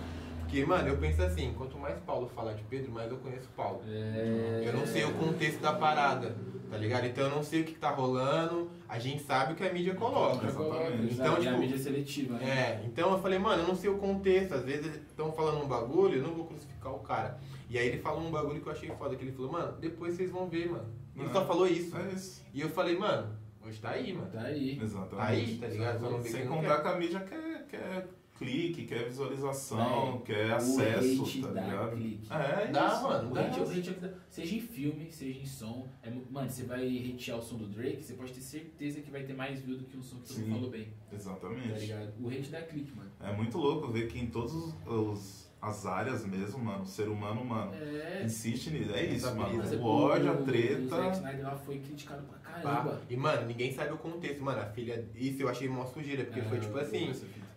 [SPEAKER 1] Porque, mano, eu penso assim, quanto mais Paulo fala de Pedro, mais eu conheço Paulo.
[SPEAKER 3] É...
[SPEAKER 1] Eu não sei o contexto da parada, tá ligado? Então eu não sei o que tá rolando, a gente sabe o que a mídia coloca.
[SPEAKER 2] Exatamente.
[SPEAKER 1] Então, tipo,
[SPEAKER 3] a mídia seletiva, né?
[SPEAKER 1] É, então eu falei, mano, eu não sei o contexto, às vezes estão falando um bagulho, eu não vou crucificar o cara. E aí ele falou um bagulho que eu achei foda, que ele falou, mano, depois vocês vão ver, mano. Ele só falou isso.
[SPEAKER 2] É isso.
[SPEAKER 1] E eu falei, mano, hoje tá aí, mano.
[SPEAKER 3] Tá aí.
[SPEAKER 2] Exatamente.
[SPEAKER 1] Tá aí, tá ligado?
[SPEAKER 2] Sem contar que a mídia quer, quer clique, quer visualização,
[SPEAKER 3] É.
[SPEAKER 2] quer
[SPEAKER 3] O
[SPEAKER 2] acesso,
[SPEAKER 3] hate
[SPEAKER 2] tá ligado?
[SPEAKER 3] clique.
[SPEAKER 2] É,
[SPEAKER 1] Dá,
[SPEAKER 2] isso.
[SPEAKER 1] mano.
[SPEAKER 3] O
[SPEAKER 1] Dá.
[SPEAKER 3] hate, o hate é o que dá. Seja em filme, seja em som. É, mano, você vai hatear o som do Drake, você pode ter certeza que vai ter mais view do que um som que todo mundo
[SPEAKER 2] Sim.
[SPEAKER 3] falou bem. Tá
[SPEAKER 2] Exatamente.
[SPEAKER 3] ligado? O hate dá clique, mano.
[SPEAKER 2] É muito louco ver que em todas as áreas mesmo, mano, o ser humano, mano,
[SPEAKER 3] É.
[SPEAKER 2] insiste nisso. É isso, mano. O ódio, a
[SPEAKER 3] O Zack
[SPEAKER 2] treta.
[SPEAKER 3] Snyder lá foi criticado pra
[SPEAKER 1] Pá.
[SPEAKER 3] caramba.
[SPEAKER 1] E, mano, ninguém sabe o contexto, mano. A filha. Isso eu achei mó sujeira, porque foi
[SPEAKER 3] É,
[SPEAKER 1] tipo assim.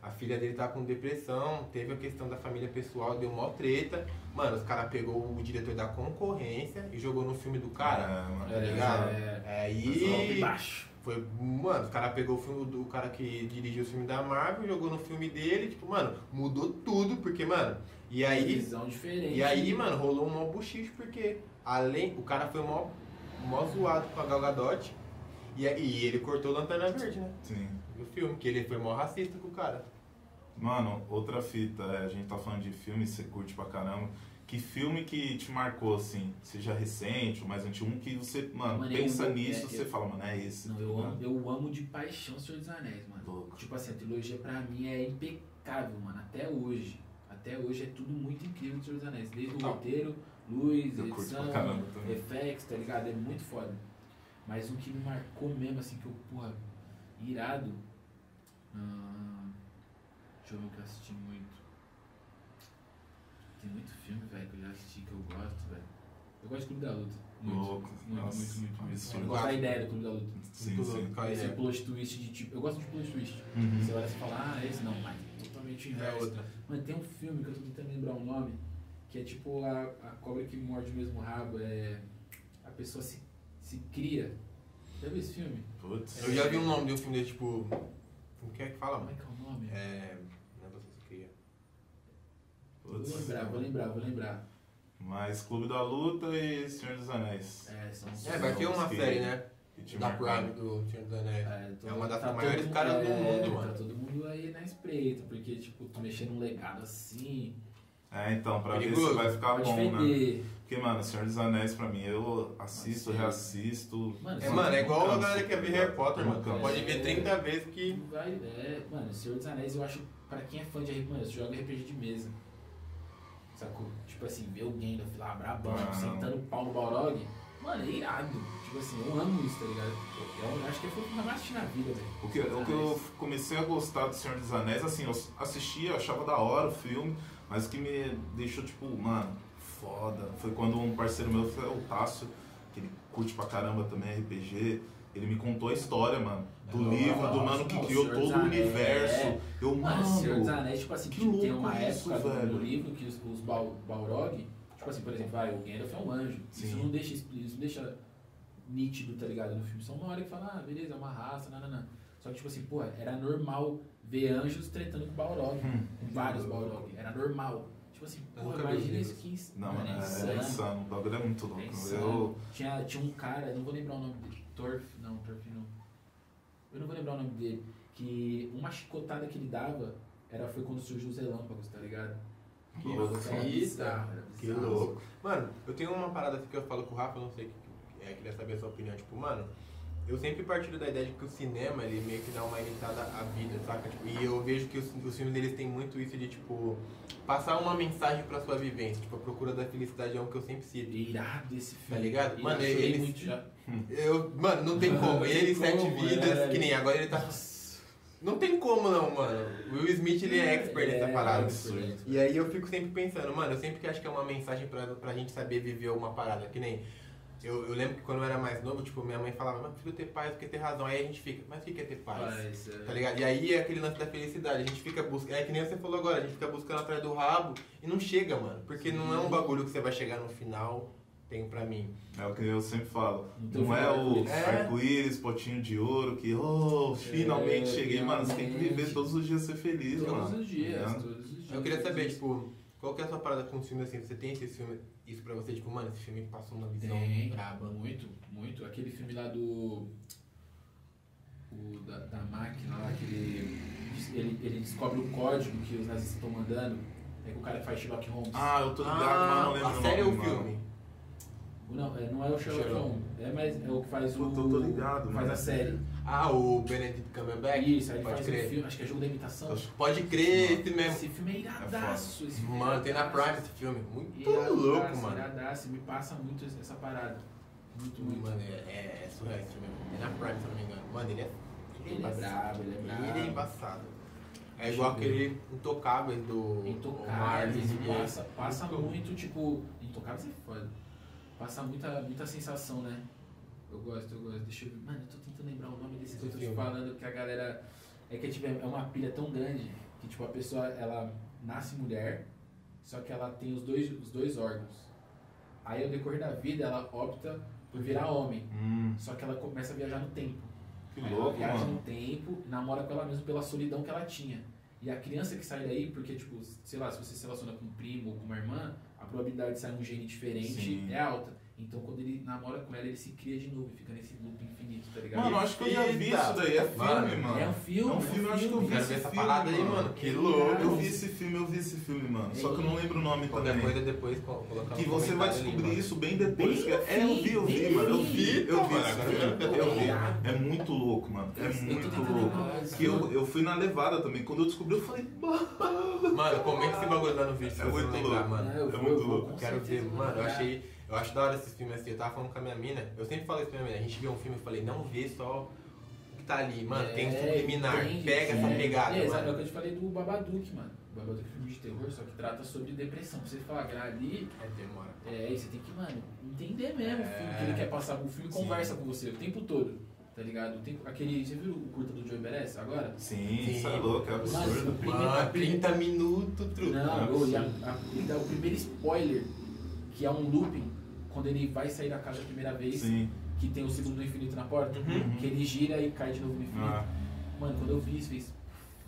[SPEAKER 1] A filha dele tá com depressão, teve a questão da família pessoal, deu mó treta. Mano, os caras pegou o diretor da concorrência e jogou no filme do cara.
[SPEAKER 2] É, mano.
[SPEAKER 1] Tá ligado?
[SPEAKER 3] É.
[SPEAKER 1] É, Aí.
[SPEAKER 3] baixo.
[SPEAKER 1] Foi, mano, os caras pegou o filme do cara que dirigiu o filme da Marvel, jogou no filme dele, tipo, mano, mudou tudo, porque, mano, e aí,
[SPEAKER 3] Visão diferente.
[SPEAKER 1] e aí, mano, rolou um mó buchicho, porque além, o cara foi mó, mó zoado com a Gal Gadot, e, e ele cortou Lanterna Verde, né,
[SPEAKER 2] Sim.
[SPEAKER 1] no filme, que ele foi mó racista com o cara.
[SPEAKER 2] Mano, outra fita, é, a gente tá falando de filme, você curte pra caramba. Que filme que te marcou, assim, seja recente ou mais antigo, um que você, mano,
[SPEAKER 3] Mano,
[SPEAKER 2] pensa
[SPEAKER 3] eu-
[SPEAKER 2] nisso,
[SPEAKER 3] é,
[SPEAKER 2] você
[SPEAKER 3] eu-
[SPEAKER 2] fala, mano, é esse.
[SPEAKER 3] Não, eu
[SPEAKER 2] tá
[SPEAKER 3] amo,
[SPEAKER 2] ligado?
[SPEAKER 3] eu amo de paixão Senhor dos Anéis, mano.
[SPEAKER 2] Louco.
[SPEAKER 3] Tipo assim, a trilogia pra mim é impecável, mano. Até hoje. Até hoje é tudo muito incrível do Senhor dos Anéis. Desde o roteiro, luz,
[SPEAKER 2] Eu
[SPEAKER 3] edição,
[SPEAKER 2] caramba
[SPEAKER 3] effects, tá ligado? É muito foda. Mas um que me marcou mesmo, assim, que eu, porra, irado. hum, deixa eu ver o que eu assisti muito. Tem muito filme, velho, que eu já assisti que eu gosto, velho. Eu gosto de Clube da Luta. Muito.
[SPEAKER 2] Louco.
[SPEAKER 3] Muito,
[SPEAKER 2] Nossa,
[SPEAKER 3] muito, muito, muito.
[SPEAKER 2] absurdo.
[SPEAKER 3] Eu gosto da ideia do Clube da Luta.
[SPEAKER 2] Sim,
[SPEAKER 1] Muito
[SPEAKER 2] sim.
[SPEAKER 1] qual a
[SPEAKER 3] Esse plot twist de tipo. Eu gosto de plot twist.
[SPEAKER 2] Uhum.
[SPEAKER 3] Você olha e fala, ah, esse não, mas totalmente o
[SPEAKER 1] É
[SPEAKER 3] inverso.
[SPEAKER 1] outra.
[SPEAKER 3] Mano, tem um filme que eu tô tentando lembrar o nome, que é tipo a, a cobra que morde o mesmo rabo. É. A pessoa se, se cria. Já viu esse filme?
[SPEAKER 2] Putz.
[SPEAKER 1] Eu já vi um nome de um filme desse, tipo. Como que é que fala,
[SPEAKER 3] Como é
[SPEAKER 1] mano?
[SPEAKER 3] que é o nome?
[SPEAKER 1] É. É.
[SPEAKER 3] Vou
[SPEAKER 2] Putz.
[SPEAKER 3] lembrar, vou lembrar, vou lembrar.
[SPEAKER 2] Mas Clube da Luta e Senhor dos Anéis.
[SPEAKER 3] É, são
[SPEAKER 1] É, vai ter uma
[SPEAKER 2] que-
[SPEAKER 1] série, né? Da. Prime do Senhor dos Anéis.
[SPEAKER 3] É, tô-
[SPEAKER 1] É uma das
[SPEAKER 3] tá
[SPEAKER 1] maiores caras do
[SPEAKER 3] é,
[SPEAKER 1] mundo, mano.
[SPEAKER 3] Tá todo mundo aí na espreita, porque, tipo, tu mexer num legado assim.
[SPEAKER 2] É, então, pra ver
[SPEAKER 1] Perigoso.
[SPEAKER 2] se vai ficar
[SPEAKER 3] pode
[SPEAKER 2] bom, né?
[SPEAKER 3] vender.
[SPEAKER 2] Porque, mano, Senhor dos Anéis, pra mim, eu assisto,
[SPEAKER 3] Sim.
[SPEAKER 2] reassisto.
[SPEAKER 3] Mano,
[SPEAKER 1] É, mano, é igual a
[SPEAKER 2] Canso,
[SPEAKER 1] galera que quer ver Harry Potter, mano.
[SPEAKER 2] Canso.
[SPEAKER 1] Pode ver 30 vezes que.
[SPEAKER 3] Vai, é, mano, Senhor dos Anéis eu acho, pra quem é fã de RPG, mano, joga RPG de mesa. Sacou? Tipo assim, ver o Gandalf lá, brabão,
[SPEAKER 2] Ah.
[SPEAKER 3] sentando o pau no Balrog. Mano, é irado. Tipo assim, eu amo isso, tá ligado? Eu, eu acho que foi o que eu mais assisti na vida, velho.
[SPEAKER 2] O que, o que eu comecei a gostar do Senhor dos Anéis, assim, eu assistia, achava da hora o filme, mas o que me deixou, tipo, mano, foda, foi quando um parceiro meu, foi o Tássio, que ele curte pra caramba também RPG, ele me contou a história, mano, do
[SPEAKER 3] Nossa,
[SPEAKER 2] livro, do mano que
[SPEAKER 3] não,
[SPEAKER 2] criou
[SPEAKER 3] Senhor
[SPEAKER 2] todo o universo.
[SPEAKER 3] é.
[SPEAKER 2] Eu,
[SPEAKER 3] Mano, Senhor dos
[SPEAKER 2] mano,
[SPEAKER 3] Anéis, tipo assim,
[SPEAKER 2] que
[SPEAKER 3] tipo, tem
[SPEAKER 2] louco
[SPEAKER 3] uma
[SPEAKER 2] isso,
[SPEAKER 3] época do-
[SPEAKER 2] velho.
[SPEAKER 3] do livro que os, os Bal, Balrog, tipo assim, por exemplo, vai, o Gandalf é um anjo. Isso
[SPEAKER 2] Sim.
[SPEAKER 3] não deixa, isso não deixa nítido, tá ligado, no filme. Só uma hora que fala, ah, beleza, é uma raça, não, não, não. Só que, tipo assim, pô, era normal ver anjos tretando com Balrog,
[SPEAKER 2] Hum.
[SPEAKER 3] com vários Balrog. Era normal. Tipo assim,
[SPEAKER 1] Eu
[SPEAKER 3] pô, imagina isso que
[SPEAKER 2] não,
[SPEAKER 3] mano,
[SPEAKER 2] é, é
[SPEAKER 3] insano.
[SPEAKER 2] o bagulho é muito
[SPEAKER 3] É
[SPEAKER 2] louco.
[SPEAKER 3] insano.
[SPEAKER 2] Eu,
[SPEAKER 3] Tinha, tinha um cara, não vou lembrar o nome dele. Torf, não, Torf não. Eu não vou lembrar o nome dele. Que uma chicotada que ele dava era, foi quando surgiu os relâmpagos, tá ligado?
[SPEAKER 1] Que
[SPEAKER 3] O bagulho era
[SPEAKER 1] fita.
[SPEAKER 3] bizarro, era
[SPEAKER 1] Que louco. Mano, eu tenho uma parada assim que eu falo com o Rafa, não sei, que, é, queria saber a sua opinião. Tipo, mano, eu sempre partilho da ideia de que o cinema, ele meio que dá uma imitada à vida, saca? Tipo, e eu vejo que os, os filmes deles têm muito isso de, tipo, passar uma mensagem pra sua vivência. Tipo, a procura da felicidade é um que eu sempre cito.
[SPEAKER 3] Irado esse filme.
[SPEAKER 1] Tá ligado?
[SPEAKER 3] Irado,
[SPEAKER 1] Mano, ele-
[SPEAKER 3] muito.
[SPEAKER 1] Eu, mano, não tem como. Ele, sete vidas,
[SPEAKER 3] é.
[SPEAKER 1] que nem agora ele tá. Não tem como não, mano. O Will Smith, ele é expert nessa
[SPEAKER 3] É,
[SPEAKER 1] parada.
[SPEAKER 3] absurdo.
[SPEAKER 1] E aí eu fico sempre pensando, mano, eu sempre que acho que é uma mensagem pra, pra gente saber viver uma parada, que nem. Eu, eu lembro que quando eu era mais novo, tipo, minha mãe falava, mas filho ter paz, porque ter razão. Aí a gente fica, mas o que é ter paz?
[SPEAKER 3] Mas, é,
[SPEAKER 1] Tá ligado? E aí é aquele lance da felicidade, a gente fica buscando. É que nem você falou agora, a gente fica buscando atrás do rabo e não chega, mano. Porque não é um bagulho que você vai chegar no final, tem pra mim.
[SPEAKER 2] é o que eu sempre falo.
[SPEAKER 3] Não
[SPEAKER 2] é o
[SPEAKER 3] arco-íris.
[SPEAKER 1] É.
[SPEAKER 2] arco-íris, potinho de ouro, que, oh, finalmente
[SPEAKER 3] É,
[SPEAKER 2] cheguei. Mano, você tem que viver todos os dias ser feliz,
[SPEAKER 3] todos
[SPEAKER 2] mano.
[SPEAKER 3] os dias, todos os dias.
[SPEAKER 1] Eu queria saber, tipo, qual que é a sua parada com os filmes assim? Você tem esse filme, isso pra você, tipo, mano, esse filme passou uma visão
[SPEAKER 3] Tem,
[SPEAKER 1] braba.
[SPEAKER 3] muito, muito. Aquele filme lá do. O da, da máquina lá, que ele, ele, ele descobre o código que os nazistas estão mandando. É que o cara faz Sherlock Holmes.
[SPEAKER 2] Ah, eu tô ligado, mas não lembro
[SPEAKER 1] a
[SPEAKER 2] o
[SPEAKER 1] série ou
[SPEAKER 2] nome,
[SPEAKER 1] o
[SPEAKER 2] mano.
[SPEAKER 1] filme?
[SPEAKER 3] Não, é, não é o Sherlock. Holmes. É, mas é o que faz o.
[SPEAKER 2] Eu tô ligado,
[SPEAKER 3] faz a série.
[SPEAKER 1] Ah, o Benedict Cumberbatch?
[SPEAKER 3] Isso, aí ele
[SPEAKER 1] Pode
[SPEAKER 3] faz
[SPEAKER 1] crer.
[SPEAKER 3] o filme, acho que é jogo da imitação.
[SPEAKER 1] Pode crer, esse mesmo.
[SPEAKER 3] Esse filme é iradaço. esse filme é
[SPEAKER 1] Mano, tem na. Prime esse filme. Muito
[SPEAKER 3] Iradaço,
[SPEAKER 1] louco, mano.
[SPEAKER 3] Iradaço, me passa muito essa parada. Muito, muito.
[SPEAKER 1] Mano, é, é, é surreal esse filme. Tem na Prime, se eu não me engano. Mano, ele é.
[SPEAKER 3] Ele é
[SPEAKER 1] embaçado.
[SPEAKER 3] brabo, ele é brabo.
[SPEAKER 1] Ele é embaçado. É igual aquele Intocáveis do.
[SPEAKER 3] Intocáveis,
[SPEAKER 1] Omar,
[SPEAKER 3] passa, passa
[SPEAKER 1] Muito
[SPEAKER 3] muito, tipo. Intocáveis é foda. Passa muita, muita sensação, né? Eu gosto, eu gosto. Deixa eu ver. Mano, eu tô tentando lembrar o nome desse que eu tô te falando, que a galera. É que tipo, é uma pilha tão grande que tipo, a pessoa ela nasce mulher, só que ela tem os dois, os dois órgãos. Aí ao decorrer da vida ela opta por virar homem.
[SPEAKER 2] Hum,
[SPEAKER 3] Só que ela começa a viajar no tempo.
[SPEAKER 2] que
[SPEAKER 3] Aí
[SPEAKER 2] louco,
[SPEAKER 3] ela viaja
[SPEAKER 2] mano.
[SPEAKER 3] no tempo, namora com ela mesma pela solidão que ela tinha. E a criança que sai daí, porque, tipo, sei lá, se você se relaciona com um primo ou com uma irmã, probabilidade de sair um gene diferente
[SPEAKER 2] Sim.
[SPEAKER 3] é alta. Então quando ele namora com ela, ele se cria de novo e fica nesse loop infinito, tá ligado?
[SPEAKER 2] Mano, eu acho que eu já vi isso daí. É filme,
[SPEAKER 1] Mano,
[SPEAKER 2] mano.
[SPEAKER 3] é um filme,
[SPEAKER 2] É um
[SPEAKER 3] é um
[SPEAKER 2] filme, eu acho que eu vi
[SPEAKER 3] filme.
[SPEAKER 2] Esse
[SPEAKER 1] essa
[SPEAKER 2] filme,
[SPEAKER 1] parada aí, mano. Que louco.
[SPEAKER 2] Eu vi esse filme, eu vi esse filme, mano. Só que eu não lembro o nome
[SPEAKER 1] Qualquer
[SPEAKER 2] também.
[SPEAKER 1] coisa depois co- colocar
[SPEAKER 2] Que você vai
[SPEAKER 1] ali,
[SPEAKER 2] descobrir
[SPEAKER 1] mano.
[SPEAKER 2] isso bem depois.
[SPEAKER 3] Bem
[SPEAKER 2] que é, é, eu vi, eu vi,
[SPEAKER 3] bem
[SPEAKER 2] mano. Eu vi, eu vi filme.
[SPEAKER 1] eu
[SPEAKER 2] vi. É muito louco, mano. É muito louco. Que eu,
[SPEAKER 3] filme.
[SPEAKER 2] eu fui na levada também. Quando eu descobri, eu falei, mano.
[SPEAKER 1] Mano, comenta esse bagulho lá no vídeo
[SPEAKER 2] É muito louco.
[SPEAKER 1] mano.
[SPEAKER 2] é muito louco.
[SPEAKER 1] Quero ver, mano, eu achei. Eu acho da hora esses filmes assim. Eu tava falando com a minha mina. Eu sempre falo isso pra minha mina. A gente vê um filme e falei, não vê só o que tá ali, mano. tem um
[SPEAKER 3] É,
[SPEAKER 1] subliminar.
[SPEAKER 3] entende,
[SPEAKER 1] Pega essa
[SPEAKER 3] é.
[SPEAKER 1] pegada,
[SPEAKER 3] É, exato, é o que eu te falei do Babadook, mano. O Babadook é um filme de terror, só que trata sobre depressão. Você flagrar ali,
[SPEAKER 1] É, demora.
[SPEAKER 3] é, você tem que, mano, entender mesmo o filme que
[SPEAKER 1] É.
[SPEAKER 3] ele quer passar. O filme
[SPEAKER 1] Sim.
[SPEAKER 3] conversa com você o tempo todo, tá ligado? O tempo, aquele, você viu o curta do Joey Beres agora?
[SPEAKER 2] Sim,
[SPEAKER 1] Sim.
[SPEAKER 2] isso é louco, é absurdo.
[SPEAKER 3] Mas-
[SPEAKER 1] Mano, 30 minutos, truco.
[SPEAKER 3] Não, ô, e a- a- ele dá o primeiro spoiler, que é um looping, quando ele vai sair da casa a primeira vez,
[SPEAKER 2] Sim.
[SPEAKER 3] que tem o símbolo do infinito na porta,
[SPEAKER 1] Uhum.
[SPEAKER 3] que ele gira e cai de novo no infinito.
[SPEAKER 2] Ah,
[SPEAKER 3] Mano, quando eu vi isso, fez.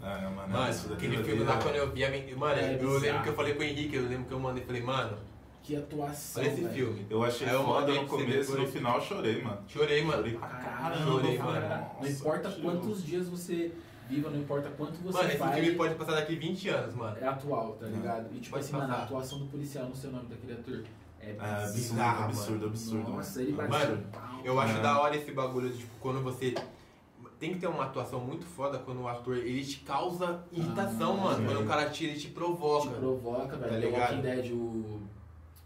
[SPEAKER 2] é, mano.
[SPEAKER 1] Mano,
[SPEAKER 2] isso daqui
[SPEAKER 1] aquele
[SPEAKER 2] daqui
[SPEAKER 1] filme lá
[SPEAKER 2] é-
[SPEAKER 1] quando eu vi Mano,
[SPEAKER 3] É
[SPEAKER 1] eu
[SPEAKER 3] bizarro.
[SPEAKER 1] lembro que eu falei pro Henrique, eu lembro que eu mandei e falei, mano,
[SPEAKER 3] Que atuação.
[SPEAKER 1] olha esse
[SPEAKER 3] velho.
[SPEAKER 1] filme.
[SPEAKER 2] Eu achei
[SPEAKER 1] eu
[SPEAKER 2] foda no começo e no final eu chorei, mano.
[SPEAKER 1] Chorei, mano.
[SPEAKER 2] Chorei pra caramba.
[SPEAKER 1] Chorei, mano.
[SPEAKER 3] Não
[SPEAKER 2] nossa,
[SPEAKER 3] importa
[SPEAKER 2] tio.
[SPEAKER 3] quantos dias você viva, não importa quanto você
[SPEAKER 1] Mano, esse
[SPEAKER 3] faz,
[SPEAKER 1] filme pode passar daqui 20 anos, mano.
[SPEAKER 3] é atual, tá ligado? E tipo
[SPEAKER 1] Pode
[SPEAKER 3] assim, mano, a
[SPEAKER 1] passar.
[SPEAKER 3] atuação do policial no seu nome daquele ator é
[SPEAKER 2] É absurdo,
[SPEAKER 1] Bizarro,
[SPEAKER 2] absurdo, absurdo.
[SPEAKER 3] Nossa, ele bate
[SPEAKER 1] Mano. Eu acho
[SPEAKER 2] É.
[SPEAKER 1] da hora esse bagulho de tipo, quando você. Tem que ter uma atuação muito foda quando o ator ele te causa irritação,
[SPEAKER 3] Ah,
[SPEAKER 1] mano.
[SPEAKER 2] sim.
[SPEAKER 1] Quando o cara tira, ele te
[SPEAKER 3] te
[SPEAKER 1] provoca.
[SPEAKER 3] provoca, velho.
[SPEAKER 1] Tá ligado?
[SPEAKER 3] Walking Dead, o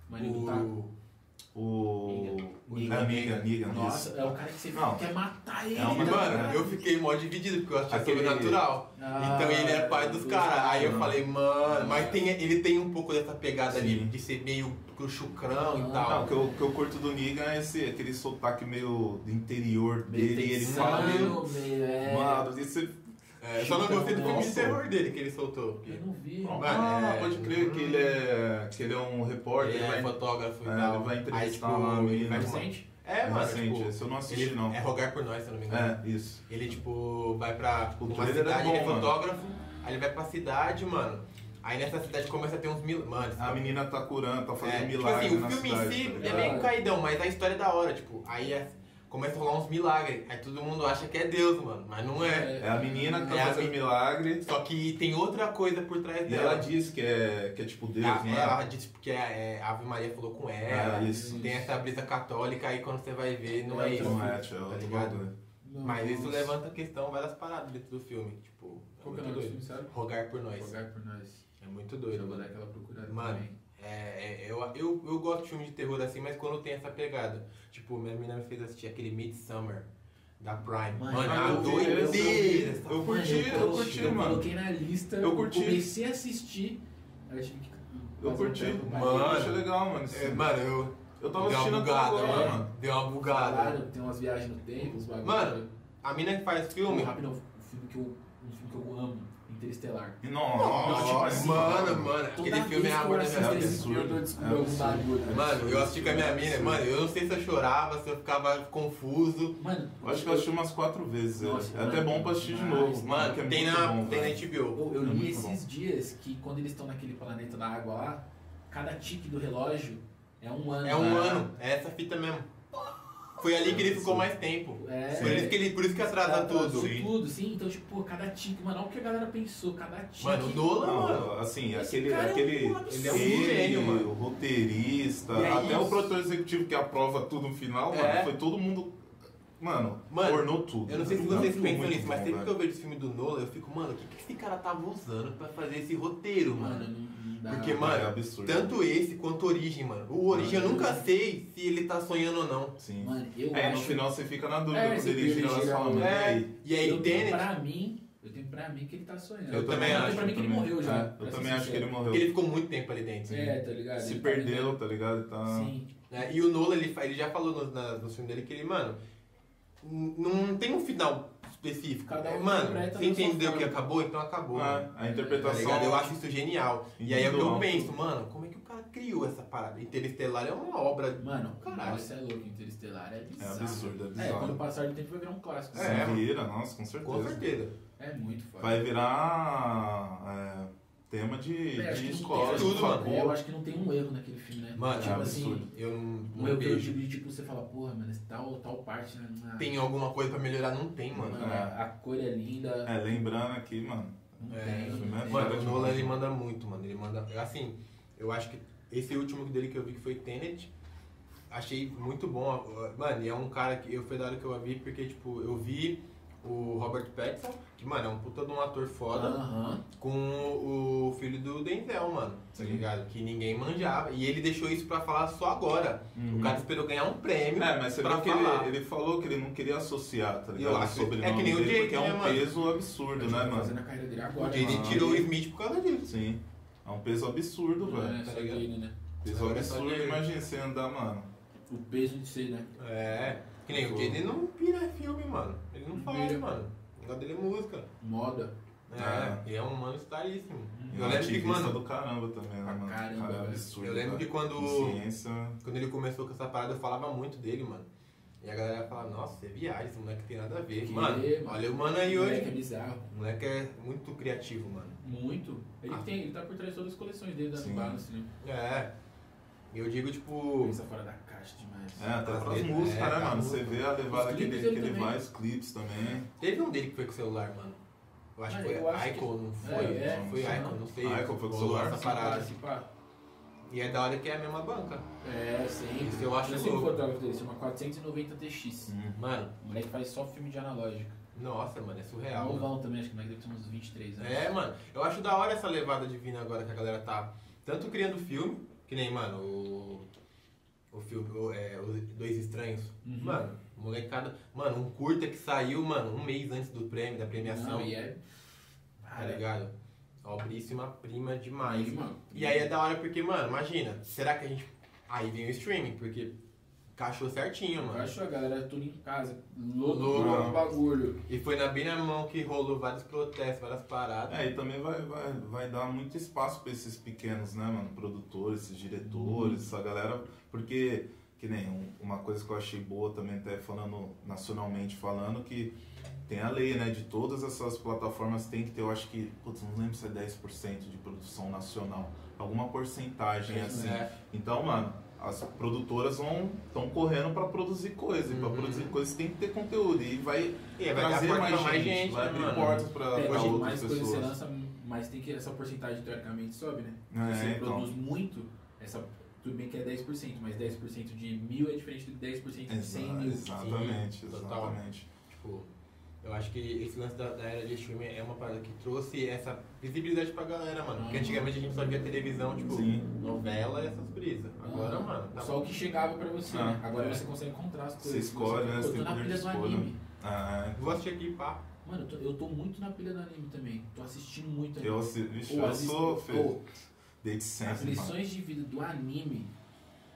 [SPEAKER 3] Maninho do Taco.
[SPEAKER 1] O... Negan.
[SPEAKER 2] Amiga, amiga,
[SPEAKER 3] Nossa,
[SPEAKER 2] isso.
[SPEAKER 3] é o cara que você
[SPEAKER 2] Não.
[SPEAKER 3] quer matar ele.
[SPEAKER 2] É uma-
[SPEAKER 3] tá
[SPEAKER 1] Mano,
[SPEAKER 3] ligado?
[SPEAKER 1] eu fiquei mó dividido porque eu achei
[SPEAKER 2] Aquele-
[SPEAKER 1] sobrenatural.
[SPEAKER 3] Ah,
[SPEAKER 1] então ele é pai dos
[SPEAKER 3] dos
[SPEAKER 1] caras. Aí eu
[SPEAKER 2] caras.
[SPEAKER 1] falei, mano, mas
[SPEAKER 3] Ah.
[SPEAKER 1] tem, ele tem um pouco dessa pegada ali
[SPEAKER 2] Sim.
[SPEAKER 1] de ser meio chucrão
[SPEAKER 3] Ah.
[SPEAKER 1] e
[SPEAKER 2] Não,
[SPEAKER 1] tal.
[SPEAKER 2] o que eu, o que eu curto do Negan é esse, aquele sotaque meio do interior dele. e ele fala meio.
[SPEAKER 3] Meio, é.
[SPEAKER 2] Mano, isso
[SPEAKER 1] É, eu só não gostei do filme de terror dele que ele soltou.
[SPEAKER 3] Eu não vi.
[SPEAKER 1] Mano,
[SPEAKER 2] Ah,
[SPEAKER 1] é-
[SPEAKER 2] pode crer que ele é. que ele é um repórter.
[SPEAKER 1] Ele é
[SPEAKER 2] vai-
[SPEAKER 1] fotógrafo e
[SPEAKER 2] É,
[SPEAKER 1] tal.
[SPEAKER 2] ele vai
[SPEAKER 1] Aí,
[SPEAKER 2] entrevistar
[SPEAKER 1] tipo,
[SPEAKER 2] uma
[SPEAKER 1] ele
[SPEAKER 2] menina.
[SPEAKER 1] vai
[SPEAKER 3] Recente?
[SPEAKER 1] É,
[SPEAKER 2] É
[SPEAKER 1] mano,
[SPEAKER 2] recente,
[SPEAKER 1] tipo,
[SPEAKER 2] esse eu não assisti,
[SPEAKER 1] ele
[SPEAKER 2] não.
[SPEAKER 1] É Rogar por Nós, se eu não me engano.
[SPEAKER 2] É, isso.
[SPEAKER 1] Ele, tipo, vai pra
[SPEAKER 2] O
[SPEAKER 1] uma
[SPEAKER 2] é
[SPEAKER 1] cidade,
[SPEAKER 2] bom,
[SPEAKER 1] ele é
[SPEAKER 2] mano.
[SPEAKER 1] fotógrafo, aí ele vai pra cidade, mano. Aí nessa cidade começa a ter uns mil. Mano,
[SPEAKER 2] A menina tá curando, tá fazendo
[SPEAKER 1] é, tipo
[SPEAKER 2] milagre
[SPEAKER 1] assim, o filme
[SPEAKER 2] cidade.
[SPEAKER 1] em si
[SPEAKER 2] tá
[SPEAKER 1] é meio caidão, mas a história é da hora, tipo, aí é- começa a rolar uns milagres. Aí todo mundo acha que é Deus, mano, mas não é.
[SPEAKER 2] É a menina que tá
[SPEAKER 1] É
[SPEAKER 2] fazendo
[SPEAKER 1] mi-
[SPEAKER 2] milagre.
[SPEAKER 1] Só que tem outra coisa por trás
[SPEAKER 2] E
[SPEAKER 1] dela.
[SPEAKER 2] ela diz que é, que é tipo Deus,
[SPEAKER 1] Ah,
[SPEAKER 2] né?
[SPEAKER 1] ela disse porque a, é, a Ave Maria falou com ela.
[SPEAKER 2] Ah, isso.
[SPEAKER 1] Tem essa brisa católica, aí quando você vai ver, não é,
[SPEAKER 3] É,
[SPEAKER 1] isso.
[SPEAKER 2] Não é, tio, é
[SPEAKER 1] tá ligado?
[SPEAKER 2] bagulho.
[SPEAKER 1] Mas isso
[SPEAKER 3] Nossa.
[SPEAKER 1] levanta a questão, várias paradas dentro do filme. Tipo,
[SPEAKER 3] Qual que é o
[SPEAKER 1] muito
[SPEAKER 3] nome do
[SPEAKER 1] doido.
[SPEAKER 3] filme, sabe?
[SPEAKER 1] Rogar por nós.
[SPEAKER 3] Rogar por nós.
[SPEAKER 1] É muito
[SPEAKER 3] Eu
[SPEAKER 1] doido,
[SPEAKER 3] vou dar
[SPEAKER 1] mano.
[SPEAKER 3] aquela procurada
[SPEAKER 1] Mano,
[SPEAKER 3] também.
[SPEAKER 1] É, é, eu, eu, eu gosto de filme de terror assim, mas quando tem essa pegada. Tipo, minha menina me fez assistir aquele Midsummer da Prime.
[SPEAKER 3] Mano,
[SPEAKER 1] Mano, a
[SPEAKER 2] eu
[SPEAKER 1] doideira.
[SPEAKER 2] Eu
[SPEAKER 1] porra.
[SPEAKER 2] curti, eu
[SPEAKER 3] coloquei-
[SPEAKER 2] curti,
[SPEAKER 3] eu
[SPEAKER 2] mano.
[SPEAKER 3] coloquei na lista,
[SPEAKER 2] Eu curti.
[SPEAKER 3] comecei a assistir, aí eu tive que
[SPEAKER 2] Eu
[SPEAKER 3] um
[SPEAKER 2] curti.
[SPEAKER 3] tempo, mas
[SPEAKER 1] Mano.
[SPEAKER 2] Eu achei legal, mano.
[SPEAKER 1] É, mano, eu.
[SPEAKER 2] Eu tava
[SPEAKER 1] dei uma
[SPEAKER 2] assistindo até
[SPEAKER 1] bugada,
[SPEAKER 2] agora,
[SPEAKER 1] mano.
[SPEAKER 2] mano.
[SPEAKER 1] Deu uma bugada.
[SPEAKER 3] Tem umas viagens no tempo, os bagulhos.
[SPEAKER 1] Mano, A mina que faz filme.
[SPEAKER 3] Filme. Rapidão, um filme que eu, um filme que eu amo, Interestelar.
[SPEAKER 2] Nossa,
[SPEAKER 1] Nossa,
[SPEAKER 2] tipo assim,
[SPEAKER 1] mano, mano, aquele filme é amor da minha vida.
[SPEAKER 3] eu tô descobrindo bagulho.
[SPEAKER 1] Mano, eu assisti com a minha mina, mano, eu não sei se eu chorava, se eu ficava confuso.
[SPEAKER 3] Mano,
[SPEAKER 2] Eu acho que eu assisti umas quatro vezes. é.
[SPEAKER 3] Nossa,
[SPEAKER 2] é até bom pra assistir de novo.
[SPEAKER 1] Mano,
[SPEAKER 2] que é
[SPEAKER 1] tem,
[SPEAKER 2] muito
[SPEAKER 1] na,
[SPEAKER 2] bom,
[SPEAKER 1] tem na. HBO.
[SPEAKER 3] Eu,
[SPEAKER 2] É
[SPEAKER 3] li esses dias que quando eles estão naquele planeta da água lá, cada tique do relógio é um ano.
[SPEAKER 1] É um
[SPEAKER 3] né?
[SPEAKER 1] ano, é essa fita mesmo. Foi ali que ele ficou mais tempo.
[SPEAKER 3] É.
[SPEAKER 1] Por isso que, ele, por isso que atrasa tudo.
[SPEAKER 2] Sim.
[SPEAKER 3] tudo, sim. Então, tipo, pô, cada tique, mano, olha o que a galera pensou, cada tique.
[SPEAKER 1] Mano, o Nolan, mano.
[SPEAKER 2] Assim,
[SPEAKER 3] Esse
[SPEAKER 2] aquele.
[SPEAKER 3] cara é um
[SPEAKER 2] aquele.
[SPEAKER 1] Ele é um gênio, mano.
[SPEAKER 2] O roteirista,
[SPEAKER 1] E é
[SPEAKER 2] até o
[SPEAKER 1] isso.
[SPEAKER 2] produtor executivo que aprova tudo no final,
[SPEAKER 1] É.
[SPEAKER 2] mano, foi todo mundo. Mano,
[SPEAKER 1] Mano,
[SPEAKER 2] tornou tudo.
[SPEAKER 1] Eu não sei se vocês
[SPEAKER 2] Muito
[SPEAKER 1] pensam nisso, mas
[SPEAKER 2] bom,
[SPEAKER 1] sempre que
[SPEAKER 2] velho.
[SPEAKER 1] eu vejo esse filme do Nolan, eu fico, mano, o que, que esse cara tava usando pra fazer esse roteiro,
[SPEAKER 3] Mano,
[SPEAKER 1] mano?
[SPEAKER 3] Não.
[SPEAKER 1] Porque,
[SPEAKER 2] É
[SPEAKER 1] mano,
[SPEAKER 2] absurdo.
[SPEAKER 1] Tanto esse quanto Origem, mano. O Origem eu nunca sei se ele tá sonhando ou não.
[SPEAKER 2] Sim.
[SPEAKER 3] Mano, eu
[SPEAKER 2] É,
[SPEAKER 3] acho...
[SPEAKER 2] no final você fica na dúvida
[SPEAKER 3] É,
[SPEAKER 2] quando
[SPEAKER 3] você
[SPEAKER 2] ele gira
[SPEAKER 3] ele
[SPEAKER 2] as
[SPEAKER 3] o-
[SPEAKER 2] né?
[SPEAKER 1] É,
[SPEAKER 2] Aí,
[SPEAKER 1] e aí
[SPEAKER 3] eu tenho
[SPEAKER 1] Tenet,
[SPEAKER 3] pra mim... Eu tenho pra mim que ele tá sonhando.
[SPEAKER 1] Eu também
[SPEAKER 3] tenho
[SPEAKER 1] acho,
[SPEAKER 3] pra mim que ele
[SPEAKER 2] também.
[SPEAKER 3] morreu já.
[SPEAKER 2] É, eu também acho que ele morreu.
[SPEAKER 1] ele ficou muito tempo ali dentro.
[SPEAKER 3] É, tá ligado?
[SPEAKER 2] Se
[SPEAKER 3] Ele tá
[SPEAKER 2] perdeu,
[SPEAKER 3] vivendo-
[SPEAKER 2] tá ligado? Tá...
[SPEAKER 3] Sim.
[SPEAKER 1] É, e o Nolan, ele, ele já falou no, na, no filme dele que ele, mano, não tem um final específico.
[SPEAKER 3] Cada um
[SPEAKER 1] É, mano, você entendeu que acabou, então acabou.
[SPEAKER 2] Ah,
[SPEAKER 1] mano.
[SPEAKER 2] a
[SPEAKER 1] Tá
[SPEAKER 2] interpretação.
[SPEAKER 1] ligado? Eu acho isso genial. E aí é o que eu penso, mano, como é que o cara criou essa parada? Interestelar é uma obra.
[SPEAKER 3] Mano,
[SPEAKER 1] Caralho.
[SPEAKER 3] você é louco, Interestelar é
[SPEAKER 2] É
[SPEAKER 3] bizarro.
[SPEAKER 2] absurdo, é
[SPEAKER 3] É,
[SPEAKER 2] bizarro.
[SPEAKER 3] quando passar do tempo vai virar um clássico.
[SPEAKER 1] É.
[SPEAKER 2] Vira, nossa, com certeza.
[SPEAKER 1] Com certeza.
[SPEAKER 3] É muito foda.
[SPEAKER 2] Vai virar. é, tema de,
[SPEAKER 3] É,
[SPEAKER 2] de escola,
[SPEAKER 1] tudo, mano.
[SPEAKER 3] É, eu acho que não tem um erro naquele filme, né?
[SPEAKER 1] Mano,
[SPEAKER 3] tipo
[SPEAKER 2] é
[SPEAKER 3] assim.
[SPEAKER 1] Eu não,
[SPEAKER 3] um
[SPEAKER 1] não
[SPEAKER 3] erro que eu
[SPEAKER 1] vejo.
[SPEAKER 3] de tipo, você fala, porra, mano, tal, tal parte, né? Não,
[SPEAKER 1] Tem alguma coisa pra melhorar? Não tem, mano.
[SPEAKER 3] mano, a, a cor é linda.
[SPEAKER 2] É, lembrando aqui, mano.
[SPEAKER 3] Não
[SPEAKER 1] É,
[SPEAKER 3] tem,
[SPEAKER 2] filme
[SPEAKER 3] não
[SPEAKER 2] é
[SPEAKER 3] tem.
[SPEAKER 1] Mano, o. Nolan ele manda muito, mano. Ele manda. Assim, eu acho que esse último dele que eu vi que foi Tenet. Achei muito bom. Mano, e é um cara que eu foi da hora que eu vi porque, tipo, eu vi o Robert Pattinson, que, mano, é um puta de um ator foda, com o filho do Denzel, mano. Tá ligado? Que ninguém manjava. E ele deixou isso pra falar só agora.
[SPEAKER 2] Uhum.
[SPEAKER 1] O cara esperou ganhar um prêmio.
[SPEAKER 2] É, mas você
[SPEAKER 1] pra
[SPEAKER 2] viu que
[SPEAKER 1] falar.
[SPEAKER 2] ele, ele falou que ele não queria associar, tá ligado?
[SPEAKER 1] Eu acho-
[SPEAKER 2] o sobrenome
[SPEAKER 1] é que nem o
[SPEAKER 2] dele,
[SPEAKER 1] Jake,
[SPEAKER 2] porque é
[SPEAKER 1] né,
[SPEAKER 2] um
[SPEAKER 1] mano?
[SPEAKER 2] peso absurdo, né,
[SPEAKER 3] tá
[SPEAKER 2] mano?
[SPEAKER 3] fazendo a carreira dele agora.
[SPEAKER 1] Ele tirou o Smith por causa disso.
[SPEAKER 2] Sim. É um peso absurdo, velho.
[SPEAKER 3] é
[SPEAKER 1] tá ligado?
[SPEAKER 3] né?
[SPEAKER 2] Peso
[SPEAKER 1] Agora é
[SPEAKER 2] absurdo,
[SPEAKER 1] dele.
[SPEAKER 2] imagina você andar, mano.
[SPEAKER 3] O peso de ser, né?
[SPEAKER 1] É. Que nem o ele não pira filme, mano. Ele não
[SPEAKER 3] Não
[SPEAKER 1] faz, mano. O negócio dele é música.
[SPEAKER 3] Moda.
[SPEAKER 1] É,
[SPEAKER 2] É.
[SPEAKER 1] e é um mano estaríssimo.
[SPEAKER 2] E
[SPEAKER 1] Eu lembro que, mano,
[SPEAKER 2] do caramba também, né, mano?
[SPEAKER 3] caramba,
[SPEAKER 2] Cara, é absurdo.
[SPEAKER 1] eu lembro que quando,
[SPEAKER 2] ciência.
[SPEAKER 1] quando ele começou com essa parada, eu falava muito dele, mano. E a galera fala, nossa, é viagem, esse moleque tem nada a ver.
[SPEAKER 3] Que
[SPEAKER 1] mano,
[SPEAKER 3] é, mano.
[SPEAKER 1] olha o mano aí
[SPEAKER 3] O moleque
[SPEAKER 1] hoje.
[SPEAKER 3] é bizarro.
[SPEAKER 1] O moleque é muito criativo, mano.
[SPEAKER 3] Muito. Ele
[SPEAKER 1] Ah.
[SPEAKER 3] tem, ele tá por trás de todas as coleções dele da
[SPEAKER 2] Sim.
[SPEAKER 3] Balance, né?
[SPEAKER 1] É. E eu digo, tipo.
[SPEAKER 3] Pensa fora da caixa demais.
[SPEAKER 2] É, até
[SPEAKER 1] As
[SPEAKER 2] pras músicas,
[SPEAKER 1] é,
[SPEAKER 2] né,
[SPEAKER 1] a
[SPEAKER 2] mano? Você vê a levada que ele, que ele vai, os clipes também.
[SPEAKER 1] Teve um dele que foi com o celular, mano. Eu acho que foi
[SPEAKER 3] eu acho que-
[SPEAKER 1] Icon, não foi?
[SPEAKER 3] É, é,
[SPEAKER 1] foi
[SPEAKER 3] sim.
[SPEAKER 1] Icon, não sei.
[SPEAKER 2] Icon foi com o celular?
[SPEAKER 1] Essa
[SPEAKER 3] Sim,
[SPEAKER 1] parada. E é da hora que é a mesma banca.
[SPEAKER 3] É, sempre.
[SPEAKER 1] Isso eu acho
[SPEAKER 3] Eu sei o
[SPEAKER 1] louco.
[SPEAKER 3] fotógrafo dele, chama 490 TX.
[SPEAKER 1] Mano,
[SPEAKER 3] O moleque faz só filme de analógico.
[SPEAKER 1] nossa, mano, é
[SPEAKER 3] É
[SPEAKER 1] surreal. mano.
[SPEAKER 3] novão também, acho que o moleque deve ter uns 23 anos.
[SPEAKER 1] É, mano, eu acho da hora essa levada divina agora que a galera tá tanto criando filme, que nem, mano, o. O filme, o, é, Os Dois Estranhos.
[SPEAKER 3] Uhum.
[SPEAKER 1] Mano, molecada. Mano, um curta que saiu, mano, um mês antes do prêmio, da premiação.
[SPEAKER 3] Não, e é.
[SPEAKER 1] Tá ligado? Obríssima prima demais.
[SPEAKER 3] Mano.
[SPEAKER 1] E aí é da hora porque, mano, imagina, será que a gente. Aí vem o streaming, porque encaixou certinho, mano.
[SPEAKER 3] acho a galera tudo em casa, louco
[SPEAKER 1] Louco.
[SPEAKER 3] bagulho.
[SPEAKER 1] E foi na, bem na mão que rolou vários protestos, várias paradas.
[SPEAKER 2] É, e também vai, vai, vai dar muito espaço pra esses pequenos, né, mano? Produtores, esses diretores, essa galera. Porque, que nem um- uma coisa que eu achei boa também, até falando nacionalmente falando, que tem a lei, né? De todas essas plataformas tem que ter, eu acho que, putz, não lembro se é 10% de produção nacional. Alguma porcentagem assim.
[SPEAKER 1] É.
[SPEAKER 2] Então, mano, as produtoras vão estão correndo pra produzir coisa. E pra
[SPEAKER 1] Uhum.
[SPEAKER 2] produzir coisa tem que ter conteúdo. E vai
[SPEAKER 1] E vai
[SPEAKER 2] trazer mais
[SPEAKER 1] mais
[SPEAKER 2] gente, vai
[SPEAKER 1] né,
[SPEAKER 2] abrir
[SPEAKER 1] mano?
[SPEAKER 2] portas pra,
[SPEAKER 3] É,
[SPEAKER 2] pra
[SPEAKER 3] quanto
[SPEAKER 2] outras
[SPEAKER 3] mais coisa você
[SPEAKER 2] pessoas.
[SPEAKER 3] lança, mais tem que essa porcentagem teoricamente sobe, né?
[SPEAKER 2] É,
[SPEAKER 3] você
[SPEAKER 2] então.
[SPEAKER 3] produz muito, essa, tudo bem que é 10%, mas 10% de mil é diferente de 10% de 100
[SPEAKER 2] Exa-
[SPEAKER 3] mil.
[SPEAKER 2] exatamente,
[SPEAKER 1] Sim, total.
[SPEAKER 2] exatamente.
[SPEAKER 1] Tipo, eu acho que esse lance da, da era de streaming é uma parada que trouxe essa visibilidade pra galera, mano. Porque
[SPEAKER 3] Uhum.
[SPEAKER 1] antigamente a gente só via televisão, tipo,
[SPEAKER 2] Sim.
[SPEAKER 1] novela e essas brisas. Agora,
[SPEAKER 3] Ah,
[SPEAKER 1] mano, tá
[SPEAKER 3] Só o que chegava pra você,
[SPEAKER 2] Ah,
[SPEAKER 3] né? Agora
[SPEAKER 1] é.
[SPEAKER 3] você consegue encontrar as
[SPEAKER 2] Você
[SPEAKER 3] coisas.
[SPEAKER 2] escolhe, né?
[SPEAKER 3] Eu
[SPEAKER 2] Você
[SPEAKER 3] tô
[SPEAKER 2] tem
[SPEAKER 3] na
[SPEAKER 2] poder
[SPEAKER 3] pilha
[SPEAKER 2] de
[SPEAKER 3] do
[SPEAKER 2] escolha.
[SPEAKER 3] anime.
[SPEAKER 2] Ah,
[SPEAKER 1] Vou assistir aqui, pá.
[SPEAKER 3] Mano, eu tô, eu tô muito na pilha do anime também. Tô assistindo muito
[SPEAKER 2] eu,
[SPEAKER 3] anime.
[SPEAKER 2] assi- vixe,
[SPEAKER 3] Ou
[SPEAKER 2] eu
[SPEAKER 3] assisto-
[SPEAKER 2] sou feio. Desde
[SPEAKER 3] As
[SPEAKER 2] sempre, mano.
[SPEAKER 3] lições de vida do anime.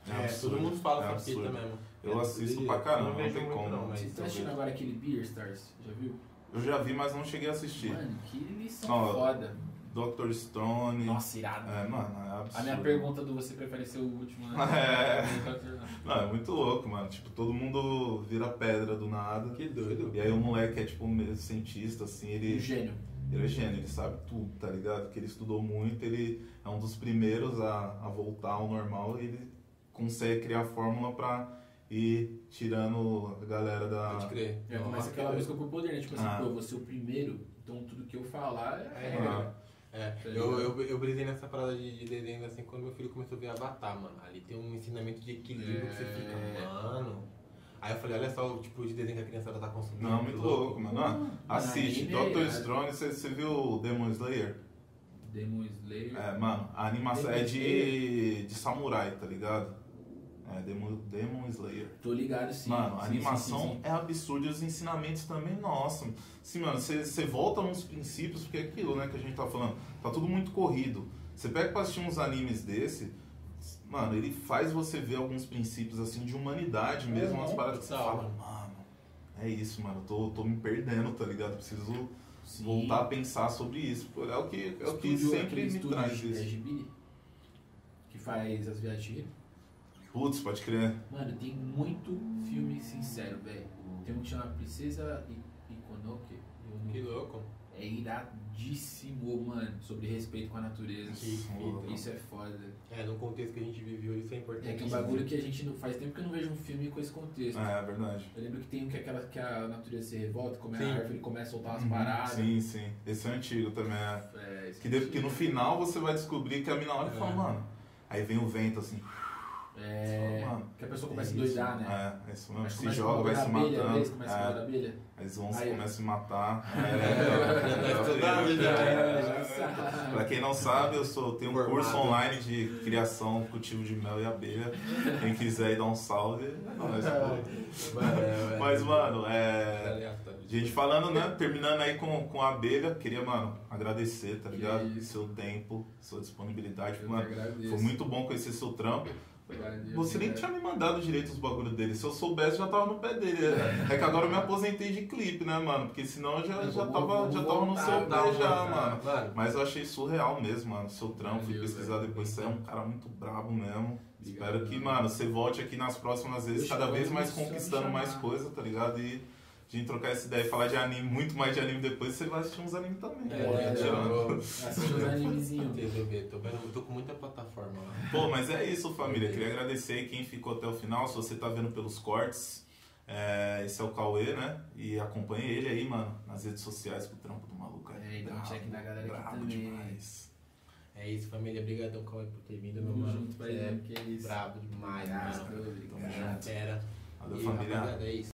[SPEAKER 1] É,
[SPEAKER 2] absurdo,
[SPEAKER 1] todo mundo fala
[SPEAKER 2] é
[SPEAKER 1] fita
[SPEAKER 2] absurdo.
[SPEAKER 1] mesmo.
[SPEAKER 2] Eu
[SPEAKER 1] É,
[SPEAKER 2] assisto pra caramba,
[SPEAKER 1] não
[SPEAKER 2] não tem como.
[SPEAKER 1] não, mas
[SPEAKER 3] Você tá assistindo agora aquele Beer Stars? Já viu?
[SPEAKER 2] Eu já vi, mas não cheguei a assistir.
[SPEAKER 3] Mano, que lição
[SPEAKER 2] Não,
[SPEAKER 3] foda.
[SPEAKER 2] Dr. Stone.
[SPEAKER 3] Nossa, irado.
[SPEAKER 2] É, mano, é absurdo.
[SPEAKER 3] A minha pergunta do você prefere ser o último, né?
[SPEAKER 2] É. Não, é muito louco, mano. Tipo, todo mundo vira pedra do nada.
[SPEAKER 1] Que doido.
[SPEAKER 2] E aí o moleque é tipo um cientista, assim,
[SPEAKER 3] Um
[SPEAKER 2] ele,
[SPEAKER 3] gênio.
[SPEAKER 2] Ele é gênio, ele sabe tudo, tá ligado? Porque ele estudou muito, ele é um dos primeiros a, a voltar ao normal e ele consegue criar fórmula pra ir tirando a galera da.
[SPEAKER 1] Pode crer.
[SPEAKER 3] Já começa
[SPEAKER 1] Nossa,
[SPEAKER 3] aquela
[SPEAKER 1] que
[SPEAKER 3] música por poder, né? Tipo assim,
[SPEAKER 2] Ah.
[SPEAKER 3] pô, vou ser o primeiro, então tudo que eu falar é
[SPEAKER 1] É,
[SPEAKER 3] regra.
[SPEAKER 2] Ah.
[SPEAKER 1] É,
[SPEAKER 3] Tá
[SPEAKER 1] eu, eu, eu brisei nessa parada de, de desenho assim quando meu filho começou a ver Avatar, mano. Ali tem um ensinamento de equilíbrio que você
[SPEAKER 3] É.
[SPEAKER 1] fica, mano. Aí eu falei, olha só o tipo de desenho que a criançada tá consumindo.
[SPEAKER 2] Não, muito louco, mano. Assiste,
[SPEAKER 3] anime é.
[SPEAKER 2] Stone, você, você viu o Demon Slayer?
[SPEAKER 3] Demon Slayer.
[SPEAKER 2] É, mano, a animação
[SPEAKER 3] Demon
[SPEAKER 2] é de, de samurai, tá ligado? É, Demon, Demon Slayer.
[SPEAKER 3] Tô ligado sim.
[SPEAKER 2] Mano, a
[SPEAKER 3] Sim,
[SPEAKER 2] animação
[SPEAKER 3] sim, sim, sim.
[SPEAKER 2] é absurda e os ensinamentos também, nossa. Sim, mano, você você volta nos princípios, porque é aquilo, né, que a gente tá falando. Tá tudo muito corrido. Você pega pra assistir uns animes desse, mano, ele faz você ver alguns princípios, assim, de humanidade mesmo,
[SPEAKER 3] Uhum,
[SPEAKER 2] umas paradas que você fala, mano, é isso, mano, eu tô, tô me perdendo, tá ligado? Preciso
[SPEAKER 3] Sim.
[SPEAKER 2] voltar a pensar sobre isso. É o que, é o que
[SPEAKER 3] Estúdio-
[SPEAKER 2] sempre me traz isso.
[SPEAKER 3] Ghibli, que faz as viagens.
[SPEAKER 2] Putz, pode crer.
[SPEAKER 3] Mano, tem muito filme sincero, velho. Tem um que chama Princesa Ikonoke. Eu não-
[SPEAKER 1] Que louco.
[SPEAKER 3] é iradíssimo, mano, sobre respeito com a natureza.
[SPEAKER 1] Que.
[SPEAKER 3] Isso é foda.
[SPEAKER 1] É, no contexto que a gente viveu, isso é importante.
[SPEAKER 3] É que é um bagulho que a gente não faz tempo que eu não vejo um filme com esse contexto.
[SPEAKER 2] É, é verdade.
[SPEAKER 3] Eu lembro que tem um que, é aquela, que a natureza se revolta, como é
[SPEAKER 1] Sim.
[SPEAKER 3] a árvore começa a soltar umas
[SPEAKER 2] Uhum,
[SPEAKER 3] paradas.
[SPEAKER 2] Sim, sim. Esse é antigo também. É.
[SPEAKER 3] É, isso
[SPEAKER 2] Que, que no final você vai descobrir que a mina olha e fala,
[SPEAKER 1] É.
[SPEAKER 2] mano. Aí vem o vento assim.
[SPEAKER 3] É, que a pessoa começa
[SPEAKER 1] é
[SPEAKER 3] a doidar, né?
[SPEAKER 2] É, é isso mesmo. Se joga, vai se
[SPEAKER 3] da abelha,
[SPEAKER 2] matando.
[SPEAKER 3] Eles começam
[SPEAKER 2] É,
[SPEAKER 3] da abelha.
[SPEAKER 2] eles vão
[SPEAKER 3] Aí-
[SPEAKER 2] começam a se matar.
[SPEAKER 3] É.
[SPEAKER 2] Pra quem não sabe, eu sou, tenho um
[SPEAKER 1] Formado.
[SPEAKER 2] curso online de criação, cultivo de mel e abelha. Quem quiser ir dar um salve, é
[SPEAKER 1] é, é,
[SPEAKER 2] Mas, mano,
[SPEAKER 1] é
[SPEAKER 2] é. Gente, falando, né? Terminando aí com, com a abelha, queria, mano, agradecer, tá ligado? Seu tempo, sua disponibilidade. Mano, foi muito bom conhecer seu trampo. Você nem
[SPEAKER 3] né?
[SPEAKER 2] tinha me mandado direito os bagulhos dele. Se eu soubesse, eu já tava no pé dele. É que agora eu me aposentei de clipe, né, mano? Porque senão eu já,
[SPEAKER 3] Eu
[SPEAKER 2] já,
[SPEAKER 3] vou-
[SPEAKER 2] tava,
[SPEAKER 3] vou
[SPEAKER 2] já tava no seu pé já, mano.
[SPEAKER 1] Mano,
[SPEAKER 2] Mas eu achei surreal mesmo, mano. Seu trampo, fui pesquisar
[SPEAKER 3] velho.
[SPEAKER 2] depois. Você é um cara muito brabo mesmo.
[SPEAKER 3] Obrigado,
[SPEAKER 2] Espero que,
[SPEAKER 3] mano.
[SPEAKER 2] você volte aqui nas próximas vezes, cada vez mais conquistando mais coisa, tá ligado? E a gente trocar essa ideia e falar de anime, muito mais de anime depois, você vai assistir uns animes também.
[SPEAKER 1] É,
[SPEAKER 2] pô,
[SPEAKER 1] é, eu-
[SPEAKER 3] Assistir os animezinhos.
[SPEAKER 1] Tô, vendo, tô com muita plataforma lá.
[SPEAKER 2] Pô, mas é isso, família. Queria agradecer aí quem ficou até o final. Se você tá vendo pelos cortes, é, esse é o Cauê, né? E acompanhe ele aí, mano, nas redes sociais com o trampo do maluco.
[SPEAKER 3] É, e dá um check na galera aqui
[SPEAKER 2] brabo
[SPEAKER 3] também.
[SPEAKER 2] demais.
[SPEAKER 1] É isso, família. Obrigadão, Cauê, por ter vindo, meu mano.
[SPEAKER 3] junto,
[SPEAKER 1] é
[SPEAKER 3] que isso.
[SPEAKER 1] brabo demais,
[SPEAKER 3] Obrigado,
[SPEAKER 1] mano.
[SPEAKER 3] obrigado.
[SPEAKER 1] Tamo junto.
[SPEAKER 2] Valeu,
[SPEAKER 1] E,
[SPEAKER 2] família.
[SPEAKER 1] rapaziada, é isso.